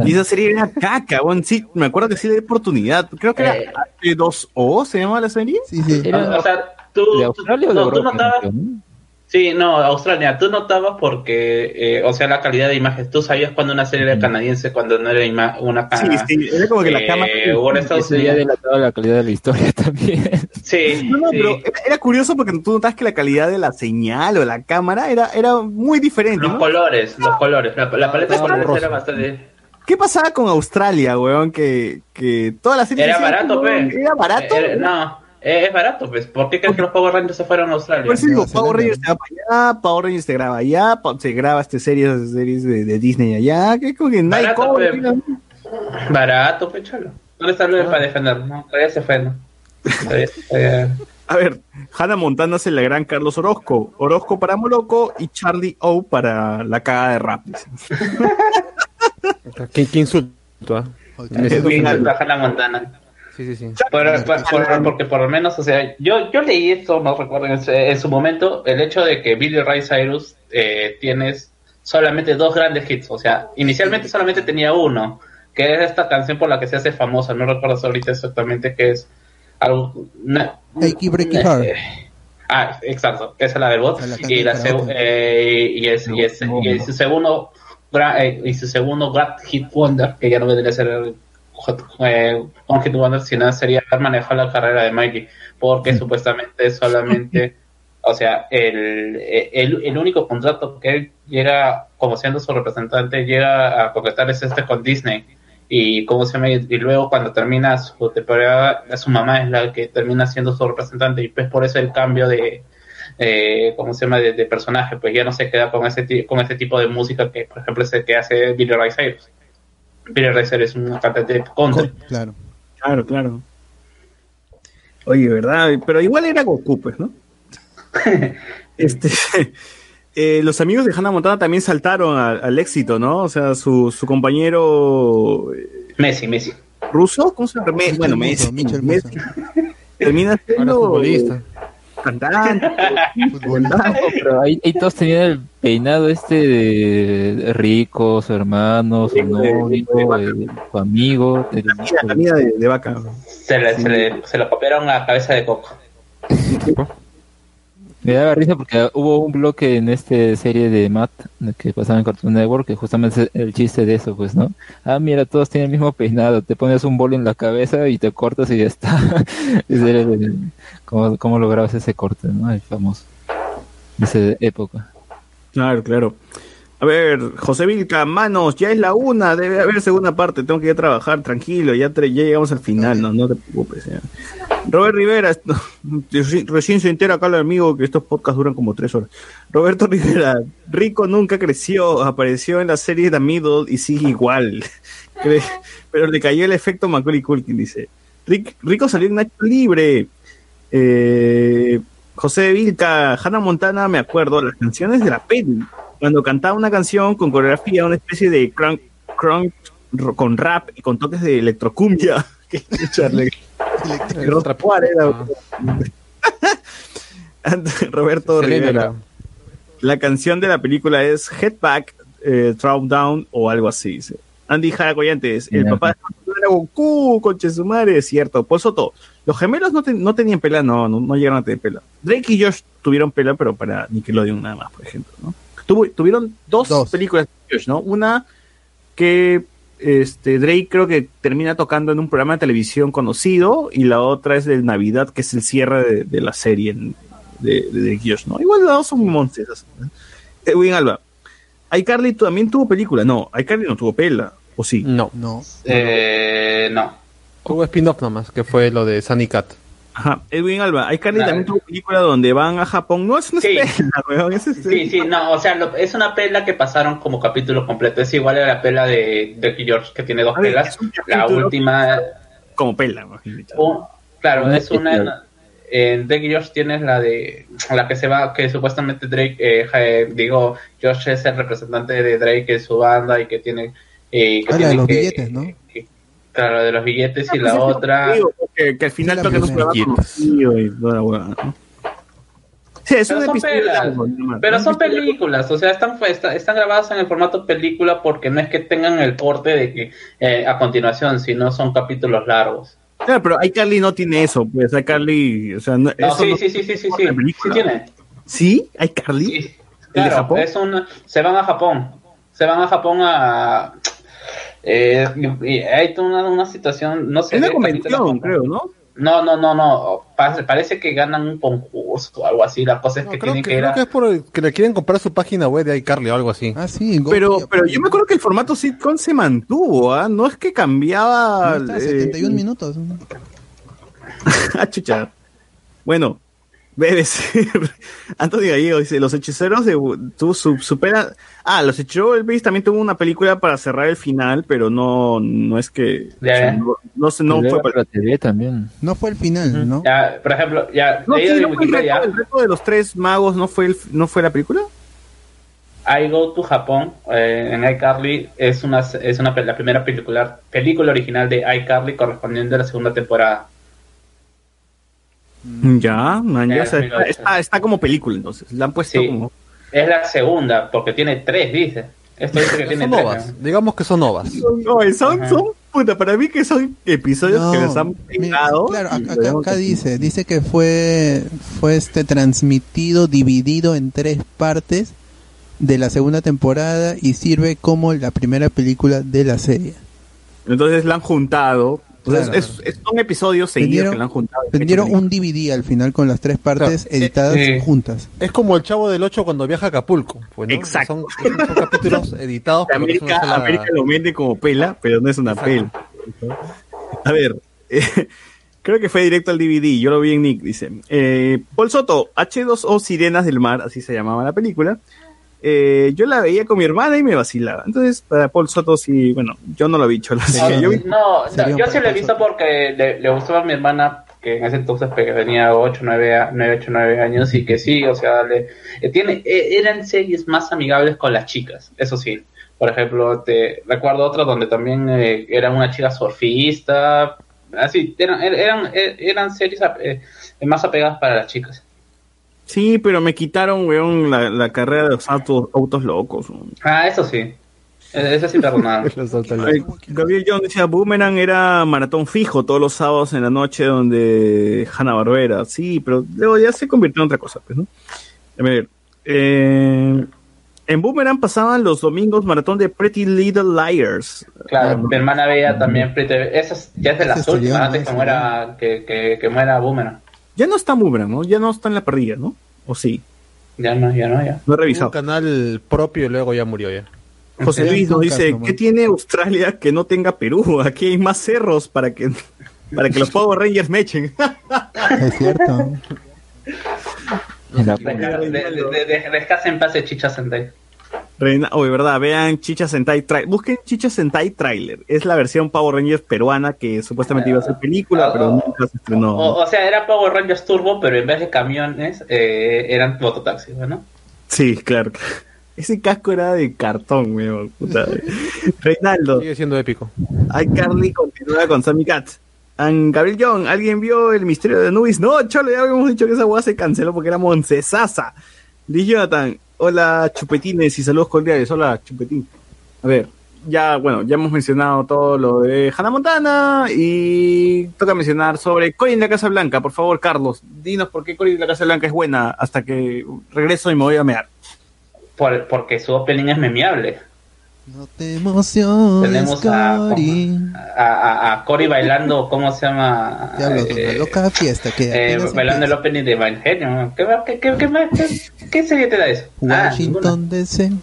Y esa serie era caca, bueno, sí, me acuerdo que sí de oportunidad. Creo que Eh. era H2O, ¿se llamaba la serie? Sí, sí. O, o sea, tú, ¿De Australia o de no, tú notabas, sí, no, Australia, tú notabas porque, eh, o sea, la calidad de imagen, tú sabías cuando una serie era canadiense, cuando no era ima- una Sí, ca- sí, era como que la eh, cámara. o en Estados Unidos. delataba la calidad de la historia también. Sí, No, no, sí. pero era, curioso porque tú notabas que la calidad de la señal o la cámara era, era muy diferente. Los ¿no? colores, los colores, la, la paleta de colores era bastante... ¿Qué pasaba con Australia, weón? Que, que toda la serie Era barato, pe. Era barato. Era- no, eh, es barato, pues. ¿Por qué crees que los Power Rangers se fueron a Australia? Eso digo, Nueva Power. Rangers se va para allá, Power Rangers se graba allá, se graba este series, series de, de Disney allá, que como que nadie Barato, pe. Barato, pues, cholo. No le salió para defender, ¿no? Todavía se fue, ¿no? Todavía se fue. A ver, Hannah Montana es el gran Carlos Orozco, Orozco para Moloco y Charlie O para la caga de rap. ¿Qué, qué insulto? ah? Siento bien ofendido. alta Hannah Montana. Sí, sí, sí. Por- por- por- porque por lo menos, o sea, yo, yo leí esto, no recuerdo en, su- en su momento, el hecho de que Billy Ray Cyrus eh, tienes solamente dos grandes hits, o sea, inicialmente solamente tenía uno, que es esta canción por la que se hace famosa, no recuerdo ahorita exactamente qué es, algo... una- eh, Ah, exacto, esa es la del bot. La Y, la eh, y, es, y, es- y es su segundo eh, y su segundo Grand Hit Wonder, que ya no vendría a ser eh, Wonder, sino sería haber manejado la carrera de Mikey, porque supuestamente solamente, o sea, el, el, el único contrato que él llega, como siendo su representante, llega a concretar es este con Disney. y cómo se llama y luego cuando termina su temporada su mamá es la que termina siendo su representante y pues por eso el cambio de eh, cómo se llama de, de personaje pues ya no se queda con ese con ese tipo de música que por ejemplo es el que hace Billy Ray Cyrus Ray Cyrus es un cantante de country Claro. Claro, claro. Oye, ¿verdad? Pero igual era Goku, pues, ¿no? este, eh, los amigos de Hannah Montana también saltaron a- al éxito, ¿no? O sea, su, su compañero eh, Messi Messi ruso, ¿cómo se llama? Me- bueno, Messi, Messi. Termina siendo futbolista. Pero ahí, ahí todos tenían el peinado este de Rico, su hermano, su novio, eh, su amigo. el- La de, de vaca. se le, se le, se lo copiaron a cabeza de coco Me daba risa porque hubo un bloque en esta serie de Matt que pasaba en Cartoon Network que justamente es el chiste de eso, pues, ¿no? Ah, mira, todos tienen el mismo peinado, te pones un bol en la cabeza y te cortas y ya está. ¿Cómo, cómo lograbas ese corte, no? El famoso. De esa época. Claro, claro. A ver, José Vilca, manos, ya es la una, debe haber segunda parte, tengo que ir a trabajar, tranquilo, ya, llegamos al final, no, no te preocupes. ya. Robert Rivera, recién se entera acá el amigo que estos podcasts duran como tres horas. Roberto Rivera, Rico nunca creció, apareció en la serie de Middle y sigue igual. Pero le cayó el efecto Macaulay Culkin, dice. Rico salió en Nacho Libre. Eh, José Vilca, Hannah Montana, me acuerdo, las canciones de la peli. Cuando cantaba una canción con coreografía, una especie de crunk, crunk con rap y con toques de electrocumbia. Era. Roberto Rivera. La canción de la película es Head Back, eh, Throw Down o algo así. dice. Andy Jara Collantes, el papá de era Goku, conche su madre, es cierto. Por Soto, los gemelos no, ten- no tenían pela, no, no, no llegaron a tener pela. Drake y Josh tuvieron pela, pero para Nickelodeon nada más, por ejemplo. ¿no? Tuvo- tuvieron dos, películas de Josh, ¿no? Una que este Drake creo que termina tocando en un programa de televisión conocido y la otra es de Navidad, que es el cierre de, de la serie en- de, de Drake y Josh, ¿no? Igual las dos son monstruos. Edwin Alba. iCarly también tuvo película. No, iCarly no tuvo pela. ¿O sí? No. No. eh, no Hubo spin-off nomás, que fue lo de Sunny Cat. Ajá. Edwin Alba. iCarly Nada. también tuvo película donde van a Japón. No es una Sí. pela, weón, es este- Sí, sí, no, o sea, lo- es una pela que pasaron como capítulo completo. Es igual a la pela de Drake y George, que tiene dos ver, pelas. La última, Como pela, weón. un- claro, es una. En Drake y George tienes la de. La que se va, que supuestamente Drake, eh, eh, digo, George es el representante de Drake en su banda y que tiene. eh, que Ah, la de tiene los que- billetes, ¿no? que- claro, de los billetes y Ah, la pues es otra. que, que al final la toca un programa conocido y toda la hueá, ¿no? Sí, es Pero un son pelas. largo, Pero son películas, o sea, están, está- están grabadas en el formato película porque no es que tengan el corte de que eh, a continuación, sino son capítulos largos. Claro, pero iCarly no tiene eso, pues iCarly, o sea, no, No, eso sí, no- sí, sí, sí, sí, sí, sí tiene. ¿Sí? ¿iCarly? Sí, ¿El de claro, Japón? es una, se van a Japón, se van a Japón a... Eh, y- y hay una, una situación, no sé... Es una convención, creo, ¿no? No, no, no, no, parece, parece que ganan un concurso o algo así, la cosa es No, que creo, tienen que, que ir creo a... que es por el- que le quieren comprar su página web de iCarly o algo así. Ah, sí. Go- Pero, pero yo me acuerdo que el formato sitcom se mantuvo, ¿ah? No es que cambiaba... No, está, eh, 71 minutos. ah, chucha. Bueno, ser. Antonio Gallego dice, los hechiceros de tu su, supera. Ah, los hechiceros del Beast también tuvo una película para cerrar el final, pero no, no es que. o sea, no, no, sé, no fue para. para TV también. No fue el final, ¿no? Ya, por ejemplo, ya, No, leído sí, de no fue el, reto, el reto de los tres magos no fue el, no fue la película. I Go to Japón eh, en iCarly es una es una la primera película película original de iCarly correspondiente a la segunda temporada. Ya, man, ya, sí, está, está, está como película entonces. La han puesto Sí. como. Es la segunda porque tiene tres, dice. Esto dice que tiene Son tres. novas, digamos que son novas. No, son, son, puta, para mí que son episodios No, que les han pegado. claro, acá, acá- acá dice, dice que fue, fue este transmitido, dividido en tres partes de la segunda temporada y sirve como la primera película de la serie. Entonces la han juntado Claro. es- es- son episodios seguidos que lo han juntado. vendieron un DVD al final con las tres partes Claro. editadas Eh, eh. juntas. Es como el chavo del 8 cuando viaja a Acapulco. Pues, ¿no? Exacto. Son, son capítulos editados. una América, sola- América lo vende como pela, pero no es una pela. A ver, eh, creo que fue directo al DVD, yo lo vi en Nick, dice. Eh, Paul Soto, H2O Sirenas del Mar, así se llamaba la película. Eh, yo la veía con mi hermana y me vacilaba. Entonces, para Paul Soto, sí, bueno, yo no lo vi, que yo vi- No, Sería no, yo sí lo he visto porque le, le gustaba a mi hermana, que en ese entonces tenía 8, 9, 9, 8, 9 años, y que sí, o sea, le, eh, tiene, eh, eran series más amigables con las chicas, eso sí. Por ejemplo, te recuerdo otra donde también eh, era una chica surfista, así, eran, eran, eran, eran series eh, más apegadas para las chicas. Sí, pero me quitaron, weón, la, la carrera de los autos, autos locos. weón. Ah, eso sí. Eh, Eso sí Gabriel John decía, Boomerang era maratón fijo todos los sábados en la noche donde Hanna Barbera. Sí, pero luego ya se convirtió en otra cosa, pues, ¿no? A ver, eh, en Boomerang pasaban los domingos maratón de Pretty Little Liars. Claro, mi hermana veía también Pretty Esa es- ya es de las últimas, antes ¿no? que muera, que, que, que muera Boomerang. Ya no está Boomerang, ¿no? Ya no está en la parrilla, ¿no? ¿O sí? Ya no, ya no, ya. No he revisado. Un canal propio y luego ya murió ya. José Luis nos dice, ¿qué tiene Australia que no tenga Perú? Aquí hay más cerros para que, para que los Power Rangers me echen. Es cierto. Descansa en paz de Chicha Sentai. Reina, oye, verdad, vean Chicha Sentai Trailer. Busquen Chicha Sentai Trailer. Es la versión Power Rangers peruana que supuestamente iba a ser película, pero nunca se estrenó. O, o sea, era Power Rangers Turbo, pero en vez de camiones eh, eran mototaxis, ¿no? Sí, claro. Ese casco era de cartón, weón. puta. Reinaldo. Sigue siendo épico. iCarly continúa con Sammy Cat. And Gabriel John, ¿alguien vio el misterio de Nubis? No, cholo, ya habíamos dicho que esa hueá se canceló porque era Moncesasa. Liz Jonathan, hola chupetines y saludos cordiales. Hola chupetín. A ver, ya, bueno, ya hemos mencionado todo lo de Hannah Montana y toca mencionar sobre Cory en la Casa Blanca. Por favor, Carlos, dinos por qué Cory en la Casa Blanca es buena hasta que regreso y me voy a mear. Por, porque su opening es memeable. No te emociones, Tenemos a, Cory. a, a, a Cory bailando, ¿cómo se llama? Diablos, una Eh, loca fiesta que eh, bailando el opening de Evangelion. ¿Qué, qué, qué, qué, qué- qué serie te da eso? Ah, Washington DC.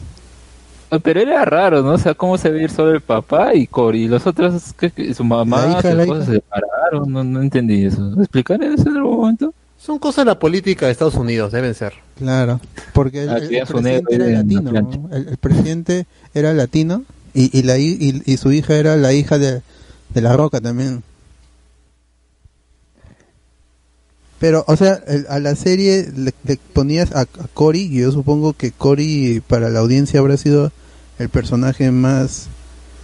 Pero era raro, ¿no? O sea, cómo se ve ir solo el papá y Cory. Y los otros, ¿qué, qué? su mamá, La hija, su esposa se separaron. No, no entendí eso. ¿Me explicaré eso en algún momento? Son cosas de la política de Estados Unidos, deben ser. Claro, porque el, presidente era latino, el, el presidente era latino y, y, la, y, y su hija era la hija de, de la Roca también. Pero, o sea, el- a la serie le, le ponías a, a Cory, y yo supongo que Cory para la audiencia habrá sido el personaje más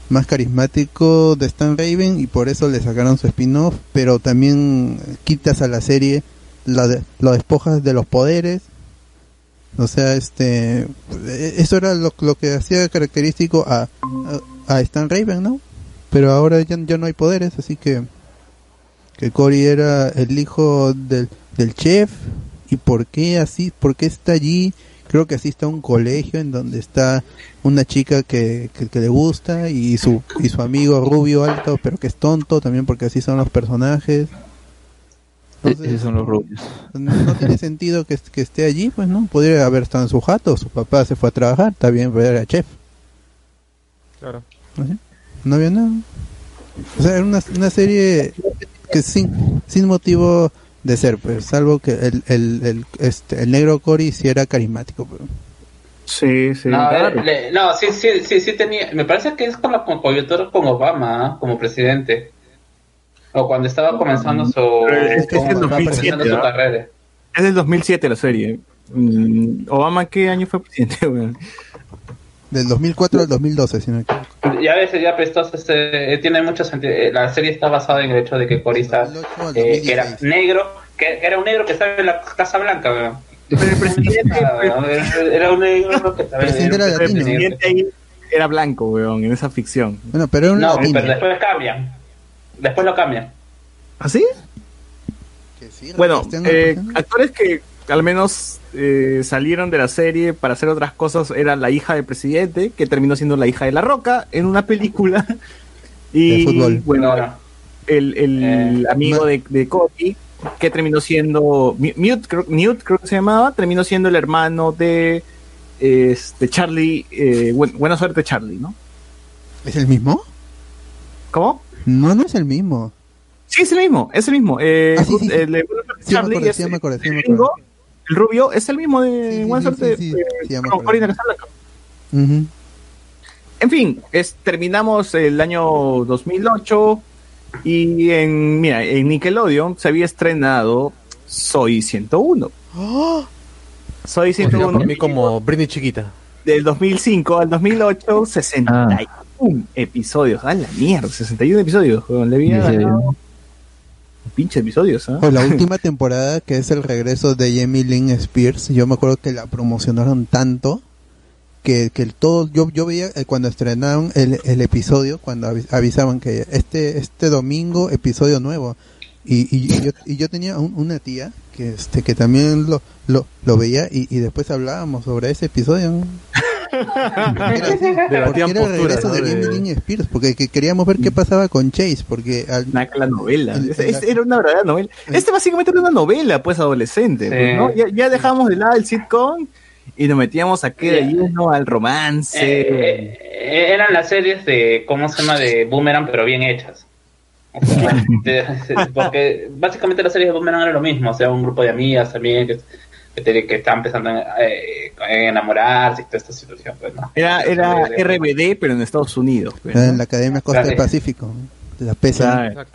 más carismático de Stan Raven y por eso le sacaron su spin-off, pero también quitas a la serie, la de- lo despojas de los poderes. O sea, este eso era lo, lo que hacía característico a, a, a Stan Raven, ¿no? Pero ahora ya, ya no hay poderes, así que que Cory era el hijo del, del chef y por qué así, por qué está allí creo que así está un colegio en donde está una chica que, que, que le gusta y su y su amigo rubio alto pero que es tonto también porque así son los personajes Esos son los rubios. no, no tiene sentido que, que esté allí pues no podría haber estado en su jato su papá se fue a trabajar está bien pero era chef Claro. ¿no? había nada o sea era una, una serie que sin sin motivo de ser pues salvo que el el, el, este, el negro Cory sí era carismático pues. pero Sí, sí. No, le- no, sí, sí, sí, sí tenía. Me parece que es con la con- coyuntura con Obama ¿ah? como presidente. O cuando estaba comenzando su, es que es el estaba 2007, comenzando su carrera. Es del 2007 la serie. Mm, Obama, ¿qué año fue presidente? del 2004 al 2012 si no me equivoco. Ya a veces ya prestó, este, eh, tiene mucho sentido. Eh, La serie está basada en el hecho de que Cory está, eh, que era negro, que, que era un negro que estaba en la Casa Blanca, weón. Era un negro que estaba en Presidente era El ahí era blanco, weón, en esa ficción. bueno pero era un No, latino. pero después cambian. Después lo cambian. ¿Así? Bueno, Cristian, eh, Cristian. actores que al menos eh, salieron de la serie para hacer otras cosas era la hija del presidente, que terminó siendo la hija de la Roca en una película. Y De fútbol. bueno, No, no. el, el amigo de, de Cody, que terminó siendo Mu- Mute, creo, Newt, creo que se llamaba, terminó siendo el hermano de este Charlie, eh, buen- buena suerte Charlie, ¿no? ¿Es el mismo? ¿Cómo? No, no es el mismo. Sí, es el mismo, es el mismo. Eh, Ah, sí, sí, sí. el de Charlie es me me el rubio, es el mismo de Buena Suerte. En fin, es, terminamos el año 2008 y en, mira, en Nickelodeon se había estrenado Soy 101. Soy O sea, 101 para mí como Britney chiquita. del 2005 al 2008, 61 episodios. A la mierda, 61 episodios. Le había Sí. ganado pinche episodios, ¿ah? La última temporada que es el regreso de Jamie Lynn Spears, yo me acuerdo que la promocionaron tanto que, que el todo, yo, yo veía eh, cuando estrenaron el, el episodio, cuando avi- avisaban que este, este domingo episodio nuevo. Y, y, y yo, y yo tenía un- una tía que este que también lo, lo, lo veía y, y después hablábamos sobre ese episodio. Porque era, porque Debatían era el posturas, regreso de Lynn Spears, porque que queríamos ver qué pasaba con Chase, porque al, Una la novela. el- Es- es- era una verdadera novela. Este básicamente era una novela, pues, adolescente. pues, ¿no? Ya, ya dejamos de lado el sitcom y nos metíamos aquí de lleno al romance. Eh, eh, eran las series de, ¿cómo se llama? De Boomerang, pero bien hechas. O sea, de- porque básicamente las series de Boomerang eran lo mismo, o sea, un grupo de amigas también que, que, estaban empezando a eh, a enamorarse y toda esta situación, pues, ¿no? Era, era RBD, pero en Estados Unidos. pues, ¿no? en la Academia Costa del. Pacífico, de la PSA. Claro.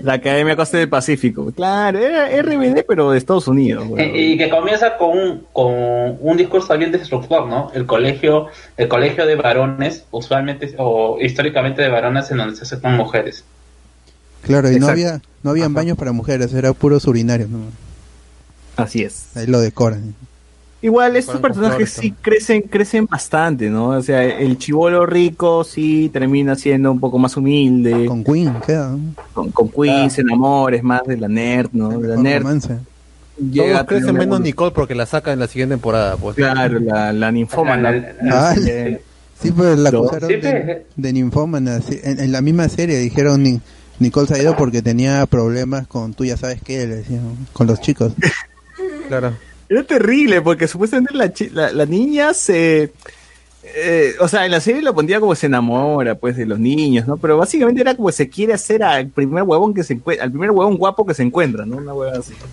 La Academia Costa del Pacífico. Claro, era RBD, pero de Estados Unidos. y que comienza con un, con un discurso bien destructor, ¿no? El colegio, el colegio de varones, usualmente o históricamente de varones en donde se aceptan mujeres. Claro, y no Exacto. había no habían baños para mujeres, era puros urinarios. ¿no? Así es. Ahí lo decoran. Igual estos personajes sí crecen, crecen bastante, ¿no? O sea, el chivolo rico sí termina siendo un poco más humilde. Con Queen, queda. ¿no? Con, con Queen se enamora, es más de la nerd, ¿no? De la nerd. romance. Llega Todos crecen menos un- Nicole porque la saca en la siguiente temporada, pues. Claro, la, la ninfómana. Ah, Eh, Sí, pues la Sí, de, pues. de ninfómana. sí. En, en la misma serie dijeron Ni- Nicole se ha ido porque tenía problemas con tú ya sabes qué, le decían, con los chicos. Claro. Era terrible porque supuestamente la, chi- la, la niña se... eh, o sea, en la serie lo pondría como se enamora, pues, de los niños, ¿no? Pero básicamente era como se quiere hacer al primer huevón que se encuentra, al primer huevón guapo que se encuentra, ¿no? Una hueva así.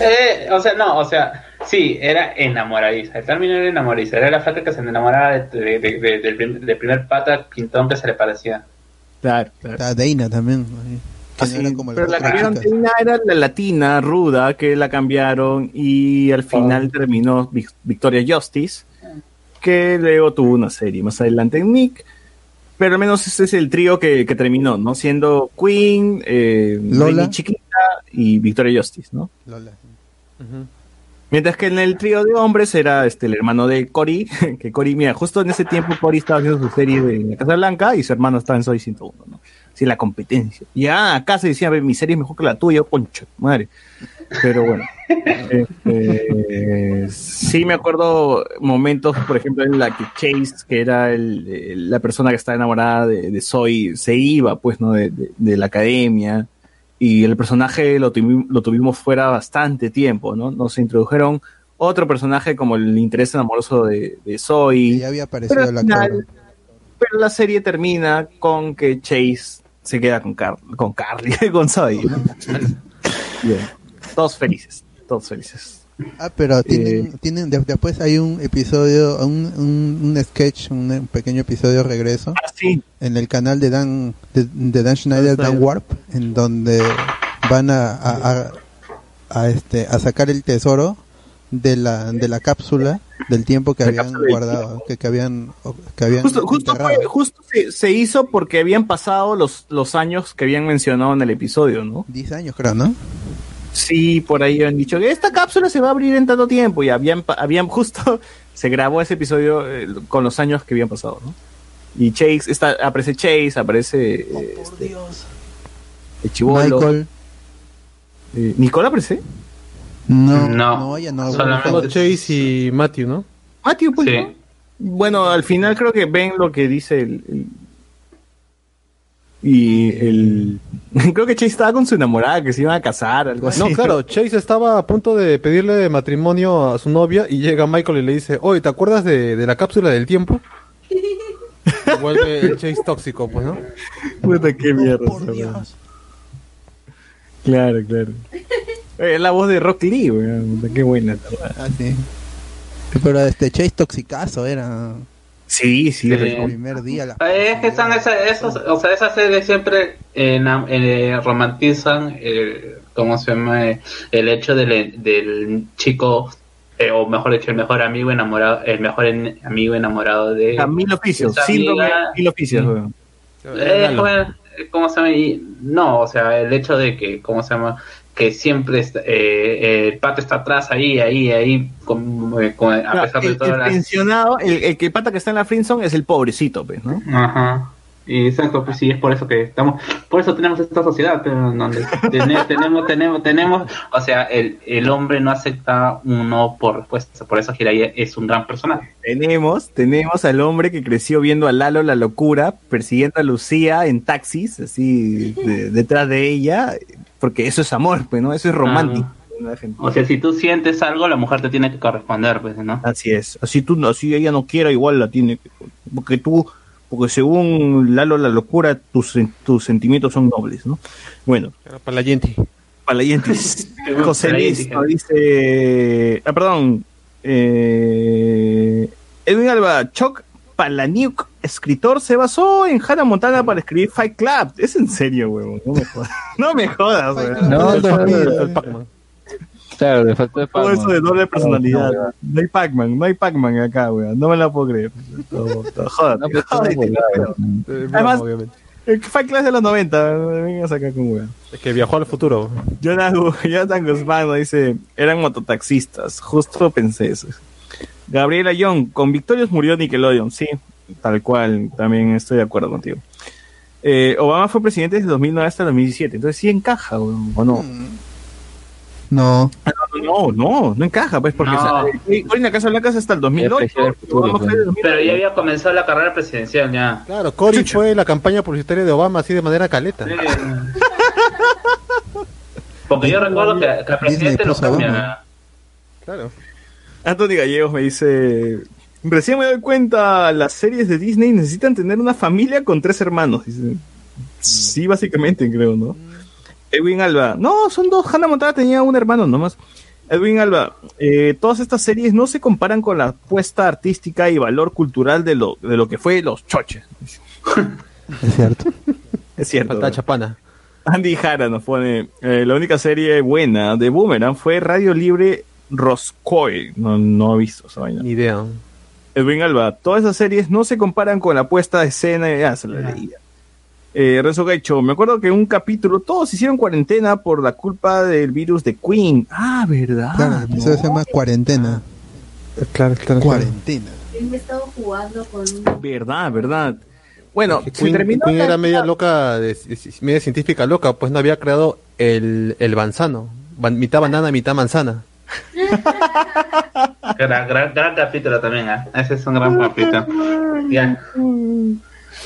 Eh, o sea, no, o sea, sí, era enamoradiza. El término era enamoradiza. Era la flaca que se enamoraba de- de- de- de- del, prim- del primer pata pintón que se le parecía. Claro, claro. Está Dana también. ahí, que no era como pero la cambiaron era la latina, ruda, que la cambiaron y al final terminó Vic- Victoria Justice, que luego tuvo una serie más adelante en Nick. Pero al menos ese es el trío que, que terminó, ¿no? Siendo Queen, eh, Lola. Chiquita y Victoria Justice, ¿no? Lola. Mientras que en el trío de hombres era este el hermano de Cory, que Cory, mira, justo en ese tiempo Cory estaba haciendo su serie de La Casa Blanca y su hermano estaba en Soy 101, ¿no? Sí, la competencia. Ya acá se decía, "Ve, mi serie es mejor que la tuya, concha, madre. Pero bueno. este, sí me acuerdo momentos, por ejemplo, en la que Chase, que era el- la persona que estaba enamorada de, de Zoe, se iba, pues, ¿no? De, de- de la academia. Y el personaje lo, tuvi- lo tuvimos fuera bastante tiempo, ¿no? Nos introdujeron otro personaje como el interés amoroso de, de Zoe. Ya había aparecido Pero actor. final- pero la serie termina con que Chase se queda con, Car con Carly, con. Bien. Todos felices, todos felices. Ah, pero tienen, tienen de- después hay un episodio, un, un, un sketch, un, un pequeño episodio de regreso en el canal de Dan de, de Dan Schneider, Dan Warp, en donde van a, a, a- a, este a sacar el tesoro de la de la cápsula del tiempo que La habían guardado, que, que habían que habían Justo, justo, enterrado. fue- justo se, se hizo porque habían pasado los, los años que habían mencionado en el episodio, ¿no? 10 años creo, ¿no? Sí, por ahí han dicho que esta cápsula se va a abrir en tanto tiempo y habían, pa- habían justo, se grabó ese episodio eh, con los años que habían pasado, ¿no? Y Chase, está, aparece Chase, aparece eh, este, el chivolo. Michael. Eh, ¿Nicole aparece? No, No, no, ella no. solamente- Solo Chase y Matthew, ¿no? Matthew, pues, Sí. ¿no? Bueno, al final creo que ven lo que dice el, el- Y el. Creo que Chase estaba con su enamorada, que se iban a casar, algo así. No, claro, Chase estaba a punto de pedirle matrimonio a su novia y llega Michael y le dice, oye, ¿te acuerdas de, de la cápsula del tiempo? Y vuelve el Chase tóxico, pues, ¿no? Puta, qué mierda. weá. Claro, claro. Es la voz de Rock Lee, weón. Qué buena. Ah, sí. Pero este Chase toxicazo era. Sí, sí. El primer día. La... Eh, Es que son esas, esos, o sea, esas series siempre enam- eh, romantizan, eh, ¿cómo se llama? Eh, El hecho del, del chico, eh, o mejor dicho, el mejor amigo enamorado, el mejor en- amigo enamorado de... A mil oficios. de esa Síndrome mil oficios, weón. Eh, ¿Cómo se llama? Y, no, o sea, el hecho de que, ¿cómo se llama? Que siempre está- eh, el pato está atrás, ahí, ahí, ahí, con- eh, con- a No, pesar de el, todas el las... pensionado, el, el que pata que está en la Friendzone es el pobrecito, pues, ¿no? Ajá. Y exacto, pues sí, es por eso que estamos, por eso tenemos esta sociedad, pero donde tene- tenemos, tenemos, tenemos, o sea, el, el hombre no acepta uno por respuesta, por eso Jiraiya es un gran personaje. Tenemos, tenemos al hombre que creció viendo a Lalo la locura, persiguiendo a Lucía en taxis, así de- detrás de ella, porque eso es amor, pues, ¿no? Eso es romántico. O sea, si tú sientes algo, la mujer te tiene que corresponder, pues, ¿no? Así es. Así tú, así ella no quiera, igual la tiene. que- Porque tú, porque según Lalo la locura, tus, tus sentimientos son nobles, ¿no? Bueno. Palayenti. Palayenti. José Luis Palayenti, nos dice. Ah, perdón. Eh, Edwin Alba, Choc Palaniuk, escritor, se basó en Hannah Montana para escribir Fight Club. Es en serio, huevón. No me jodas. No me jodas, huevón. No, no, no. Claro, le faltó de Todo Pac-Man. eso de doble personalidad. No, hay Pac-Man, no hay Pac-Man acá, weón. No me la puedo creer. Jódate, pues, jódate, no. Eh, Además, obviamente. el Fight Club es de los 90, vengas acá con weón. Es que viajó al futuro. Jonathan, Jonathan Guzmán dice, eran mototaxistas, justo pensé eso. Gabriela Young, con Victorious murió Nickelodeon, sí, tal cual, también estoy de acuerdo contigo. Eh, Obama fue presidente desde 2009 hasta 2017, entonces sí encaja, ¿o no? No. No, no, no, no encaja, pues, porque No. en la Casa Blanca es hasta el 2008. Obama fue de 2009. Pero ya había comenzado la carrera presidencial, ya. Claro, Cory fue la campaña publicitaria de Obama así de manera caleta. Porque yo recuerdo que, que al presidente lo puso a Obama. cambian. Claro. Anthony Gallegos me dice, recién me doy cuenta, las series de Disney necesitan tener una familia con tres hermanos. Dice. Sí, básicamente, creo, ¿no? Edwin Alba, no, son dos, Hannah Montana tenía un hermano nomás. Edwin Alba, eh, todas estas series no se comparan con la apuesta artística y valor cultural de lo, de lo que fue Los Choches. Es cierto. Es cierto. Falta chapana. Andy Jara nos pone, eh, la única serie buena de Boomerang fue Radio Libre Roscoe. No, no he visto esa vaina. Ni idea. Edwin Alba, todas esas series no se comparan con la puesta de escena. Ya se la leía. Eh, Renzo Gaicho, me acuerdo que en un capítulo todos hicieron cuarentena por la culpa del virus de Queen. Ah, ¿verdad? Claro, el episodio se llama Cuarentena. Claro, claro. Cuarentena. Él me estaba jugando con. Verdad, verdad. Bueno, se Queen, terminó Queen la- era media loca, de- media científica loca, pues no había creado el, el banzano. Ban- mitad banana, mitad manzana. Gran, gran, gran capítulo también, ¿ah? Ese es un gran capítulo. Ya.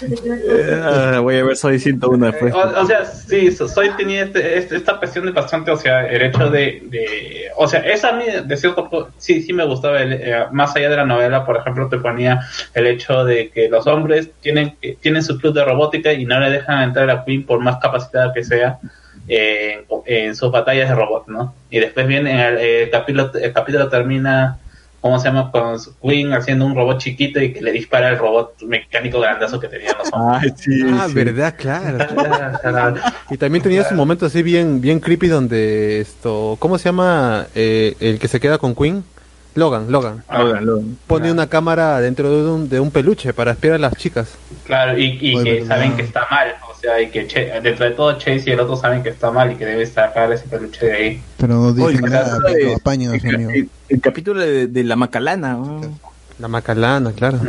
Eh, voy a ver Soy 101 después. O, o sea, sí, so- soy tenía este- este- esta cuestión de bastante, o sea, el hecho de, de- o sea, esa a mí de cierto sí, sí me gustaba, el, eh, más allá de la novela, por ejemplo, te ponía el hecho de que los hombres tienen, que- tienen su club de robótica y no le dejan entrar a Queen por más capacidad que sea eh, en, en sus batallas de robot, ¿no? Y después viene el, el capítulo, el capítulo termina ¿cómo se llama? Con Queen haciendo un robot chiquito y que le dispara el robot mecánico grandazo que tenían los hombres. ah, verdad, claro. y también tenía su momento así bien, bien creepy donde esto, ¿cómo se llama eh, el que se queda con Queen? Logan, Logan. Logan, Logan. Pone una cámara dentro de un, de un peluche para espiar a las chicas. Claro, y, y que saben que está mal, sea, y que Che- dentro de todo Chase y el otro saben que está mal y que debe sacar ese peluche de ahí. Pero no dicen Oye, nada, el- pero apañan a su amigo. el, el capítulo de, de la Macalana. ¿no? La Macalana, claro.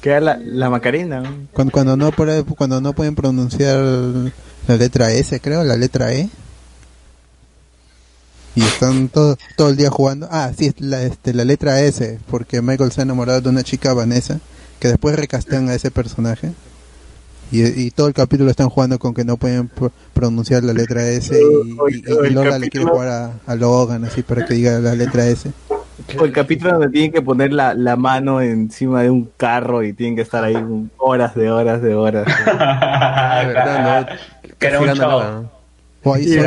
Que era la, la Macarena. ¿no? Cuando, cuando no cuando no pueden pronunciar la letra S, creo, la letra E. Y están todo, todo el día jugando. Ah, sí, es la, este, la letra S, porque Michael se ha enamorado de una chica Vanessa, que después recastean a ese personaje. Y, y todo el capítulo están jugando con que no pueden pro- pronunciar la letra S y, y- y el Lola le quiere jugar a, a Logan así para que diga la letra S. O el capítulo donde tienen que poner la, la mano encima de un carro y tienen que estar ahí horas de horas de horas. Que era un Sí, show. gana, O ahí Y se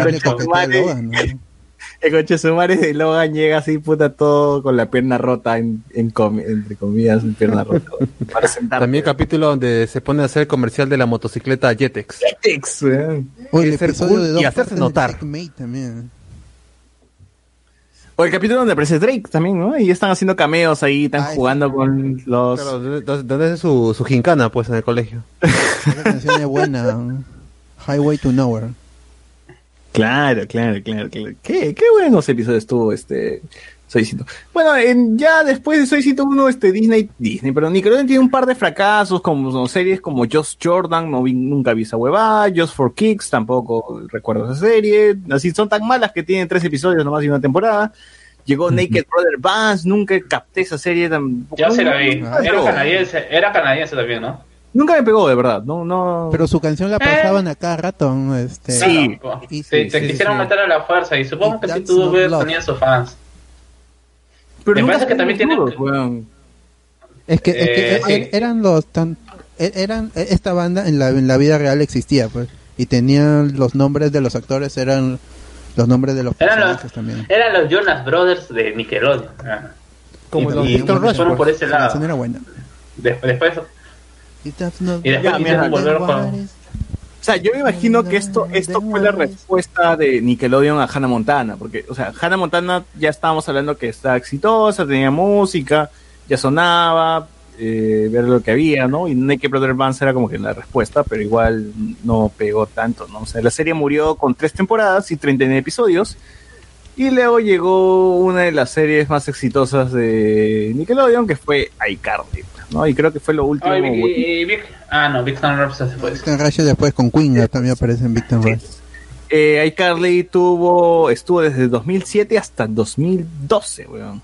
el coche sumare de Logan llega así, puta, todo con la pierna rota, en, en comi- entre comillas, en pierna rota. Para sentar. También el capítulo donde se pone a hacer el comercial de la motocicleta Jetex. Jetex, weón. Y hacerse notar. También. O el capítulo donde aparece Drake también, ¿no? Y están haciendo cameos ahí, están jugando con los... Claro, ¿dónde- ¿dónde dónde es su, su gincana, pues, en el colegio? Esa canción es buena. Highway to Nowhere. Claro, claro, claro, claro. Qué, qué buenos episodios tuvo este Soycito. Bueno, en- ya después de Soycito 1, este Disney, Disney, perdón, Nickelodeon tiene un par de fracasos como son series como Just Jordan, no vi, nunca vi esa huevada, Just for Kicks, tampoco recuerdo esa serie, así son tan malas que tienen tres episodios nomás y una temporada. Llegó Naked Brother Bands, nunca capté esa serie tampoco. Yo se la vi. Era canadiense, era canadiense también, ¿no? Nunca me pegó, de verdad. No, no. Pero su canción la pasaban a cada rato. ¿no? Este, Sí. Y Te, sí, te sí, quisieron sí. meter a la fuerza y supongo que si tú tenías sus fans. Pero Me parece que también tiene... Es que, es que Eh, er- sí. eran los tan er- eran esta banda en la en la vida real existía pues y tenían los nombres de los actores eran los nombres de los Eran los, también. eran los Jonas Brothers de Nickelodeon. Ah. Como y, los y Rush, fueron por ese La lado. era buena. Después Y después quisieron volver. O sea, yo me imagino que esto, esto fue la respuesta de Nickelodeon a Hannah Montana, porque, o sea, Hannah Montana ya estábamos hablando que estaba exitosa, tenía música, ya sonaba, eh, ver lo que había, ¿no? Y Naked Brother Bands era como que la respuesta, pero igual no pegó tanto, ¿no? O sea, la serie murió con tres temporadas y 39 episodios, y luego llegó una de las series más exitosas de Nickelodeon, que fue iCarly, ¿no? Y creo que fue lo último. Y Vic- Ah, no, Victor Rush se fue. Victor Rush después con Queen también aparece en Victor Rush. Eh, iCarly tuvo, estuvo desde 2007 hasta 2012, weón.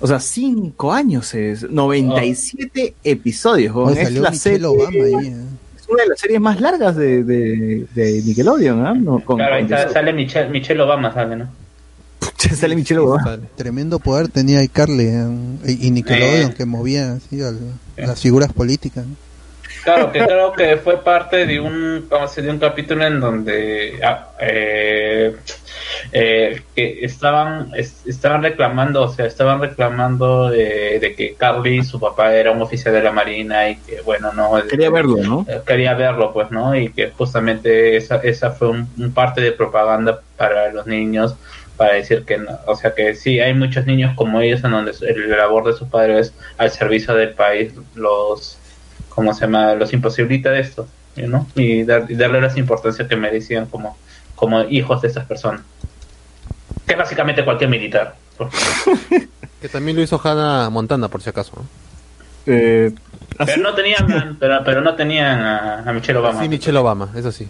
O sea, cinco años es, 97 episodios, weón. Oh, es la Michelle serie, Obama ahí, eh. es una de las series más largas de, de, de Nickelodeon, ¿ah? No, con- Claro, ahí con- sale Michelle, Michelle Obama, sale, ¿no? Sale Michelle Obama. Tremendo poder tenía iCarly eh, y, y Nickelodeon Eh. que movía así al- las figuras políticas. Claro, que creo que fue parte de un, de un capítulo en donde ah, eh, eh, que estaban es- estaban reclamando, o sea, estaban reclamando de, de que Carly, su papá era un oficial de la marina y que bueno, no Quería verlo, ¿no? eh, quería verlo, pues, ¿no? Y que justamente esa, esa fue un, un parte de propaganda para los niños, para decir que, no, o sea, que sí, hay muchos niños como ellos en donde el labor de sus padres al servicio del país los, ¿cómo se llama? Los imposibilita de esto, ¿no? Y, dar- y darle la importancia que merecían como, como hijos de estas personas. Que es básicamente cualquier militar. Que también lo hizo Hannah Montana, por si acaso. ¿no? Eh, Pero no tenían, pero, pero no tenían a, a Michelle Obama. Sí, Michelle Obama, eso sí.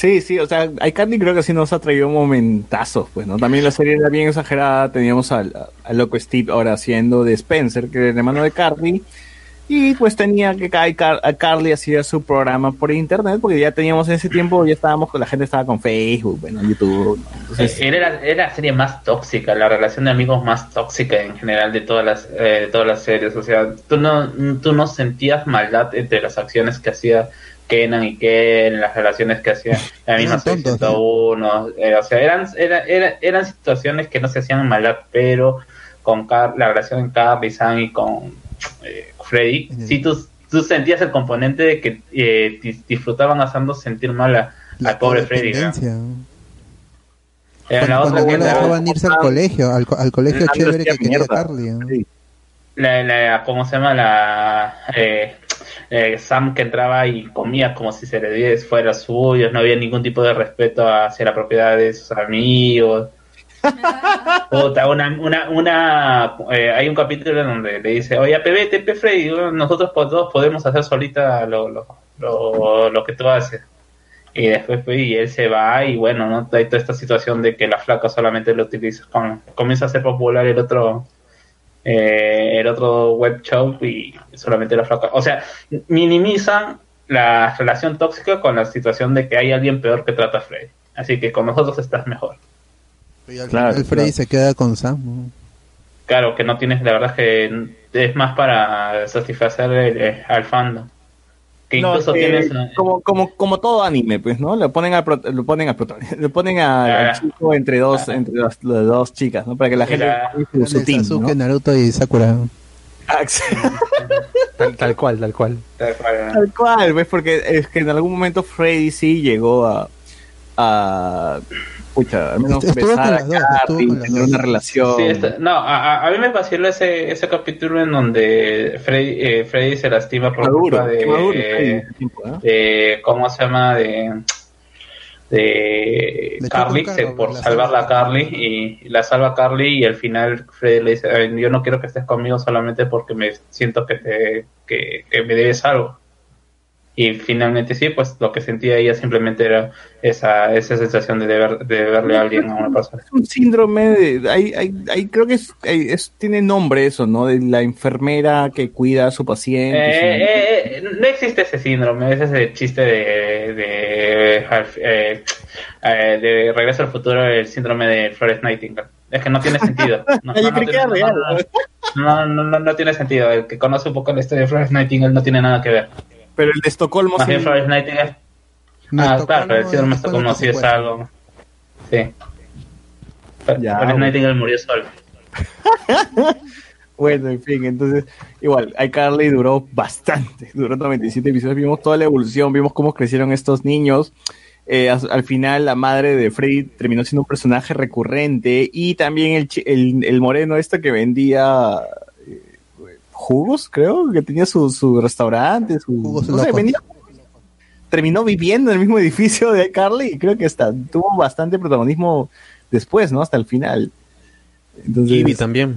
Sí, sí, o sea, iCarly creo que sí nos ha traído momentazos, pues, ¿no? También la serie era bien exagerada, teníamos al, loco Steve ahora haciendo de Spencer, que era el hermano de Carly, y pues tenía que Car a Carly hacía su programa por internet, porque ya teníamos en ese tiempo, ya estábamos con la gente estaba con Facebook, bueno, YouTube, ¿no? Entonces, Eh, Era, era la serie más tóxica, la relación de amigos más tóxica en general de todas las eh, todas las series. O sea, tú no tú no sentías maldad entre las acciones que hacía Kenan y Ken, las relaciones que hacía la misma tontos, 601. eh, o sea, eran, era- era- eran situaciones que no se hacían maldad, pero con Car- la relación de Carly, Sam y con eh, Freddy, sí tú, tú sentías el componente de que eh, dis- disfrutaban haciendo sentir mal a- al pobre Freddy. ¿no? Era la Cuando, otra que no la- dejaban irse al colegio, al, co- al colegio chévere que quería mierda. Carly. ¿no? la, la- ¿cómo se llama? La eh, eh, Sam que entraba y comía como si se le diese fuera suyo, no había ningún tipo de respeto hacia la propiedad de sus amigos. Puta, una, una, una, eh, hay un capítulo en donde le dice, oye, pebete, pe Freddy, nosotros todos podemos hacer solita lo, lo, lo, lo que tú haces. Y después pues, y él se va y bueno, ¿no? Hay toda esta situación de que la flaca solamente lo utiliza, con- comienza a ser popular el otro eh, el otro web shop y solamente la flaca. O sea, minimizan la relación tóxica con la situación de que hay alguien peor que trata a Freddy. Así que con nosotros estás mejor. Y al Claro, final Freddy claro. se queda con Sam. Claro, que no tienes, la verdad es que es más para satisfacer el- el- al fandom. Que No, incluso que tienes... como, como, como todo anime, pues, ¿no? Le ponen al lo ponen al le ponen a- al Ah. chico entre dos, entre las, las dos chicas, ¿no? Para que la gente su, su team, Sasuke, ¿no? Naruto y Sakura. Ah, sí. Tal, tal cual, tal cual. Tal cual, ¿ves? Porque es que en algún momento Freddy sí llegó a. a pucha, al menos Estuvo besar con a las dos, estuvo Carly, con las tener dos. una relación. Sí, está- no, a, mí me vaciló ese, ese capítulo en donde Freddy, eh, Freddy se lastima por Maduro, culpa de, maduro, eh, tiempo, ¿eh? de- ¿cómo se llama? De, de Carly, se- por la salvarla a. Carly y, y la salva a Carly y al final Freddy le dice, "Ay, yo no quiero que estés conmigo solamente porque me siento que, te, que, que me debes algo. Y finalmente sí, pues lo que sentía ella simplemente era esa, esa sensación de, deber, de deberle a alguien a una persona. Es un síndrome de. Hay, hay, hay- creo que es, tiene nombre eso, ¿no? De la enfermera que cuida a su paciente. Eh, eh, eh, no existe ese síndrome, ese es el chiste de, de, eh, eh, de Regreso al Futuro, el síndrome de Flores Nightingale. Es que no tiene sentido. No, no, no tiene- no, no, no, no tiene sentido. El que conoce un poco la historia de Flores Nightingale no tiene nada que ver. Pero el de Estocolmo Más sí. bien Flores Nightingale. No, ah, claro, pero el síndrome de Estocolmo Estocolmo sí es algo. Sí. Ya, Flores bueno. Nightingale murió sola. Bueno, en fin, entonces, igual, iCarly duró bastante, duró 97 episodios, vimos toda la evolución, vimos cómo crecieron estos niños. Eh, as- al final, la madre de Freddy terminó siendo un personaje recurrente y también el, chi- el, el moreno este que vendía jugos, creo, que tenía su, su restaurante, su... Jugos no sé, vendía terminó viviendo en el mismo edificio de iCarly y creo que hasta tuvo bastante protagonismo después, ¿no? Hasta el final. Entonces, Gibby también.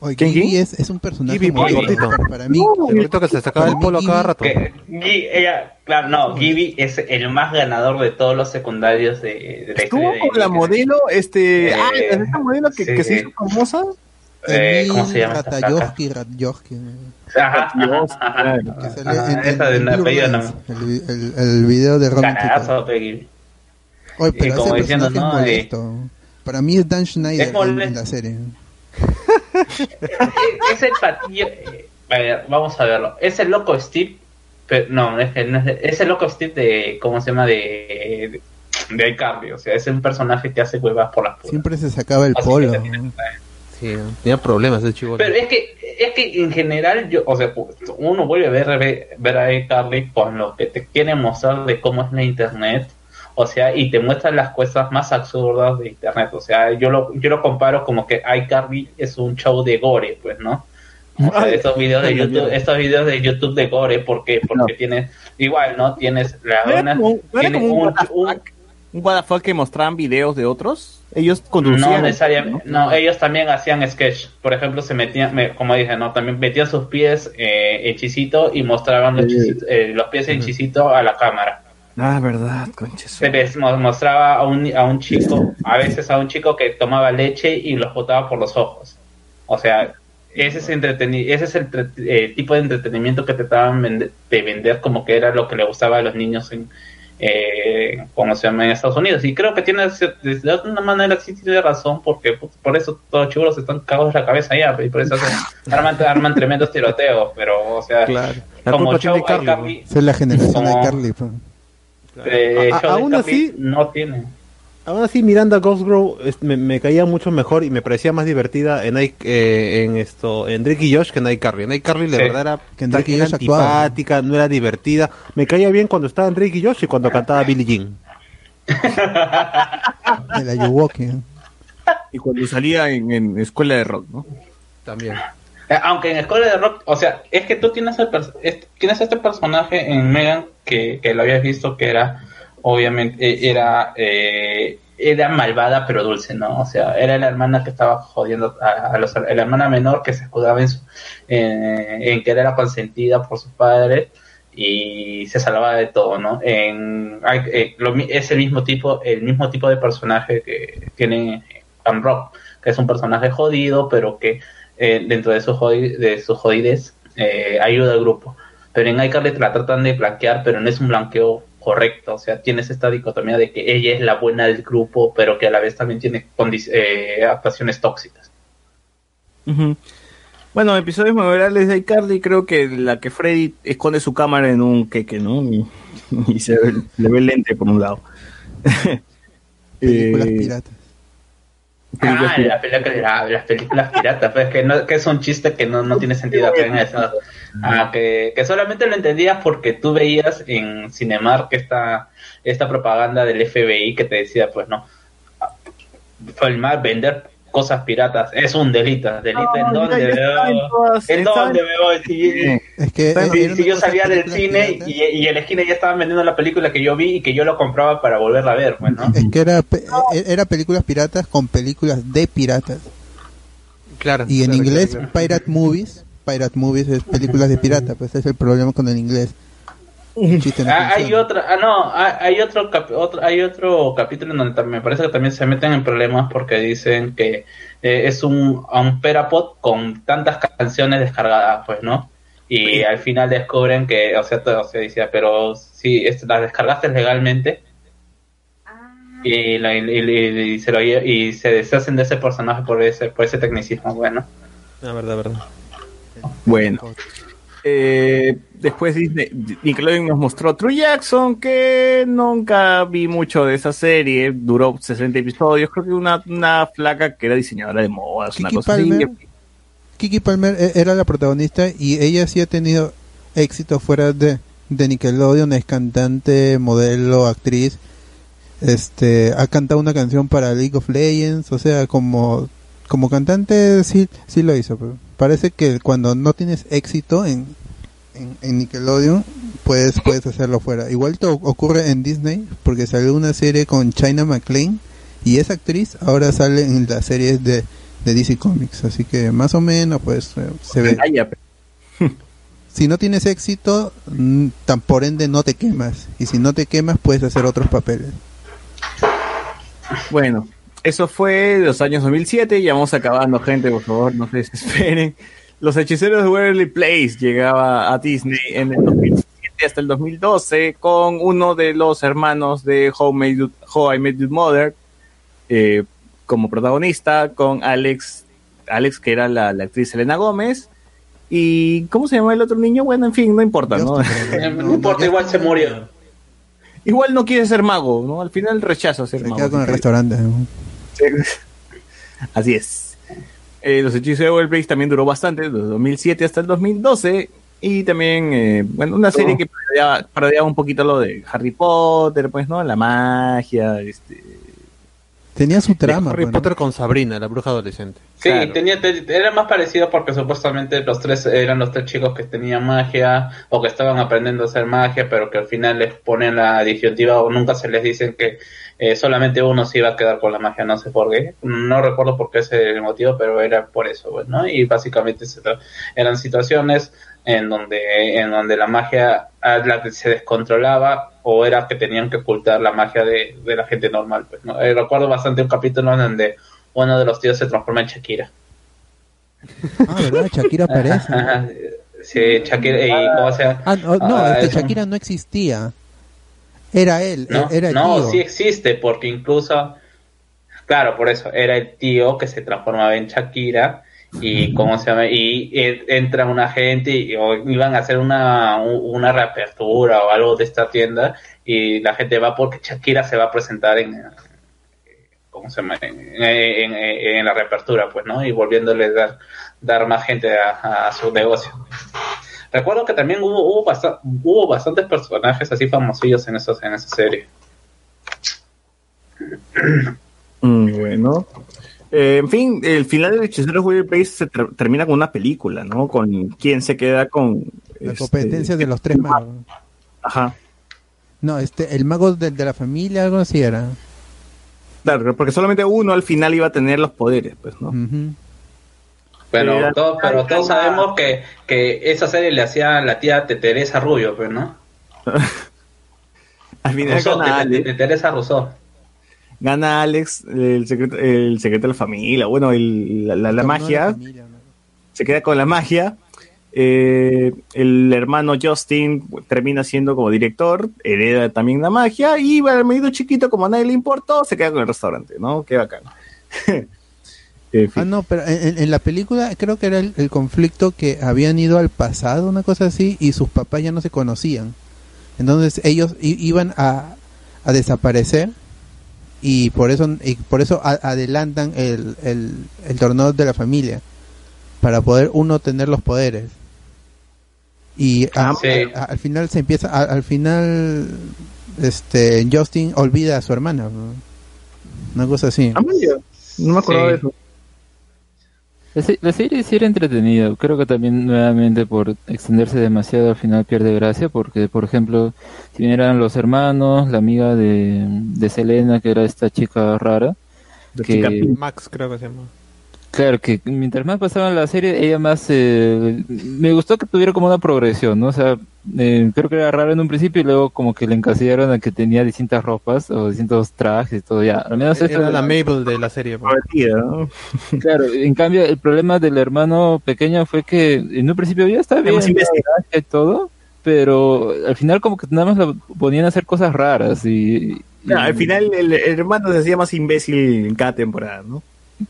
Oye, ¿Quién, es, es un personaje Gibby, muy el gordito. para mí, El gordito que se sacaba el polo a cada rato. Que Gui- ella, claro, no, Gibby es el más ganador de todos los secundarios de, de la Estuvo con la modelo, este, Eh, ah, esa modelo que, que se sí. hizo famosa. Eh, ¿Cómo se llama? Ratayovsky, Ratayovsky, Ajá, ajá, esa de una no. el, el, el video de Robin. Canazo, Peggy. Oye, Y pero como ese diciendo, personaje ¿no? es Eh, molesto. Para mí es Dan Schneider Es en, la serie. es el patillo. eh, a ver, vamos a verlo. Es el loco Steve. Pero, no, es, el- no es, el- es el loco Steve de. ¿Cómo se llama? De. De, de iCarly. O sea, es un personaje que hace huevas por las puras. Siempre se sacaba el Así polo. Tenía problemas ese chico. Pero es que, es que en general, yo, o sea, uno vuelve a ver, ver, a iCarly con lo que te quiere mostrar de cómo es la internet. O sea, y te muestran las cosas más absurdas de internet. O sea, yo lo, yo lo comparo como que iCarly es un show de gore, pues, ¿no? O sea, estos videos de YouTube, estos videos de YouTube de gore, ¿por qué? Porque No. tienes, igual, ¿no? Tienes la ¿No era una, como, no era tienes como un, un- what the un- fuck? Un what the fuck que mostraban videos de otros? Ellos no conducían. necesariamente, no, ellos también hacían sketch. Por ejemplo, se metían, me- como dije, no, también metían sus pies eh, y mostraban los, Sí. Chisito- eh, los pies en Chisito a la cámara. Ah, verdad, conches. Se les mo- mostraba a un, a un chico, a veces a un chico que tomaba leche y los botaba por los ojos. O sea, ese es, entreteni ese es el eh, tipo de entretenimiento que trataban de vender como que era lo que le gustaba a los niños en, eh, como se llama en Estados Unidos. Y creo que tiene, de alguna manera sí tiene razón, porque pues, por eso todos los chulos están cagados de la cabeza ya, y por eso se arman, arman tremendos tiroteos, pero, o sea, Claro. La como show Carly, es la generación Como- de Carly. pues. eh, A- a- show de aún así- no tiene. Aún así, Miranda Ghostgrow es- me, me caía mucho mejor y me parecía más divertida en, I- eh, en esto en Drake y Josh que en iCarly. En iCarly la Sí. verdad era, Que en era antipática, no era divertida. Me caía bien cuando estaba en Drake y Josh y cuando cantaba Billie Jean. De la Yuwoki. ¿no? Y cuando salía en, en escuela de rock, ¿no? También. Eh, Aunque en Escuela de Rock, o sea, es que tú tienes, el pers- es- tienes este personaje en Megan que, que lo habías visto que era, obviamente, eh, era, eh, era malvada pero dulce, ¿no? O sea, era la hermana que estaba jodiendo a, los, la hermana menor que se escudaba en, su- en, que era consentida por sus padres y se salvaba de todo, ¿no? En, eh, es el mismo tipo, el mismo tipo de personaje que tiene Pam Rock, que es un personaje jodido, pero que eh, dentro de jodi- de sus jodidez, eh, ayuda al grupo. Pero en iCarly la tratan de blanquear, pero no es un blanqueo correcto. O sea, tienes esta dicotomía de que ella es la buena del grupo, pero que a la vez también tiene eh, actuaciones tóxicas. Bueno, episodios memorables de iCarly, creo que la que Freddy esconde su cámara en un queque, ¿no? Y, y se ve- le ve el lente por un lado. Películas Eh, piratas. Ah, la película- las películas piratas, pues que, no, que es un chiste que no, no tiene sentido acá en eso. Ah, que, que solamente lo entendías porque tú veías en Cinemark esta, esta propaganda del FBI que te decía, pues no, filmar, vender cosas piratas es un delito. ¿Delito en No, dónde veo? todas- ¿En en- veo? Si, Es que si- yo salía del cine y, y en la esquina ya estaban vendiendo la película que yo vi y que yo lo compraba para volverla a ver, pues, ¿no? Es que era, pe- e- era películas piratas con películas de piratas. Claro. Y en claro, inglés, claro. Pirate Movies. Pirate Movies es películas de pirata, pues ese es el problema con el inglés. El chiste no Ah, hay funciona. otra, ah, no, hay, hay otro, cap- otro, hay otro capítulo en donde también me parece que también se meten en problemas porque dicen que eh, es un, a un Perapod con tantas canciones descargadas, pues, ¿no? Y al final descubren que, o sea, todo, o sea, decía, pero si es- las descargaste legalmente y, la- y- y- y se lo y se deshacen de ese personaje por ese, por ese tecnicismo, bueno. La verdad, verdad. Bueno. Eh, después Disney, Nickelodeon nos mostró True Jackson, que nunca vi mucho de esa serie, duró 60 episodios, creo que una, una flaca que era diseñadora de modas, una cosa así. Palmer, Kiki Palmer e- era la protagonista y ella sí ha tenido éxito fuera de, de Nickelodeon, es cantante, modelo, actriz. Este, ha cantado una canción para League of Legends, o sea, como como cantante sí sí lo hizo, pero parece que cuando no tienes éxito en en, en Nickelodeon puedes puedes hacerlo fuera. Igual to- ocurre en Disney porque salió una serie con China McClain y esa actriz ahora sale en las series de, de DC Comics, así que más o menos pues eh, se ve. Si no tienes éxito, tan por ende no te quemas y si no te quemas puedes hacer otros papeles. Bueno, eso fue los años 2007, ya vamos acabando, gente, por favor, no se desesperen. Los hechiceros de Waverly Place llegaba a Disney en el 2007 hasta el 2012 con uno de los hermanos de How, Made You- How I Met Your Mother eh, como protagonista, con Alex, Alex que era la, la actriz Elena Gómez. ¿Y cómo se llama el otro niño? Bueno, en fin, no importa, ¿no? No importa, igual se murió. Igual no quiere ser mago, ¿no? Al final rechaza ser Se mago. queda con el restaurante. ¿no? Así es. Eh, los hechizos de Place también duró bastante, desde 2007 hasta el 2012. Y también, eh, bueno, una serie que parodiaba, parodiaba un poquito lo de Harry Potter, pues, ¿no? La magia, este... Tenía su trama. Harry ¿no? Potter con Sabrina, la bruja adolescente. Sí, tenía, te- era más parecido porque supuestamente los tres eran los tres chicos que tenían magia o que estaban aprendiendo a hacer magia, pero que al final les ponen la disyuntiva o nunca se les dicen que eh, solamente uno se iba a quedar con la magia, no sé por qué. No recuerdo por qué es el motivo, pero era por eso, pues, ¿no? Y básicamente eran situaciones en donde en donde la magia ah, la se descontrolaba o era que tenían que ocultar la magia de, de la gente normal. Pues, ¿no? Eh, recuerdo bastante un capítulo en donde uno de los tíos se transforma en Shakira. Ah, ¿verdad? Shakira aparece. Ajá, Sí, Shakira, y cómo se llama? Ah, no, no, Ah, este un- Shakira no existía. Era él, No, era el no tío. sí existe, porque incluso, claro, por eso, era el tío que se transformaba en Shakira y cómo se llama y, entra una gente y iban a hacer una, una reapertura o algo de esta tienda y la gente va porque Shakira se va a presentar en cómo se llama en, la reapertura pues no y volviéndole a dar dar más gente a, su negocio. Recuerdo que también hubo hubo, hubo bastantes personajes así famosillos en esos en esa serie. Mm, bueno. Eh, en fin, el final del hechicero de Waverly Place se ter- termina con una película, ¿no? Con quién se queda con... La este, competencia de los tres magos. Ajá. No, este, el mago de, de la familia, algo así era. Claro, porque solamente uno al final iba a tener los poderes, pues, ¿no? Pero, Era- todos, pero todos sabemos que, que esa serie le hacía la tía de Teresa Rubio, pues, ¿no? Al final Rousseau, Teresa Rousseau. Gana Alex, el secreto, el secreto de la familia, bueno, el- la, la- la magia. la familia, ¿no? se queda con la magia. Eh, el hermano Justin termina siendo como director, hereda también la magia, y bueno, el medio chiquito, como a nadie le importó, se queda con el restaurante, ¿no? Qué bacán. En fin. Ah, no, pero en, en la película creo que era el, el conflicto que habían ido al pasado, una cosa así, y sus papás ya no se conocían. Entonces ellos iban a, a desaparecer y por eso y por eso a- adelantan el, el, el torneo de la familia para poder uno tener los poderes. Y a- Sí. a- al final se empieza, a- al final este Justin olvida a su hermana. ¿no? Una cosa así. Ah, No me Sí. de eso. La, se- la serie sí era entretenida, creo que también nuevamente por extenderse demasiado al final pierde gracia, porque por ejemplo, si bien eran los hermanos, la amiga de, de Selena, que era esta chica rara, que, Max creo que se llama. Claro, que mientras más pasaba la serie, ella más, eh, me gustó que tuviera como una progresión, ¿no? O sea, eh, creo que era raro en un principio y luego como que le encasillaron a que tenía distintas ropas o distintos trajes y todo, ya, al menos Era la Mabel de la serie. pues. ¿no? Claro, en cambio el problema del hermano pequeño fue que en un principio ya estaba bien y todo, pero al final como que nada más lo ponían a hacer cosas raras y, al final el, el hermano se hacía más imbécil en cada temporada, ¿no?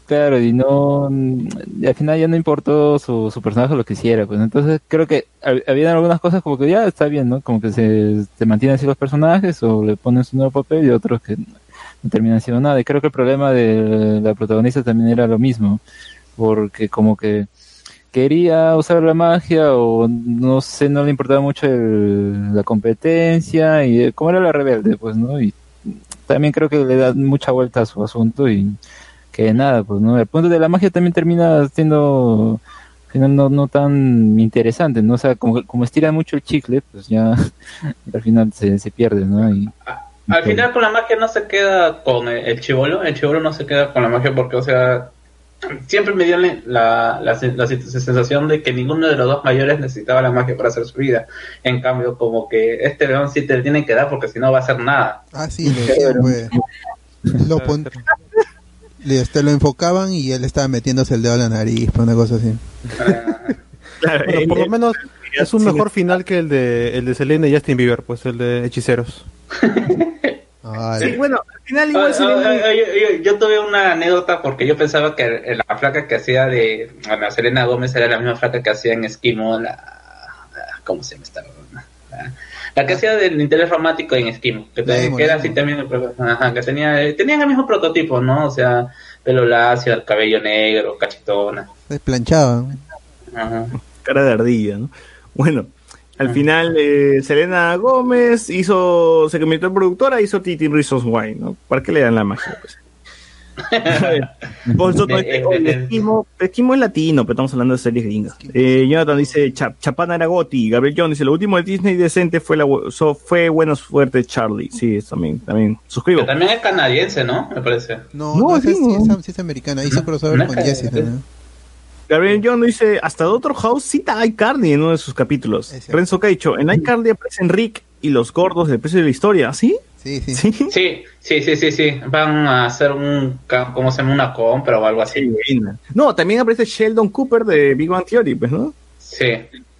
Claro y no al final ya no importó su, su personaje lo que hiciera, pues entonces creo que hab- había algunas cosas como que ya está bien, ¿no? Como que se, se mantienen así los personajes o le ponen su nuevo papel y otros que no terminan haciendo nada. Y creo que el problema de la protagonista también era lo mismo, porque como que quería usar la magia o no sé, no le importaba mucho el- la competencia y eh, como era la rebelde, pues, ¿no? Y también creo que le da mucha vuelta a su asunto y que nada, pues, ¿no? El punto de la magia también termina siendo al final no, no tan interesante, ¿no? O sea, como, como estira mucho el chicle, pues ya al final se, se pierde, ¿no? Y, Al final con la magia no se queda con el, chivolo, el chivolo no se queda con la magia porque, o sea, siempre me dio la, la, la, la sensación de que ninguno de los dos mayores necesitaba la magia para hacer su vida. En cambio, como que este león sí te tiene que dar porque si no va a hacer nada. Ah, sí, decían, pues. Lo, pon- le, este, lo enfocaban y él estaba metiéndose el dedo a la nariz, una cosa así. Claro, Bueno, por lo menos es un mejor final que el de el de Selena y Justin Bieber, pues el de Hechiceros. Sí, bueno, al final igual ah, Selena- ah, yo, yo- yo tuve una anécdota porque yo pensaba que la flaca que hacía de bueno, Selena Gómez era la misma flaca que hacía en Esquimo, la, la- ¿cómo se llama esta? La, la que hacía del interés romántico en Esquimo, que, que era así también, ajá, que tenía, eh, tenían el mismo prototipo, ¿no? O sea, pelo lacio, el cabello negro, cachetona. Desplanchado. Ajá. cara de ardilla, ¿no? Bueno, al final eh, Selena Gómez hizo, se convirtió en productora, hizo Titi Reasons Why, ¿no? ¿Para qué le dan la magia? Pues? Bolso, no, oye, Esquimo, Esquimo es latino, pero estamos hablando de series gringas. Eh, Jonathan dice, "Cha- Chapana era Gotti. Gabriel John dice, lo último de Disney decente fue la so- fue Buenos Fuertes Charlie. Sí, es también, también. Suscribo. Pero también es canadiense, ¿no? Me parece. No, No, sí, es, sí, no. es, sí es americana. Hizo crossover No, con también. Gabriel John dice, hasta Doctor House cita a iCarly en uno de sus capítulos. Renzo Caicho, en iCarly aparecen Rick y los gordos del precio de la historia, ¿sí? Sí, sí. Sí. Sí, sí, sí, sí, sí. Van a hacer un, ¿cómo se llama? Una compra o algo así. No, también aparece Sheldon Cooper de Big Bang Theory, pues, ¿no? Sí.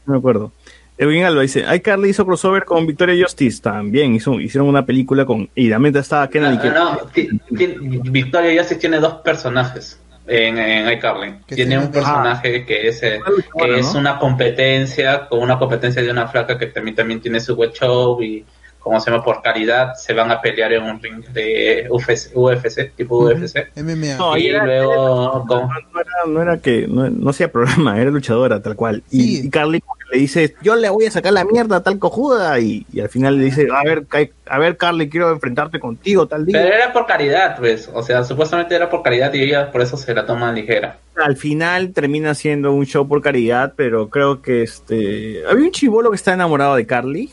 No me acuerdo. Edwin Alba dice, iCarly hizo crossover con Victoria Justice, también hizo, hicieron una película con... Y también estaba Kenan No, que... no, Victoria Justice tiene dos personajes en, en iCarly. Tiene un llama- personaje que es, eh, que es ¿no? una competencia, con una competencia de una flaca que también, también tiene su web show y como se llama por caridad, se van a pelear en un ring de UFC, UFC tipo UFC. MMA. No, y era- luego con- no era, no era que, no, no hacía programa, era luchadora, tal cual. Y, Sí. y Carly le dice, yo le voy a sacar la mierda a tal cojuda, y, y al final le dice, a ver, a ver, Carly, quiero enfrentarte contigo tal día. Pero era por caridad, pues. O sea, supuestamente era por caridad y ella por eso se la toma ligera. al final termina siendo un show por caridad, pero creo que este había un chivolo que está enamorado de Carly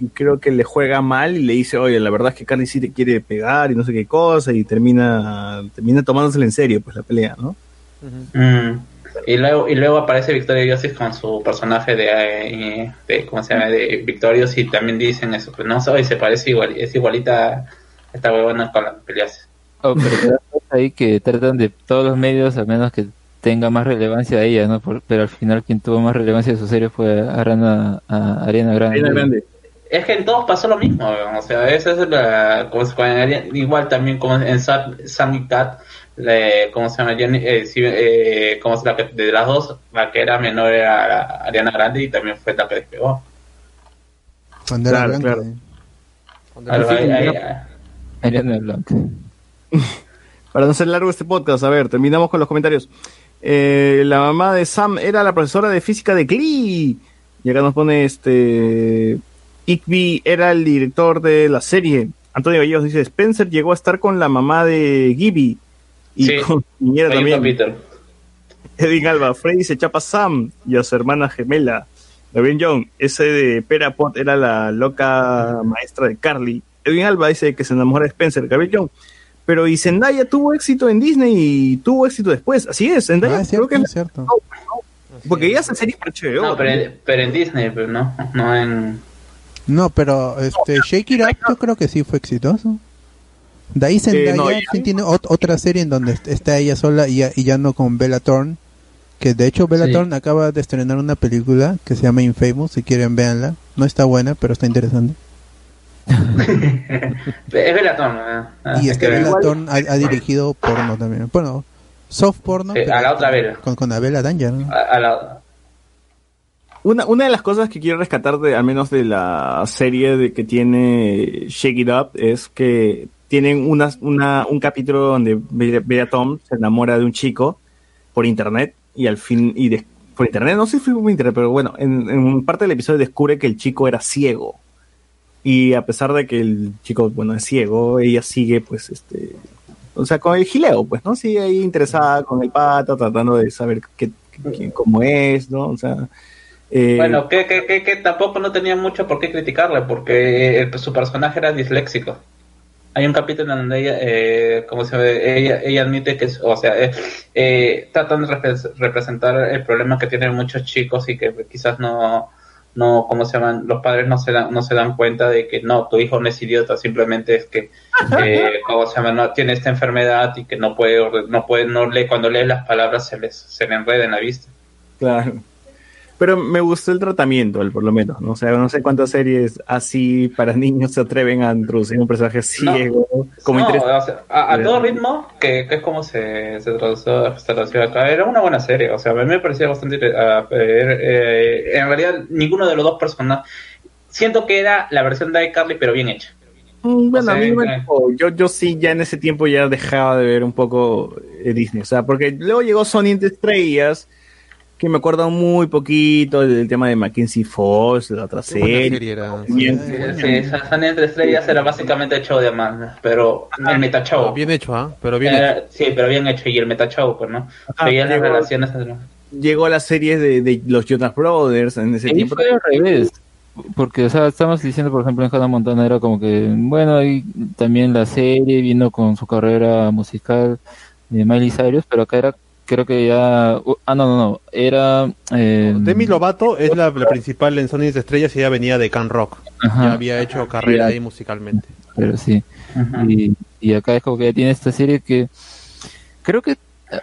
y creo que le juega mal y le dice, oye, la verdad es que Carly sí te quiere pegar y no sé qué cosa y termina termina tomándosela en serio pues la pelea, ¿no? Mm. Y luego, y luego aparece Victoria Justice con su personaje de, eh, de ¿cómo se llama? de Victorious y también dicen eso, pues no sé, se parece igual, es igualita a esta huevona con las peleas. Oh, pero ahí que tratan de todos los medios, al menos que tenga más relevancia a ella, ¿no? Por- pero al final quien tuvo más relevancia de su serie fue Arana, a Ariana Grande. Es que en todos pasó lo mismo, o sea, esa es la, como igual también como en Sam, Sam y Cat, le- ¿cómo se llama? Jenny- eh, sí, eh, ¿cómo se la que- de las dos, la que era menor era la- Ariana Grande y también fue la que despegó. Claro, blanca, claro. Algo ahí- ahí- Ariana Blanca. Para no ser largo este podcast, a ver, terminamos con los comentarios. Eh, la mamá de Sam era la profesora de física de Glee. Y acá nos pone este. Igby era el director de la serie. Antonio Gallegos dice: Spencer llegó a estar con la mamá de Gibby. Y Sí, con un también. Edwin Alba, Freddy se chapa a Sam y a su hermana gemela. Gabriel Young, ese de Perapot era la loca maestra de Carly. Edwin Alba dice que se enamora de Spencer. Gabriel Young, pero y Zendaya tuvo éxito en Disney y tuvo éxito después. Así es, Zendaya Ah, es creo cierto, que es cierto. porque ella hace series para HBO. No, pero, en- pero en Disney, pero no, no en... No, pero este Shake It Up yo creo que sí fue exitoso. De ahí Zendaya Eh, no, sí tiene ot- otra serie en donde est- está ella sola y ya, y ya no con Bella Thorne. Que de hecho Bella Sí. Thorne acaba de estrenar una película que se llama Infamous. Si quieren, véanla. No está buena, pero está interesante. Es Belatón, ¿no? Ah, y este. Bella Thorne ha, ha dirigido porno también. Bueno, soft porno. Pero a la otra Bella. Con, con la Bella Danger, ¿no? A, a la... Una, una de las cosas que quiero rescatar de, al menos de la serie de que tiene Shake It Up es que tienen una, una, un capítulo donde Bella Tom se enamora de un chico por internet y al fin, y des- por internet, no sé si fue por internet, pero bueno, en, parte del episodio descubre que el chico era ciego. Y a pesar de que el chico, bueno, es ciego, ella sigue, pues, este, o sea, con el gileo, pues, ¿no? Sigue ahí interesada con el pata, tratando de saber qué- cómo es, ¿no? O sea, eh, Bueno, que, que, que, que tampoco no tenía mucho por qué criticarle, porque eh, su personaje era disléxico. Hay un capítulo en donde ella, eh, como se ve, ella, ella admite que, o sea, eh, eh, tratan de repre- representar el problema que tienen muchos chicos y que quizás no, no, ¿cómo se llaman? Los padres no se dan, no se dan cuenta de que no, tu hijo no es idiota, simplemente es que, eh, ¿cómo se llama? No, tiene esta enfermedad y que no puede, no puede, no lee, cuando lee las palabras se les, se le enreda en la vista. Claro. Pero me gustó el tratamiento, el- por lo menos, ¿no? O sea, no sé cuántas series así para niños se atreven a introducir un personaje ciego como No, o sea, a, a todo ritmo, que, que es como se, se tradució, se tradució acá, era una buena serie, o sea, a mí me parecía bastante... ah, eh, eh, en realidad, ninguno de los dos personajes... Siento que era la versión de iCarly, pero bien hecha. Mm, Bueno, o sea, a mí no me eh, tocó. yo, yo sí ya en ese tiempo ya dejaba de ver un poco eh, Disney, o sea, porque luego llegó Sony entre estrellas, que me acuerdo muy poquito del tema de Mackenzie Fox, la otra serie. serie era. Bien. Sí, esa Sunny entre estrellas era básicamente el show de Amanda, pero el meta show. Bien hecho, ¿ah? Pero bien Era- hecho. Sí, pero bien hecho, y el meta show, pues, ¿no? Veías las llegó- relaciones entre- Llegó la serie de, de los Jonas Brothers en ese tiempo. fue al revés. Porque, o sea, estamos diciendo, por ejemplo, en Hannah Montana era como que, bueno, ahí también la serie vino con su carrera musical de Miley Cyrus, pero acá era, creo que ya, uh, ah, no, no, no, era... Eh, Demi Lovato es la, la principal en Sony de Estrellas y ella venía de Can Rock. Ajá. Ya había hecho carrera ahí musicalmente. pero sí. Y, y acá es como que ya tiene esta serie que creo que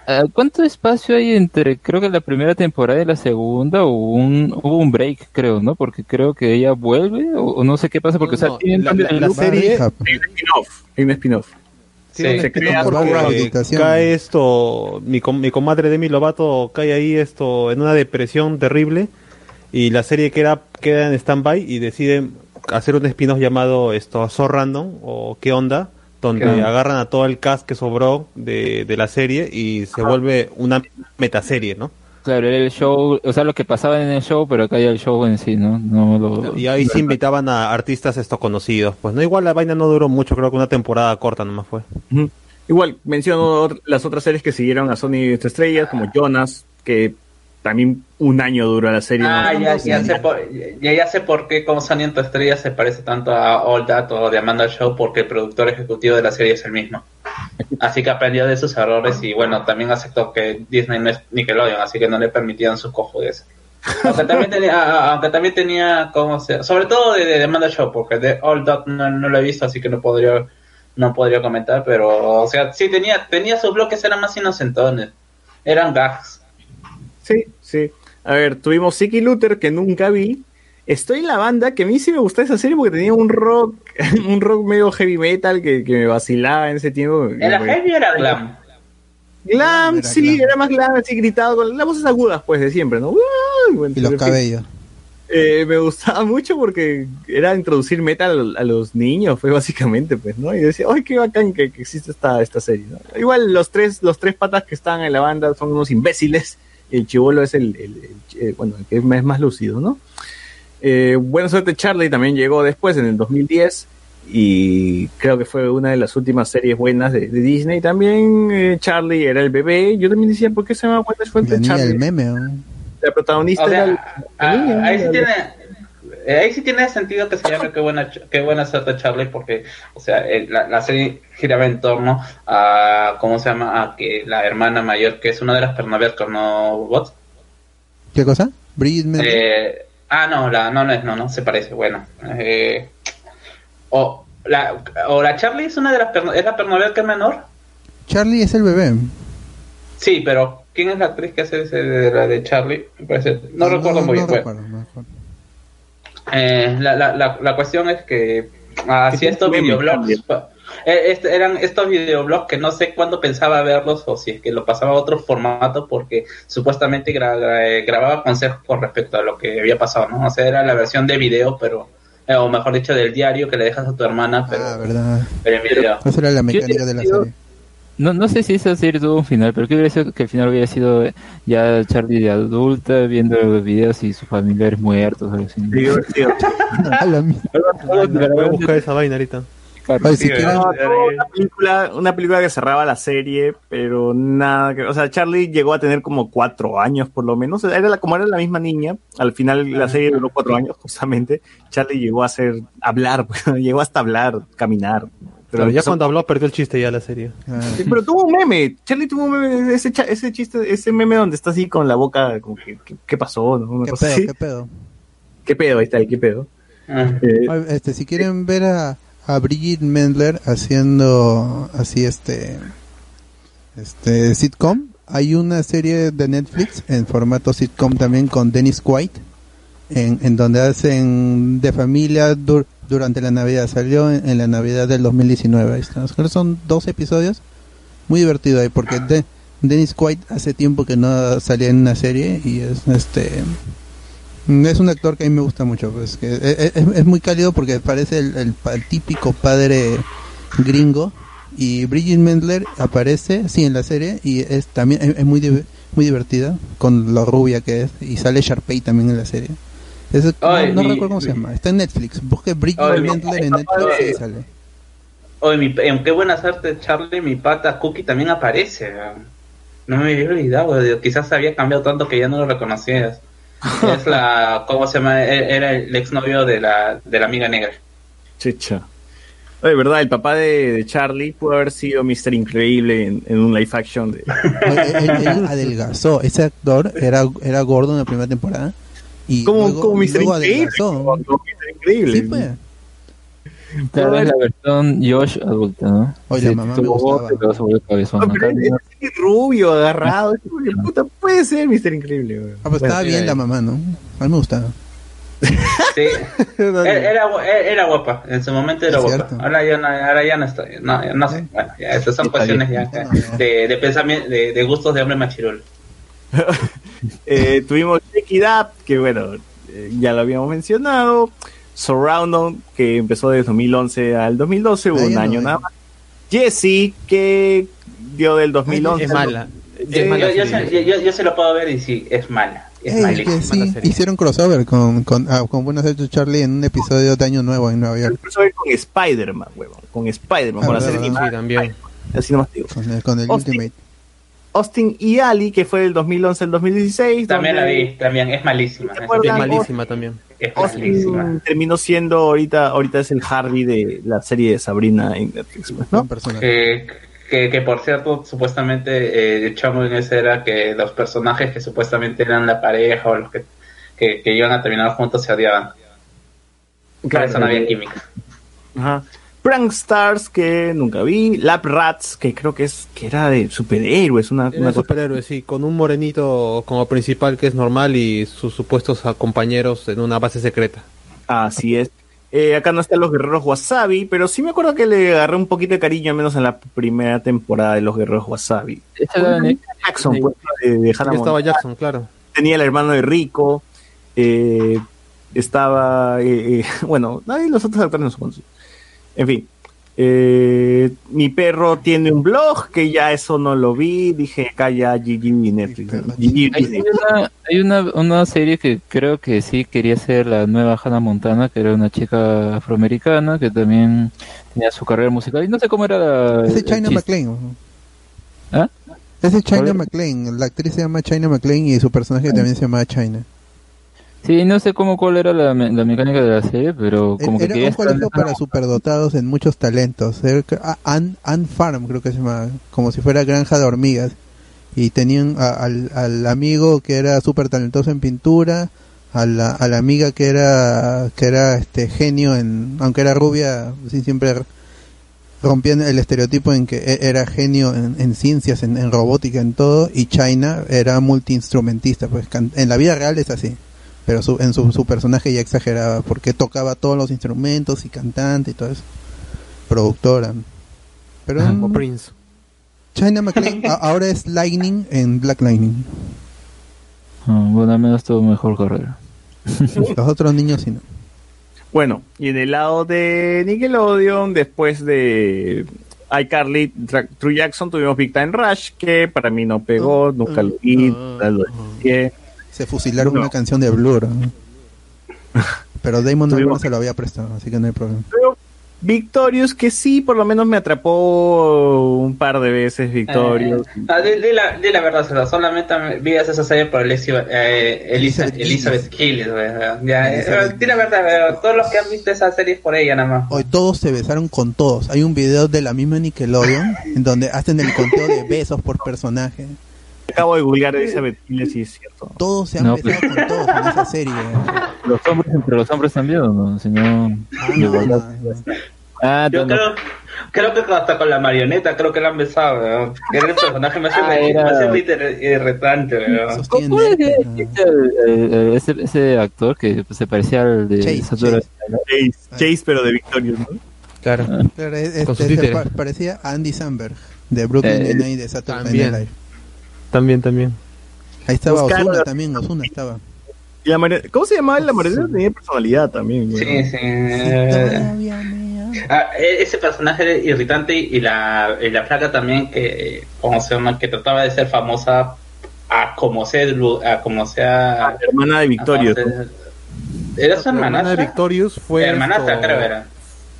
¿a- a ¿cuánto espacio hay entre creo que la primera temporada y la segunda o un hubo un break creo no porque creo que ella vuelve o, o no sé qué pasa porque o sea tienen la- la- serie- Hay un spin-off. Hay un spin-off. Sí, se cae esto, mi, com- mi comadre Demi Lovato cae ahí esto en una depresión terrible y la serie queda, queda en stand-by y deciden hacer un spin-off llamado esto So Random o qué onda donde agarran a todo el cast que sobró de, de la serie y se vuelve una metaserie, ¿no? Claro era el show o sea lo que pasaba en el show pero acá ya el show en sí no no lo Y ahí sí invitaban a artistas esto conocidos. Pues no, igual la vaina no duró mucho, creo que una temporada corta nomás fue. Igual, menciono las otras series que siguieron a Sony de Estrellas, como Jonas, que también un año duró la serie. Ah, ¿no? ya, ya, sé por, ya, ya sé por qué como Sunny entre estrellas se parece tanto a All That o de Amanda Show porque el productor ejecutivo de la serie es el mismo. Así que aprendió de sus errores y bueno, también aceptó que Disney no es Nickelodeon, así que no le permitían sus cojudes. Aunque también tenía, aunque también tenía, como se, sobre todo de, de Amanda Show, porque de All That no, no lo he visto, así que no podría, no podría comentar, pero, o sea, sí tenía, tenía sus bloques, eran más inocentones. eran gags. Sí, sí. A ver, tuvimos Siki Luther, que nunca vi. Estoy en la banda, que a mí sí me gustaba esa serie porque tenía un rock, un rock medio heavy metal que, que me vacilaba en ese tiempo. ¿Era heavy o era glam? Glam, sí, era más glam, así gritado, con las voces agudas, pues, de siempre, ¿no? Bueno, Y los cabellos. Eh, me gustaba mucho porque era introducir metal a los niños, fue básicamente, pues, ¿no? Y decía, ¡ay, qué bacán que, que existe esta, esta serie! ¿no? Igual los tres, los tres patas que están en la banda son unos imbéciles, y el chivolo es el, el- el- eh, bueno, el que es más, más lúcido, ¿no? Eh, Buena suerte Charlie también llegó después, en el 2010, y creo que fue una de las últimas series buenas de, de Disney. También eh, Charlie era el bebé, yo también decía, ¿por qué se llama Buena suerte Charlie? del meme, ¿no? La protagonista O sea, era ah, la niña, ahí sí la- tiene eh, ahí sí tiene sentido que se llame qué buena qué buena suerte Charlie porque o sea el- la, la serie giraba en torno a cómo se llama a que la hermana mayor que es una de las pernovercos no bots ¿Qué cosa? Bridget Mendler. eh, ah no la no no es no no se parece bueno eh, o la o la Charlie es una de las perno, es la pernoverca menor Charlie es el bebé. sí pero quién es la actriz que hace ese de la de Charlie Me parece- no Ah, recuerdo muy bien bueno. recuerdo, no recuerdo. Eh, la, la, la, la cuestión es que hacía tiene estos videoblogs. Eh, este- eran estos videoblogs que no sé cuándo pensaba verlos o si es que lo pasaba a otro formato porque supuestamente gra- gra- eh, grababa consejos con respecto a lo que había pasado, ¿no? O sea, era la versión de video, pero, eh, o mejor dicho, del diario que le dejas a tu hermana, pero, Ah, ¿verdad? pero en video. Esa era la mecánica de la serie. No, no sé si esa serie tuvo un final, pero que hubiera sido que el final hubiera sido ya Charlie de adulta viendo los videos y sus familiares muertos. Algo así. A la mierda. Voy a buscar esa vaina ahorita. Oye, si quieren- No, no, una película, una película que cerraba la serie, pero nada que, o sea, Charlie llegó a tener como cuatro años por lo menos, era la, como era la misma niña, al final la serie duró cuatro años justamente, Charlie llegó a hacer, hablar, llegó hasta hablar, caminar. Pero ya cuando habló perdió el chiste ya la serie. Sí, pero tuvo un meme, Charlie tuvo un meme, ese, ese chiste, ese meme donde está así con la boca, como que, ¿qué, qué pasó? ¿no? Una ¿Qué cosa pedo? así. ¿Qué pedo? ¿Qué pedo? Ahí está, ¿qué pedo? Eh, Oye, Este, si quieren ver a, a Bridget Mendler haciendo así este este sitcom, hay una serie de Netflix en formato sitcom también con Dennis Quaid en, en donde hacen de familia dur- durante la Navidad. Salió en, la Navidad del 2019. Ahí está. Creo que son dos episodios. Muy divertido ahí porque de- Dennis Quaid hace tiempo que no salía en una serie y es este es un actor que a mí me gusta mucho, pues que es, es- es muy cálido porque parece el, el típico padre gringo y Bridget Mendler aparece sí en la serie y es también es, es muy muy divertida con lo rubia que es y sale Sharpay también en la serie. No, Ay, no mi- recuerdo cómo se llama. Está en Netflix. Busque Bridget Ay, mi- Mendler en Netflix y sale. Oye, mi, en qué buena suerte, Charlie, mi pata Cookie también aparece. weón. No me había olvidado, quizás había cambiado tanto que ya no lo reconocías. es la, ¿cómo se llama? E- Era el exnovio de la, de la amiga negra. Chicha. De verdad, el papá de, de Charlie pudo haber sido Mr. Increíble en, en un live action de... Oye, él, él adelgazó. Ese actor era, era gordo en la primera temporada. Y Como, luego- como Mr. luego Increíble. adelgazó. como Mr. Increíble. Sí, pues. Tal vez la versión Josh adulta, ¿no? Oye, Sí, mamá me tuvo gustaba. se volvió cabezón. No, pero es, es rubio, agarrado. es puta, puede ser Mr. Increíble. Ah, pues estaba Bueno, bien la mamá, ¿no? A mí me gustaba. Sí, era, era, gu- era guapa, en su momento era Es guapa. Ahora ya no, ahora ya no está. No, ya no sé. Bueno, ya estas son cuestiones ya de, de pensamiento, de, de gustos de hombre machirul. Eh, tuvimos Check It Up, que bueno, eh, ya lo habíamos mencionado. Surround, que empezó desde 2011 al 2012, hubo Ah, un no año hay. nada más. Jessie, que dio del 2011. Es mala. Yo, mala yo, se- yo- yo- se lo puedo ver y sí, es mala. Es Ey, que sí, la serie. hicieron crossover con, con, ah, con Buenos Aires Charlie en un episodio de Año Nuevo en Nueva York. Empezó a ver con Spider-Man, huevón. Con Spider-Man, Ah, con la verdad, serie. Sí, también. Así nomás digo. Con el, con el Austin. Ultimate. Austin y Ali, que fue del 2011 al 2016. También la vi, también es malísima. Es malísima también. Es malísima. Austin terminó siendo ahorita, ahorita es el Harvey de la serie de Sabrina en Netflix, pues, personaje. Que, que, que por cierto, supuestamente eh, el chamo en ese era que los personajes que supuestamente eran la pareja o los que, que, que iban a terminar juntos se odiaban. Por eso no había química. Ajá. Prank Stars, que nunca vi. Lab Rats, que creo que es que era de superhéroes. Una, Era una un superhéroe, sí, con un morenito como principal que es normal y sus supuestos compañeros en una base secreta. Así es. Eh, acá no están los guerreros Wasabi, pero sí me acuerdo que le agarré un poquito de cariño, al menos en la primera temporada de los guerreros Wasabi. Esa era de- Jackson, pues, de, de Hannah estaba. Jackson, claro. Tenía el hermano de Rico. eh, estaba. eh, eh, bueno, nadie los otros actores no son conocidos. En fin. eh, mi perro tiene un blog que ya eso no lo vi. Dije ya GG y Netflix. Hay Disney. una, hay una, una serie que creo que sí quería ser la nueva Hannah Montana, que era una chica afroamericana que también tenía su carrera musical. Y no sé cómo era la. El China. McLean. ¿Ah? Ese China. McLean. La actriz se llama China McLean y su personaje también se llama China. Sí, no sé cómo cuál era la, me- la mecánica de la serie, pero como que Era un estar- colegio para superdotados en muchos talentos. Ah, Ant, Ant Farm creo que se llama, como si fuera granja de hormigas. Y tenían a- al, al amigo que era súper talentoso en pintura, a la, a la amiga que era que era este genio en, aunque era rubia, sí, siempre rompían el estereotipo en que e- era genio en, en ciencias, en, en robótica, en todo, y China era multiinstrumentista, pues en la vida real es así, pero su, en su, su personaje ya exageraba, porque tocaba todos los instrumentos y cantante y todo eso, productora. Pero Como Prince. China McLean a- ahora es Lightning en Black Lightning. Ah, bueno, al menos tuvo mejor carrera. Los otros niños sí no. Bueno, y en el lado de Nickelodeon, después de iCarly, True Jackson, tuvimos Big Time Rush, que para mí no pegó, nunca lo vi, nunca lo estudié. Se fusilaron No. una canción de Blur. ¿no? Pero Damon no se lo había prestado, así que no hay problema. Pero Victorious, que sí, por lo menos me atrapó un par de veces Victorious. Eh, ah, di, di la, di la verdad, César, solamente me- vi esa serie por Elizabeth, eh, Elizabeth güey, ya, eh, Elizabeth di la verdad, güey, todos los que han visto esa serie es por ella nada más. Hoy todos se besaron con todos. Hay un video de la misma Nickelodeon en donde hacen el conteo de besos por personaje. Acabo de googlear Elizabeth Gillies y es cierto. Todos se han No, besado con todos en esa serie. ¿Los hombres entre los hombres también o no? Si no, de igualdad. Ah, Yo no, no. creo, creo que hasta con la marioneta creo que la han besado, güey. Era el personaje más Ah, era- más irritante. ¿Cómo es que ese, ese actor que se parecía al de Chase, Saturday Chase, Chase, pero de Victorious, ¿no? Claro. Con este, parecía a Andy Samberg de Brooklyn Eh, Nine-Nine de Saturday Night también. Live. También, también. Ahí estaba Oscar- Osuna también, Osuna estaba. Y la mari- ¿Cómo se llamaba? La marioneta tenía personalidad también. güey. Sí, sí. eh, ah, e- ese personaje era irritante y la, y la placa también que, ¿cómo se llama? Que trataba de ser famosa a como sea, a como sea. hermana de Victorious. ¿Era su hermana hermanastra? de Victorious fue. Hermanastra, esto- creo era.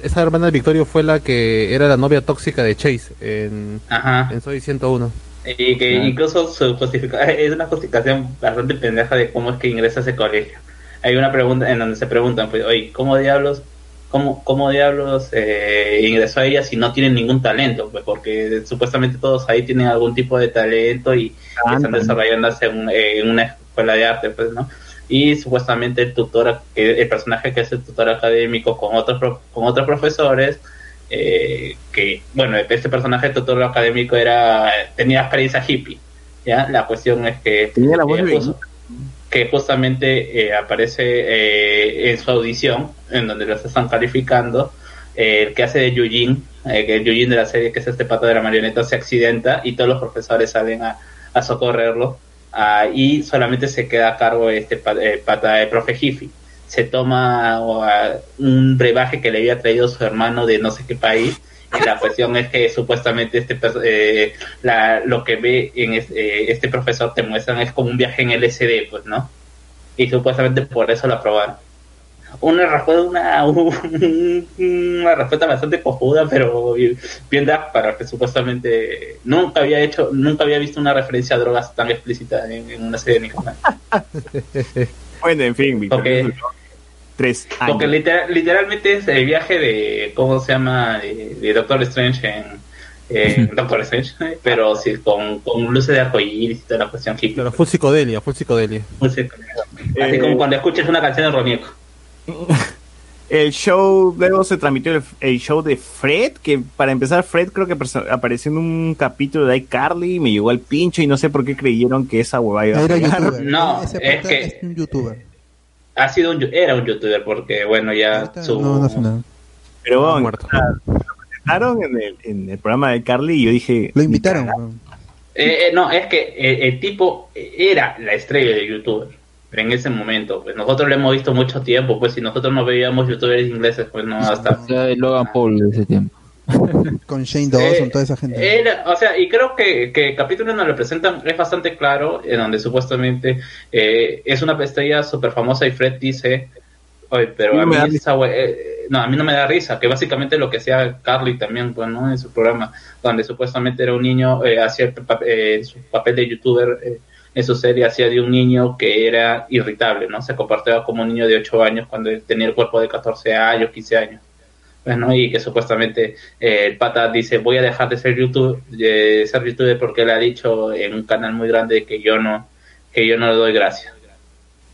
Esa hermana de Victorio fue la que era la novia tóxica de Chase en, Ajá. en Soy 101. Y que incluso su es una justificación bastante pendeja de cómo es que ingresa a ese colegio. Hay una pregunta en donde se preguntan, pues, oye, ¿cómo diablos, cómo, cómo diablos eh, ingresó a ella si no tienen ningún talento? Pues porque supuestamente todos ahí tienen algún tipo de talento y están Cantan. desarrollándose en, en una escuela de arte, pues, ¿no? Y supuestamente el tutor, el personaje que es el tutor académico con otros, con otros profesores, eh, que bueno este personaje tutor académico era tenía experiencia hippie ya la cuestión es que Tenía la voz eh, jus- que justamente eh, aparece eh, en su audición en donde los están calificando eh, el que hace de Yujin eh, que el Yujin de la serie que es este pato de la marioneta se accidenta y todos los profesores salen a, a socorrerlo ah, y solamente se queda a cargo este pa- pata de profe Hippie se toma o, un brebaje que le había traído su hermano de no sé qué país y la cuestión es que supuestamente este eh, la, lo que ve en es- eh, este profesor te muestran es como un viaje en LSD pues no y supuestamente por eso lo aprobaron. Una respuesta una, una respuesta bastante cojuda pero bien dark para que supuestamente nunca había hecho nunca había visto una referencia a drogas tan explícita en, en una serie de Nickelodeon Bueno, en fin. Porque- duró Tres años. Porque literal- literalmente es el viaje de, ¿cómo se llama? De, de Doctor Strange en, Doctor Strange, pero sí, con, con luces de arcoíris y toda la cuestión hippie. Claro, full psicodelia, full psicodelia. Así Eh, como cuando escuchas una canción de Ronieco. El show, luego se transmitió el, el show de Fred, que para empezar Fred creo que apareció en un capítulo de iCarly y me llegó al pincho y no sé por qué creyeron que esa huevada iba a youtuber. No, Ese es que- es un youtuber. Ha sido un, era un youtuber porque bueno ya su No, no hace nada. Pero bueno, muerto. lo presentaron en el, en el programa de Carly y yo dije... Lo "Ni invitaron. cagada". weón. Eh, eh, no, es que eh, el tipo era la estrella de youtuber. Pero en ese momento, pues nosotros lo hemos visto mucho tiempo, pues si nosotros no veíamos youtubers ingleses, pues no, hasta... O sea, el Logan Paul de ese tiempo. Con Shane Dawson, Eh, toda esa gente. Era, o sea, y creo que, que el capítulo nos lo presentan, es bastante claro, en donde supuestamente eh, es una estrella súper famosa y Fred dice, oye, pero A a mí mí, no me da esa we- eh, no, a mí no me da risa, que básicamente lo que hacía Carly también, pues, ¿no? En su programa, donde supuestamente era un niño, eh, hacía el pa- eh, su papel de youtuber eh, en su serie, hacía de un niño que era irritable, ¿no? Se comportaba como un niño de 8 años cuando tenía el cuerpo de 14 años, 15 años. Pues, ¿no? Y que supuestamente eh, el pata dice voy a dejar de ser YouTube, de ser youtuber porque él ha dicho en un canal muy grande que yo no, que yo no le doy gracias.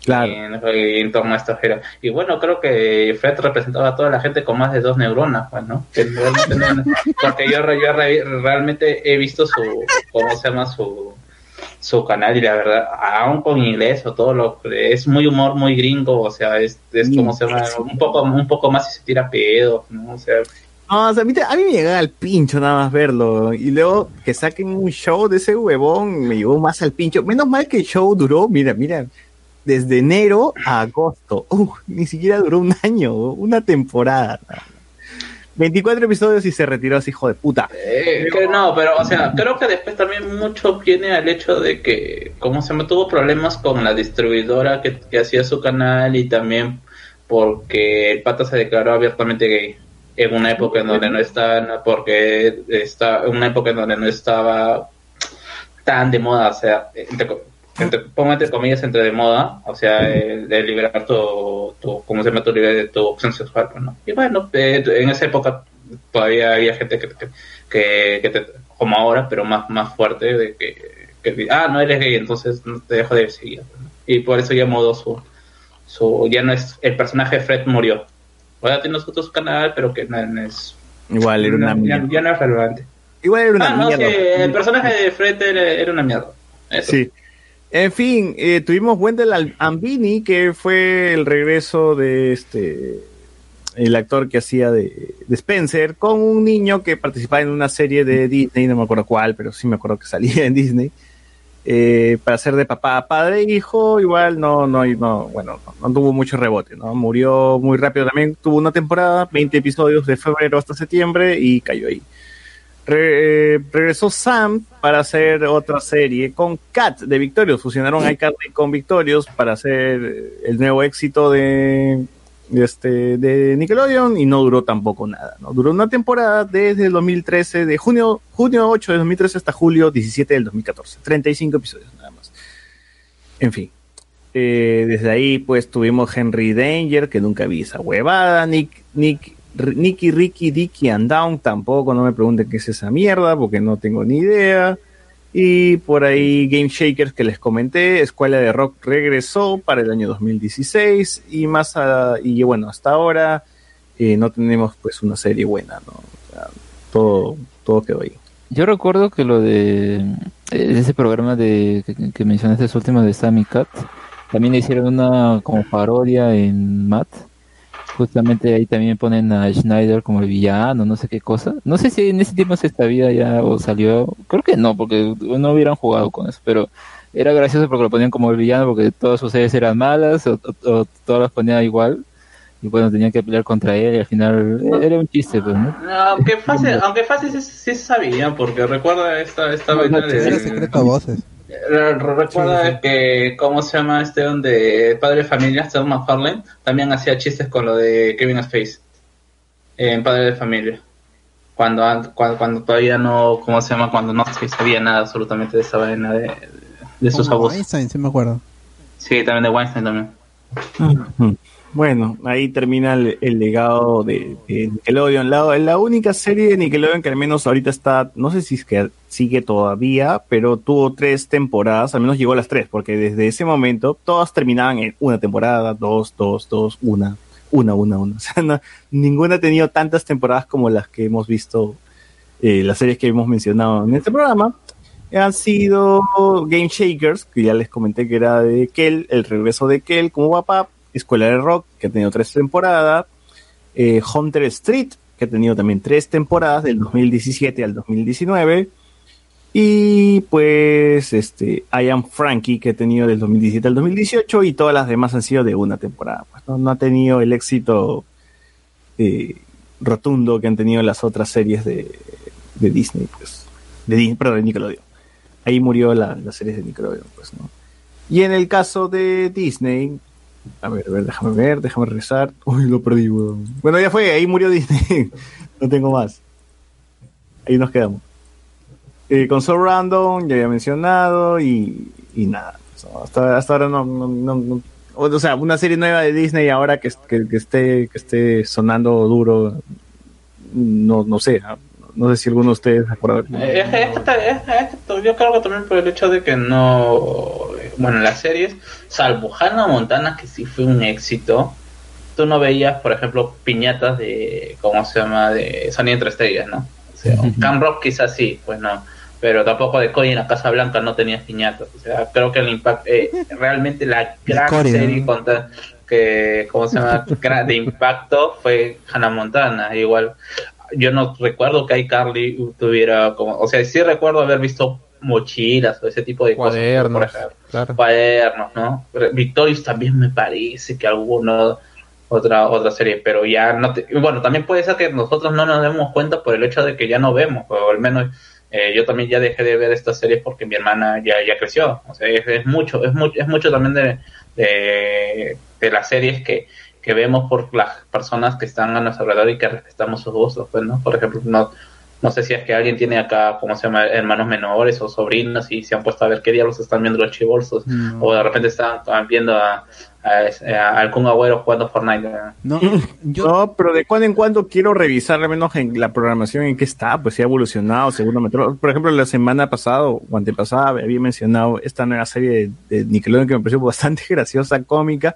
Claro. En, en torno a era. Y bueno, creo que Fred representaba a toda la gente con más de dos neuronas, pues, ¿no? Que no- porque yo, re- yo re- realmente he visto su, ¿cómo se llama? Su, su canal y la verdad, aún con inglés o todo lo es muy humor muy gringo, o sea, es, es como se llama, un poco, un poco más y se tira pedo, ¿no? O sea, No, o sea, a mí, te- a mí me llegaba al pincho nada más verlo. Y luego que saquen un show de ese huevón, me llegó más al pincho. Menos mal que el show duró, mira, mira, desde enero a agosto. Uf, ni siquiera duró un año, una temporada. 24 episodios y se retiró así, hijo de puta. Eh, que no, pero, o sea, creo que después también mucho viene al hecho de que, como se me tuvo problemas con la distribuidora que, hacía su canal y también porque el pata se declaró abiertamente gay en una época en donde no estaba, porque está una época en donde no estaba tan de moda, o sea, entre, pongo entre comillas entre de moda, o sea, el de liberar tu, tu ¿cómo se llama? Tu, liber- tu opción sexual, pues, ¿no? Y bueno, eh, en esa época todavía había gente que, que, que, que te- como ahora, pero más, más fuerte, de que, que, ah, no eres gay, entonces no te dejo de seguir. pues, ¿no? Y por eso ya mudó su, su, ya no es, el personaje de Fred murió. Ahora tiene su, su canal, pero que no, no es, Igual era una ya, mierda. ya no es relevante. Igual era una Ah, no, sí, mierda. el personaje de Fred era, era una mierda. Eso. Sí. En fin, eh, tuvimos Wendell Ambini, que fue el regreso de este el actor que hacía de, de Spencer, con un niño que participaba en una serie de Disney, no me acuerdo cuál, pero sí me acuerdo que salía en Disney, eh, para ser de papá, padre e hijo, igual no, no, no, bueno, no, no tuvo mucho rebote, ¿no? Murió muy rápido también, tuvo una temporada, 20 episodios de febrero hasta septiembre y cayó ahí. Re- eh, regresó Sam para hacer otra serie con Kat de Victorious. Fusionaron iCarly con Victorious para hacer eh, el nuevo éxito de, de este de Nickelodeon y no duró tampoco nada. ¿no? Duró una temporada desde el 2013, de junio, junio 8 de 2013 hasta julio 17 del 2014. 35 episodios nada más. En fin. Eh, desde ahí pues tuvimos Henry Danger, que nunca vi esa huevada, Nick, Nick, Nicky, Ricky, Dicky and Down, tampoco, no me pregunten qué es esa mierda, porque no tengo ni idea. Y por ahí Game Shakers que les comenté, Escuela de Rock regresó para el año 2016 y más a- y bueno, hasta ahora eh, no tenemos pues una serie buena, ¿no? Todo, todo quedó ahí. Yo recuerdo que lo de, eh, ese programa de que, que mencionaste último de Sammy Cat, también hicieron una como parodia en Matt. Justamente ahí también ponen a Schneider como el villano, no sé qué cosa. No sé si en ese tiempo se sabía ya o salió. Creo que no, porque no hubieran jugado con eso, pero era gracioso porque lo ponían como el villano porque todas sus series eran malas o, o- o todas las ponían igual. Y bueno, tenían que pelear contra él y al final era un chiste, pues, ¿no? Aunque fácil, aunque fácil sí, sí se sabía, porque recuerda esta, esta vaina de... Era secreto a voces. Re- Recuerda que, ¿cómo se llama este donde Padre de Familia, Seth MacFarlane, también hacía chistes con lo de Kevin Space en Padre de Familia. Cuando, an- cuando, cuando todavía no, ¿cómo se llama? Cuando no se sabía nada absolutamente de esa vaina de, de sus abusos. Einstein, sí me acuerdo. Sí, también de Weinstein también. Bueno, ahí termina el, el legado de, de Nickelodeon. La, la única serie de Nickelodeon que al menos ahorita está, no sé si es que sigue todavía, pero tuvo tres temporadas, al menos llegó a las tres, porque desde ese momento todas terminaban en una temporada, dos, dos, dos, una. Una, una, una. O sea, no- ninguna ha tenido tantas temporadas como las que hemos visto, eh, las series que hemos mencionado en este programa. Han sido Game Shakers, que ya les comenté que era de Kel, el regreso de Kel como papá, Escuela de Rock, que ha tenido tres temporadas, eh, Hunter Street, que ha tenido también tres temporadas, del 2017 al 2019, y pues este I Am Frankie, que ha tenido del 2017 al 2018, y todas las demás han sido de una temporada. Pues, no, ha tenido el éxito eh, rotundo que han tenido las otras series de, de Disney, pues. De Disney, perdón, de Nickelodeon. Ahí murió la, la serie de Nickelodeon, pues, ¿no? Y en el caso de Disney, a ver, a ver, déjame ver, déjame rezar. Uy, lo perdí, weón. Bueno, ya fue, ahí murió Disney. no tengo más. Ahí nos quedamos. Eh, con Soul Random, ya había mencionado, y, y nada. So, hasta, hasta ahora no, no, o sea, una serie nueva de Disney ahora que, que, que esté, que esté sonando duro, no, no sé. No sé si alguno de ustedes se acuerda. Eh, Es que yo creo que también por el hecho de que no. Bueno, las series, salvo Hannah Montana, que sí fue un éxito, tú no veías, por ejemplo, piñatas de. ¿Cómo se llama? De Sony entre estrellas, ¿no? O sea, Cam Rock quizás sí, pues no. Pero tampoco de Coy en la Casa Blanca no tenías piñatas. O sea, creo que el impacto. eh, realmente la gran serie que. ¿Cómo se llama? De impacto fue Hannah Montana. Igual yo no recuerdo que iCarly tuviera como, o sea, sí recuerdo haber visto mochilas o ese tipo de Cuadernos, cosas, por ejemplo, claro. cuadernos, ¿no? Victorious también me parece que alguno otra otra serie, pero ya no te, bueno, también puede ser que nosotros no nos demos cuenta por el hecho de que ya no vemos, o al menos eh, yo también ya dejé de ver estas series porque mi hermana ya ya creció, o sea, es, es mucho, es mucho, es mucho también de, de, de las series que que vemos por las personas que están a nuestro alrededor y que respetamos sus gustos, pues, ¿no? Por ejemplo, no, no sé si es que alguien tiene acá, ¿cómo se llama?, hermanos menores o sobrinos y se han puesto a ver qué diablos están viendo los chibolsos, Mm. o de repente están, están viendo a, a, a algún agüero jugando Fortnite. ¿no? No, No, pero de cuando en cuando quiero revisar al menos en la programación en qué está, pues si ha evolucionado, seguramente. Por ejemplo, la semana pasada o antepasada había mencionado esta nueva serie de, de Nickelodeon que me pareció bastante graciosa, cómica,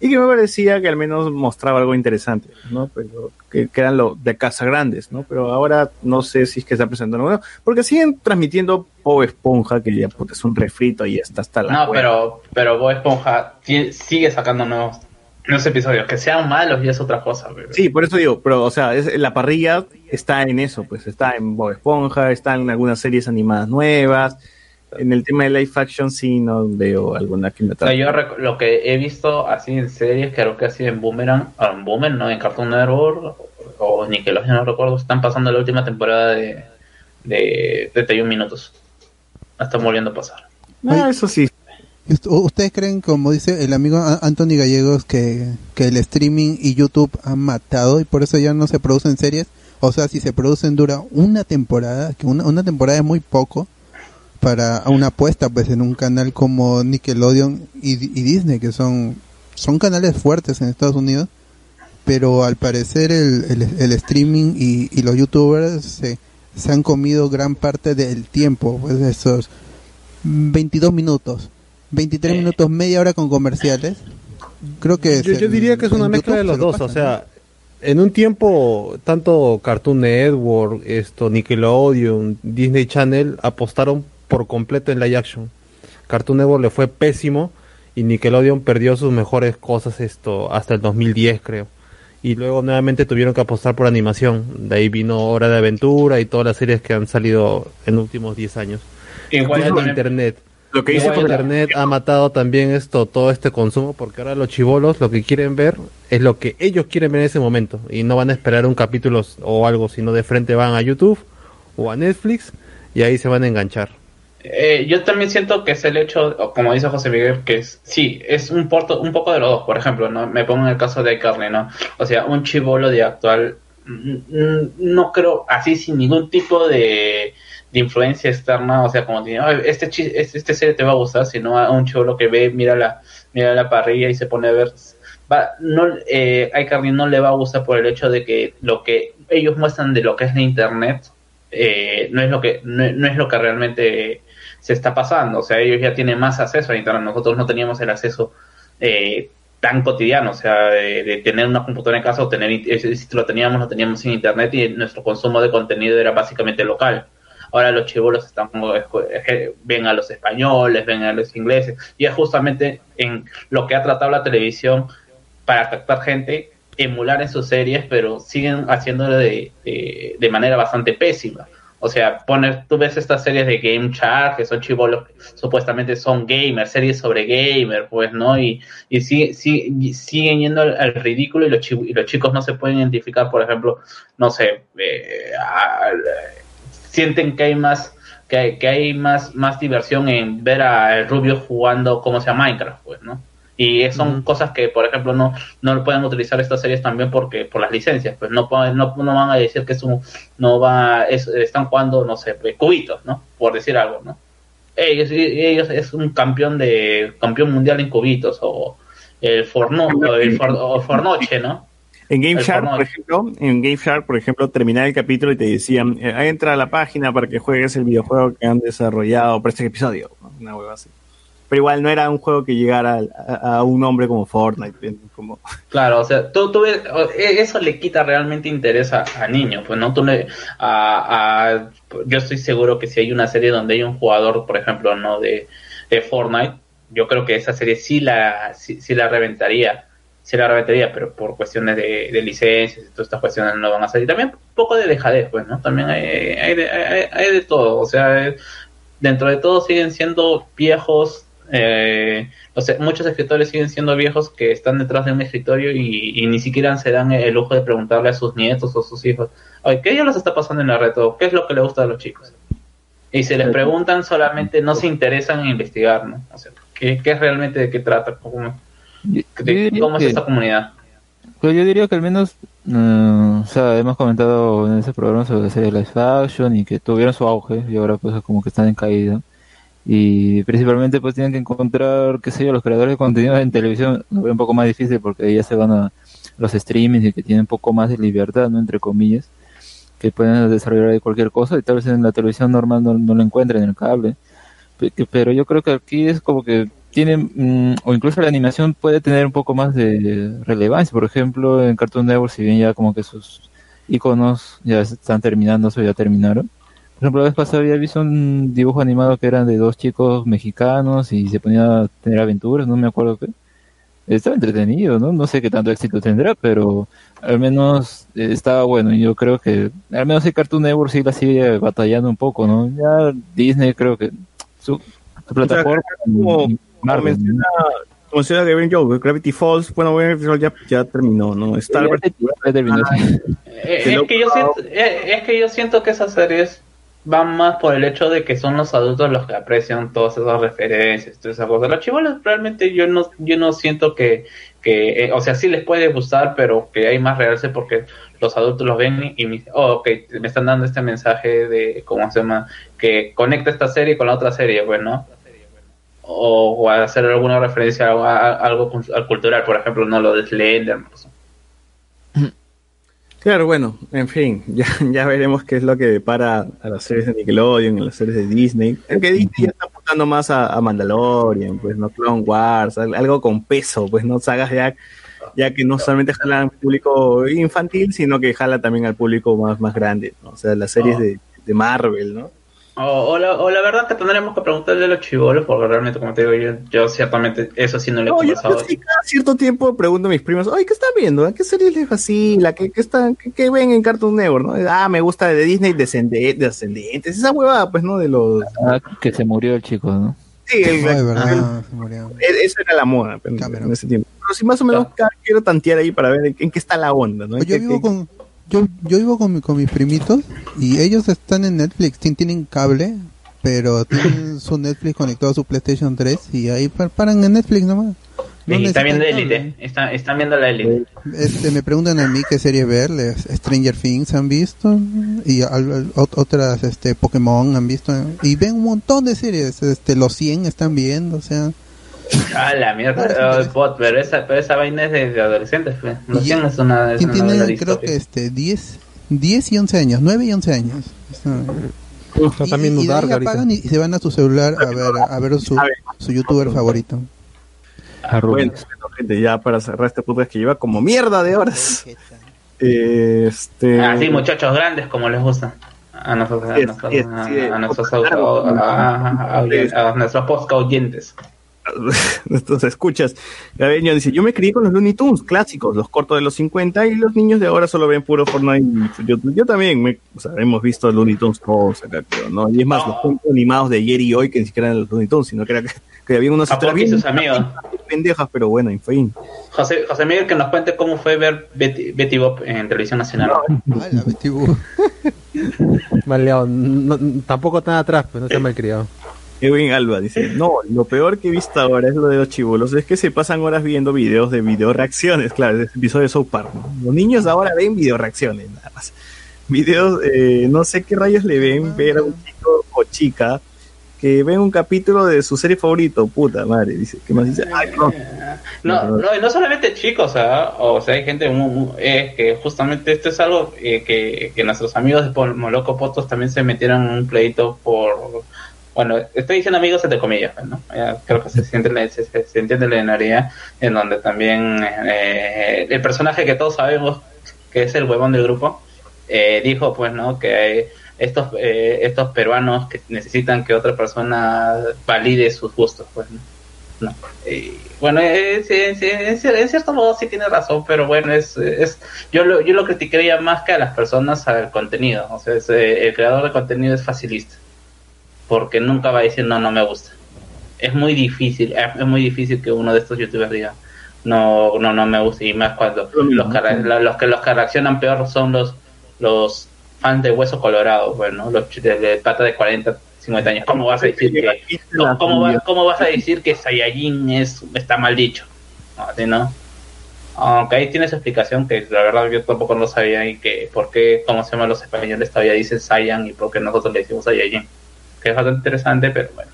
y que me parecía que al menos mostraba algo interesante, ¿no? Pero que, que eran lo de Casa Grandes, ¿no? Pero ahora no sé si es que está presentando nuevo, porque siguen transmitiendo Bob Esponja, que ya puta, es un refrito y está hasta la No, pero, pero Bob Esponja sigue sacando nuevos, nuevos episodios, que sean malos ya es otra cosa. pero- Sí, por eso digo, pero, o sea, es, la parrilla está en eso, pues está en Bob Esponja, está en algunas series animadas nuevas. En el tema de live action sí no veo alguna que me O sea, yo lo que he visto así en series, creo que así en Boomerang, o en Boomerang, ¿no? En Cartoon Network o, Nickelodeon, no recuerdo, están pasando la última temporada de, de 31 minutos. La están volviendo a pasar. Ah, eso sí. ¿Ust- ¿Ustedes creen, como dice el amigo Anthony Gallegos, que, que el streaming y YouTube han matado y por eso ya no se producen series? O sea, si se producen dura una temporada, que una, una temporada es muy poco para una apuesta pues en un canal como Nickelodeon y, y Disney, que son, son canales fuertes en Estados Unidos, pero al parecer el, el, el streaming y, y los youtubers se, se han comido gran parte del tiempo, pues esos 22 minutos, 23 minutos, media hora con comerciales. Creo que Yo, yo diría que es una mezcla de los lo dos, o sea, en un tiempo tanto Cartoon Network, esto Nickelodeon, Disney Channel apostaron por completo en live action. Cartoon Network le fue pésimo y Nickelodeon perdió sus mejores cosas esto hasta el 2010 creo. Y luego nuevamente tuvieron que apostar por animación. De ahí vino Hora de Aventura y todas las series que han salido en los últimos 10 años. Igual también- Internet. Lo que dice Internet ha matado también esto, todo este consumo, porque ahora los chivolos lo que quieren ver es lo que ellos quieren ver en ese momento y no van a esperar un capítulo o algo, sino de frente van a YouTube o a Netflix y ahí se van a enganchar. Eh, yo también siento que es el hecho, como dice José Miguel, que es, sí, es un, porto, un poco de los dos. Por ejemplo, ¿no? me pongo en el caso de iCarly, ¿no? O sea, un chivolo de actual, mm, no creo, así sin ningún tipo de, de influencia externa, o sea, como tiene, "Ay, este, este, este serie te va a gustar, sino a un chivolo que ve, mira la, mira la parrilla y se pone a ver. Va, no, eh, iCarly no le va a gustar por el hecho de que lo que ellos muestran de lo que es la internet eh, no es lo que no, no es lo que realmente se está pasando o sea ellos ya tienen más acceso a internet nosotros no teníamos el acceso eh, tan cotidiano, o sea, de, tener una computadora en casa o tener, si lo teníamos, lo teníamos sin internet y nuestro consumo de contenido era básicamente local. Ahora los chivolos están ven a los españoles, ven a los ingleses, y es justamente en lo que ha tratado la televisión para captar gente, emular en sus series, pero siguen haciéndolo de, de manera bastante pésima. O sea, pones, tú ves estas series de Game Shark, que son chivolos, supuestamente son gamers, series sobre gamer, pues, ¿no? Y, y sí, sí, siguen yendo al, ridículo y los, chi- y los chicos no se pueden identificar, por ejemplo, no sé, eh, sienten que hay más que hay, que hay más, más diversión en ver a Rubio jugando como sea Minecraft, pues, ¿no? Y son cosas que, por ejemplo, no, no lo pueden utilizar estas series también porque por las licencias, pues no pueden- no, no van a decir que es un, no va, es- están jugando, no sé, pues, cubitos, ¿no? Por decir algo, ¿no? Ellos, ellos es un campeón de, campeón mundial en cubitos, o el Forno, o el For- o Fornoche, ¿no? En Game Shark, por ejemplo, en Game Shark, por ejemplo, terminaba el capítulo y te decían, eh, entra a la página para que juegues el videojuego que han desarrollado para este episodio. Una hueva así. Pero igual no era un juego que llegara a, a un nombre como Fortnite. Como... Claro, o sea, tú, e- eso le quita realmente interés a, a niños, pues no tú le, a, yo estoy seguro que si hay una serie donde hay un jugador, por ejemplo, no de, de Fortnite, yo creo que esa serie sí la, sí, sí la reventaría, sí la reventaría, pero por cuestiones de, de licencias y todas estas cuestiones no van a salir. También un poco de dejadez, pues, ¿no? También hay, hay, hay, hay de todo, o sea, dentro de todo siguen siendo viejos, eh, o sea, muchos escritores siguen siendo viejos que están detrás de un escritorio y, y ni siquiera se dan el lujo de preguntarle a sus nietos o sus hijos, oye, ¿qué ya les está pasando en la red? ¿O ¿Qué es lo que le gusta a los chicos? Y si les preguntan, solamente no se interesan en investigar, ¿no? O sea, ¿qué, qué es realmente de qué trata? ¿Cómo, de- cómo es esta comunidad? Pero yo diría que al menos, mm, o sea, hemos comentado en ese programa sobre la serie Action y que tuvieron su auge y ahora pues como que están en caída. Y principalmente pues tienen que encontrar, qué sé yo, los creadores de contenido en televisión lo veo un poco más difícil porque ya se van a los streamings y que tienen un poco más de libertad, ¿no? Entre comillas, que pueden desarrollar cualquier cosa y tal vez en la televisión normal no, no lo encuentren en el cable. Pero yo creo que aquí es como que tiene, mm, o incluso la animación puede tener un poco más de relevancia. Por ejemplo, en Cartoon Network, si bien ya como que sus iconos ya están terminando o ya terminaron. Por ejemplo, la vez pasada había visto un dibujo animado que eran de dos chicos mexicanos y se ponían a tener aventuras, no me acuerdo qué. Estaba entretenido, ¿no? No sé qué tanto éxito tendrá, pero al menos eh, estaba bueno. Y yo creo que, al menos el Cartoon Network sí la sigue batallando un poco, ¿no? Ya Disney creo que su, su plataforma. como, como Marvel, menciona, como menciona Gavin Joe, Gravity Falls, bueno, Gravity Falls ya, ya terminó, ¿no? Star Wars. Eh, es, que yo siento, eh, es que yo siento que esas series van más por el hecho de que son los adultos los que aprecian todas esas referencias, todas esas cosas. Los chivolos realmente yo no, yo no siento que, que eh, o sea, sí les puede gustar, pero que hay más realce porque los adultos los ven y me dicen, oh, ok, me están dando este mensaje de, ¿cómo se llama? Que conecta esta serie con la otra serie, pues, ¿no? O, o hacer alguna referencia a, a- a algo cul- al cultural, por ejemplo, no lo de Slender, pues. Claro, bueno, en fin, ya, ya veremos qué es lo que depara a las series de Nickelodeon, a las series de Disney. Aunque Disney ya está apuntando más a, a Mandalorian, pues no Clone Wars, al- algo con peso, pues no sagas ya, ya que no solamente jalan al público infantil, sino que jala también al público más, más grande, ¿no? O sea, las series de, de Marvel, ¿no? O, o la, o la verdad que tendremos que preguntarle a los chivolos, porque realmente, como te digo, yo, yo ciertamente eso sí no le he No, yo, conversado. yo sí cada cierto tiempo pregunto a mis primos, oye, ¿qué están viendo? ¿A qué series les fascina? ¿Qué, qué, están, qué, qué ven en Cartoon Network? ¿no? Ah, me gusta de Disney Descende- Descendientes, esa huevada, pues, ¿no? De los... Ah, que se murió el chico, ¿no? Sí, el, Ay, verdad, el- se murió. e- eso era la moda pues, en ese tiempo. Pero sí, más o menos cada- quiero tantear ahí para ver en, en qué está la onda, ¿no? En Yo qué- vivo qué- con yo, yo vivo con, mi- con mis primitos y ellos están en Netflix, tien- tienen cable, pero tienen su Netflix conectado a su PlayStation 3 y ahí pa- paran en Netflix nomás. No y están necesitan viendo. Elite, están, están viendo la Elite. Este, me preguntan a mí qué serie ver, Stranger Things han visto y al- al- ot- otras este Pokémon han visto y ven un montón de series, este los 100 están viendo, o sea, Ah, la mierda, oh, bot, pero esa, pero esa vaina es de, de adolescentes. pues. 100 es una, es y una de creo que este 10 10 y 11 años, 9 y 11 años. Uf, y de ahí Dark ahorita. apagan y, y se van a su celular a ver a ver su, su youtuber favorito. Bueno, bueno, gente, ya para cerrar este podcast que lleva como mierda de horas. Este... Así, Ah, muchachos grandes como les gusta. A a a- a nuestros a- a- a- a nuestros podcast oyentes. Entonces escuchas, Gabeño dice, yo me crié con los Looney Tunes clásicos, los cortos de los 50 y los niños de ahora solo ven puro Fortnite. Yo, yo también, me, o sea, hemos visto Looney Tunes todos acá, creo, ¿no? Y es más, los cuentos animados de ayer y hoy que ni siquiera eran los Looney Tunes, sino que, era, que había unos y sus amigos. pendejas, pero bueno, en fin. José, José Miguel, que nos cuente cómo fue ver Betty, Betty Bob en televisión nacional. No- tampoco tan atrás, pues no se malcriado. Edwin Alba dice, no, lo peor que he visto ahora es lo de los chivolos, es que se pasan horas viendo videos de video reacciones, claro, de episodio de South Park. ¿no? Los niños ahora ven video reacciones, nada más. Videos, eh, no sé qué rayos le ven ver a un chico o chica que ven un capítulo de su serie favorito, puta madre, dice, ¿qué más dice? No. No, no, solamente chicos, ¿ah? o sea, hay gente muy, eh, que justamente esto es algo eh, que, que nuestros amigos de Moloco Potos también se metieron en un pleito por, bueno, estoy diciendo amigos entre comillas, pues, ¿no? Creo que se siente se, entiende la energía en donde también eh, el personaje que todos sabemos que es el huevón del grupo, eh, dijo pues, ¿no? Que estos, eh, estos peruanos que necesitan que otra persona valide sus gustos, pues, ¿no? Y, bueno, en cier- en cierto modo sí tiene razón, pero bueno, es, es yo lo, yo lo criticaría más que a las personas al contenido. O sea, eh, el creador de contenido es facilista, porque nunca va a decir no, no me gusta. Es muy difícil, es muy difícil que uno de estos youtubers diga no, no, no me gusta y más cuando los que, los que los que reaccionan peor son los los fans de Hueso Colorado, bueno, los ch- de, de pata de 40, 50 años. ¿Cómo vas a decir que ¿Cómo, cómo va- cómo vas a decir que Saiyajin es, está mal dicho? Así, ¿no? Aunque ahí tiene su explicación que la verdad yo tampoco no sabía y que por qué, cómo se llaman los españoles todavía dicen Saiyan y por qué nosotros le decimos Saiyajin. Que es bastante interesante, pero bueno.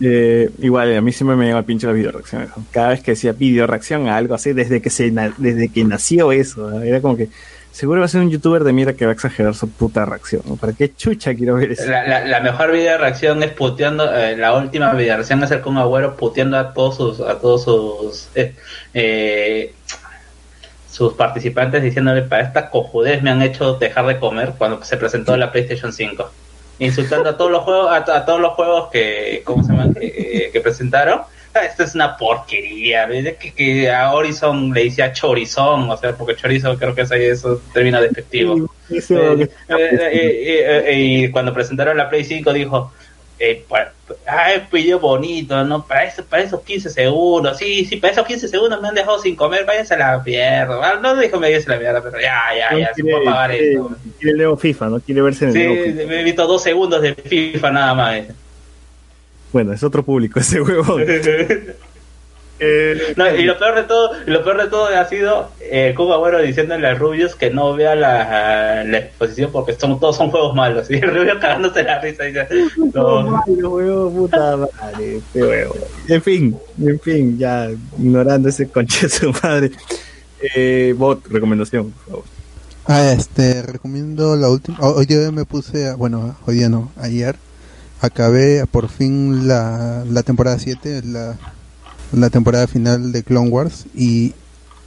Eh, igual, a mí siempre me llega el pinche las video reacciones. Cada vez que decía video reacción a algo así, desde que se desde que nació eso, ¿no? era como que seguro va a ser un youtuber de mierda que va a exagerar su puta reacción. ¿no? ¿Para qué chucha quiero ver eso? La, la, la mejor video reacción es puteando, eh, la última video reacción es el con Agüero puteando a todos sus, a todos sus, eh, sus participantes diciéndole para esta cojudez me han hecho dejar de comer cuando se presentó la PlayStation 5. Insultando a todos los juegos, a, a todos los juegos que, ¿cómo se llaman? que, que presentaron. Ah, esto es una porquería. Que, que a Horizon le decía chorizón, o sea, porque chorizo creo que es ahí eso término despectivo. Eh, eh, eh, eh, eh, y cuando presentaron la Play 5 dijo, eh, ay, video bonito, ¿no? Para, eso, para esos 15 segundos, sí, sí, para esos 15 segundos me han dejado sin comer, váyanse a la mierda. Ah, No dijo me váyanse a la mierda, pero ya, ya, ya, se puede pagar quiere, esto. quiere el nuevo FIFA, ¿no? Quiere verse en el Sí, nuevo FIFA. me he visto dos segundos de FIFA nada más. Bueno, es otro público ese huevo. Eh, No, y lo peor de todo, y lo peor de todo ha sido eh, Cuba Agüero diciéndole a Rubius que no vea la, la exposición porque son todos son juegos malos. Y Rubius cagándose la risa y dice, no. Malo, huevo, puta madre, qué huevo. En fin, en fin, ya ignorando ese conche de su madre. Eh, bot, recomendación, por favor. Ah, este, recomiendo la última. Hoy día me puse, a- bueno, hoy día no, ayer acabé por fin la, la temporada 7, la, la temporada final de Clone Wars y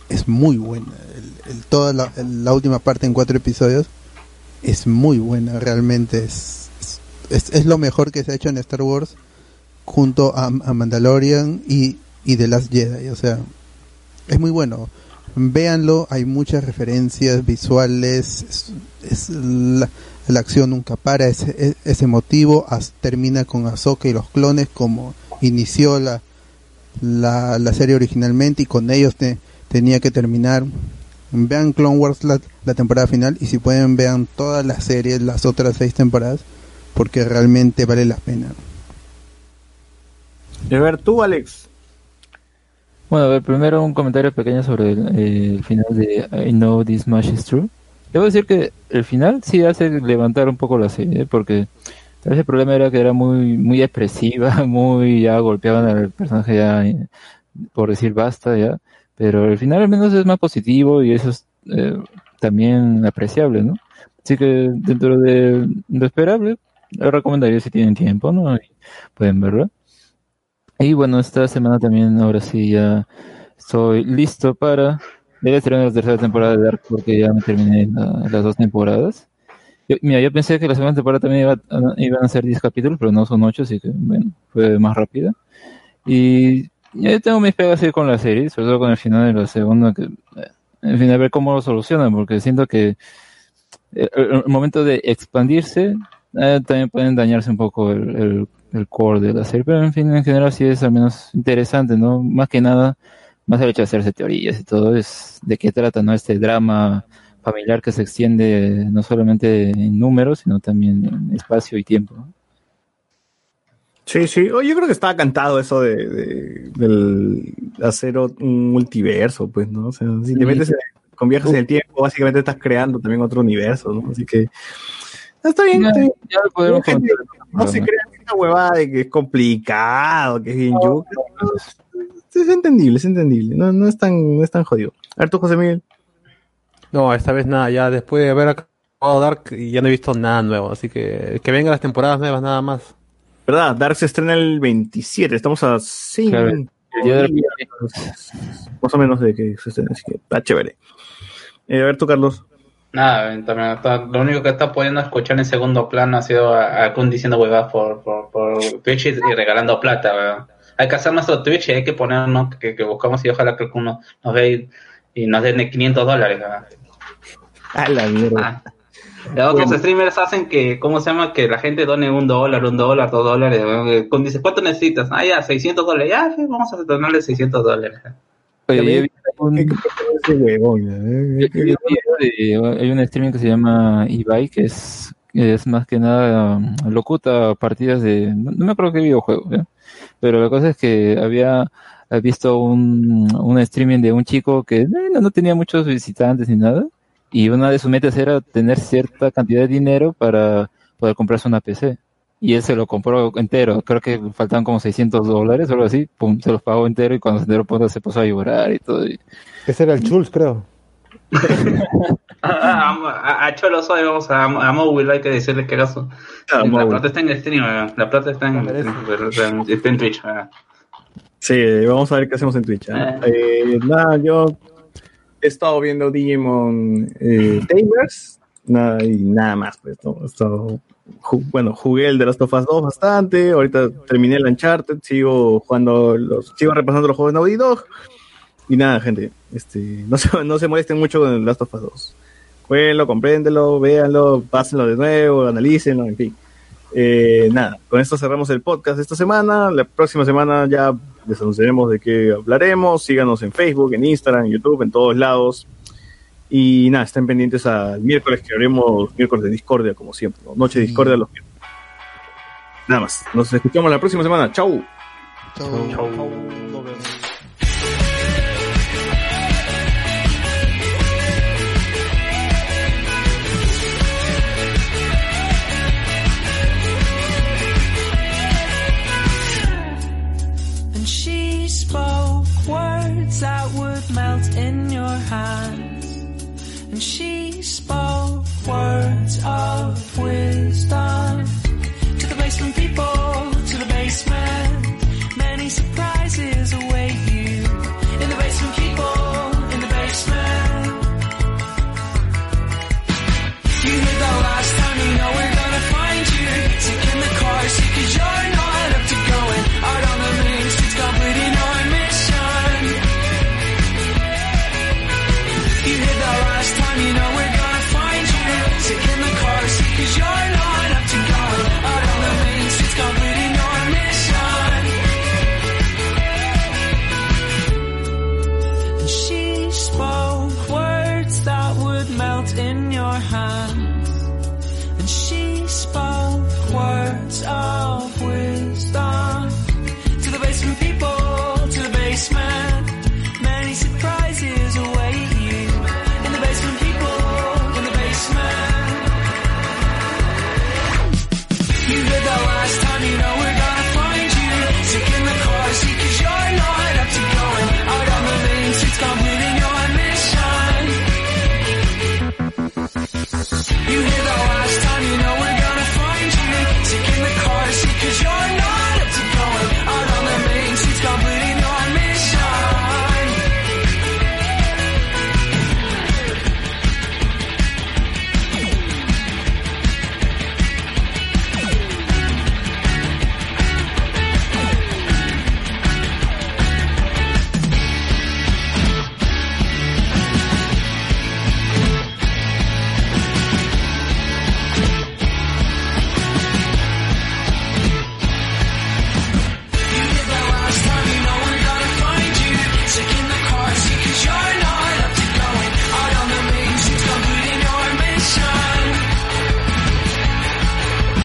es muy buena. El- el- toda la, última parte en cuatro episodios es muy buena, realmente es, es, es- lo mejor que se ha hecho en Star Wars junto a, a Mandalorian y, y The Last Jedi, o sea, es muy bueno. Véanlo, hay muchas referencias visuales, es, la, acción nunca para, es, es, emotivo, termina con Ahsoka y los clones como inició la, la, la serie originalmente y con ellos te- tenía que terminar. Vean Clone Wars la, la temporada final y si pueden vean todas las series, las otras seis temporadas, porque realmente vale la pena. A ver, tú, Alex. Bueno, a ver, primero un comentario pequeño sobre el, el final de I Know This Much Is True. Debo decir que el final sí hace levantar un poco la serie, ¿eh? porque vez el problema era que era muy muy expresiva, muy ya golpeaban al personaje ya eh, por decir basta ya, pero el final al menos es más positivo y eso es eh, también apreciable, ¿no? Así que dentro de lo esperable, lo recomendaría si tienen tiempo, ¿no? Pueden verlo. Y bueno, esta semana también, ahora sí, ya estoy listo para Debe estrenar la tercera temporada de Dark porque ya me terminé la- las dos temporadas. Yo- mira, yo pensé que la segunda temporada también iba iban a ser 10 capítulos, pero no son 8, así que bueno, fue más rápida. Y ya tengo mis pegas con la serie, sobre todo con el final de la segunda, que, eh, en fin, a ver cómo lo solucionan, porque siento que el, el- el momento de expandirse eh, también pueden dañarse un poco el, el, el core de la serie, pero en fin, en general sí es al menos interesante, ¿no? Más que nada, más el hecho de hacerse teorías y todo, es de qué trata, ¿no? Este drama familiar que se extiende no solamente en números, sino también en espacio y tiempo. ¿no? Sí, sí. Oye, yo creo que estaba cantado eso de, de- del hacer un multiverso, pues, ¿no? O sea, si te metes en- con viajes en el tiempo, básicamente estás creando también otro universo, ¿no? Así que está bien. está bien. Ya lo podemos Gente, no se crean esta huevada de que es complicado, que es bien yuca. Es entendible, es entendible. No, no es tan, no es tan jodido. A ver tú, José Miguel. No, esta vez nada, ya después de haber acabado Dark y ya no he visto nada nuevo, así que que vengan las temporadas nuevas nada más. ¿Verdad? Dark se estrena el 27. Estamos a 5 Claro, más o menos de que se estrena. Así que está chévere. Eh, a ver tú, Carlos. Nada, también está- lo único que está pudiendo escuchar en segundo plano ha sido a, a Kun diciendo huevadas por, por, por Twitch y, y regalando plata, weón. Hay que hacer nuestro Twitch y hay que ponernos que, que buscamos y ojalá que Kun nos, nos vea y, y nos den 500 dólares, weón. A la mierda. Y otros streamers hacen que, ¿cómo se llama? Que la gente done un dólar, un dólar, dos dólares. Kun dice, ¿cuánto necesitas? Ah, ya, 600 dólares. Ya, sí, vamos a donarle 600 dólares. Oye, un- ¿eh? Hay un streaming que se llama Ibai, que es, que es más que nada um, locuta partidas de, no, no me acuerdo qué videojuego, ¿ya? pero la cosa es que había he visto un, un streaming de un chico que eh, no, no tenía muchos visitantes ni nada, y una de sus metas era tener cierta cantidad de dinero para poder comprarse una PC. Y él se lo compró entero, creo que faltaban como 600 dólares o algo así, pum, se los pagó entero y cuando se enteró pues, se puso a llorar y todo. y- Ese era el Chulz, creo. a, a, a Cholo Soy, vamos a, a Mowil, hay que decirle que haga su. la plata está en el stream, la plata está en, en, Twitch. weón. Sí, vamos a ver qué hacemos en Twitch. ¿ah? Eh, nada, yo he estado viendo Digimon eh, Tamers, nada, y nada más, pues, ¿no? He estado ju- bueno, jugué el de Last of Us 2 bastante, ahorita terminé el Uncharted, sigo jugando, los, sigo repasando los juegos de Naughty Dog, y nada, gente, este, no se, no se molesten mucho con el Last of Us 2. Jueguenlo, compréndelo, véanlo, pásenlo de nuevo, analícenlo, en fin. Eh, nada, con esto cerramos el podcast de esta semana. La próxima semana ya les anunciaremos de qué hablaremos. Síganos en Facebook, en Instagram, en YouTube, en todos lados. Y nada, estén pendientes al miércoles que haremos miércoles de Discordia, como siempre. ¿no? Noche de Discordia los miércoles. Nada más. Nos escuchamos la próxima semana. Chau. And that would melt in your hands. And she spoke words of wisdom to the basement people, to the basement. Many surprises await you in the basement people, in the basement. You heard that last time, you know we're